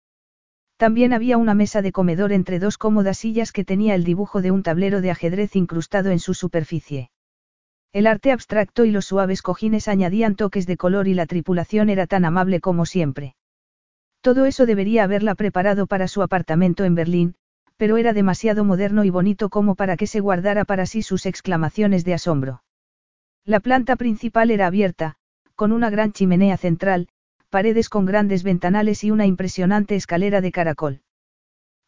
También había una mesa de comedor entre dos cómodas sillas que tenía el dibujo de un tablero de ajedrez incrustado en su superficie. El arte abstracto y los suaves cojines añadían toques de color y la tripulación era tan amable como siempre. Todo eso debería haberla preparado para su apartamento en Berlín, pero era demasiado moderno y bonito como para que se guardara para sí sus exclamaciones de asombro. La planta principal era abierta, con una gran chimenea central, paredes con grandes ventanales y una impresionante escalera de caracol.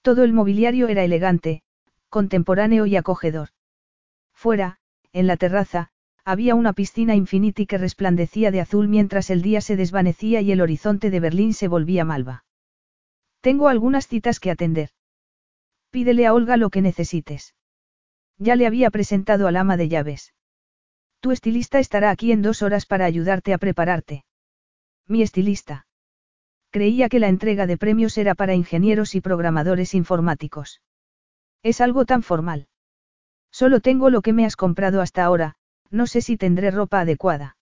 Todo el mobiliario era elegante, contemporáneo y acogedor. Fuera, en la terraza, había una piscina infinita que resplandecía de azul mientras el día se desvanecía y el horizonte de Berlín se volvía malva. Tengo algunas citas que atender. Pídele a Olga lo que necesites. Ya le había presentado al ama de llaves. Tu estilista estará aquí en dos horas para ayudarte a prepararte. Mi estilista. Creía que la entrega de premios era para ingenieros y programadores informáticos. Es algo tan formal. Solo tengo lo que me has comprado hasta ahora, no sé si tendré ropa adecuada.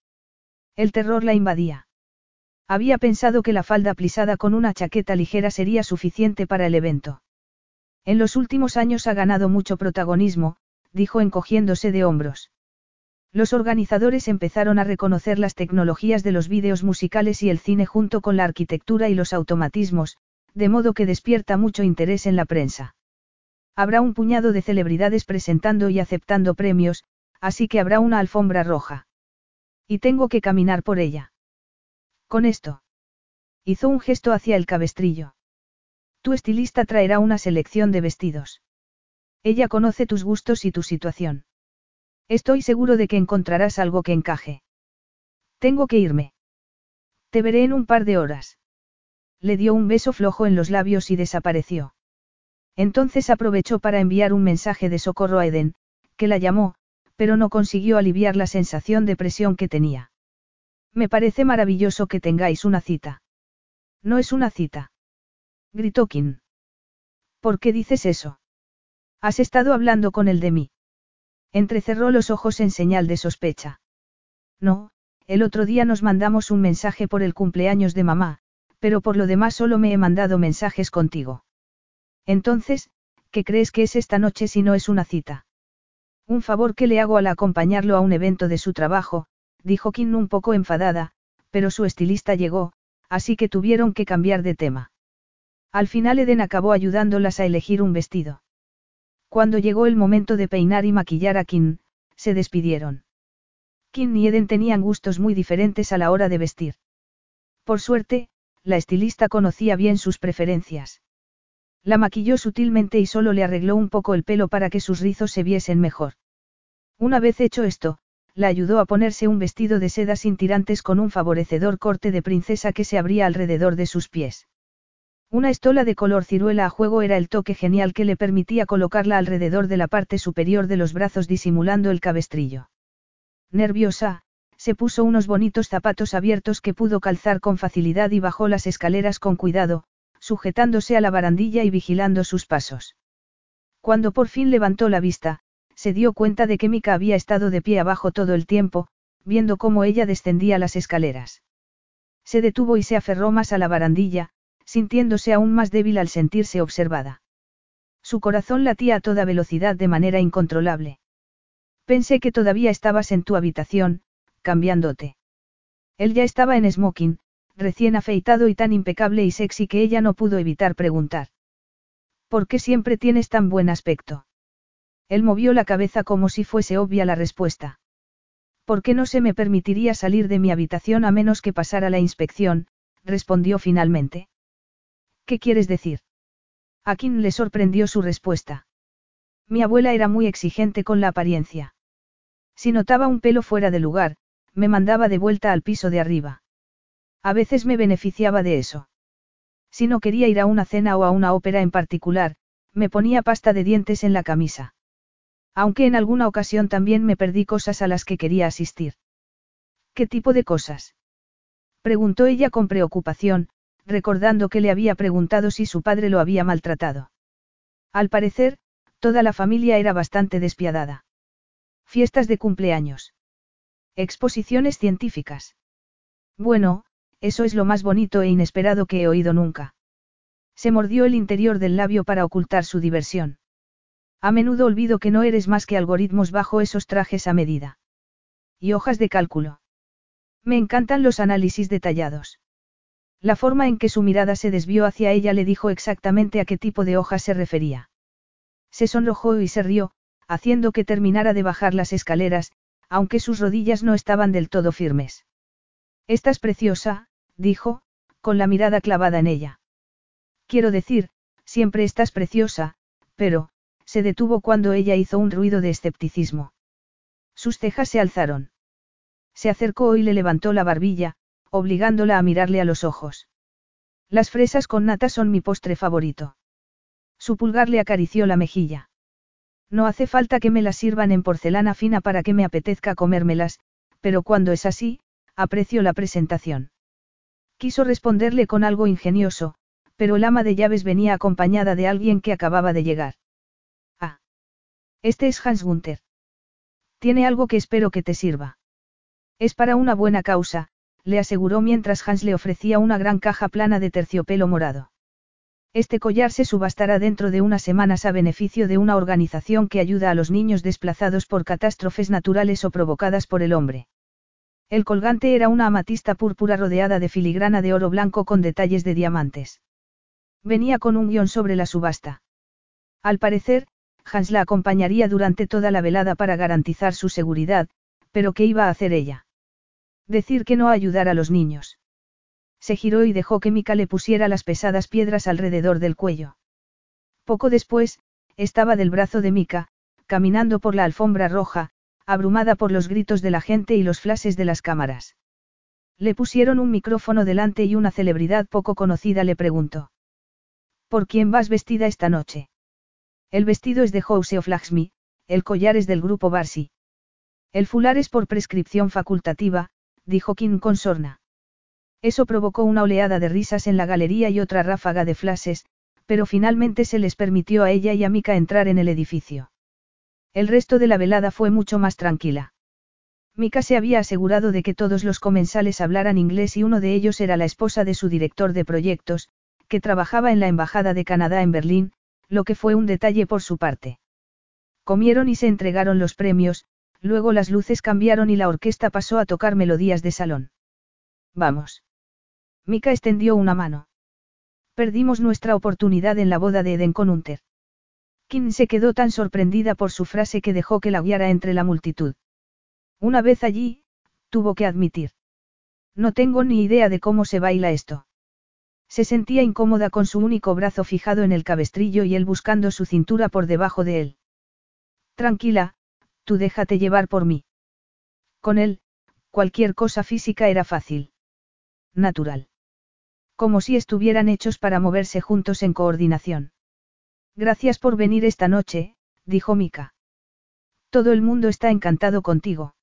El terror la invadía. Había pensado que la falda plisada con una chaqueta ligera sería suficiente para el evento. En los últimos años ha ganado mucho protagonismo, dijo encogiéndose de hombros. Los organizadores empezaron a reconocer las tecnologías de los vídeos musicales y el cine junto con la arquitectura y los automatismos, de modo que despierta mucho interés en la prensa. Habrá un puñado de celebridades presentando y aceptando premios, así que habrá una alfombra roja. Y tengo que caminar por ella. Con esto. Hizo un gesto hacia el cabestrillo. Tu estilista traerá una selección de vestidos. Ella conoce tus gustos y tu situación. Estoy seguro de que encontrarás algo que encaje. Tengo que irme. Te veré en un par de horas. Le dio un beso flojo en los labios y desapareció. Entonces aprovechó para enviar un mensaje de socorro a Eden, que la llamó, pero no consiguió aliviar la sensación de presión que tenía. Me parece maravilloso que tengáis una cita. No es una cita. Gritó Kim. ¿Por qué dices eso? Has estado hablando con él de mí. Entrecerró los ojos en señal de sospecha. No, el otro día nos mandamos un mensaje por el cumpleaños de mamá, pero por lo demás solo me he mandado mensajes contigo. Entonces, ¿qué crees que es esta noche si no es una cita? Un favor que le hago al acompañarlo a un evento de su trabajo, dijo Kim un poco enfadada, pero su estilista llegó, así que tuvieron que cambiar de tema. Al final Eden acabó ayudándolas a elegir un vestido. Cuando llegó el momento de peinar y maquillar a Kim, se despidieron. Kim y Eden tenían gustos muy diferentes a la hora de vestir. Por suerte, la estilista conocía bien sus preferencias. La maquilló sutilmente y solo le arregló un poco el pelo para que sus rizos se viesen mejor. Una vez hecho esto, la ayudó a ponerse un vestido de seda sin tirantes con un favorecedor corte de princesa que se abría alrededor de sus pies. Una estola de color ciruela a juego era el toque genial que le permitía colocarla alrededor de la parte superior de los brazos disimulando el cabestrillo. Nerviosa, se puso unos bonitos zapatos abiertos que pudo calzar con facilidad y bajó las escaleras con cuidado, sujetándose a la barandilla y vigilando sus pasos. Cuando por fin levantó la vista, se dio cuenta de que Mika había estado de pie abajo todo el tiempo, viendo cómo ella descendía las escaleras. Se detuvo y se aferró más a la barandilla, sintiéndose aún más débil al sentirse observada. Su corazón latía a toda velocidad de manera incontrolable. Pensé que todavía estabas en tu habitación, cambiándote. Él ya estaba en smoking, recién afeitado y tan impecable y sexy que ella no pudo evitar preguntar. ¿Por qué siempre tienes tan buen aspecto? Él movió la cabeza como si fuese obvia la respuesta. ¿Por qué no se me permitiría salir de mi habitación a menos que pasara la inspección? respondió finalmente. ¿Qué quieres decir? A Kim le sorprendió su respuesta. Mi abuela era muy exigente con la apariencia. Si notaba un pelo fuera de lugar, me mandaba de vuelta al piso de arriba. A veces me beneficiaba de eso. Si no quería ir a una cena o a una ópera en particular, me ponía pasta de dientes en la camisa. Aunque en alguna ocasión también me perdí cosas a las que quería asistir. ¿Qué tipo de cosas? Preguntó ella con preocupación, recordando que le había preguntado si su padre lo había maltratado. Al parecer, toda la familia era bastante despiadada. Fiestas de cumpleaños. Exposiciones científicas. Bueno, eso es lo más bonito e inesperado que he oído nunca. Se mordió el interior del labio para ocultar su diversión. A menudo olvido que no eres más que algoritmos bajo esos trajes a medida. Y hojas de cálculo. Me encantan los análisis detallados. La forma en que su mirada se desvió hacia ella le dijo exactamente a qué tipo de hojas se refería. Se sonrojó y se rió, haciendo que terminara de bajar las escaleras, aunque sus rodillas no estaban del todo firmes. Estás preciosa, dijo, con la mirada clavada en ella. Quiero decir, siempre estás preciosa, pero, se detuvo cuando ella hizo un ruido de escepticismo. Sus cejas se alzaron. Se acercó y le levantó la barbilla, obligándola a mirarle a los ojos. Las fresas con nata son mi postre favorito. Su pulgar le acarició la mejilla. No hace falta que me las sirvan en porcelana fina para que me apetezca comérmelas, pero cuando es así, aprecio la presentación. Quiso responderle con algo ingenioso, pero el ama de llaves venía acompañada de alguien que acababa de llegar. Este es Hans Gunther. Tiene algo que espero que te sirva. Es para una buena causa, le aseguró mientras Hans le ofrecía una gran caja plana de terciopelo morado. Este collar se subastará dentro de unas semanas a beneficio de una organización que ayuda a los niños desplazados por catástrofes naturales o provocadas por el hombre. El colgante era una amatista púrpura rodeada de filigrana de oro blanco con detalles de diamantes. Venía con un guion sobre la subasta. Al parecer, Hans la acompañaría durante toda la velada para garantizar su seguridad, pero ¿qué iba a hacer ella? Decir que no ayudar a los niños. Se giró y dejó que Mika le pusiera las pesadas piedras alrededor del cuello. Poco después, estaba del brazo de Mika, caminando por la alfombra roja, abrumada por los gritos de la gente y los flashes de las cámaras. Le pusieron un micrófono delante y una celebridad poco conocida le preguntó. ¿Por quién vas vestida esta noche? El vestido es de House of el collar es del grupo Barsi. El fular es por prescripción facultativa, dijo Kim con sorna. Eso provocó una oleada de risas en la galería y otra ráfaga de flashes, pero finalmente se les permitió a ella y a Mika entrar en el edificio. El resto de la velada fue mucho más tranquila. Mika se había asegurado de que todos los comensales hablaran inglés y uno de ellos era la esposa de su director de proyectos, que trabajaba en la Embajada de Canadá en Berlín, lo que fue un detalle por su parte. Comieron y se entregaron los premios, luego las luces cambiaron y la orquesta pasó a tocar melodías de salón. Vamos. Mika extendió una mano. Perdimos nuestra oportunidad en la boda de Eden con Unter. Kim se quedó tan sorprendida por su frase que dejó que la guiara entre la multitud. Una vez allí, tuvo que admitir. No tengo ni idea de cómo se baila esto. Se sentía incómoda con su único brazo fijado en el cabestrillo y él buscando su cintura por debajo de él. Tranquila, tú déjate llevar por mí. Con él, cualquier cosa física era fácil. Natural. Como si estuvieran hechos para moverse juntos en coordinación. Gracias por venir esta noche, dijo Mika. Todo el mundo está encantado contigo.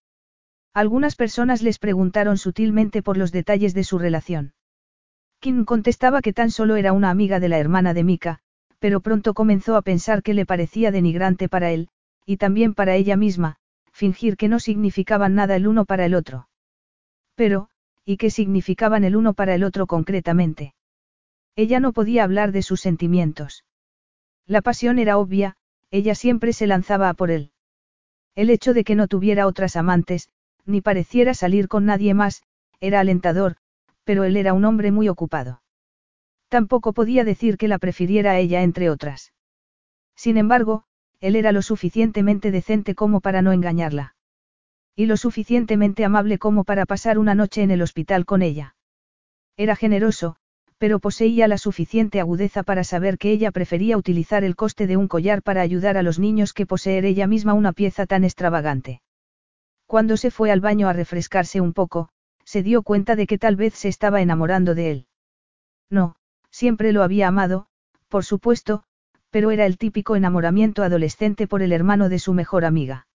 Algunas personas les preguntaron sutilmente por los detalles de su relación. Kim contestaba que tan solo era una amiga de la hermana de Mika, pero pronto comenzó a pensar que le parecía denigrante para él, y también para ella misma, fingir que no significaban nada el uno para el otro. Pero, y qué significaban el uno para el otro concretamente. Ella no podía hablar de sus sentimientos. La pasión era obvia, ella siempre se lanzaba a por él. El hecho de que no tuviera otras amantes, ni pareciera salir con nadie más, era alentador, pero él era un hombre muy ocupado. Tampoco podía decir que la prefiriera a ella entre otras. Sin embargo, él era lo suficientemente decente como para no engañarla. Y lo suficientemente amable como para pasar una noche en el hospital con ella. Era generoso, pero poseía la suficiente agudeza para saber que ella prefería utilizar el coste de un collar para ayudar a los niños que poseer ella misma una pieza tan extravagante. Cuando se fue al baño a refrescarse un poco, se dio cuenta de que tal vez se estaba enamorando de él. No, siempre lo había amado, por supuesto, pero era el típico enamoramiento adolescente por el hermano de su mejor amiga.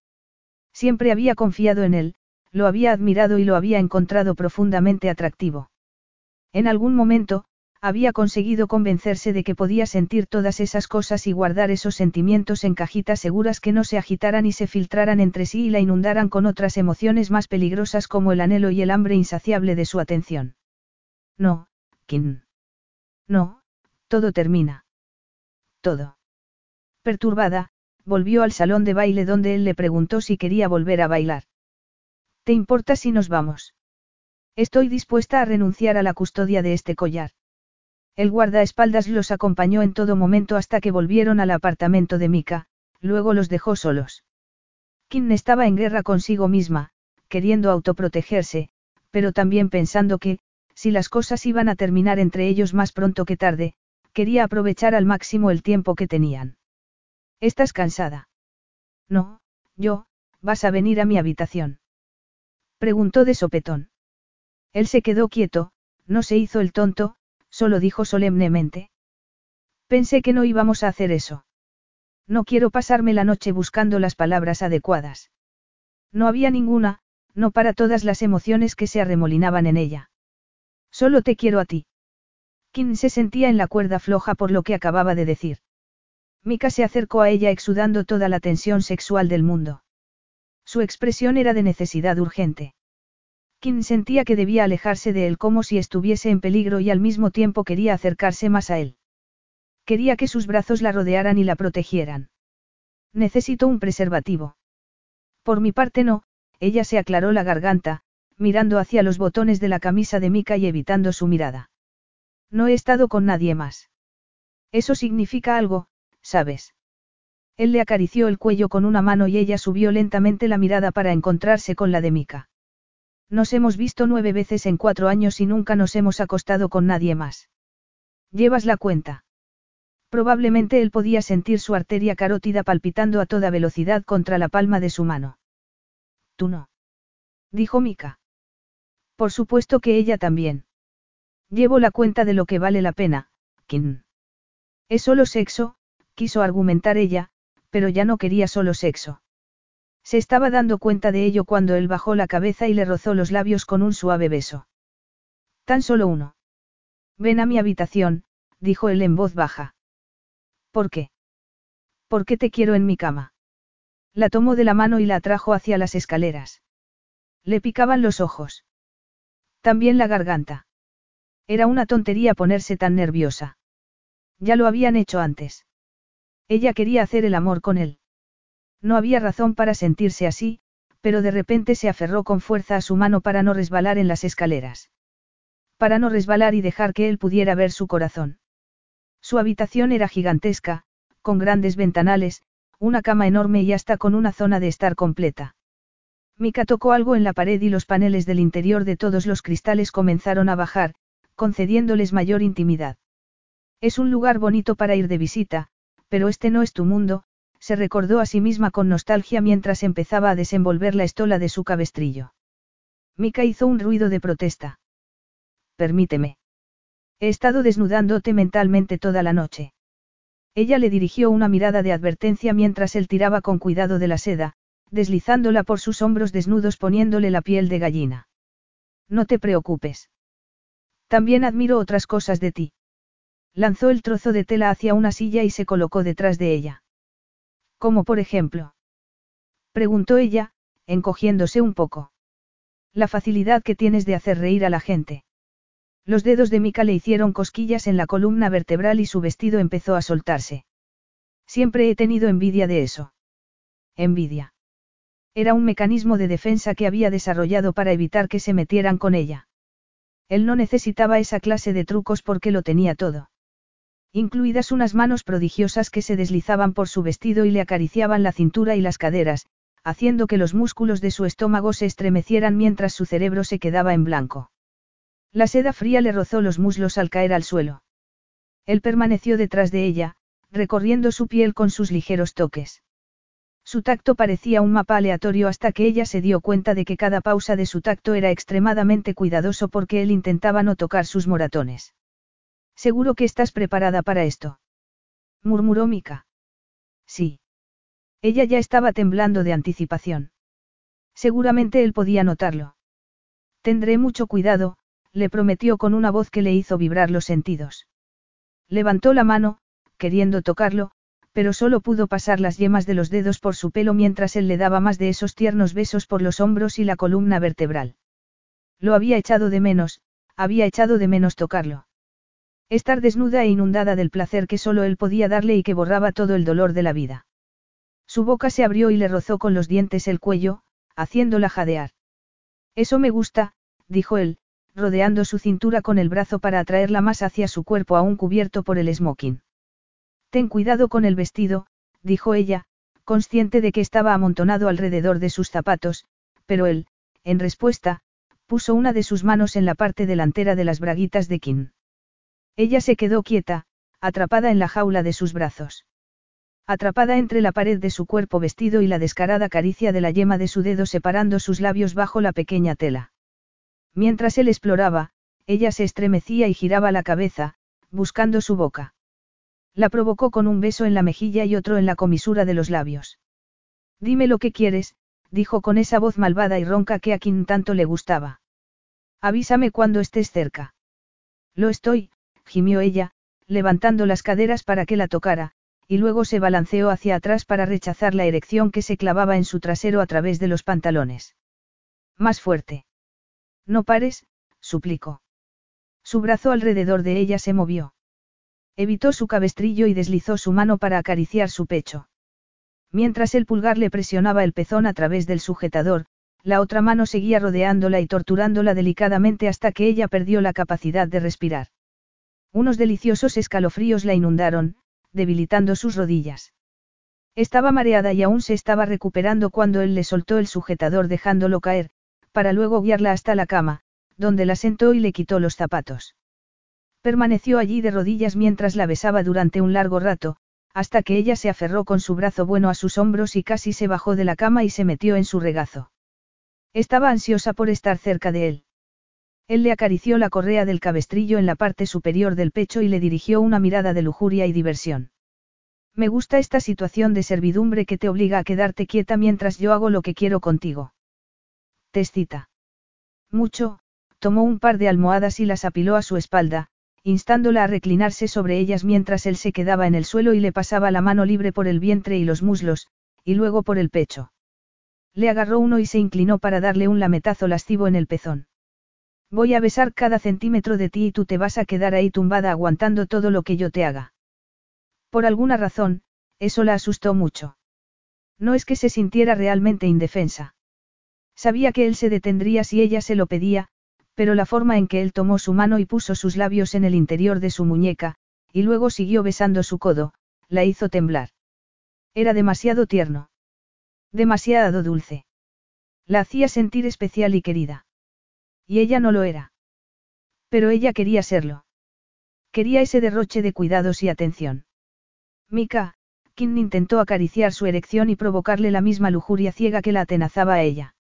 Siempre había confiado en él, lo había admirado y lo había encontrado profundamente atractivo. En algún momento, había conseguido convencerse de que podía sentir todas esas cosas y guardar esos sentimientos en cajitas seguras que no se agitaran y se filtraran entre sí y la inundaran con otras emociones más peligrosas como el anhelo y el hambre insaciable de su atención. No, Kim. No, todo termina. Todo. Perturbada, volvió al salón de baile donde él le preguntó si quería volver a bailar. ¿Te importa si nos vamos? Estoy dispuesta a renunciar a la custodia de este collar. El guardaespaldas los acompañó en todo momento hasta que volvieron al apartamento de Mika, luego los dejó solos. Kim estaba en guerra consigo misma, queriendo autoprotegerse, pero también pensando que, si las cosas iban a terminar entre ellos más pronto que tarde, quería aprovechar al máximo el tiempo que tenían. ¿Estás cansada? No, yo, vas a venir a mi habitación. Preguntó de sopetón. Él se quedó quieto, no se hizo el tonto, solo dijo solemnemente. Pensé que no íbamos a hacer eso. No quiero pasarme la noche buscando las palabras adecuadas. No había ninguna, no para todas las emociones que se arremolinaban en ella. Solo te quiero a ti. Kim se sentía en la cuerda floja por lo que acababa de decir. Mika se acercó a ella exudando toda la tensión sexual del mundo. Su expresión era de necesidad urgente. Kim sentía que debía alejarse de él como si estuviese en peligro y al mismo tiempo quería acercarse más a él. Quería que sus brazos la rodearan y la protegieran. Necesito un preservativo. Por mi parte no, ella se aclaró la garganta, mirando hacia los botones de la camisa de Mika y evitando su mirada. No he estado con nadie más. Eso significa algo, ¿sabes? Él le acarició el cuello con una mano y ella subió lentamente la mirada para encontrarse con la de Mika. Nos hemos visto nueve veces en cuatro años y nunca nos hemos acostado con nadie más. ¿Llevas la cuenta? Probablemente él podía sentir su arteria carótida palpitando a toda velocidad contra la palma de su mano. Tú no. Dijo Mika. Por supuesto que ella también. Llevo la cuenta de lo que vale la pena, Kim. Es solo sexo, quiso argumentar ella, pero ya no quería solo sexo. Se estaba dando cuenta de ello cuando él bajó la cabeza y le rozó los labios con un suave beso. Tan solo uno. Ven a mi habitación, dijo él en voz baja. ¿Por qué? Porque te quiero en mi cama. La tomó de la mano y la atrajo hacia las escaleras. Le picaban los ojos. También la garganta. Era una tontería ponerse tan nerviosa. Ya lo habían hecho antes. Ella quería hacer el amor con él. No había razón para sentirse así, pero de repente se aferró con fuerza a su mano para no resbalar en las escaleras. Para no resbalar y dejar que él pudiera ver su corazón. Su habitación era gigantesca, con grandes ventanales, una cama enorme y hasta con una zona de estar completa. Mika tocó algo en la pared y los paneles del interior de todos los cristales comenzaron a bajar, concediéndoles mayor intimidad. Es un lugar bonito para ir de visita, pero este no es tu mundo, se recordó a sí misma con nostalgia mientras empezaba a desenvolver la estola de su cabestrillo. Mika hizo un ruido de protesta. Permíteme. He estado desnudándote mentalmente toda la noche. Ella le dirigió una mirada de advertencia mientras él tiraba con cuidado de la seda, deslizándola por sus hombros desnudos poniéndole la piel de gallina. No te preocupes. También admiro otras cosas de ti. Lanzó el trozo de tela hacia una silla y se colocó detrás de ella. Como por ejemplo. Preguntó ella, encogiéndose un poco. La facilidad que tienes de hacer reír a la gente. Los dedos de Mika le hicieron cosquillas en la columna vertebral y su vestido empezó a soltarse. Siempre he tenido envidia de eso. Envidia. Era un mecanismo de defensa que había desarrollado para evitar que se metieran con ella. Él no necesitaba esa clase de trucos porque lo tenía todo. Incluidas unas manos prodigiosas que se deslizaban por su vestido y le acariciaban la cintura y las caderas, haciendo que los músculos de su estómago se estremecieran mientras su cerebro se quedaba en blanco. La seda fría le rozó los muslos al caer al suelo. Él permaneció detrás de ella, recorriendo su piel con sus ligeros toques. Su tacto parecía un mapa aleatorio hasta que ella se dio cuenta de que cada pausa de su tacto era extremadamente cuidadoso porque él intentaba no tocar sus moratones. Seguro que estás preparada para esto. murmuró Mika. Sí. Ella ya estaba temblando de anticipación. Seguramente él podía notarlo. Tendré mucho cuidado, le prometió con una voz que le hizo vibrar los sentidos. Levantó la mano, queriendo tocarlo, pero solo pudo pasar las yemas de los dedos por su pelo mientras él le daba más de esos tiernos besos por los hombros y la columna vertebral. Lo había echado de menos, había echado de menos tocarlo. Estar desnuda e inundada del placer que solo él podía darle y que borraba todo el dolor de la vida. Su boca se abrió y le rozó con los dientes el cuello, haciéndola jadear. Eso me gusta, dijo él, rodeando su cintura con el brazo para atraerla más hacia su cuerpo aún cubierto por el smoking. Ten cuidado con el vestido, dijo ella, consciente de que estaba amontonado alrededor de sus zapatos, pero él, en respuesta, puso una de sus manos en la parte delantera de las braguitas de Kim. Ella se quedó quieta, atrapada en la jaula de sus brazos. Atrapada entre la pared de su cuerpo vestido y la descarada caricia de la yema de su dedo separando sus labios bajo la pequeña tela. Mientras él exploraba, ella se estremecía y giraba la cabeza, buscando su boca. La provocó con un beso en la mejilla y otro en la comisura de los labios. Dime lo que quieres, dijo con esa voz malvada y ronca que a quien tanto le gustaba. Avísame cuando estés cerca. Lo estoy, gimió ella, levantando las caderas para que la tocara, y luego se balanceó hacia atrás para rechazar la erección que se clavaba en su trasero a través de los pantalones. Más fuerte. No pares, suplicó. Su brazo alrededor de ella se movió. Evitó su cabestrillo y deslizó su mano para acariciar su pecho. Mientras el pulgar le presionaba el pezón a través del sujetador, la otra mano seguía rodeándola y torturándola delicadamente hasta que ella perdió la capacidad de respirar. Unos deliciosos escalofríos la inundaron, debilitando sus rodillas. Estaba mareada y aún se estaba recuperando cuando él le soltó el sujetador dejándolo caer, para luego guiarla hasta la cama, donde la sentó y le quitó los zapatos. Permaneció allí de rodillas mientras la besaba durante un largo rato, hasta que ella se aferró con su brazo bueno a sus hombros y casi se bajó de la cama y se metió en su regazo. Estaba ansiosa por estar cerca de él. Él le acarició la correa del cabestrillo en la parte superior del pecho y le dirigió una mirada de lujuria y diversión. Me gusta esta situación de servidumbre que te obliga a quedarte quieta mientras yo hago lo que quiero contigo. Te excita. Mucho, tomó un par de almohadas y las apiló a su espalda, instándola a reclinarse sobre ellas mientras él se quedaba en el suelo y le pasaba la mano libre por el vientre y los muslos, y luego por el pecho. Le agarró uno y se inclinó para darle un lametazo lascivo en el pezón. Voy a besar cada centímetro de ti y tú te vas a quedar ahí tumbada aguantando todo lo que yo te haga. Por alguna razón, eso la asustó mucho. No es que se sintiera realmente indefensa. Sabía que él se detendría si ella se lo pedía, pero la forma en que él tomó su mano y puso sus labios en el interior de su muñeca, y luego siguió besando su codo, la hizo temblar. Era demasiado tierno. Demasiado dulce. La hacía sentir especial y querida. Y ella no lo era. Pero ella quería serlo. Quería ese derroche de cuidados y atención. Mika, Kim intentó acariciar su erección y provocarle la misma lujuria ciega que la atenazaba a ella.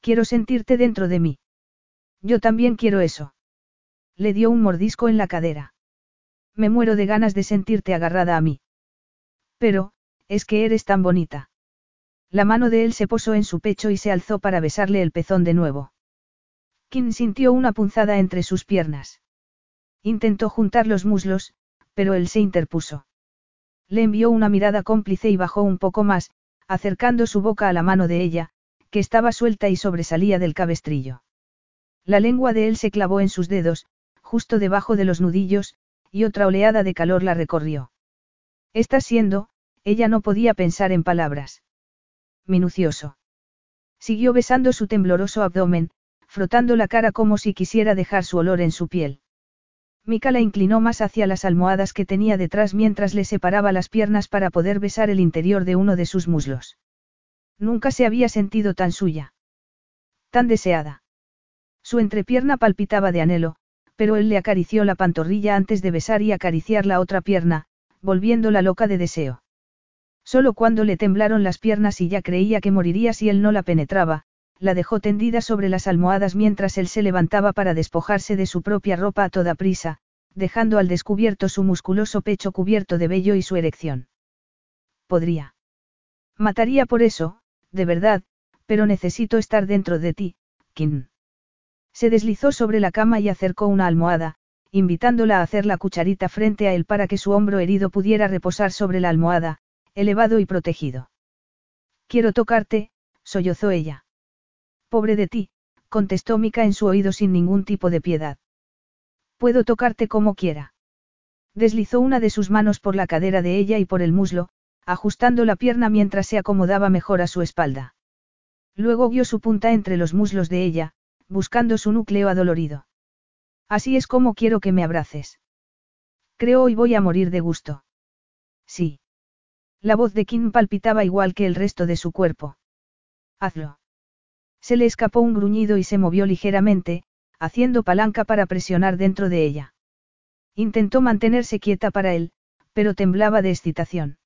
Quiero sentirte dentro de mí. Yo también quiero eso. Le dio un mordisco en la cadera. Me muero de ganas de sentirte agarrada a mí. Pero, es que eres tan bonita. La mano de él se posó en su pecho y se alzó para besarle el pezón de nuevo. Kim sintió una punzada entre sus piernas. Intentó juntar los muslos, pero él se interpuso. Le envió una mirada cómplice y bajó un poco más, acercando su boca a la mano de ella, que estaba suelta y sobresalía del cabestrillo. La lengua de él se clavó en sus dedos, justo debajo de los nudillos, y otra oleada de calor la recorrió. Está siendo, ella no podía pensar en palabras. Minucioso. Siguió besando su tembloroso abdomen, frotando la cara como si quisiera dejar su olor en su piel. Mika la inclinó más hacia las almohadas que tenía detrás mientras le separaba las piernas para poder besar el interior de uno de sus muslos. Nunca se había sentido tan suya. Tan deseada. Su entrepierna palpitaba de anhelo, pero él le acarició la pantorrilla antes de besar y acariciar la otra pierna, volviéndola loca de deseo. Solo cuando le temblaron las piernas y ya creía que moriría si él no la penetraba, la dejó tendida sobre las almohadas mientras él se levantaba para despojarse de su propia ropa a toda prisa, dejando al descubierto su musculoso pecho cubierto de vello y su erección. Podría. Mataría por eso, de verdad, pero necesito estar dentro de ti, Kim. Se deslizó sobre la cama y acercó una almohada, invitándola a hacer la cucharita frente a él para que su hombro herido pudiera reposar sobre la almohada, elevado y protegido. Quiero tocarte, sollozó ella. Pobre de ti, contestó Mika en su oído sin ningún tipo de piedad. Puedo tocarte como quiera. Deslizó una de sus manos por la cadera de ella y por el muslo, ajustando la pierna mientras se acomodaba mejor a su espalda. Luego guió su punta entre los muslos de ella, buscando su núcleo adolorido. Así es como quiero que me abraces. Creo hoy voy a morir de gusto. Sí. La voz de Kim palpitaba igual que el resto de su cuerpo. Hazlo. Se le escapó un gruñido y se movió ligeramente, haciendo palanca para presionar dentro de ella. Intentó mantenerse quieta para él, pero temblaba de excitación.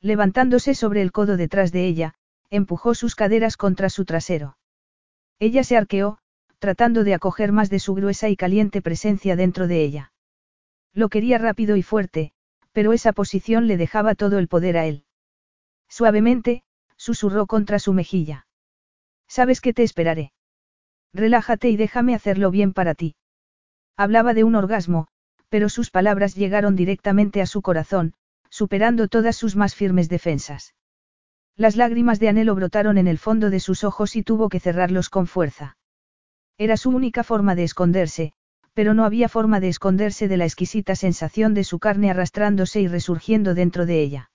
Levantándose sobre el codo detrás de ella, empujó sus caderas contra su trasero. Ella se arqueó, tratando de acoger más de su gruesa y caliente presencia dentro de ella. Lo quería rápido y fuerte, pero esa posición le dejaba todo el poder a él. Suavemente, susurró contra su mejilla. Sabes que te esperaré. Relájate y déjame hacerlo bien para ti. Hablaba de un orgasmo, pero sus palabras llegaron directamente a su corazón, superando todas sus más firmes defensas. Las lágrimas de anhelo brotaron en el fondo de sus ojos y tuvo que cerrarlos con fuerza. Era su única forma de esconderse, pero no había forma de esconderse de la exquisita sensación de su carne arrastrándose y resurgiendo dentro de ella.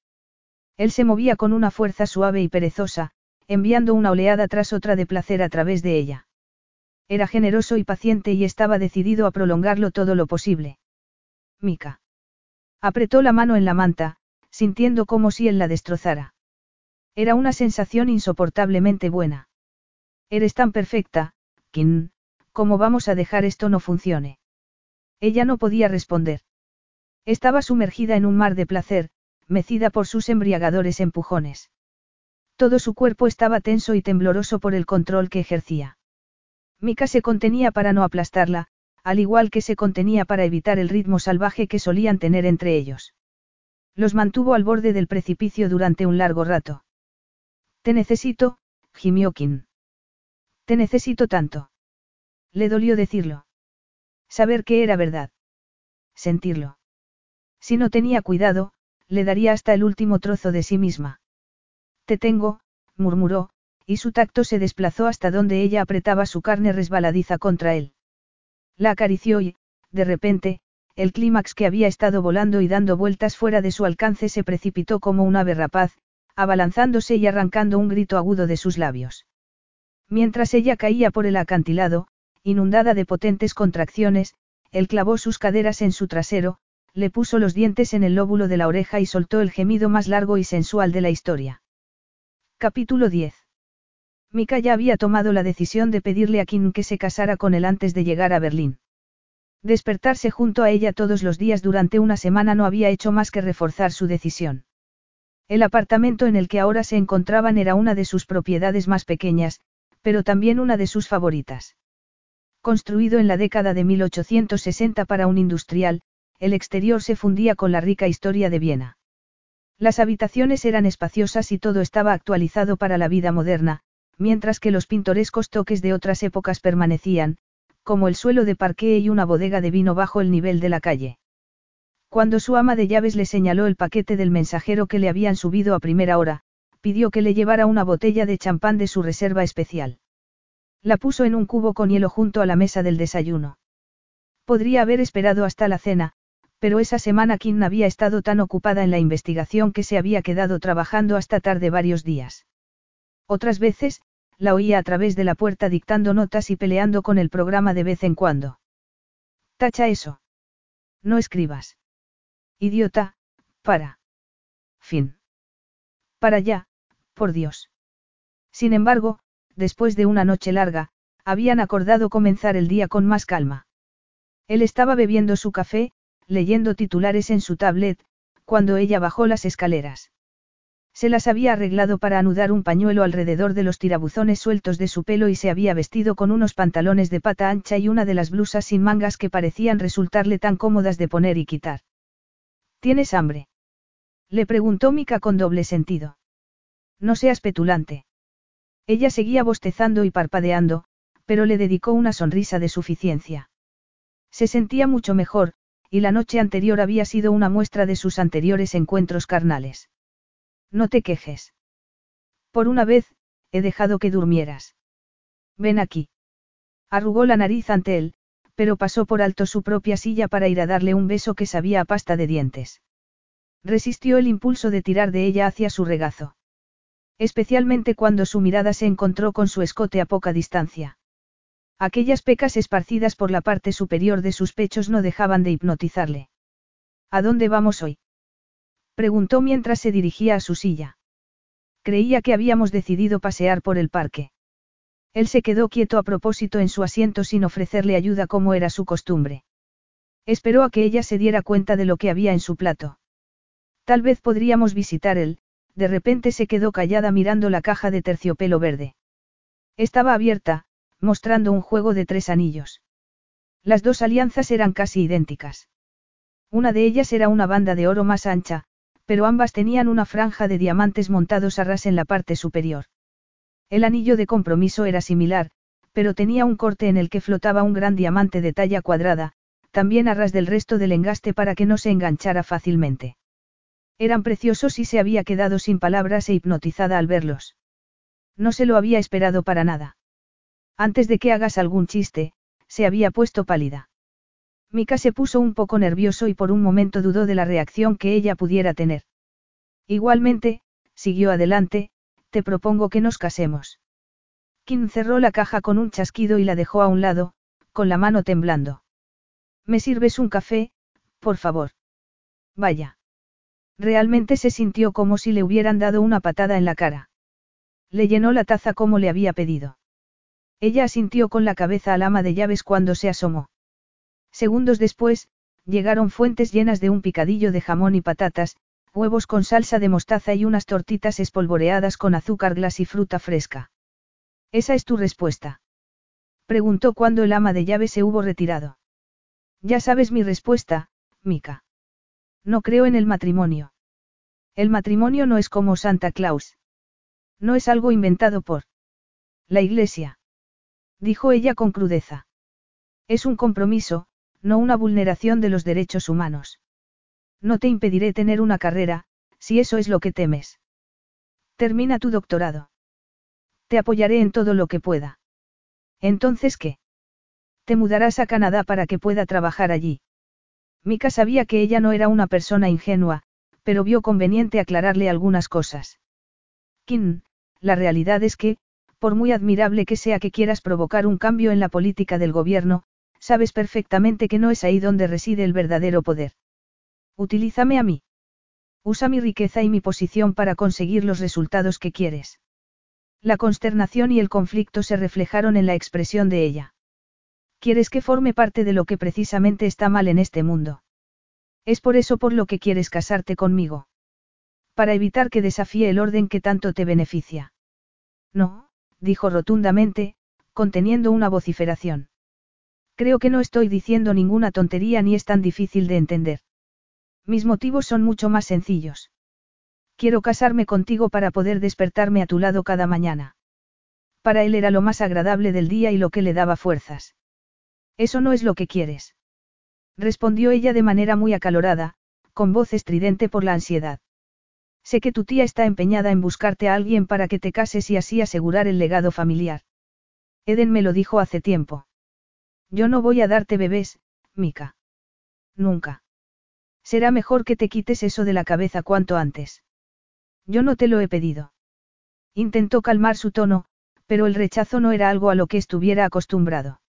Él se movía con una fuerza suave y perezosa, enviando una oleada tras otra de placer a través de ella. Era generoso y paciente y estaba decidido a prolongarlo todo lo posible. Mika. Apretó la mano en la manta, sintiendo como si él la destrozara. Era una sensación insoportablemente buena. Eres tan perfecta, Kim, ¿cómo vamos a dejar esto no funcione? Ella no podía responder. Estaba sumergida en un mar de placer, mecida por sus embriagadores empujones. Todo su cuerpo estaba tenso y tembloroso por el control que ejercía. Mika se contenía para no aplastarla, al igual que se contenía para evitar el ritmo salvaje que solían tener entre ellos. Los mantuvo al borde del precipicio durante un largo rato. Te necesito, gimió Kim. Te necesito tanto. Le dolió decirlo. Saber que era verdad. Sentirlo. Si no tenía cuidado, le daría hasta el último trozo de sí misma. Te tengo, murmuró, y su tacto se desplazó hasta donde ella apretaba su carne resbaladiza contra él. La acarició y, de repente, el clímax que había estado volando y dando vueltas fuera de su alcance se precipitó como un ave rapaz, abalanzándose y arrancando un grito agudo de sus labios. Mientras ella caía por el acantilado, inundada de potentes contracciones, él clavó sus caderas en su trasero, le puso los dientes en el lóbulo de la oreja y soltó el gemido más largo y sensual de la historia. Capítulo 10. Mika ya había tomado la decisión de pedirle a Kim que se casara con él antes de llegar a Berlín. Despertarse junto a ella todos los días durante una semana no había hecho más que reforzar su decisión. El apartamento en el que ahora se encontraban era una de sus propiedades más pequeñas, pero también una de sus favoritas. Construido en la década de 1860 para un industrial, el exterior se fundía con la rica historia de Viena. Las habitaciones eran espaciosas y todo estaba actualizado para la vida moderna, mientras que los pintorescos toques de otras épocas permanecían, como el suelo de parqué y una bodega de vino bajo el nivel de la calle. Cuando su ama de llaves le señaló el paquete del mensajero que le habían subido a primera hora, pidió que le llevara una botella de champán de su reserva especial. La puso en un cubo con hielo junto a la mesa del desayuno. Podría haber esperado hasta la cena, pero esa semana Kim había estado tan ocupada en la investigación que se había quedado trabajando hasta tarde varios días. Otras veces, la oía a través de la puerta dictando notas y peleando con el programa de vez en cuando. Tacha eso. No escribas. Idiota, para. Fin. Para ya, por Dios. Sin embargo, después de una noche larga, habían acordado comenzar el día con más calma. Él estaba bebiendo su café, leyendo titulares en su tablet, cuando ella bajó las escaleras. Se las había arreglado para anudar un pañuelo alrededor de los tirabuzones sueltos de su pelo y se había vestido con unos pantalones de pata ancha y una de las blusas sin mangas que parecían resultarle tan cómodas de poner y quitar. ¿Tienes hambre? Le preguntó Mika con doble sentido. No seas petulante. Ella seguía bostezando y parpadeando, pero le dedicó una sonrisa de suficiencia. Se sentía mucho mejor, y la noche anterior había sido una muestra de sus anteriores encuentros carnales. No te quejes. Por una vez, he dejado que durmieras. Ven aquí. Arrugó la nariz ante él, pero pasó por alto su propia silla para ir a darle un beso que sabía a pasta de dientes. Resistió el impulso de tirar de ella hacia su regazo. Especialmente cuando su mirada se encontró con su escote a poca distancia. Aquellas pecas esparcidas por la parte superior de sus pechos no dejaban de hipnotizarle. ¿A dónde vamos hoy? Preguntó mientras se dirigía a su silla. Creía que habíamos decidido pasear por el parque. Él se quedó quieto a propósito en su asiento sin ofrecerle ayuda como era su costumbre. Esperó a que ella se diera cuenta de lo que había en su plato. Tal vez podríamos visitar él, de repente se quedó callada mirando la caja de terciopelo verde. Estaba abierta, mostrando un juego de tres anillos. Las dos alianzas eran casi idénticas. Una de ellas era una banda de oro más ancha, pero ambas tenían una franja de diamantes montados a ras en la parte superior. El anillo de compromiso era similar, pero tenía un corte en el que flotaba un gran diamante de talla cuadrada, también a ras del resto del engaste para que no se enganchara fácilmente. Eran preciosos y se había quedado sin palabras e hipnotizada al verlos. No se lo había esperado para nada. Antes de que hagas algún chiste, se había puesto pálida. Mika se puso un poco nervioso y por un momento dudó de la reacción que ella pudiera tener. Igualmente, siguió adelante, te propongo que nos casemos. Kim cerró la caja con un chasquido y la dejó a un lado, con la mano temblando. ¿Me sirves un café, por favor? Vaya. Realmente se sintió como si le hubieran dado una patada en la cara. Le llenó la taza como le había pedido. Ella asintió con la cabeza al ama de llaves cuando se asomó. Segundos después, llegaron fuentes llenas de un picadillo de jamón y patatas, huevos con salsa de mostaza y unas tortitas espolvoreadas con azúcar glas y fruta fresca. ¿Esa es tu respuesta? Preguntó cuando el ama de llaves se hubo retirado. Ya sabes mi respuesta, Mika. No creo en el matrimonio. El matrimonio no es como Santa Claus. No es algo inventado por la iglesia. Dijo ella con crudeza. Es un compromiso, no una vulneración de los derechos humanos. No te impediré tener una carrera, si eso es lo que temes. Termina tu doctorado. Te apoyaré en todo lo que pueda. Entonces, ¿qué? Te mudarás a Canadá para que pueda trabajar allí. Mika sabía que ella no era una persona ingenua, pero vio conveniente aclararle algunas cosas. Kim, la realidad es que, por muy admirable que sea que quieras provocar un cambio en la política del gobierno, sabes perfectamente que no es ahí donde reside el verdadero poder. Utilízame a mí. Usa mi riqueza y mi posición para conseguir los resultados que quieres. La consternación y el conflicto se reflejaron en la expresión de ella. Quieres que forme parte de lo que precisamente está mal en este mundo. Es por eso por lo que quieres casarte conmigo. Para evitar que desafíe el orden que tanto te beneficia. No, dijo rotundamente, conteniendo una vociferación. Creo que no estoy diciendo ninguna tontería ni es tan difícil de entender. Mis motivos son mucho más sencillos. Quiero casarme contigo para poder despertarme a tu lado cada mañana. Para él era lo más agradable del día y lo que le daba fuerzas. Eso no es lo que quieres. Respondió ella de manera muy acalorada, con voz estridente por la ansiedad. Sé que tu tía está empeñada en buscarte a alguien para que te cases y así asegurar el legado familiar. Eden me lo dijo hace tiempo. Yo no voy a darte bebés, Mika. Nunca. Será mejor que te quites eso de la cabeza cuanto antes. Yo no te lo he pedido. Intentó calmar su tono, pero el rechazo no era algo a lo que estuviera acostumbrado.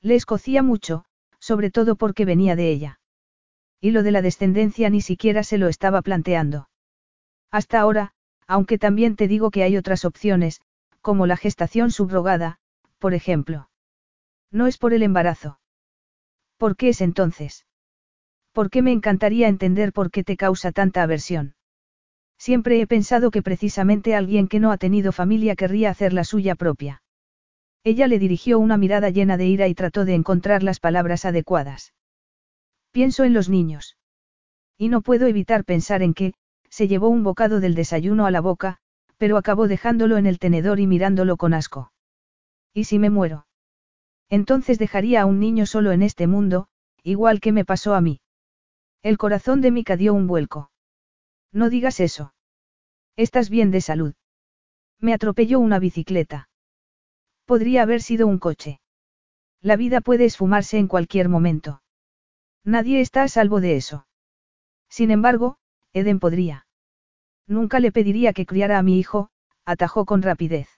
Le escocía mucho, sobre todo porque venía de ella. Y lo de la descendencia ni siquiera se lo estaba planteando. Hasta ahora, aunque también te digo que hay otras opciones, como la gestación subrogada, por ejemplo. No es por el embarazo. ¿Por qué es entonces? ¿Por qué me encantaría entender por qué te causa tanta aversión? Siempre he pensado que precisamente alguien que no ha tenido familia querría hacer la suya propia. Ella le dirigió una mirada llena de ira y trató de encontrar las palabras adecuadas. Pienso en los niños. Y no puedo evitar pensar en que, se llevó un bocado del desayuno a la boca, pero acabó dejándolo en el tenedor y mirándolo con asco. ¿Y si me muero? Entonces dejaría a un niño solo en este mundo, igual que me pasó a mí. El corazón de Mika dio un vuelco. No digas eso. Estás bien de salud. Me atropelló una bicicleta. Podría haber sido un coche. La vida puede esfumarse en cualquier momento. Nadie está a salvo de eso. Sin embargo, Eden podría. Nunca le pediría que criara a mi hijo, atajó con rapidez.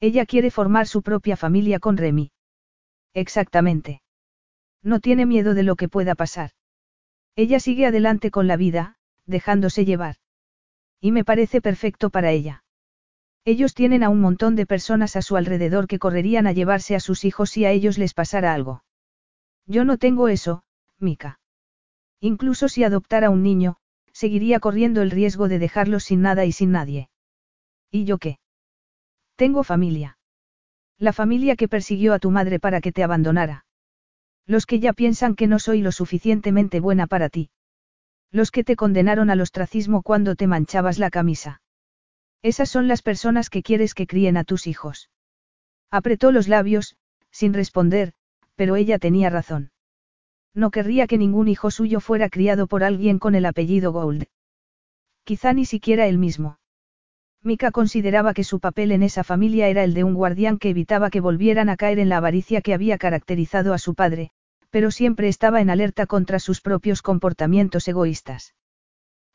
Ella quiere formar su propia familia con Remy. Exactamente. No tiene miedo de lo que pueda pasar. Ella sigue adelante con la vida, dejándose llevar. Y me parece perfecto para ella. Ellos tienen a un montón de personas a su alrededor que correrían a llevarse a sus hijos si a ellos les pasara algo. Yo no tengo eso, Mika. Incluso si adoptara un niño, seguiría corriendo el riesgo de dejarlos sin nada y sin nadie. ¿Y yo qué? Tengo familia. La familia que persiguió a tu madre para que te abandonara. Los que ya piensan que no soy lo suficientemente buena para ti. Los que te condenaron al ostracismo cuando te manchabas la camisa. Esas son las personas que quieres que críen a tus hijos. Apretó los labios, sin responder, pero ella tenía razón. No querría que ningún hijo suyo fuera criado por alguien con el apellido Gold. Quizá ni siquiera él mismo. Mika consideraba que su papel en esa familia era el de un guardián que evitaba que volvieran a caer en la avaricia que había caracterizado a su padre, pero siempre estaba en alerta contra sus propios comportamientos egoístas.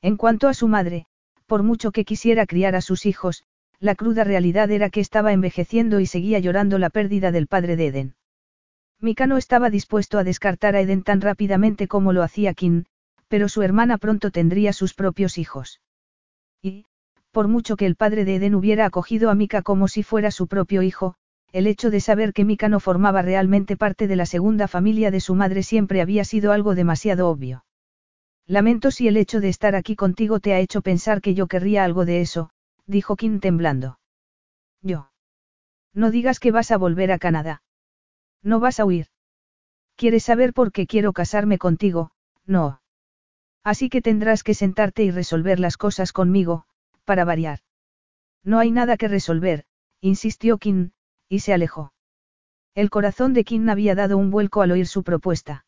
En cuanto a su madre, por mucho que quisiera criar a sus hijos, la cruda realidad era que estaba envejeciendo y seguía llorando la pérdida del padre de Eden. Mika no estaba dispuesto a descartar a Eden tan rápidamente como lo hacía Kim, pero su hermana pronto tendría sus propios hijos. Y, por mucho que el padre de Eden hubiera acogido a Mika como si fuera su propio hijo, el hecho de saber que Mika no formaba realmente parte de la segunda familia de su madre siempre había sido algo demasiado obvio. Lamento si el hecho de estar aquí contigo te ha hecho pensar que yo querría algo de eso, dijo Kim temblando. Yo. No digas que vas a volver a Canadá. No vas a huir. ¿Quieres saber por qué quiero casarme contigo? No. Así que tendrás que sentarte y resolver las cosas conmigo, para variar. No hay nada que resolver, insistió Kim, y se alejó. El corazón de Kim había dado un vuelco al oír su propuesta.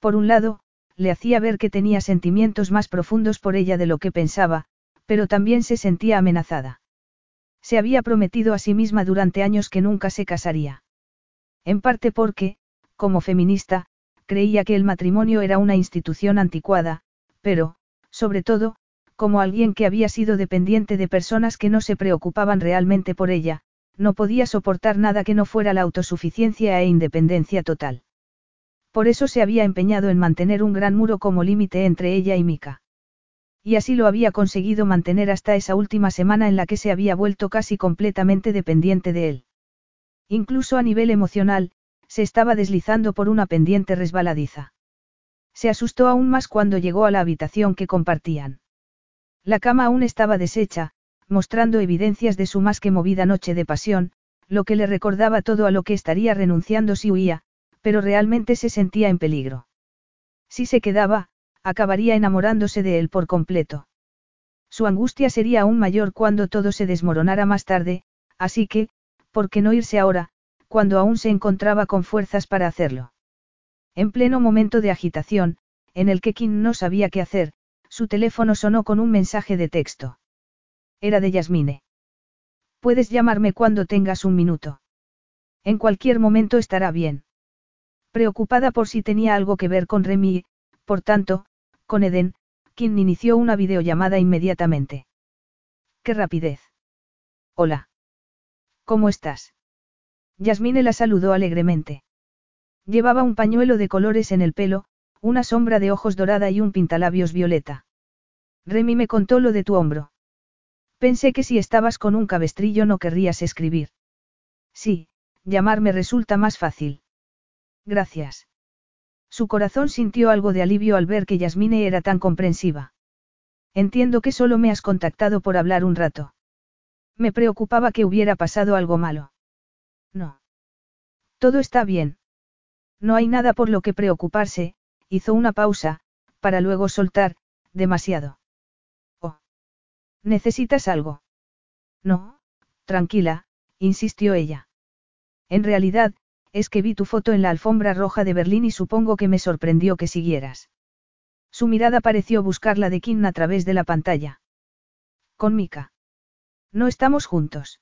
Por un lado, le hacía ver que tenía sentimientos más profundos por ella de lo que pensaba, pero también se sentía amenazada. Se había prometido a sí misma durante años que nunca se casaría. En parte porque, como feminista, creía que el matrimonio era una institución anticuada, pero, sobre todo, como alguien que había sido dependiente de personas que no se preocupaban realmente por ella, no podía soportar nada que no fuera la autosuficiencia e independencia total. Por eso se había empeñado en mantener un gran muro como límite entre ella y Mika. Y así lo había conseguido mantener hasta esa última semana en la que se había vuelto casi completamente dependiente de él. Incluso a nivel emocional, se estaba deslizando por una pendiente resbaladiza. Se asustó aún más cuando llegó a la habitación que compartían. La cama aún estaba deshecha, mostrando evidencias de su más que movida noche de pasión, lo que le recordaba todo a lo que estaría renunciando si huía, pero realmente se sentía en peligro. Si se quedaba, acabaría enamorándose de él por completo. Su angustia sería aún mayor cuando todo se desmoronara más tarde, así que, ¿por qué no irse ahora, cuando aún se encontraba con fuerzas para hacerlo? En pleno momento de agitación, en el que Kim no sabía qué hacer, su teléfono sonó con un mensaje de texto. Era de Yasmine. Puedes llamarme cuando tengas un minuto. En cualquier momento estará bien. Preocupada por si tenía algo que ver con Remy, por tanto, con Eden, quien inició una videollamada inmediatamente. ¡Qué rapidez! Hola. ¿Cómo estás? Yasmine la saludó alegremente. Llevaba un pañuelo de colores en el pelo, una sombra de ojos dorada y un pintalabios violeta. Remy me contó lo de tu hombro. Pensé que si estabas con un cabestrillo no querrías escribir. Sí, llamarme resulta más fácil. Gracias. Su corazón sintió algo de alivio al ver que Yasmine era tan comprensiva. Entiendo que solo me has contactado por hablar un rato. Me preocupaba que hubiera pasado algo malo. No. Todo está bien. No hay nada por lo que preocuparse, hizo una pausa, para luego soltar, demasiado. Oh. ¿Necesitas algo? No, tranquila, insistió ella. En realidad, es que vi tu foto en la alfombra roja de Berlín y supongo que me sorprendió que siguieras. Su mirada pareció buscar la de Kim a través de la pantalla. Con Mika. No estamos juntos.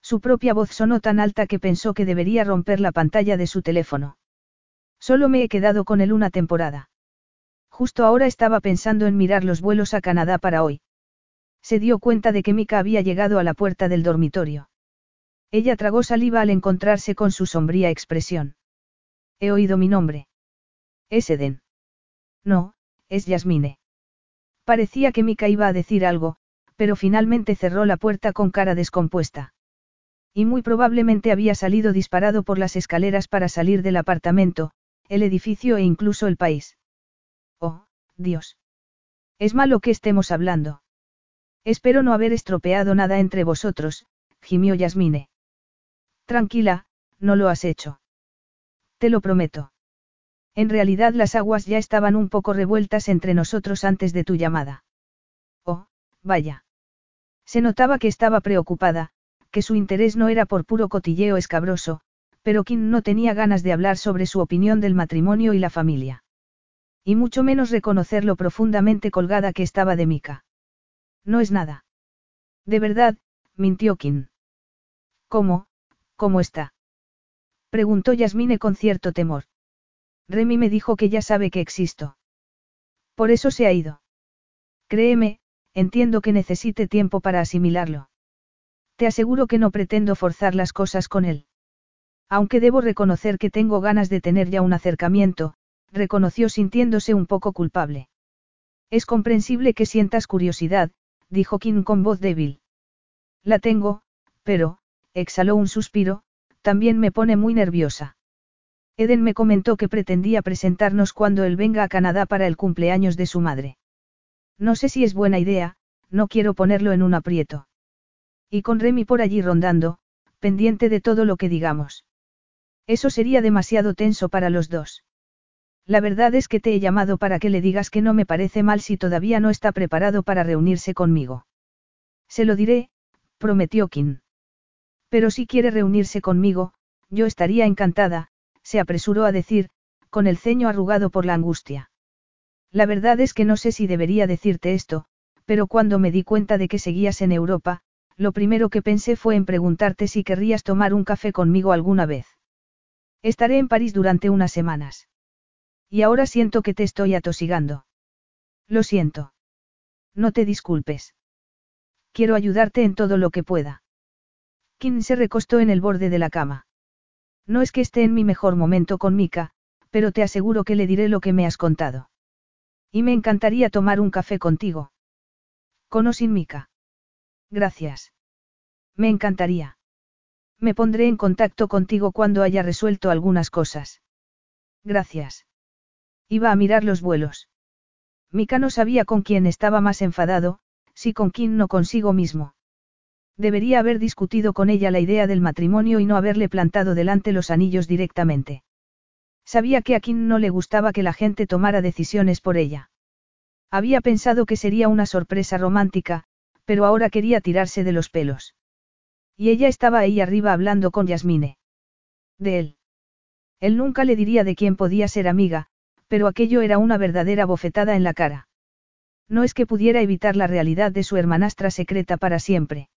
Su propia voz sonó tan alta que pensó que debería romper la pantalla de su teléfono. Solo me he quedado con él una temporada. Justo ahora estaba pensando en mirar los vuelos a Canadá para hoy. Se dio cuenta de que Mika había llegado a la puerta del dormitorio. Ella tragó saliva al encontrarse con su sombría expresión. He oído mi nombre. Es Eden. No, es Yasmine. Parecía que Mika iba a decir algo, pero finalmente cerró la puerta con cara descompuesta. Y muy probablemente había salido disparado por las escaleras para salir del apartamento, el edificio e incluso el país. Oh, Dios. Es malo que estemos hablando. Espero no haber estropeado nada entre vosotros, gimió Yasmine. Tranquila, no lo has hecho. Te lo prometo. En realidad las aguas ya estaban un poco revueltas entre nosotros antes de tu llamada. Oh, vaya. Se notaba que estaba preocupada, que su interés no era por puro cotilleo escabroso, pero Kim no tenía ganas de hablar sobre su opinión del matrimonio y la familia. Y mucho menos reconocer lo profundamente colgada que estaba de Mika. No es nada. De verdad, mintió Kim. ¿Cómo? ¿Cómo está? Preguntó Yasmine con cierto temor. Remy me dijo que ya sabe que existo. Por eso se ha ido. Créeme, entiendo que necesite tiempo para asimilarlo. Te aseguro que no pretendo forzar las cosas con él. Aunque debo reconocer que tengo ganas de tener ya un acercamiento, reconoció sintiéndose un poco culpable. Es comprensible que sientas curiosidad, dijo Kim con voz débil. La tengo, pero, exhaló un suspiro, también me pone muy nerviosa. Eden me comentó que pretendía presentarnos cuando él venga a Canadá para el cumpleaños de su madre. No sé si es buena idea, no quiero ponerlo en un aprieto. Y con Remy por allí rondando, pendiente de todo lo que digamos. Eso sería demasiado tenso para los dos. La verdad es que te he llamado para que le digas que no me parece mal si todavía no está preparado para reunirse conmigo. Se lo diré, prometió Kim. Pero si quiere reunirse conmigo, yo estaría encantada, se apresuró a decir, con el ceño arrugado por la angustia. La verdad es que no sé si debería decirte esto, pero cuando me di cuenta de que seguías en Europa, lo primero que pensé fue en preguntarte si querrías tomar un café conmigo alguna vez. Estaré en París durante unas semanas. Y ahora siento que te estoy atosigando. Lo siento. No te disculpes. Quiero ayudarte en todo lo que pueda. Kim se recostó en el borde de la cama. No es que esté en mi mejor momento con Mika, pero te aseguro que le diré lo que me has contado. Y me encantaría tomar un café contigo. Con o sin Mika. Gracias. Me encantaría. Me pondré en contacto contigo cuando haya resuelto algunas cosas. Gracias. Iba a mirar los vuelos. Mika no sabía con quién estaba más enfadado, si con quién no consigo mismo. Debería haber discutido con ella la idea del matrimonio y no haberle plantado delante los anillos directamente. Sabía que a Kim no le gustaba que la gente tomara decisiones por ella. Había pensado que sería una sorpresa romántica, pero ahora quería tirarse de los pelos. Y ella estaba ahí arriba hablando con Yasmine. De él. Él nunca le diría de quién podía ser amiga, pero aquello era una verdadera bofetada en la cara. No es que pudiera evitar la realidad de su hermanastra secreta para siempre.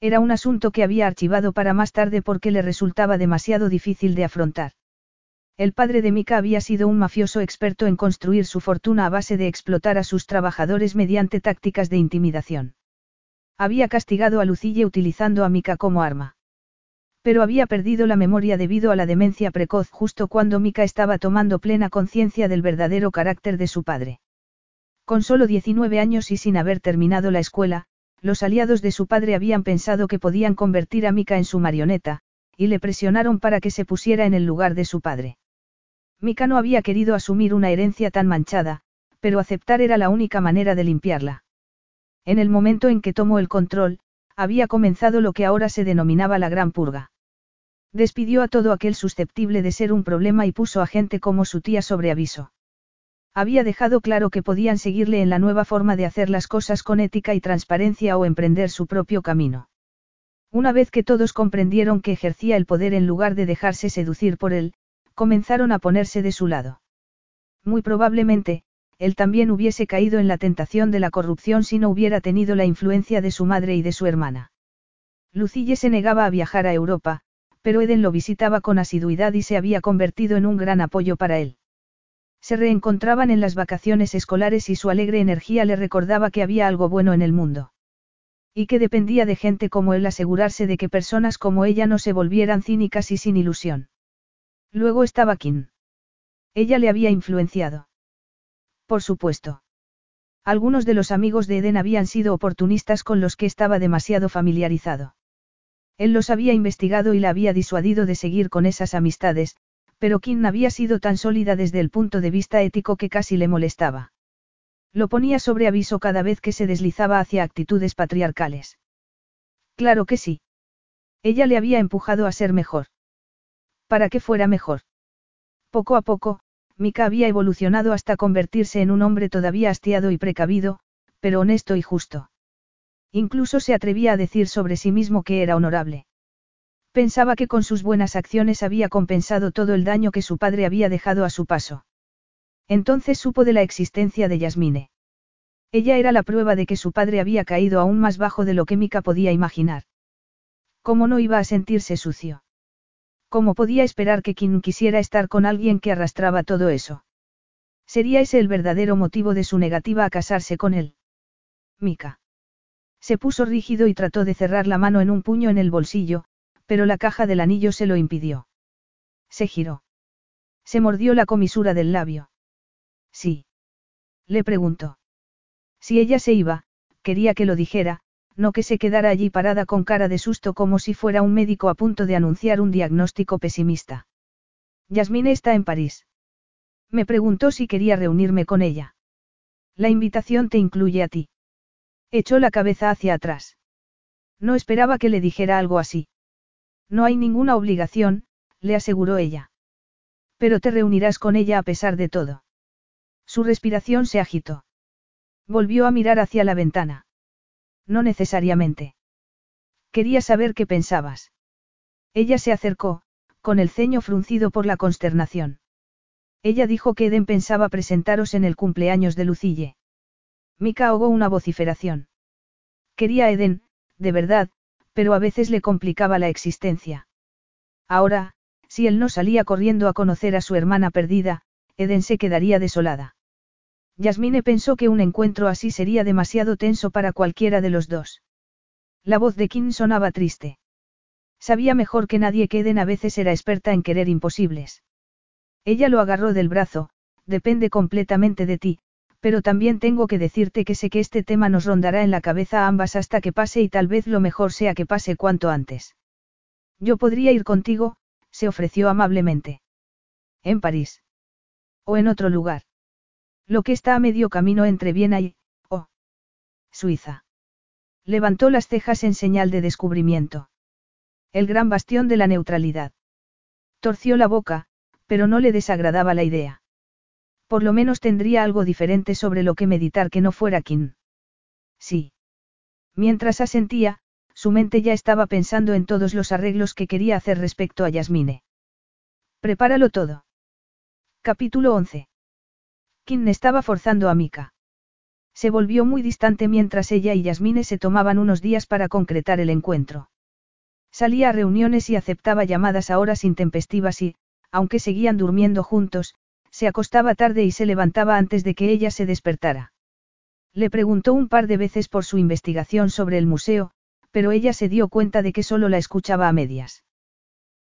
Era un asunto que había archivado para más tarde porque le resultaba demasiado difícil de afrontar. El padre de Mika había sido un mafioso experto en construir su fortuna a base de explotar a sus trabajadores mediante tácticas de intimidación. Había castigado a Lucille utilizando a Mika como arma. Pero había perdido la memoria debido a la demencia precoz justo cuando Mika estaba tomando plena conciencia del verdadero carácter de su padre. Con solo 19 años y sin haber terminado la escuela, los aliados de su padre habían pensado que podían convertir a Mika en su marioneta, y le presionaron para que se pusiera en el lugar de su padre. Mika no había querido asumir una herencia tan manchada, pero aceptar era la única manera de limpiarla. En el momento en que tomó el control, había comenzado lo que ahora se denominaba la Gran Purga. Despidió a todo aquel susceptible de ser un problema y puso a gente como su tía sobre aviso. Había dejado claro que podían seguirle en la nueva forma de hacer las cosas con ética y transparencia o emprender su propio camino. Una vez que todos comprendieron que ejercía el poder en lugar de dejarse seducir por él, comenzaron a ponerse de su lado. Muy probablemente, él también hubiese caído en la tentación de la corrupción si no hubiera tenido la influencia de su madre y de su hermana. Lucille se negaba a viajar a Europa, pero Eden lo visitaba con asiduidad y se había convertido en un gran apoyo para él. Se reencontraban en las vacaciones escolares y su alegre energía le recordaba que había algo bueno en el mundo. Y que dependía de gente como él asegurarse de que personas como ella no se volvieran cínicas y sin ilusión. Luego estaba Kim. Ella le había influenciado. Por supuesto. Algunos de los amigos de Eden habían sido oportunistas con los que estaba demasiado familiarizado. Él los había investigado y la había disuadido de seguir con esas amistades, pero Kim había sido tan sólida desde el punto de vista ético que casi le molestaba. Lo ponía sobre aviso cada vez que se deslizaba hacia actitudes patriarcales. Claro que sí. Ella le había empujado a ser mejor. Para que fuera mejor. Poco a poco, Mika había evolucionado hasta convertirse en un hombre todavía hastiado y precavido, pero honesto y justo. Incluso se atrevía a decir sobre sí mismo que era honorable. Pensaba que con sus buenas acciones había compensado todo el daño que su padre había dejado a su paso. Entonces supo de la existencia de Yasmine. Ella era la prueba de que su padre había caído aún más bajo de lo que Mika podía imaginar. ¿Cómo no iba a sentirse sucio? ¿Cómo podía esperar que quien quisiera estar con alguien que arrastraba todo eso? ¿Sería ese el verdadero motivo de su negativa a casarse con él? Mika. Se puso rígido y trató de cerrar la mano en un puño en el bolsillo, pero la caja del anillo se lo impidió. Se giró. Se mordió la comisura del labio. Sí. Le preguntó. Si ella se iba, quería que lo dijera, no que se quedara allí parada con cara de susto como si fuera un médico a punto de anunciar un diagnóstico pesimista. Yasmine está en París. Me preguntó si quería reunirme con ella. La invitación te incluye a ti. Echó la cabeza hacia atrás. No esperaba que le dijera algo así. No hay ninguna obligación, le aseguró ella. Pero te reunirás con ella a pesar de todo. Su respiración se agitó. Volvió a mirar hacia la ventana. No necesariamente. Quería saber qué pensabas. Ella se acercó, con el ceño fruncido por la consternación. Ella dijo que Eden pensaba presentaros en el cumpleaños de Lucille. Mika ahogó una vociferación. Quería a Eden, de verdad, pero a veces le complicaba la existencia. Ahora, si él no salía corriendo a conocer a su hermana perdida, Eden se quedaría desolada. Yasmine pensó que un encuentro así sería demasiado tenso para cualquiera de los dos. La voz de Kim sonaba triste. Sabía mejor que nadie que Eden a veces era experta en querer imposibles. Ella lo agarró del brazo, depende completamente de ti, pero también tengo que decirte que sé que este tema nos rondará en la cabeza a ambas hasta que pase y tal vez lo mejor sea que pase cuanto antes. Yo podría ir contigo, se ofreció amablemente. En París. O en otro lugar. Lo que está a medio camino entre Viena y... Oh. Suiza. Levantó las cejas en señal de descubrimiento. El gran bastión de la neutralidad. Torció la boca, pero no le desagradaba la idea. Por lo menos tendría algo diferente sobre lo que meditar que no fuera Kim. Sí. Mientras asentía, su mente ya estaba pensando en todos los arreglos que quería hacer respecto a Yasmine. Prepáralo todo. Capítulo 11. Kim estaba forzando a Mika. Se volvió muy distante mientras ella y Yasmine se tomaban unos días para concretar el encuentro. Salía a reuniones y aceptaba llamadas a horas intempestivas y, aunque seguían durmiendo juntos, se acostaba tarde y se levantaba antes de que ella se despertara. Le preguntó un par de veces por su investigación sobre el museo, pero ella se dio cuenta de que solo la escuchaba a medias.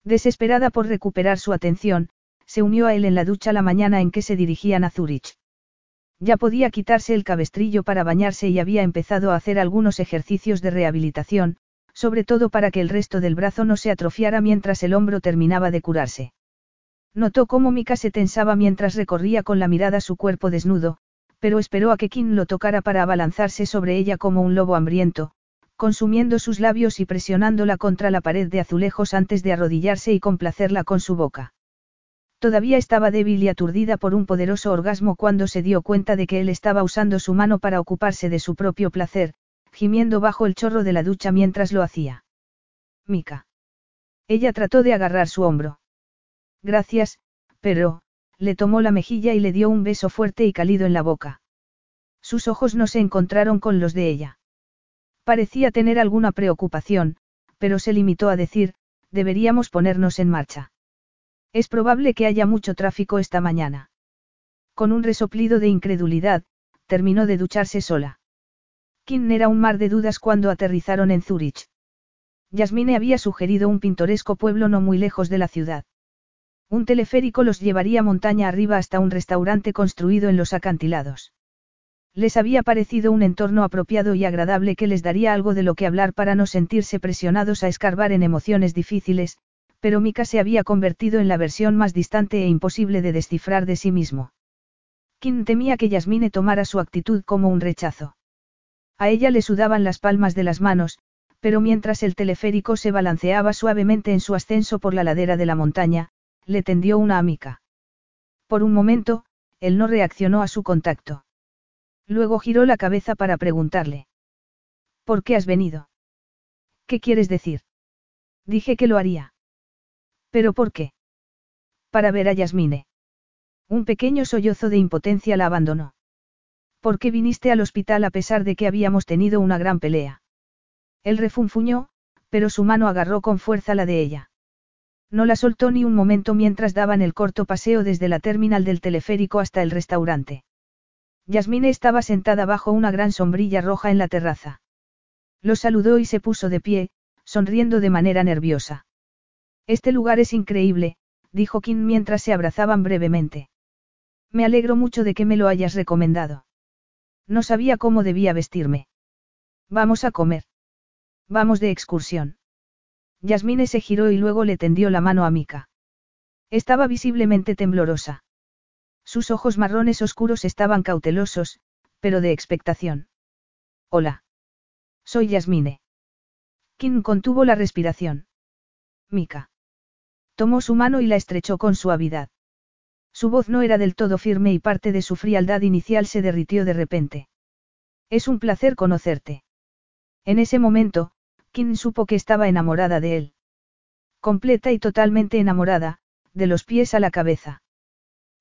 Desesperada por recuperar su atención, se unió a él en la ducha la mañana en que se dirigían a Zurich. Ya podía quitarse el cabestrillo para bañarse y había empezado a hacer algunos ejercicios de rehabilitación, sobre todo para que el resto del brazo no se atrofiara mientras el hombro terminaba de curarse. Notó cómo Mika se tensaba mientras recorría con la mirada su cuerpo desnudo, pero esperó a que Kim lo tocara para abalanzarse sobre ella como un lobo hambriento, consumiendo sus labios y presionándola contra la pared de azulejos antes de arrodillarse y complacerla con su boca. Todavía estaba débil y aturdida por un poderoso orgasmo cuando se dio cuenta de que él estaba usando su mano para ocuparse de su propio placer, gimiendo bajo el chorro de la ducha mientras lo hacía. Mika. Ella trató de agarrar su hombro. Gracias, pero, le tomó la mejilla y le dio un beso fuerte y cálido en la boca. Sus ojos no se encontraron con los de ella. Parecía tener alguna preocupación, pero se limitó a decir, deberíamos ponernos en marcha. Es probable que haya mucho tráfico esta mañana. Con un resoplido de incredulidad, terminó de ducharse sola. ¿Quién era un mar de dudas cuando aterrizaron en Zurich? Yasmine había sugerido un pintoresco pueblo no muy lejos de la ciudad. Un teleférico los llevaría montaña arriba hasta un restaurante construido en los acantilados. Les había parecido un entorno apropiado y agradable que les daría algo de lo que hablar para no sentirse presionados a escarbar en emociones difíciles, pero Mika se había convertido en la versión más distante e imposible de descifrar de sí mismo. Kim temía que Yasmine tomara su actitud como un rechazo. A ella le sudaban las palmas de las manos, pero mientras el teleférico se balanceaba suavemente en su ascenso por la ladera de la montaña, le tendió una amica. Por un momento, él no reaccionó a su contacto. Luego giró la cabeza para preguntarle. ¿Por qué has venido? ¿Qué quieres decir? Dije que lo haría. ¿Pero por qué? Para ver a Yasmine. Un pequeño sollozo de impotencia la abandonó. ¿Por qué viniste al hospital a pesar de que habíamos tenido una gran pelea? Él refunfuñó, pero su mano agarró con fuerza la de ella. No la soltó ni un momento mientras daban el corto paseo desde la terminal del teleférico hasta el restaurante. Yasmine estaba sentada bajo una gran sombrilla roja en la terraza. Lo saludó y se puso de pie, sonriendo de manera nerviosa. Este lugar es increíble, dijo Kim mientras se abrazaban brevemente. Me alegro mucho de que me lo hayas recomendado. No sabía cómo debía vestirme. Vamos a comer. Vamos de excursión. Yasmine se giró y luego le tendió la mano a Mika. Estaba visiblemente temblorosa. Sus ojos marrones oscuros estaban cautelosos, pero de expectación. Hola. Soy Yasmine. Kim contuvo la respiración. Mika. Tomó su mano y la estrechó con suavidad. Su voz no era del todo firme y parte de su frialdad inicial se derritió de repente. Es un placer conocerte. En ese momento, Kim supo que estaba enamorada de él. Completa y totalmente enamorada, de los pies a la cabeza.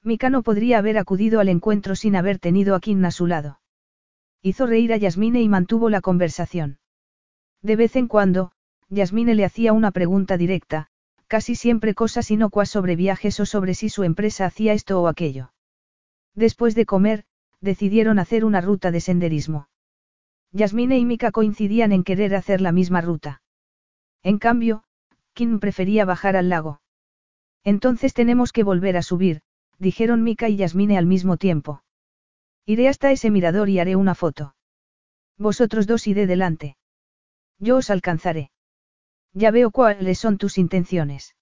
Mika no podría haber acudido al encuentro sin haber tenido a Kim a su lado. Hizo reír a Yasmine y mantuvo la conversación. De vez en cuando, Yasmine le hacía una pregunta directa, casi siempre cosas inocuas sobre viajes o sobre si su empresa hacía esto o aquello. Después de comer, decidieron hacer una ruta de senderismo. Yasmine y Mika coincidían en querer hacer la misma ruta. En cambio, Kim prefería bajar al lago. Entonces tenemos que volver a subir, dijeron Mika y Yasmine al mismo tiempo. Iré hasta ese mirador y haré una foto. Vosotros dos iré delante. Yo os alcanzaré. Ya veo cuáles son tus intenciones.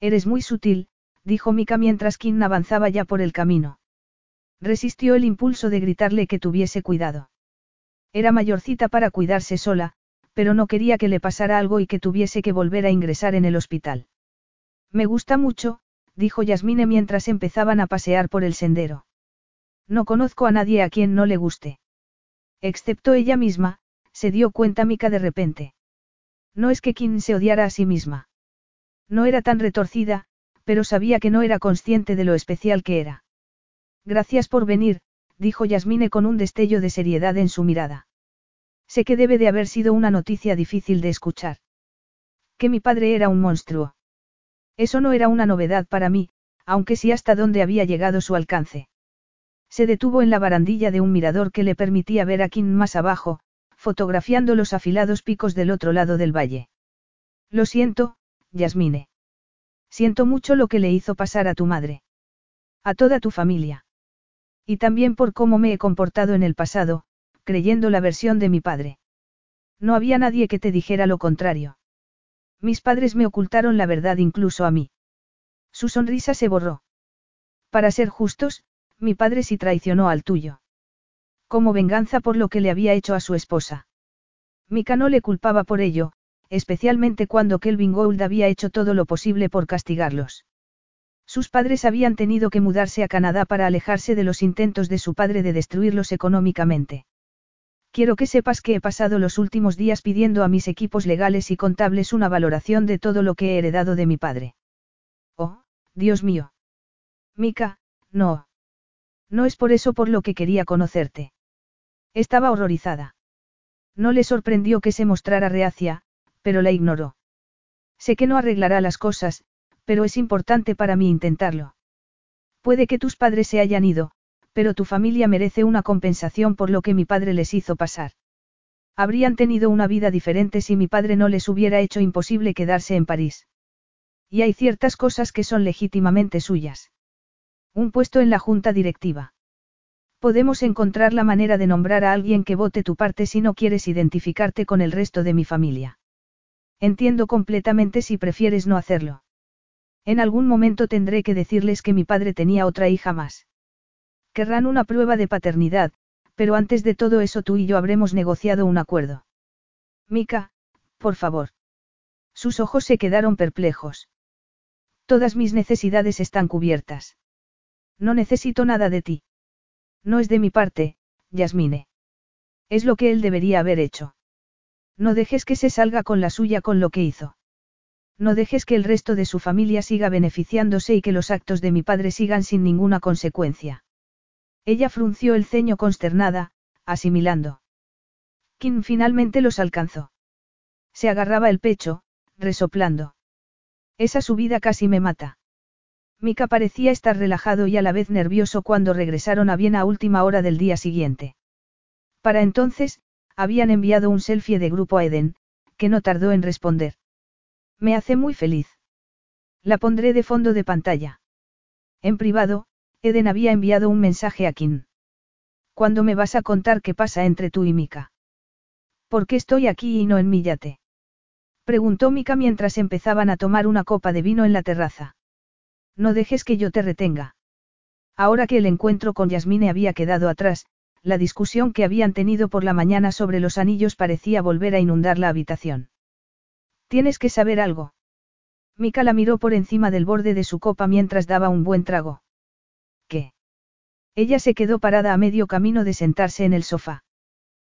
Eres muy sutil, dijo Mika mientras Kim avanzaba ya por el camino. Resistió el impulso de gritarle que tuviese cuidado. Era mayorcita para cuidarse sola, pero no quería que le pasara algo y que tuviese que volver a ingresar en el hospital. Me gusta mucho, dijo Yasmine mientras empezaban a pasear por el sendero. No conozco a nadie a quien no le guste. Excepto ella misma, se dio cuenta Mika de repente. No es que Kim se odiara a sí misma. No era tan retorcida, pero sabía que no era consciente de lo especial que era. Gracias por venir, dijo Yasmine con un destello de seriedad en su mirada. Sé que debe de haber sido una noticia difícil de escuchar. Que mi padre era un monstruo. Eso no era una novedad para mí, aunque sí hasta dónde había llegado su alcance. Se detuvo en la barandilla de un mirador que le permitía ver a Kim más abajo, fotografiando los afilados picos del otro lado del valle. Lo siento, Yasmine. Siento mucho lo que le hizo pasar a tu madre. A toda tu familia. Y también por cómo me he comportado en el pasado, creyendo la versión de mi padre. No había nadie que te dijera lo contrario. Mis padres me ocultaron la verdad incluso a mí. Su sonrisa se borró. Para ser justos, mi padre sí traicionó al tuyo. Como venganza por lo que le había hecho a su esposa. Mika no le culpaba por ello, especialmente cuando Kelvin Gould había hecho todo lo posible por castigarlos. Sus padres habían tenido que mudarse a Canadá para alejarse de los intentos de su padre de destruirlos económicamente. Quiero que sepas que he pasado los últimos días pidiendo a mis equipos legales y contables una valoración de todo lo que he heredado de mi padre. Oh, Dios mío. Mika, no. No es por eso por lo que quería conocerte. Estaba horrorizada. No le sorprendió que se mostrara reacia, pero la ignoró. Sé que no arreglará las cosas, pero es importante para mí intentarlo. Puede que tus padres se hayan ido, pero tu familia merece una compensación por lo que mi padre les hizo pasar. Habrían tenido una vida diferente si mi padre no les hubiera hecho imposible quedarse en París. Y hay ciertas cosas que son legítimamente suyas. Un puesto en la junta directiva. Podemos encontrar la manera de nombrar a alguien que vote tu parte si no quieres identificarte con el resto de mi familia. Entiendo completamente si prefieres no hacerlo. En algún momento tendré que decirles que mi padre tenía otra hija más. Querrán una prueba de paternidad, pero antes de todo eso tú y yo habremos negociado un acuerdo. Mika, por favor. Sus ojos se quedaron perplejos. Todas mis necesidades están cubiertas. No necesito nada de ti. No es de mi parte, Yasmine. Es lo que él debería haber hecho. No dejes que se salga con la suya con lo que hizo. No dejes que el resto de su familia siga beneficiándose y que los actos de mi padre sigan sin ninguna consecuencia. Ella frunció el ceño consternada, asimilando. Kim finalmente los alcanzó. Se agarraba el pecho, resoplando. Esa subida casi me mata. Mika parecía estar relajado y a la vez nervioso cuando regresaron a Viena a última hora del día siguiente. Para entonces, habían enviado un selfie de grupo a Eden, que no tardó en responder. Me hace muy feliz. La pondré de fondo de pantalla. En privado, Eden había enviado un mensaje a Kim. ¿Cuándo me vas a contar qué pasa entre tú y Mika? ¿Por qué estoy aquí y no en mi yate? Preguntó Mika mientras empezaban a tomar una copa de vino en la terraza. No dejes que yo te retenga. Ahora que el encuentro con Yasmine había quedado atrás, la discusión que habían tenido por la mañana sobre los anillos parecía volver a inundar la habitación. Tienes que saber algo. Mika la miró por encima del borde de su copa mientras daba un buen trago. ¿Qué? Ella se quedó parada a medio camino de sentarse en el sofá.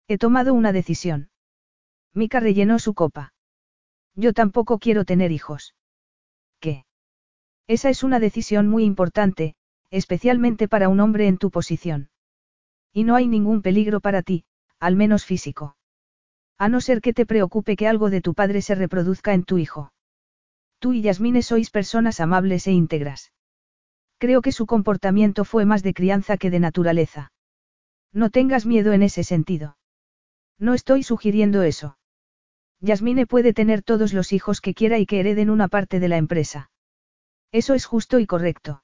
He tomado una decisión. Mika rellenó su copa. Yo tampoco quiero tener hijos. Esa es una decisión muy importante, especialmente para un hombre en tu posición. Y no hay ningún peligro para ti, al menos físico. A no ser que te preocupe que algo de tu padre se reproduzca en tu hijo. Tú y Yasmine sois personas amables e íntegras. Creo que su comportamiento fue más de crianza que de naturaleza. No tengas miedo en ese sentido. No estoy sugiriendo eso. Yasmine puede tener todos los hijos que quiera y que hereden una parte de la empresa. Eso es justo y correcto.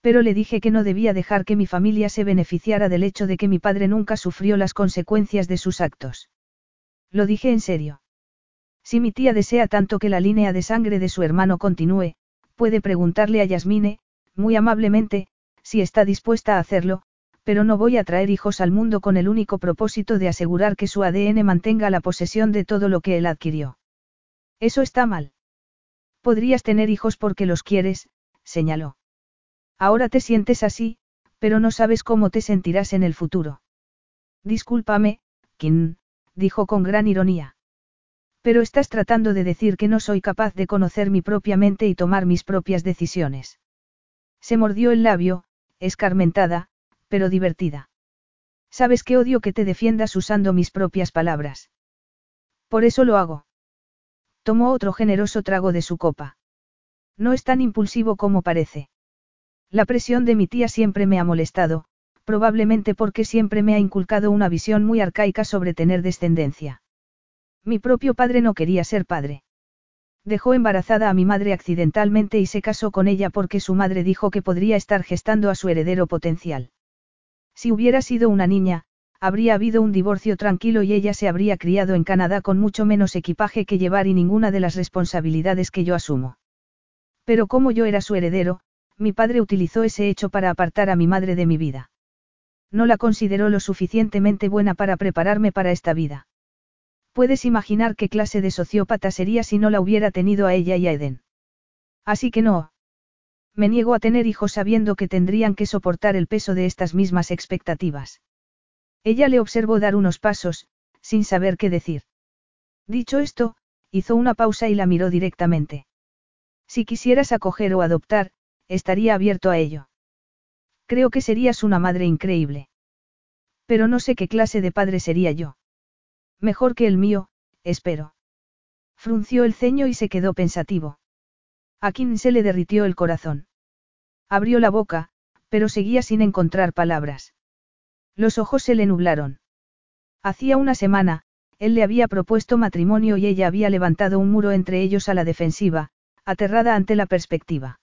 Pero le dije que no debía dejar que mi familia se beneficiara del hecho de que mi padre nunca sufrió las consecuencias de sus actos. Lo dije en serio. Si mi tía desea tanto que la línea de sangre de su hermano continúe, puede preguntarle a Yasmine, muy amablemente, si está dispuesta a hacerlo, pero no voy a traer hijos al mundo con el único propósito de asegurar que su ADN mantenga la posesión de todo lo que él adquirió. Eso está mal. Podrías tener hijos porque los quieres, señaló. Ahora te sientes así, pero no sabes cómo te sentirás en el futuro. Discúlpame, Kim, dijo con gran ironía. Pero estás tratando de decir que no soy capaz de conocer mi propia mente y tomar mis propias decisiones. Se mordió el labio, escarmentada, pero divertida. Sabes que odio que te defiendas usando mis propias palabras. Por eso lo hago. Tomó otro generoso trago de su copa. No es tan impulsivo como parece. La presión de mi tía siempre me ha molestado, probablemente porque siempre me ha inculcado una visión muy arcaica sobre tener descendencia. Mi propio padre no quería ser padre. Dejó embarazada a mi madre accidentalmente y se casó con ella porque su madre dijo que podría estar gestando a su heredero potencial. Si hubiera sido una niña, habría habido un divorcio tranquilo y ella se habría criado en Canadá con mucho menos equipaje que llevar y ninguna de las responsabilidades que yo asumo. Pero como yo era su heredero, mi padre utilizó ese hecho para apartar a mi madre de mi vida. No la consideró lo suficientemente buena para prepararme para esta vida. Puedes imaginar qué clase de sociópata sería si no la hubiera tenido a ella y a Eden. Así que no, me niego a tener hijos sabiendo que tendrían que soportar el peso de estas mismas expectativas. Ella le observó dar unos pasos, sin saber qué decir. Dicho esto, hizo una pausa y la miró directamente. Si quisieras acoger o adoptar, estaría abierto a ello. Creo que serías una madre increíble. Pero no sé qué clase de padre sería yo. Mejor que el mío, espero. Frunció el ceño y se quedó pensativo. A quien se le derritió el corazón. Abrió la boca, pero seguía sin encontrar palabras. Los ojos se le nublaron. Hacía una semana, él le había propuesto matrimonio y ella había levantado un muro entre ellos a la defensiva, aterrada ante la perspectiva.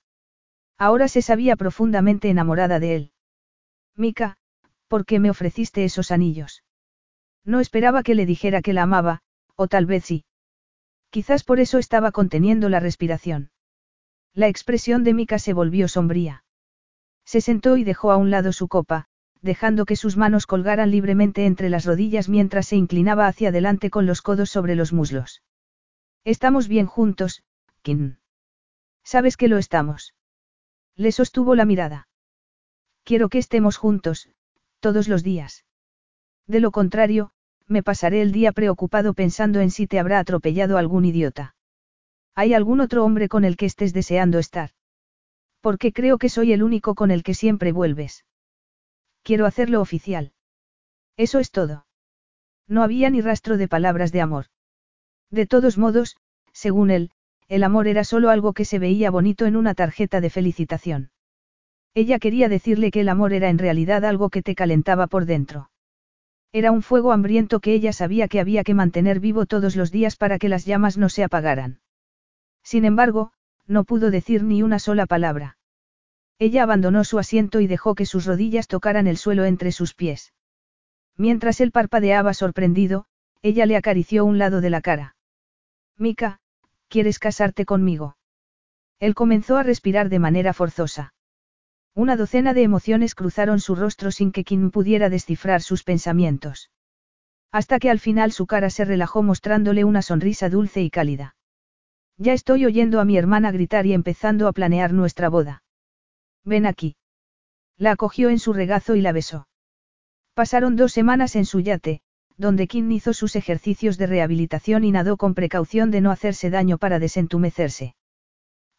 Ahora se sabía profundamente enamorada de él. Mika, ¿por qué me ofreciste esos anillos? No esperaba que le dijera que la amaba, o tal vez sí. Quizás por eso estaba conteniendo la respiración. La expresión de Mika se volvió sombría. Se sentó y dejó a un lado su copa, dejando que sus manos colgaran libremente entre las rodillas mientras se inclinaba hacia adelante con los codos sobre los muslos. Estamos bien juntos, Kim. Sabes que lo estamos. Le sostuvo la mirada. Quiero que estemos juntos, todos los días. De lo contrario, me pasaré el día preocupado pensando en si te habrá atropellado algún idiota. ¿Hay algún otro hombre con el que estés deseando estar? Porque creo que soy el único con el que siempre vuelves. Quiero hacerlo oficial. Eso es todo. No había ni rastro de palabras de amor. De todos modos, según él, el amor era solo algo que se veía bonito en una tarjeta de felicitación. Ella quería decirle que el amor era en realidad algo que te calentaba por dentro. Era un fuego hambriento que ella sabía que había que mantener vivo todos los días para que las llamas no se apagaran. Sin embargo, no pudo decir ni una sola palabra. Ella abandonó su asiento y dejó que sus rodillas tocaran el suelo entre sus pies. Mientras él parpadeaba sorprendido, ella le acarició un lado de la cara. Mika, ¿quieres casarte conmigo? Él comenzó a respirar de manera forzosa. Una docena de emociones cruzaron su rostro sin que Kim pudiera descifrar sus pensamientos. Hasta que al final su cara se relajó mostrándole una sonrisa dulce y cálida. Ya estoy oyendo a mi hermana gritar y empezando a planear nuestra boda. Ven aquí. La acogió en su regazo y la besó. Pasaron dos semanas en su yate, donde Kim hizo sus ejercicios de rehabilitación y nadó con precaución de no hacerse daño para desentumecerse.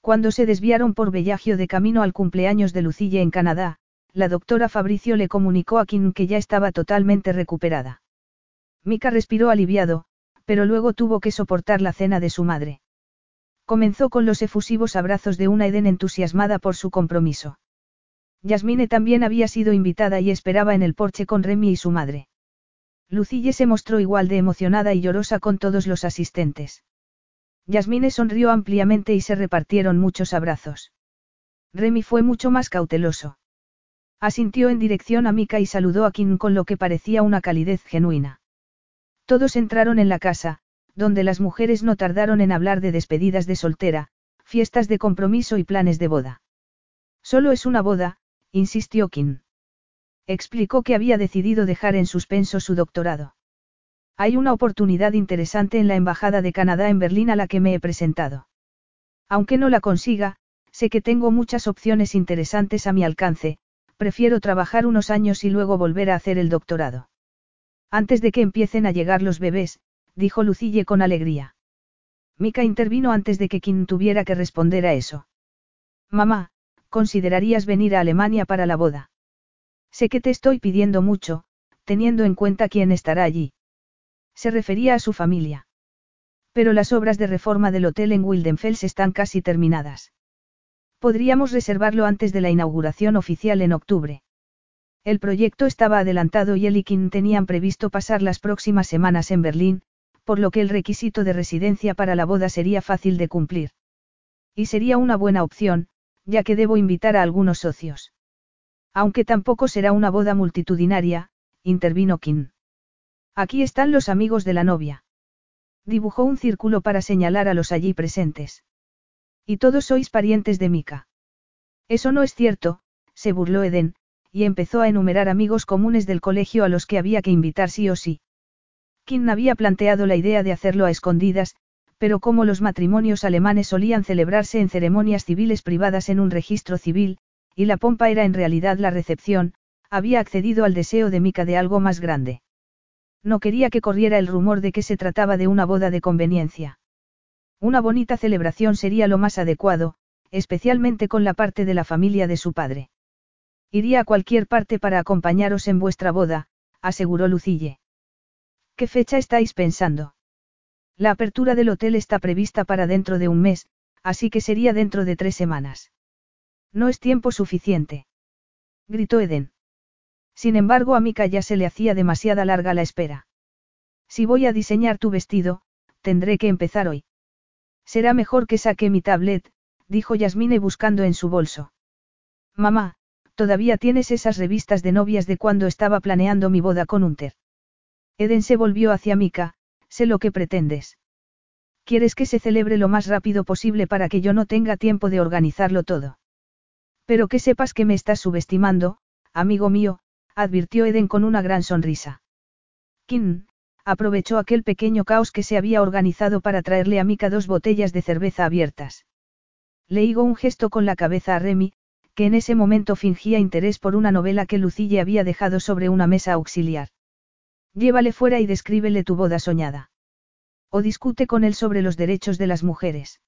Cuando se desviaron por Bellagio de camino al cumpleaños de Lucille en Canadá, la doctora Fabricio le comunicó a Kim que ya estaba totalmente recuperada. Mika respiró aliviado, pero luego tuvo que soportar la cena de su madre. Comenzó con los efusivos abrazos de una Eden entusiasmada por su compromiso. Yasmine también había sido invitada y esperaba en el porche con Remy y su madre. Lucille se mostró igual de emocionada y llorosa con todos los asistentes. Yasmine sonrió ampliamente y se repartieron muchos abrazos. Remy fue mucho más cauteloso. Asintió en dirección a Mika y saludó a Kim con lo que parecía una calidez genuina. Todos entraron en la casa, donde las mujeres no tardaron en hablar de despedidas de soltera, fiestas de compromiso y planes de boda. Solo es una boda, insistió Kim. Explicó que había decidido dejar en suspenso su doctorado. Hay una oportunidad interesante en la Embajada de Canadá en Berlín a la que me he presentado. Aunque no la consiga, sé que tengo muchas opciones interesantes a mi alcance, prefiero trabajar unos años y luego volver a hacer el doctorado. Antes de que empiecen a llegar los bebés, dijo Lucille con alegría. Mika intervino antes de que Kim tuviera que responder a eso. Mamá, ¿considerarías venir a Alemania para la boda? Sé que te estoy pidiendo mucho, teniendo en cuenta quién estará allí. Se refería a su familia. Pero las obras de reforma del hotel en Wildenfels están casi terminadas. Podríamos reservarlo antes de la inauguración oficial en octubre. El proyecto estaba adelantado y él y Kim tenían previsto pasar las próximas semanas en Berlín, por lo que el requisito de residencia para la boda sería fácil de cumplir. Y sería una buena opción, ya que debo invitar a algunos socios. Aunque tampoco será una boda multitudinaria, intervino Kim. Aquí están los amigos de la novia. Dibujó un círculo para señalar a los allí presentes. Y todos sois parientes de Mika. Eso no es cierto, se burló Eden, y empezó a enumerar amigos comunes del colegio a los que había que invitar sí o sí. Kim había planteado la idea de hacerlo a escondidas, pero como los matrimonios alemanes solían celebrarse en ceremonias civiles privadas en un registro civil, y la pompa era en realidad la recepción, había accedido al deseo de Mika de algo más grande. No quería que corriera el rumor de que se trataba de una boda de conveniencia. Una bonita celebración sería lo más adecuado, especialmente con la parte de la familia de su padre. Iría a cualquier parte para acompañaros en vuestra boda, aseguró Lucille. ¿Qué fecha estáis pensando? La apertura del hotel está prevista para dentro de un mes, así que sería dentro de tres semanas. No es tiempo suficiente. Gritó Eden. Sin embargo, a Mika ya se le hacía demasiada larga la espera. Si voy a diseñar tu vestido, tendré que empezar hoy. Será mejor que saque mi tablet, dijo Yasmine buscando en su bolso. Mamá, todavía tienes esas revistas de novias de cuando estaba planeando mi boda con Unter. Eden se volvió hacia Mika, sé lo que pretendes. Quieres que se celebre lo más rápido posible para que yo no tenga tiempo de organizarlo todo. Pero que sepas que me estás subestimando, amigo mío, advirtió Eden con una gran sonrisa. Kim, aprovechó aquel pequeño caos que se había organizado para traerle a Mika dos botellas de cerveza abiertas. Le hizo un gesto con la cabeza a Remy, que en ese momento fingía interés por una novela que Lucille había dejado sobre una mesa auxiliar. Llévale fuera y descríbele tu boda soñada. O discute con él sobre los derechos de las mujeres.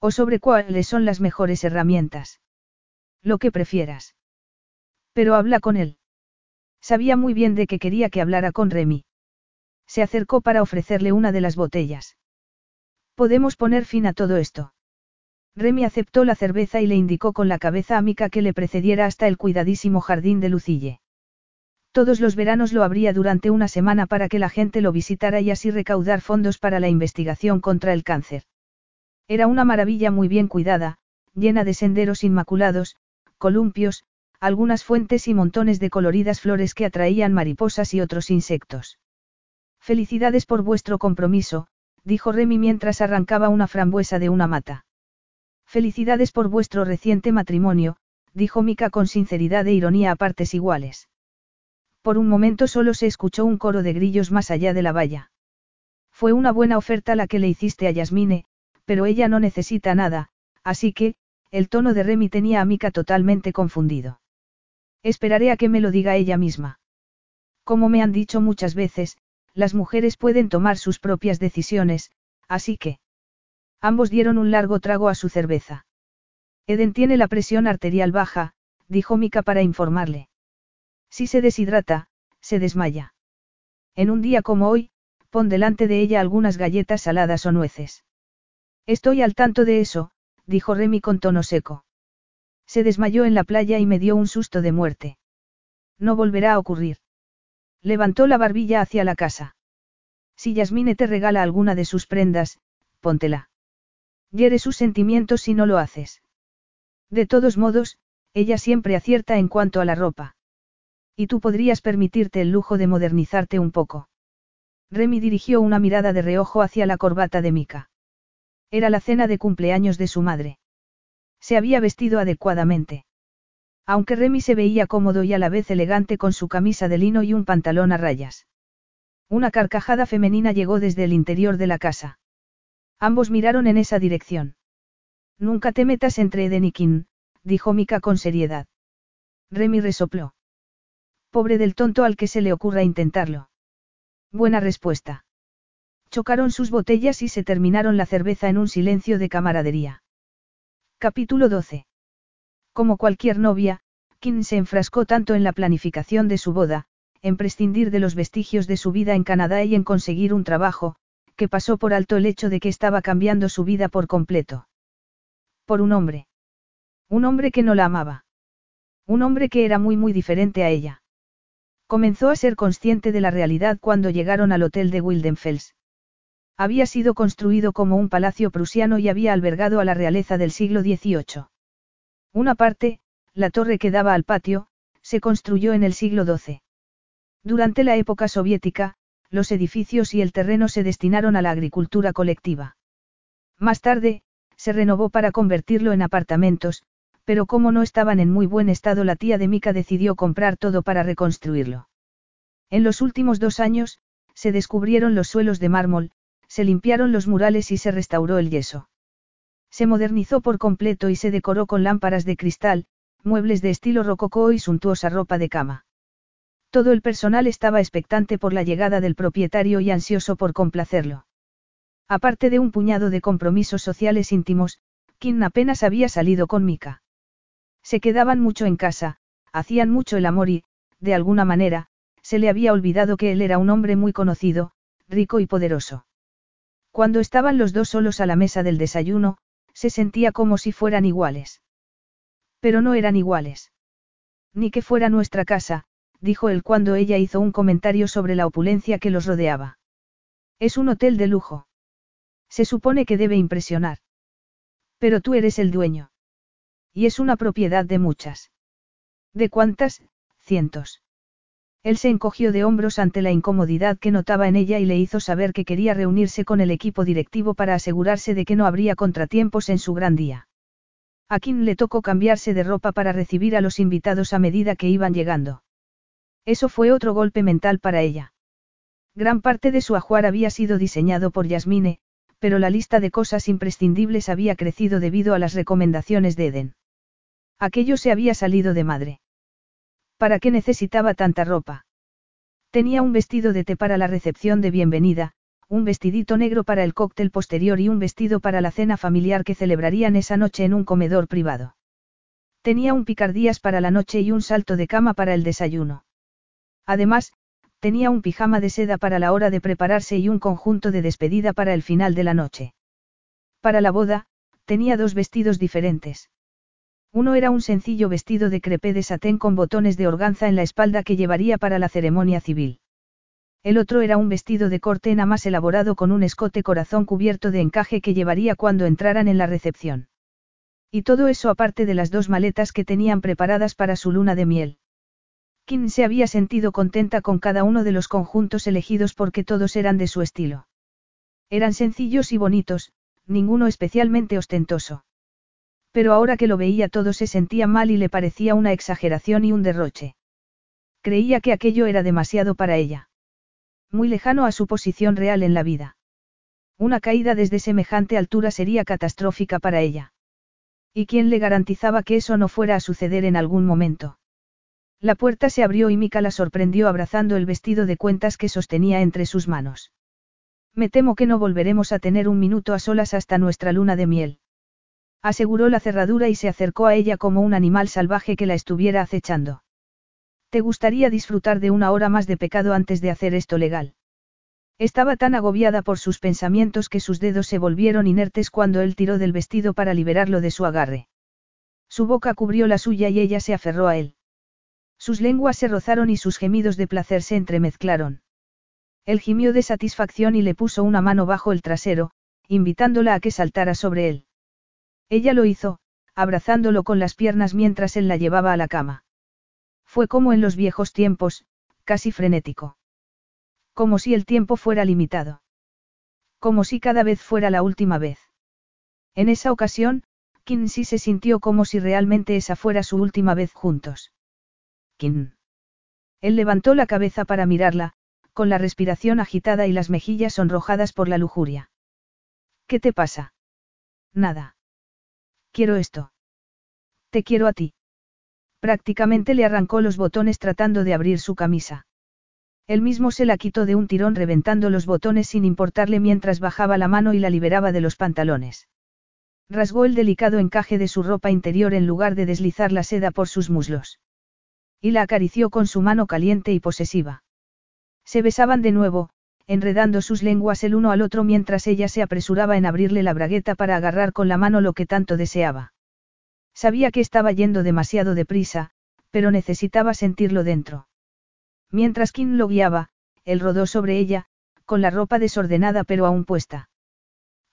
O sobre cuáles son las mejores herramientas. Lo que prefieras. Pero habla con él. Sabía muy bien de que quería que hablara con Remy. Se acercó para ofrecerle una de las botellas. Podemos poner fin a todo esto. Remy aceptó la cerveza y le indicó con la cabeza a Mika que le precediera hasta el cuidadísimo jardín de Lucille. Todos los veranos lo abría durante una semana para que la gente lo visitara y así recaudar fondos para la investigación contra el cáncer. Era una maravilla muy bien cuidada, llena de senderos inmaculados, columpios, algunas fuentes y montones de coloridas flores que atraían mariposas y otros insectos. Felicidades por vuestro compromiso, dijo Remy mientras arrancaba una frambuesa de una mata. Felicidades por vuestro reciente matrimonio, dijo Mika con sinceridad e ironía a partes iguales. Por un momento solo se escuchó un coro de grillos más allá de la valla. Fue una buena oferta la que le hiciste a Yasmine, pero ella no necesita nada, así que, el tono de Remy tenía a Mika totalmente confundido. Esperaré a que me lo diga ella misma. Como me han dicho muchas veces, las mujeres pueden tomar sus propias decisiones, así que... Ambos dieron un largo trago a su cerveza. Eden tiene la presión arterial baja, dijo Mika para informarle. Si se deshidrata, se desmaya. En un día como hoy, pon delante de ella algunas galletas saladas o nueces. Estoy al tanto de eso, dijo Remy con tono seco. Se desmayó en la playa y me dio un susto de muerte. No volverá a ocurrir. Levantó la barbilla hacia la casa. Si Yasmine te regala alguna de sus prendas, póntela. Hiere sus sentimientos si no lo haces. De todos modos, ella siempre acierta en cuanto a la ropa. Y tú podrías permitirte el lujo de modernizarte un poco. Remy dirigió una mirada de reojo hacia la corbata de Mika. Era la cena de cumpleaños de su madre. Se había vestido adecuadamente. Aunque Remy se veía cómodo y a la vez elegante con su camisa de lino y un pantalón a rayas. Una carcajada femenina llegó desde el interior de la casa. Ambos miraron en esa dirección. Nunca te metas entre Eden y dijo Mika con seriedad. Remy resopló. Pobre del tonto al que se le ocurra intentarlo. Buena respuesta. Chocaron sus botellas y se terminaron la cerveza en un silencio de camaradería. Capítulo 12. Como cualquier novia, Kim se enfrascó tanto en la planificación de su boda, en prescindir de los vestigios de su vida en Canadá y en conseguir un trabajo, que pasó por alto el hecho de que estaba cambiando su vida por completo. Por un hombre. Un hombre que no la amaba. Un hombre que era muy muy diferente a ella. Comenzó a ser consciente de la realidad cuando llegaron al hotel de Wildenfels. Había sido construido como un palacio prusiano y había albergado a la realeza del siglo XVIII. Una parte, la torre que daba al patio, se construyó en el siglo XII. Durante la época soviética, los edificios y el terreno se destinaron a la agricultura colectiva. Más tarde, se renovó para convertirlo en apartamentos, pero como no estaban en muy buen estado la tía de Mika decidió comprar todo para reconstruirlo. En los últimos dos años, se descubrieron los suelos de mármol, se limpiaron los murales y se restauró el yeso. Se modernizó por completo y se decoró con lámparas de cristal, muebles de estilo rococó y suntuosa ropa de cama. Todo el personal estaba expectante por la llegada del propietario y ansioso por complacerlo. Aparte de un puñado de compromisos sociales íntimos, Kim apenas había salido con Mika. Se quedaban mucho en casa, hacían mucho el amor y, de alguna manera, se le había olvidado que él era un hombre muy conocido, rico y poderoso. Cuando estaban los dos solos a la mesa del desayuno, se sentía como si fueran iguales. Pero no eran iguales. Ni que fuera nuestra casa, dijo él cuando ella hizo un comentario sobre la opulencia que los rodeaba. Es un hotel de lujo. Se supone que debe impresionar. Pero tú eres el dueño. Y es una propiedad de muchas. ¿De cuántas? Cientos. Él se encogió de hombros ante la incomodidad que notaba en ella y le hizo saber que quería reunirse con el equipo directivo para asegurarse de que no habría contratiempos en su gran día. A Kim le tocó cambiarse de ropa para recibir a los invitados a medida que iban llegando. Eso fue otro golpe mental para ella. Gran parte de su ajuar había sido diseñado por Yasmine, pero la lista de cosas imprescindibles había crecido debido a las recomendaciones de Eden. Aquello se había salido de madre. ¿Para qué necesitaba tanta ropa? Tenía un vestido de té para la recepción de bienvenida, un vestidito negro para el cóctel posterior y un vestido para la cena familiar que celebrarían esa noche en un comedor privado. Tenía un picardías para la noche y un salto de cama para el desayuno. Además, tenía un pijama de seda para la hora de prepararse y un conjunto de despedida para el final de la noche. Para la boda, tenía dos vestidos diferentes. Uno era un sencillo vestido de crepé de satén con botones de organza en la espalda que llevaría para la ceremonia civil. El otro era un vestido de cortena más elaborado con un escote corazón cubierto de encaje que llevaría cuando entraran en la recepción. Y todo eso aparte de las dos maletas que tenían preparadas para su luna de miel. Kim se había sentido contenta con cada uno de los conjuntos elegidos porque todos eran de su estilo. Eran sencillos y bonitos, ninguno especialmente ostentoso. Pero ahora que lo veía todo se sentía mal y le parecía una exageración y un derroche. Creía que aquello era demasiado para ella. Muy lejano a su posición real en la vida. Una caída desde semejante altura sería catastrófica para ella. ¿Y quién le garantizaba que eso no fuera a suceder en algún momento? La puerta se abrió y Mika la sorprendió abrazando el vestido de cuentas que sostenía entre sus manos. Me temo que no volveremos a tener un minuto a solas hasta nuestra luna de miel. Aseguró la cerradura y se acercó a ella como un animal salvaje que la estuviera acechando. ¿Te gustaría disfrutar de una hora más de pecado antes de hacer esto legal? Estaba tan agobiada por sus pensamientos que sus dedos se volvieron inertes cuando él tiró del vestido para liberarlo de su agarre. Su boca cubrió la suya y ella se aferró a él. Sus lenguas se rozaron y sus gemidos de placer se entremezclaron. Él gimió de satisfacción y le puso una mano bajo el trasero, invitándola a que saltara sobre él. Ella lo hizo, abrazándolo con las piernas mientras él la llevaba a la cama. Fue como en los viejos tiempos, casi frenético. Como si el tiempo fuera limitado. Como si cada vez fuera la última vez. En esa ocasión, Kinsey se sintió como si realmente esa fuera su última vez juntos. Él levantó la cabeza para mirarla, con la respiración agitada y las mejillas sonrojadas por la lujuria. ¿Qué te pasa? Nada. Quiero esto. Te quiero a ti. Prácticamente le arrancó los botones tratando de abrir su camisa. Él mismo se la quitó de un tirón reventando los botones sin importarle mientras bajaba la mano y la liberaba de los pantalones. Rasgó el delicado encaje de su ropa interior en lugar de deslizar la seda por sus muslos. Y la acarició con su mano caliente y posesiva. Se besaban de nuevo, enredando sus lenguas el uno al otro mientras ella se apresuraba en abrirle la bragueta para agarrar con la mano lo que tanto deseaba. Sabía que estaba yendo demasiado deprisa, pero necesitaba sentirlo dentro. Mientras Kim lo guiaba, él rodó sobre ella, con la ropa desordenada pero aún puesta.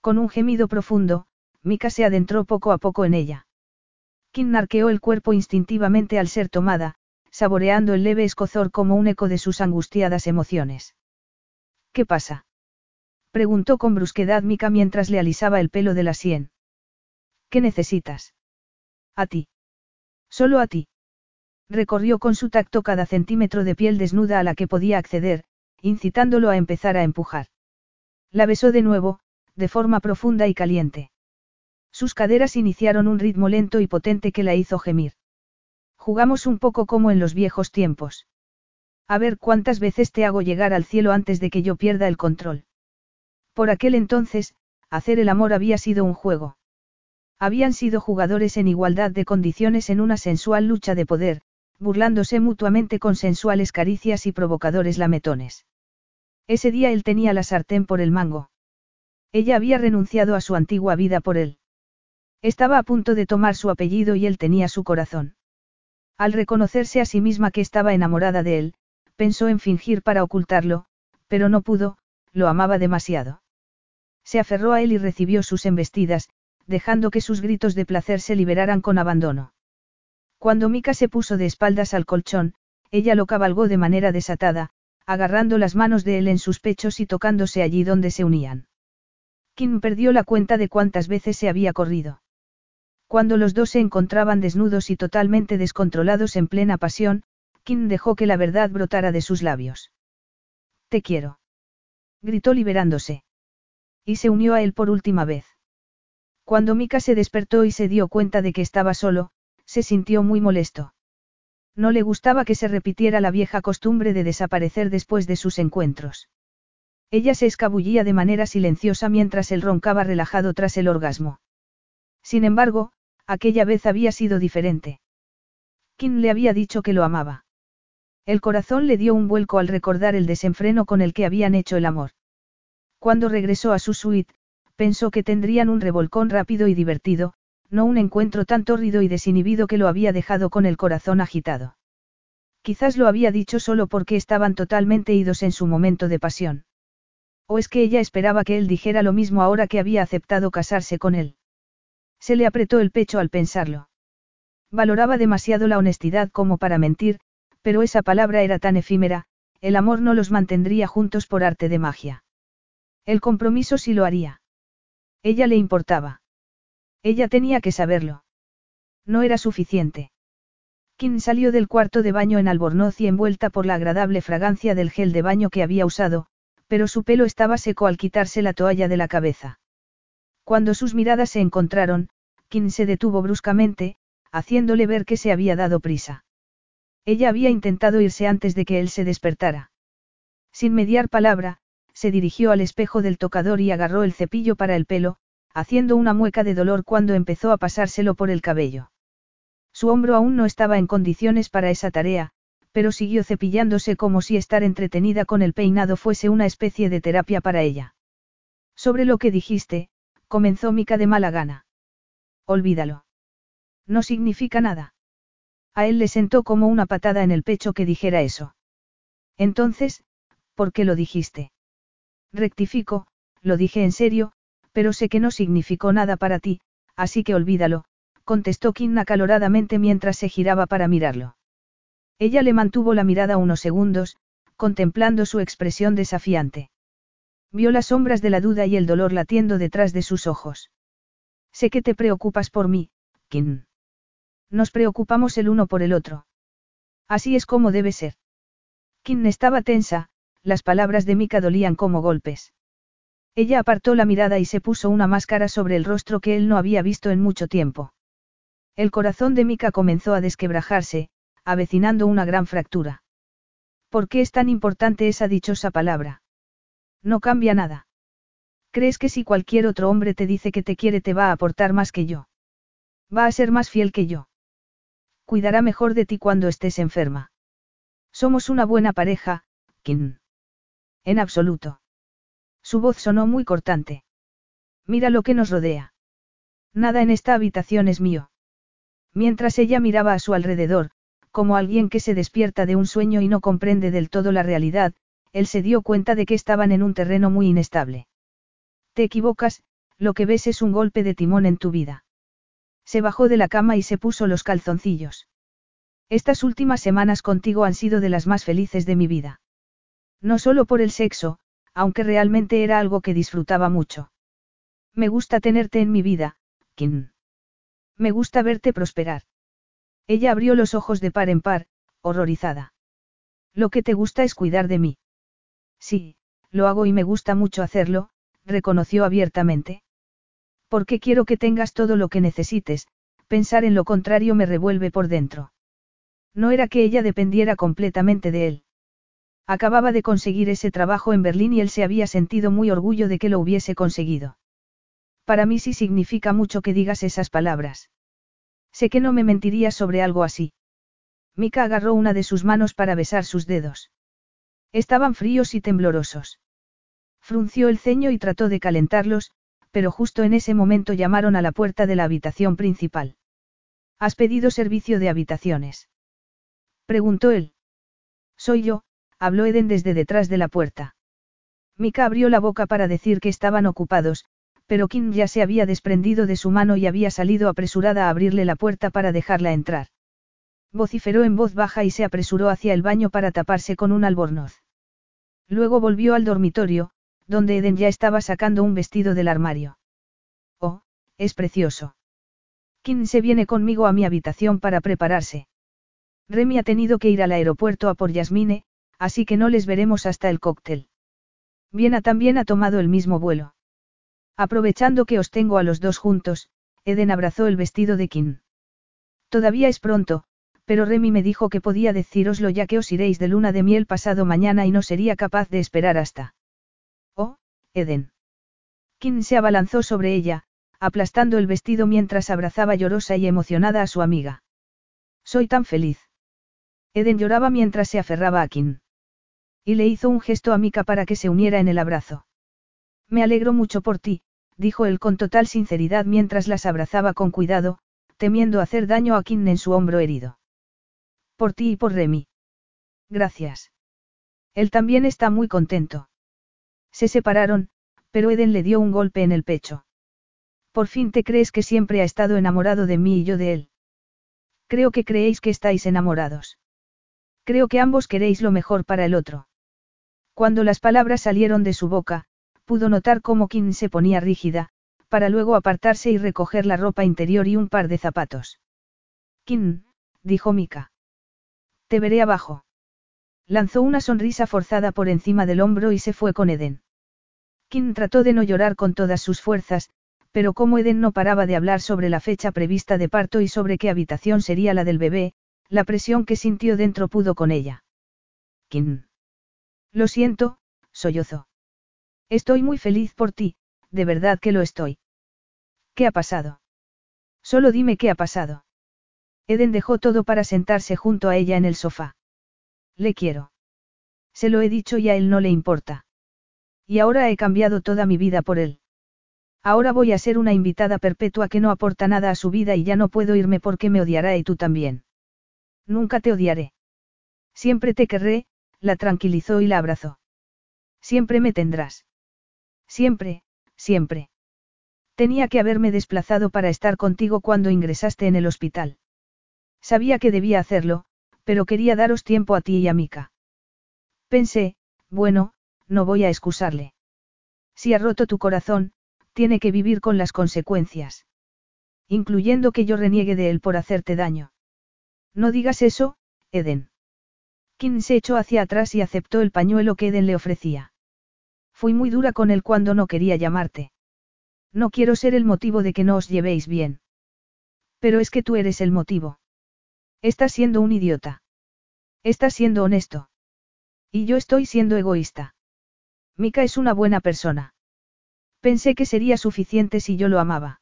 Con un gemido profundo, Mika se adentró poco a poco en ella. Kim narqueó el cuerpo instintivamente al ser tomada, saboreando el leve escozor como un eco de sus angustiadas emociones. ¿Qué pasa? preguntó con brusquedad Mika mientras le alisaba el pelo de la sien. ¿Qué necesitas? A ti. Solo a ti. Recorrió con su tacto cada centímetro de piel desnuda a la que podía acceder, incitándolo a empezar a empujar. La besó de nuevo, de forma profunda y caliente. Sus caderas iniciaron un ritmo lento y potente que la hizo gemir. Jugamos un poco como en los viejos tiempos. A ver cuántas veces te hago llegar al cielo antes de que yo pierda el control. Por aquel entonces, hacer el amor había sido un juego. Habían sido jugadores en igualdad de condiciones en una sensual lucha de poder, burlándose mutuamente con sensuales caricias y provocadores lametones. Ese día él tenía la sartén por el mango. Ella había renunciado a su antigua vida por él. Estaba a punto de tomar su apellido y él tenía su corazón. Al reconocerse a sí misma que estaba enamorada de él, pensó en fingir para ocultarlo, pero no pudo, lo amaba demasiado. Se aferró a él y recibió sus embestidas, dejando que sus gritos de placer se liberaran con abandono. Cuando Mika se puso de espaldas al colchón, ella lo cabalgó de manera desatada, agarrando las manos de él en sus pechos y tocándose allí donde se unían. Kim perdió la cuenta de cuántas veces se había corrido. Cuando los dos se encontraban desnudos y totalmente descontrolados en plena pasión, Kim dejó que la verdad brotara de sus labios. Te quiero. Gritó liberándose. Y se unió a él por última vez. Cuando Mika se despertó y se dio cuenta de que estaba solo, se sintió muy molesto. No le gustaba que se repitiera la vieja costumbre de desaparecer después de sus encuentros. Ella se escabullía de manera silenciosa mientras él roncaba relajado tras el orgasmo. Sin embargo, aquella vez había sido diferente. Kim le había dicho que lo amaba. El corazón le dio un vuelco al recordar el desenfreno con el que habían hecho el amor. Cuando regresó a su suite, pensó que tendrían un revolcón rápido y divertido, no un encuentro tan tórrido y desinhibido que lo había dejado con el corazón agitado. Quizás lo había dicho solo porque estaban totalmente idos en su momento de pasión. ¿O es que ella esperaba que él dijera lo mismo ahora que había aceptado casarse con él? Se le apretó el pecho al pensarlo. Valoraba demasiado la honestidad como para mentir, pero esa palabra era tan efímera, el amor no los mantendría juntos por arte de magia. El compromiso sí lo haría. Ella le importaba. Ella tenía que saberlo. No era suficiente. Kim salió del cuarto de baño en albornoz y envuelta por la agradable fragancia del gel de baño que había usado, pero su pelo estaba seco al quitarse la toalla de la cabeza. Cuando sus miradas se encontraron, Kim se detuvo bruscamente, haciéndole ver que se había dado prisa. Ella había intentado irse antes de que él se despertara. Sin mediar palabra, se dirigió al espejo del tocador y agarró el cepillo para el pelo, haciendo una mueca de dolor cuando empezó a pasárselo por el cabello. Su hombro aún no estaba en condiciones para esa tarea, pero siguió cepillándose como si estar entretenida con el peinado fuese una especie de terapia para ella. Sobre lo que dijiste, comenzó Mica de mala gana. Olvídalo. No significa nada. A él le sentó como una patada en el pecho que dijera eso. Entonces, ¿por qué lo dijiste? Rectifico, lo dije en serio, pero sé que no significó nada para ti, así que olvídalo, contestó Kim acaloradamente mientras se giraba para mirarlo. Ella le mantuvo la mirada unos segundos, contemplando su expresión desafiante. Vio las sombras de la duda y el dolor latiendo detrás de sus ojos. Sé que te preocupas por mí, Kim. Nos preocupamos el uno por el otro. Así es como debe ser. Kim estaba tensa, las palabras de Mika dolían como golpes. Ella apartó la mirada y se puso una máscara sobre el rostro que él no había visto en mucho tiempo. El corazón de Mika comenzó a desquebrajarse, avecinando una gran fractura. ¿Por qué es tan importante esa dichosa palabra? No cambia nada. ¿Crees que si cualquier otro hombre te dice que te quiere te va a aportar más que yo? Va a ser más fiel que yo. Cuidará mejor de ti cuando estés enferma. Somos una buena pareja, Kim. En absoluto. Su voz sonó muy cortante. Mira lo que nos rodea. Nada en esta habitación es mío. Mientras ella miraba a su alrededor, como alguien que se despierta de un sueño y no comprende del todo la realidad, él se dio cuenta de que estaban en un terreno muy inestable. Te equivocas, lo que ves es un golpe de timón en tu vida. Se bajó de la cama y se puso los calzoncillos. Estas últimas semanas contigo han sido de las más felices de mi vida. No solo por el sexo, aunque realmente era algo que disfrutaba mucho. Me gusta tenerte en mi vida, Kim. Me gusta verte prosperar. Ella abrió los ojos de par en par, horrorizada. Lo que te gusta es cuidar de mí. Sí, lo hago y me gusta mucho hacerlo, reconoció abiertamente. Porque quiero que tengas todo lo que necesites, pensar en lo contrario me revuelve por dentro. No era que ella dependiera completamente de él. Acababa de conseguir ese trabajo en Berlín y él se había sentido muy orgullo de que lo hubiese conseguido. Para mí sí significa mucho que digas esas palabras. Sé que no me mentirías sobre algo así. Mika agarró una de sus manos para besar sus dedos. Estaban fríos y temblorosos. Frunció el ceño y trató de calentarlos, pero justo en ese momento llamaron a la puerta de la habitación principal. ¿Has pedido servicio de habitaciones? Preguntó él. Soy yo, habló Eden desde detrás de la puerta. Mika abrió la boca para decir que estaban ocupados, pero Kim ya se había desprendido de su mano y había salido apresurada a abrirle la puerta para dejarla entrar. Vociferó en voz baja y se apresuró hacia el baño para taparse con un albornoz. Luego volvió al dormitorio, donde Eden ya estaba sacando un vestido del armario. Oh, es precioso. Kim se viene conmigo a mi habitación para prepararse. Remy ha tenido que ir al aeropuerto a por Yasmine, así que no les veremos hasta el cóctel. Viena también ha tomado el mismo vuelo. Aprovechando que os tengo a los dos juntos, Eden abrazó el vestido de Kim. Todavía es pronto, pero Remy me dijo que podía decíroslo ya que os iréis de luna de miel pasado mañana y no sería capaz de esperar hasta. Eden. Kim se abalanzó sobre ella, aplastando el vestido mientras abrazaba llorosa y emocionada a su amiga. Soy tan feliz. Eden lloraba mientras se aferraba a Kim. Y le hizo un gesto a Mika para que se uniera en el abrazo. Me alegro mucho por ti, dijo él con total sinceridad mientras las abrazaba con cuidado, temiendo hacer daño a Kim en su hombro herido. Por ti y por Remy. Gracias. Él también está muy contento. Se separaron, pero Eden le dio un golpe en el pecho. Por fin te crees que siempre ha estado enamorado de mí y yo de él. Creo que creéis que estáis enamorados. Creo que ambos queréis lo mejor para el otro. Cuando las palabras salieron de su boca, pudo notar cómo Kim se ponía rígida, para luego apartarse y recoger la ropa interior y un par de zapatos. Kim, dijo Mika. Te veré abajo. Lanzó una sonrisa forzada por encima del hombro y se fue con Eden. Kim trató de no llorar con todas sus fuerzas, pero como Eden no paraba de hablar sobre la fecha prevista de parto y sobre qué habitación sería la del bebé, la presión que sintió dentro pudo con ella. Kim. Lo siento, sollozó. Estoy muy feliz por ti, de verdad que lo estoy. ¿Qué ha pasado? Solo dime qué ha pasado. Eden dejó todo para sentarse junto a ella en el sofá. Le quiero. Se lo he dicho y a él no le importa. Y ahora he cambiado toda mi vida por él. Ahora voy a ser una invitada perpetua que no aporta nada a su vida y ya no puedo irme porque me odiará y tú también. Nunca te odiaré. Siempre te querré, la tranquilizó y la abrazó. Siempre me tendrás. Siempre, siempre. Tenía que haberme desplazado para estar contigo cuando ingresaste en el hospital. Sabía que debía hacerlo, pero quería daros tiempo a ti y a Mika. Pensé, bueno, no voy a excusarle. Si ha roto tu corazón, tiene que vivir con las consecuencias. Incluyendo que yo reniegue de él por hacerte daño. No digas eso, Eden. Kim se echó hacia atrás y aceptó el pañuelo que Eden le ofrecía. Fui muy dura con él cuando no quería llamarte. No quiero ser el motivo de que no os llevéis bien. Pero es que tú eres el motivo. Estás siendo un idiota. Estás siendo honesto. Y yo estoy siendo egoísta. Mika es una buena persona. Pensé que sería suficiente si yo lo amaba.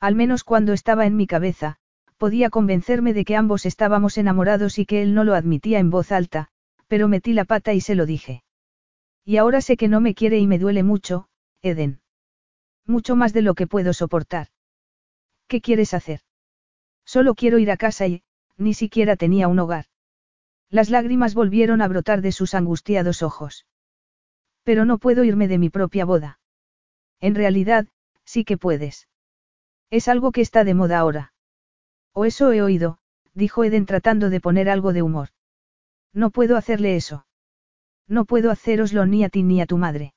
Al menos cuando estaba en mi cabeza, Podía convencerme de que ambos estábamos enamorados y que él no lo admitía en voz alta, pero metí la pata y se lo dije. Y ahora sé que no me quiere y me duele mucho, Eden. Mucho más de lo que puedo soportar. ¿Qué quieres hacer? Solo quiero ir a casa y, ni siquiera tenía un hogar. Las lágrimas volvieron a brotar de sus angustiados ojos. Pero no puedo irme de mi propia boda. En realidad, sí que puedes. Es algo que está de moda ahora. O eso he oído, dijo Eden tratando de poner algo de humor. No puedo hacerle eso. No puedo haceroslo ni a ti ni a tu madre.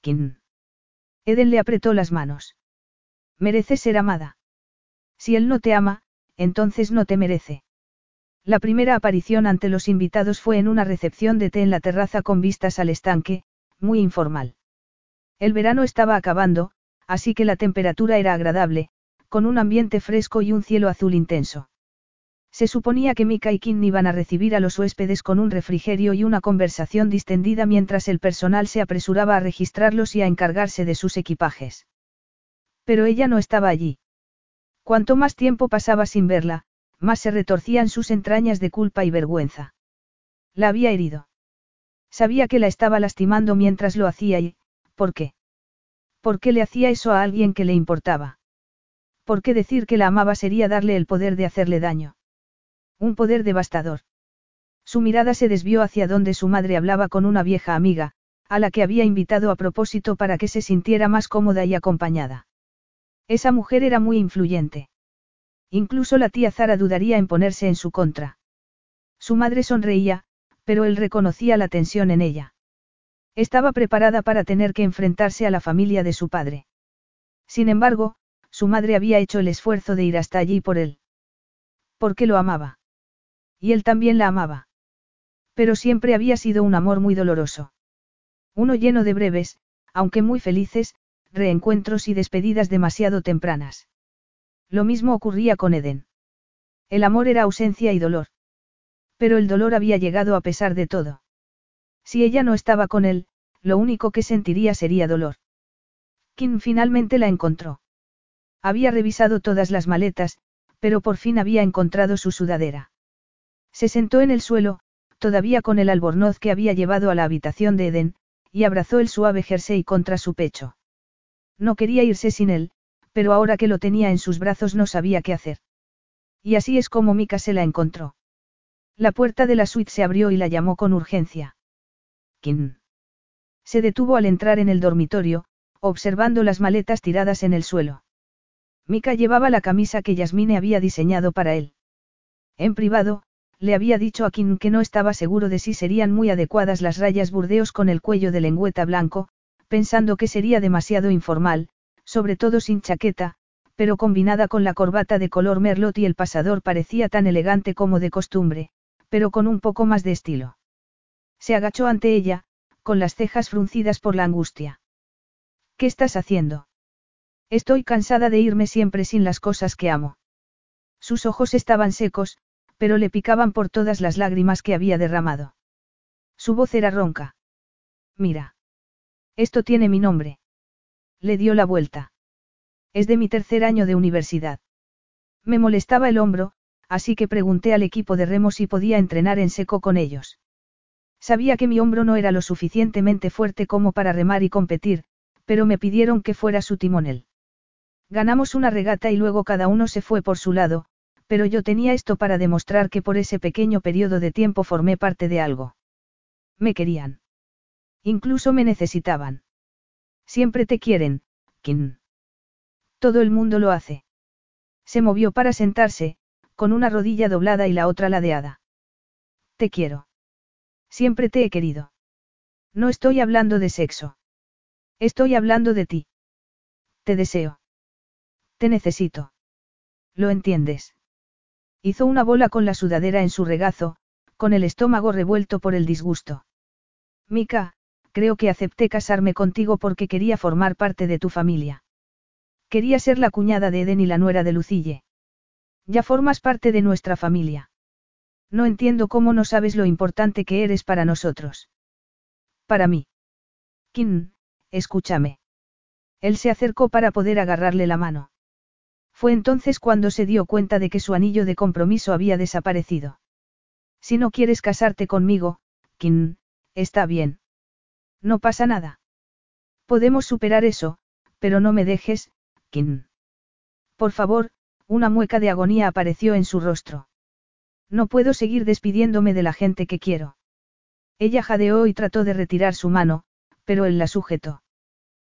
¿Quién? Eden le apretó las manos. Merece ser amada. Si él no te ama, entonces no te merece. La primera aparición ante los invitados fue en una recepción de té en la terraza con vistas al estanque, muy informal. El verano estaba acabando, así que la temperatura era agradable, con un ambiente fresco y un cielo azul intenso. Se suponía que Mika y Kim iban a recibir a los huéspedes con un refrigerio y una conversación distendida mientras el personal se apresuraba a registrarlos y a encargarse de sus equipajes. Pero ella no estaba allí. Cuanto más tiempo pasaba sin verla, más se retorcían sus entrañas de culpa y vergüenza. La había herido. Sabía que la estaba lastimando mientras lo hacía y, ¿por qué? ¿Por qué le hacía eso a alguien que le importaba? ¿Por qué decir que la amaba sería darle el poder de hacerle daño? Un poder devastador. Su mirada se desvió hacia donde su madre hablaba con una vieja amiga, a la que había invitado a propósito para que se sintiera más cómoda y acompañada. Esa mujer era muy influyente. Incluso la tía Zara dudaría en ponerse en su contra. Su madre sonreía, pero él reconocía la tensión en ella. Estaba preparada para tener que enfrentarse a la familia de su padre. Sin embargo, su madre había hecho el esfuerzo de ir hasta allí por él. Porque lo amaba. Y él también la amaba. Pero siempre había sido un amor muy doloroso. Uno lleno de breves, aunque muy felices, reencuentros y despedidas demasiado tempranas. Lo mismo ocurría con Eden. El amor era ausencia y dolor. Pero el dolor había llegado a pesar de todo. Si ella no estaba con él, lo único que sentiría sería dolor. Kim finalmente la encontró. Había revisado todas las maletas, pero por fin había encontrado su sudadera. Se sentó en el suelo, todavía con el albornoz que había llevado a la habitación de Eden, y abrazó el suave jersey contra su pecho. No quería irse sin él, pero ahora que lo tenía en sus brazos no sabía qué hacer. Y así es como Mika se la encontró. La puerta de la suite se abrió y la llamó con urgencia. ¿Quién? Se detuvo al entrar en el dormitorio, observando las maletas tiradas en el suelo. Mika llevaba la camisa que Yasmine había diseñado para él. En privado, le había dicho a Kim que no estaba seguro de si serían muy adecuadas las rayas burdeos con el cuello de lengüeta blanco, pensando que sería demasiado informal, sobre todo sin chaqueta, pero combinada con la corbata de color merlot y el pasador parecía tan elegante como de costumbre, pero con un poco más de estilo. Se agachó ante ella, con las cejas fruncidas por la angustia. ¿Qué estás haciendo? Estoy cansada de irme siempre sin las cosas que amo. Sus ojos estaban secos, pero le picaban por todas las lágrimas que había derramado. Su voz era ronca. Mira. Esto tiene mi nombre. Le dio la vuelta. Es de mi tercer año de universidad. Me molestaba el hombro, así que pregunté al equipo de remo si podía entrenar en seco con ellos. Sabía que mi hombro no era lo suficientemente fuerte como para remar y competir, pero me pidieron que fuera su timonel. Ganamos una regata y luego cada uno se fue por su lado, pero yo tenía esto para demostrar que por ese pequeño periodo de tiempo formé parte de algo. Me querían. Incluso me necesitaban. Siempre te quieren, Kim. Todo el mundo lo hace. Se movió para sentarse, con una rodilla doblada y la otra ladeada. Te quiero. Siempre te he querido. No estoy hablando de sexo. Estoy hablando de ti. Te deseo. Te necesito. ¿Lo entiendes? Hizo una bola con la sudadera en su regazo, con el estómago revuelto por el disgusto. Mika, creo que acepté casarme contigo porque quería formar parte de tu familia. Quería ser la cuñada de Eden y la nuera de Lucille. Ya formas parte de nuestra familia. No entiendo cómo no sabes lo importante que eres para nosotros. Para mí. Kim, escúchame. Él se acercó para poder agarrarle la mano. Fue entonces cuando se dio cuenta de que su anillo de compromiso había desaparecido. Si no quieres casarte conmigo, Kim, está bien. No pasa nada. Podemos superar eso, pero no me dejes, Kim. Por favor, una mueca de agonía apareció en su rostro. No puedo seguir despidiéndome de la gente que quiero. Ella jadeó y trató de retirar su mano, pero él la sujetó.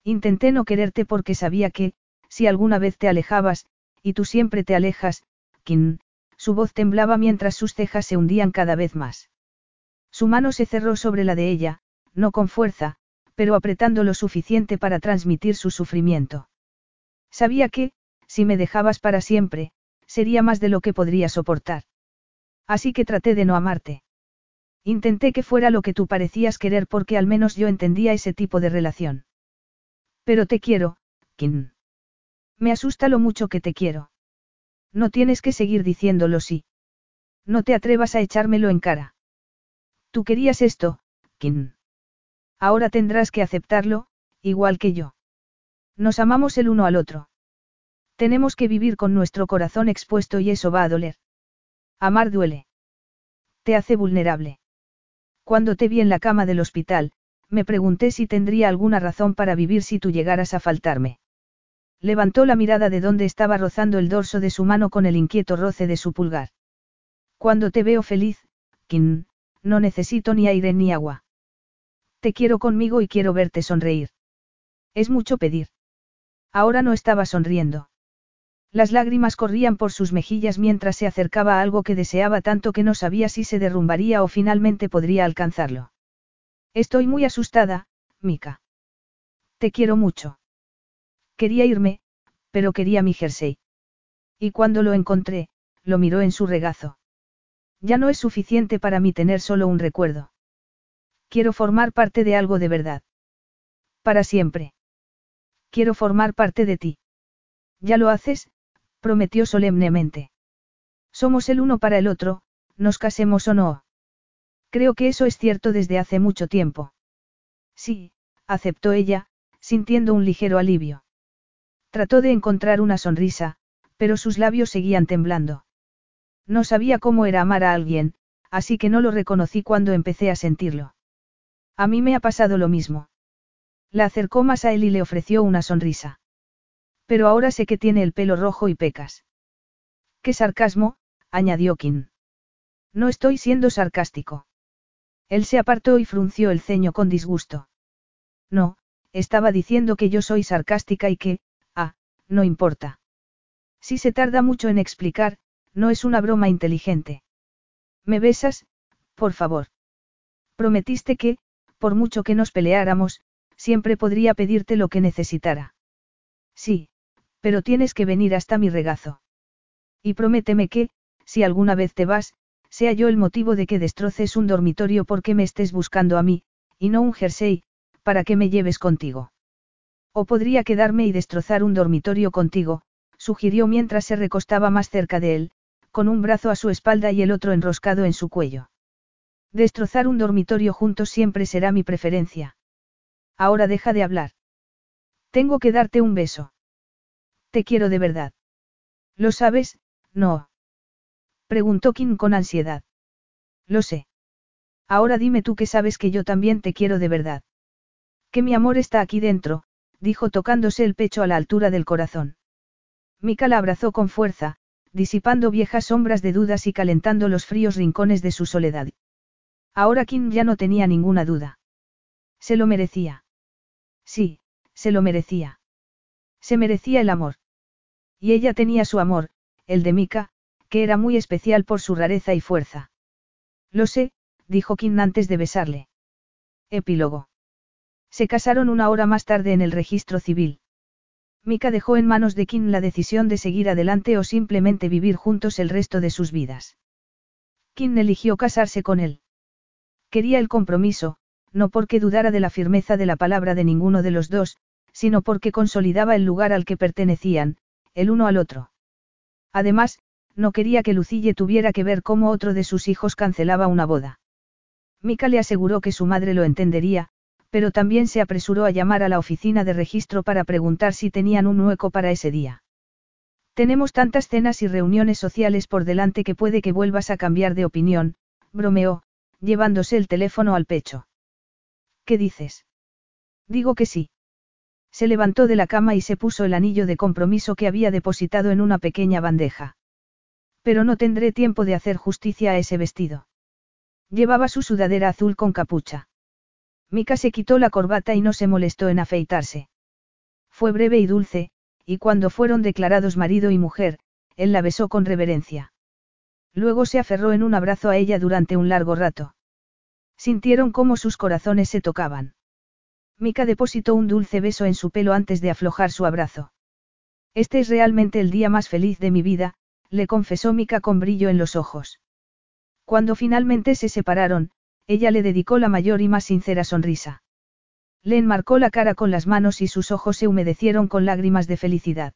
Intenté no quererte porque sabía que, si alguna vez te alejabas, y tú siempre te alejas, Kim, su voz temblaba mientras sus cejas se hundían cada vez más. Su mano se cerró sobre la de ella, no con fuerza, pero apretando lo suficiente para transmitir su sufrimiento. Sabía que, si me dejabas para siempre, sería más de lo que podría soportar. Así que traté de no amarte. Intenté que fuera lo que tú parecías querer porque al menos yo entendía ese tipo de relación. Pero te quiero, Kim. Me asusta lo mucho que te quiero. No tienes que seguir diciéndolo sí. No te atrevas a echármelo en cara. Tú querías esto, Kim. Ahora tendrás que aceptarlo, igual que yo. Nos amamos el uno al otro. Tenemos que vivir con nuestro corazón expuesto y eso va a doler. Amar duele. Te hace vulnerable. Cuando te vi en la cama del hospital, me pregunté si tendría alguna razón para vivir si tú llegaras a faltarme. Levantó la mirada de donde estaba rozando el dorso de su mano con el inquieto roce de su pulgar. Cuando te veo feliz, Kim, no necesito ni aire ni agua. Te quiero conmigo y quiero verte sonreír. Es mucho pedir. Ahora no estaba sonriendo. Las lágrimas corrían por sus mejillas mientras se acercaba a algo que deseaba tanto que no sabía si se derrumbaría o finalmente podría alcanzarlo. Estoy muy asustada, Mika. Te quiero mucho. Quería irme, pero quería mi jersey. Y cuando lo encontré, lo miró en su regazo. Ya no es suficiente para mí tener solo un recuerdo. Quiero formar parte de algo de verdad. Para siempre. Quiero formar parte de ti. Ya lo haces, prometió solemnemente. Somos el uno para el otro, nos casemos o no. Creo que eso es cierto desde hace mucho tiempo. Sí, aceptó ella, sintiendo un ligero alivio. Trató de encontrar una sonrisa, pero sus labios seguían temblando. No sabía cómo era amar a alguien, así que no lo reconocí cuando empecé a sentirlo. A mí me ha pasado lo mismo. La acercó más a él y le ofreció una sonrisa. Pero ahora sé que tiene el pelo rojo y pecas. Qué sarcasmo, añadió Kim. No estoy siendo sarcástico. Él se apartó y frunció el ceño con disgusto. No, estaba diciendo que yo soy sarcástica y que, no importa. Si se tarda mucho en explicar, no es una broma inteligente. ¿Me besas, por favor? Prometiste que, por mucho que nos peleáramos, siempre podría pedirte lo que necesitara. Sí, pero tienes que venir hasta mi regazo. Y prométeme que, si alguna vez te vas, sea yo el motivo de que destroces un dormitorio porque me estés buscando a mí, y no un jersey, para que me lleves contigo. O podría quedarme y destrozar un dormitorio contigo, sugirió mientras se recostaba más cerca de él, con un brazo a su espalda y el otro enroscado en su cuello. Destrozar un dormitorio juntos siempre será mi preferencia. Ahora deja de hablar. Tengo que darte un beso. Te quiero de verdad. ¿Lo sabes? No. Preguntó Kim con ansiedad. Lo sé. Ahora dime tú que sabes que yo también te quiero de verdad. Que mi amor está aquí dentro, dijo tocándose el pecho a la altura del corazón. Mika la abrazó con fuerza, disipando viejas sombras de dudas y calentando los fríos rincones de su soledad. Ahora Kim ya no tenía ninguna duda. Se lo merecía. Sí, se lo merecía. Se merecía el amor. Y ella tenía su amor, el de Mika, que era muy especial por su rareza y fuerza. Lo sé, dijo Kim antes de besarle. Epílogo. Se casaron una hora más tarde en el registro civil. Mika dejó en manos de Kim la decisión de seguir adelante o simplemente vivir juntos el resto de sus vidas. Kim eligió casarse con él. Quería el compromiso, no porque dudara de la firmeza de la palabra de ninguno de los dos, sino porque consolidaba el lugar al que pertenecían, el uno al otro. Además, no quería que Lucille tuviera que ver cómo otro de sus hijos cancelaba una boda. Mika le aseguró que su madre lo entendería, pero también se apresuró a llamar a la oficina de registro para preguntar si tenían un hueco para ese día. Tenemos tantas cenas y reuniones sociales por delante que puede que vuelvas a cambiar de opinión, bromeó, llevándose el teléfono al pecho. ¿Qué dices? Digo que sí. Se levantó de la cama y se puso el anillo de compromiso que había depositado en una pequeña bandeja. Pero no tendré tiempo de hacer justicia a ese vestido. Llevaba su sudadera azul con capucha. Mika se quitó la corbata y no se molestó en afeitarse. Fue breve y dulce, y cuando fueron declarados marido y mujer, él la besó con reverencia. Luego se aferró en un abrazo a ella durante un largo rato. Sintieron cómo sus corazones se tocaban. Mika depositó un dulce beso en su pelo antes de aflojar su abrazo. Este es realmente el día más feliz de mi vida, le confesó Mika con brillo en los ojos. Cuando finalmente se separaron, ella le dedicó la mayor y más sincera sonrisa. Le enmarcó la cara con las manos y sus ojos se humedecieron con lágrimas de felicidad.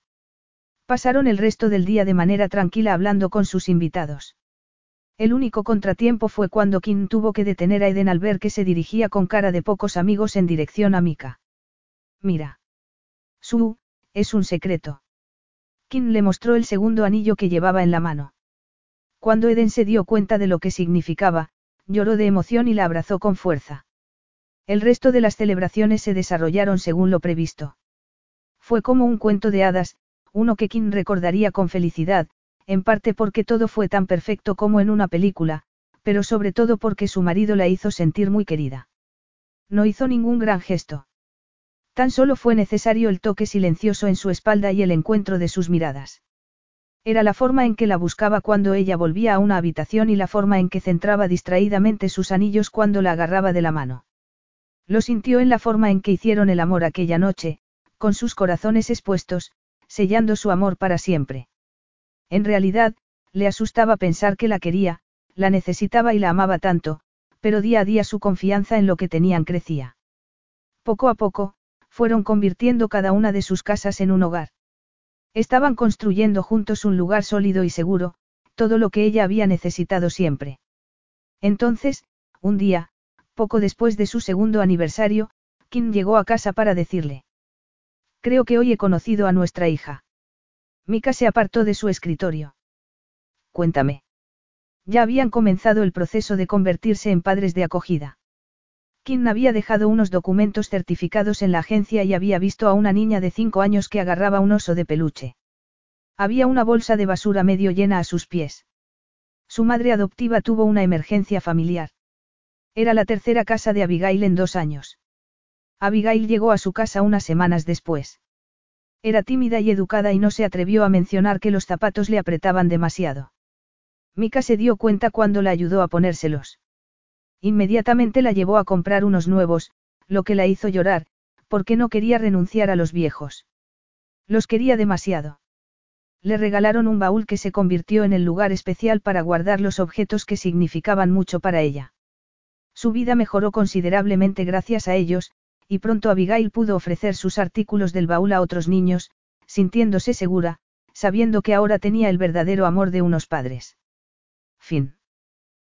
Pasaron el resto del día de manera tranquila hablando con sus invitados. El único contratiempo fue cuando Kim tuvo que detener a Eden al ver que se dirigía con cara de pocos amigos en dirección a Mika. Mira. Su, es un secreto. Kim le mostró el segundo anillo que llevaba en la mano. Cuando Eden se dio cuenta de lo que significaba, lloró de emoción y la abrazó con fuerza. El resto de las celebraciones se desarrollaron según lo previsto. Fue como un cuento de hadas, uno que Kim recordaría con felicidad, en parte porque todo fue tan perfecto como en una película, pero sobre todo porque su marido la hizo sentir muy querida. No hizo ningún gran gesto. Tan solo fue necesario el toque silencioso en su espalda y el encuentro de sus miradas. Era la forma en que la buscaba cuando ella volvía a una habitación y la forma en que centraba distraídamente sus anillos cuando la agarraba de la mano. Lo sintió en la forma en que hicieron el amor aquella noche, con sus corazones expuestos, sellando su amor para siempre. En realidad, le asustaba pensar que la quería, la necesitaba y la amaba tanto, pero día a día su confianza en lo que tenían crecía. Poco a poco, fueron convirtiendo cada una de sus casas en un hogar. Estaban construyendo juntos un lugar sólido y seguro, todo lo que ella había necesitado siempre. Entonces, un día, poco después de su segundo aniversario, Kim llegó a casa para decirle. Creo que hoy he conocido a nuestra hija. Mika se apartó de su escritorio. Cuéntame. Ya habían comenzado el proceso de convertirse en padres de acogida. Kim había dejado unos documentos certificados en la agencia y había visto a una niña de cinco años que agarraba un oso de peluche. Había una bolsa de basura medio llena a sus pies. Su madre adoptiva tuvo una emergencia familiar. Era la tercera casa de Abigail en dos años. Abigail llegó a su casa unas semanas después. Era tímida y educada y no se atrevió a mencionar que los zapatos le apretaban demasiado. Mika se dio cuenta cuando la ayudó a ponérselos. Inmediatamente la llevó a comprar unos nuevos, lo que la hizo llorar, porque no quería renunciar a los viejos. Los quería demasiado. Le regalaron un baúl que se convirtió en el lugar especial para guardar los objetos que significaban mucho para ella. Su vida mejoró considerablemente gracias a ellos, y pronto Abigail pudo ofrecer sus artículos del baúl a otros niños, sintiéndose segura, sabiendo que ahora tenía el verdadero amor de unos padres. Fin.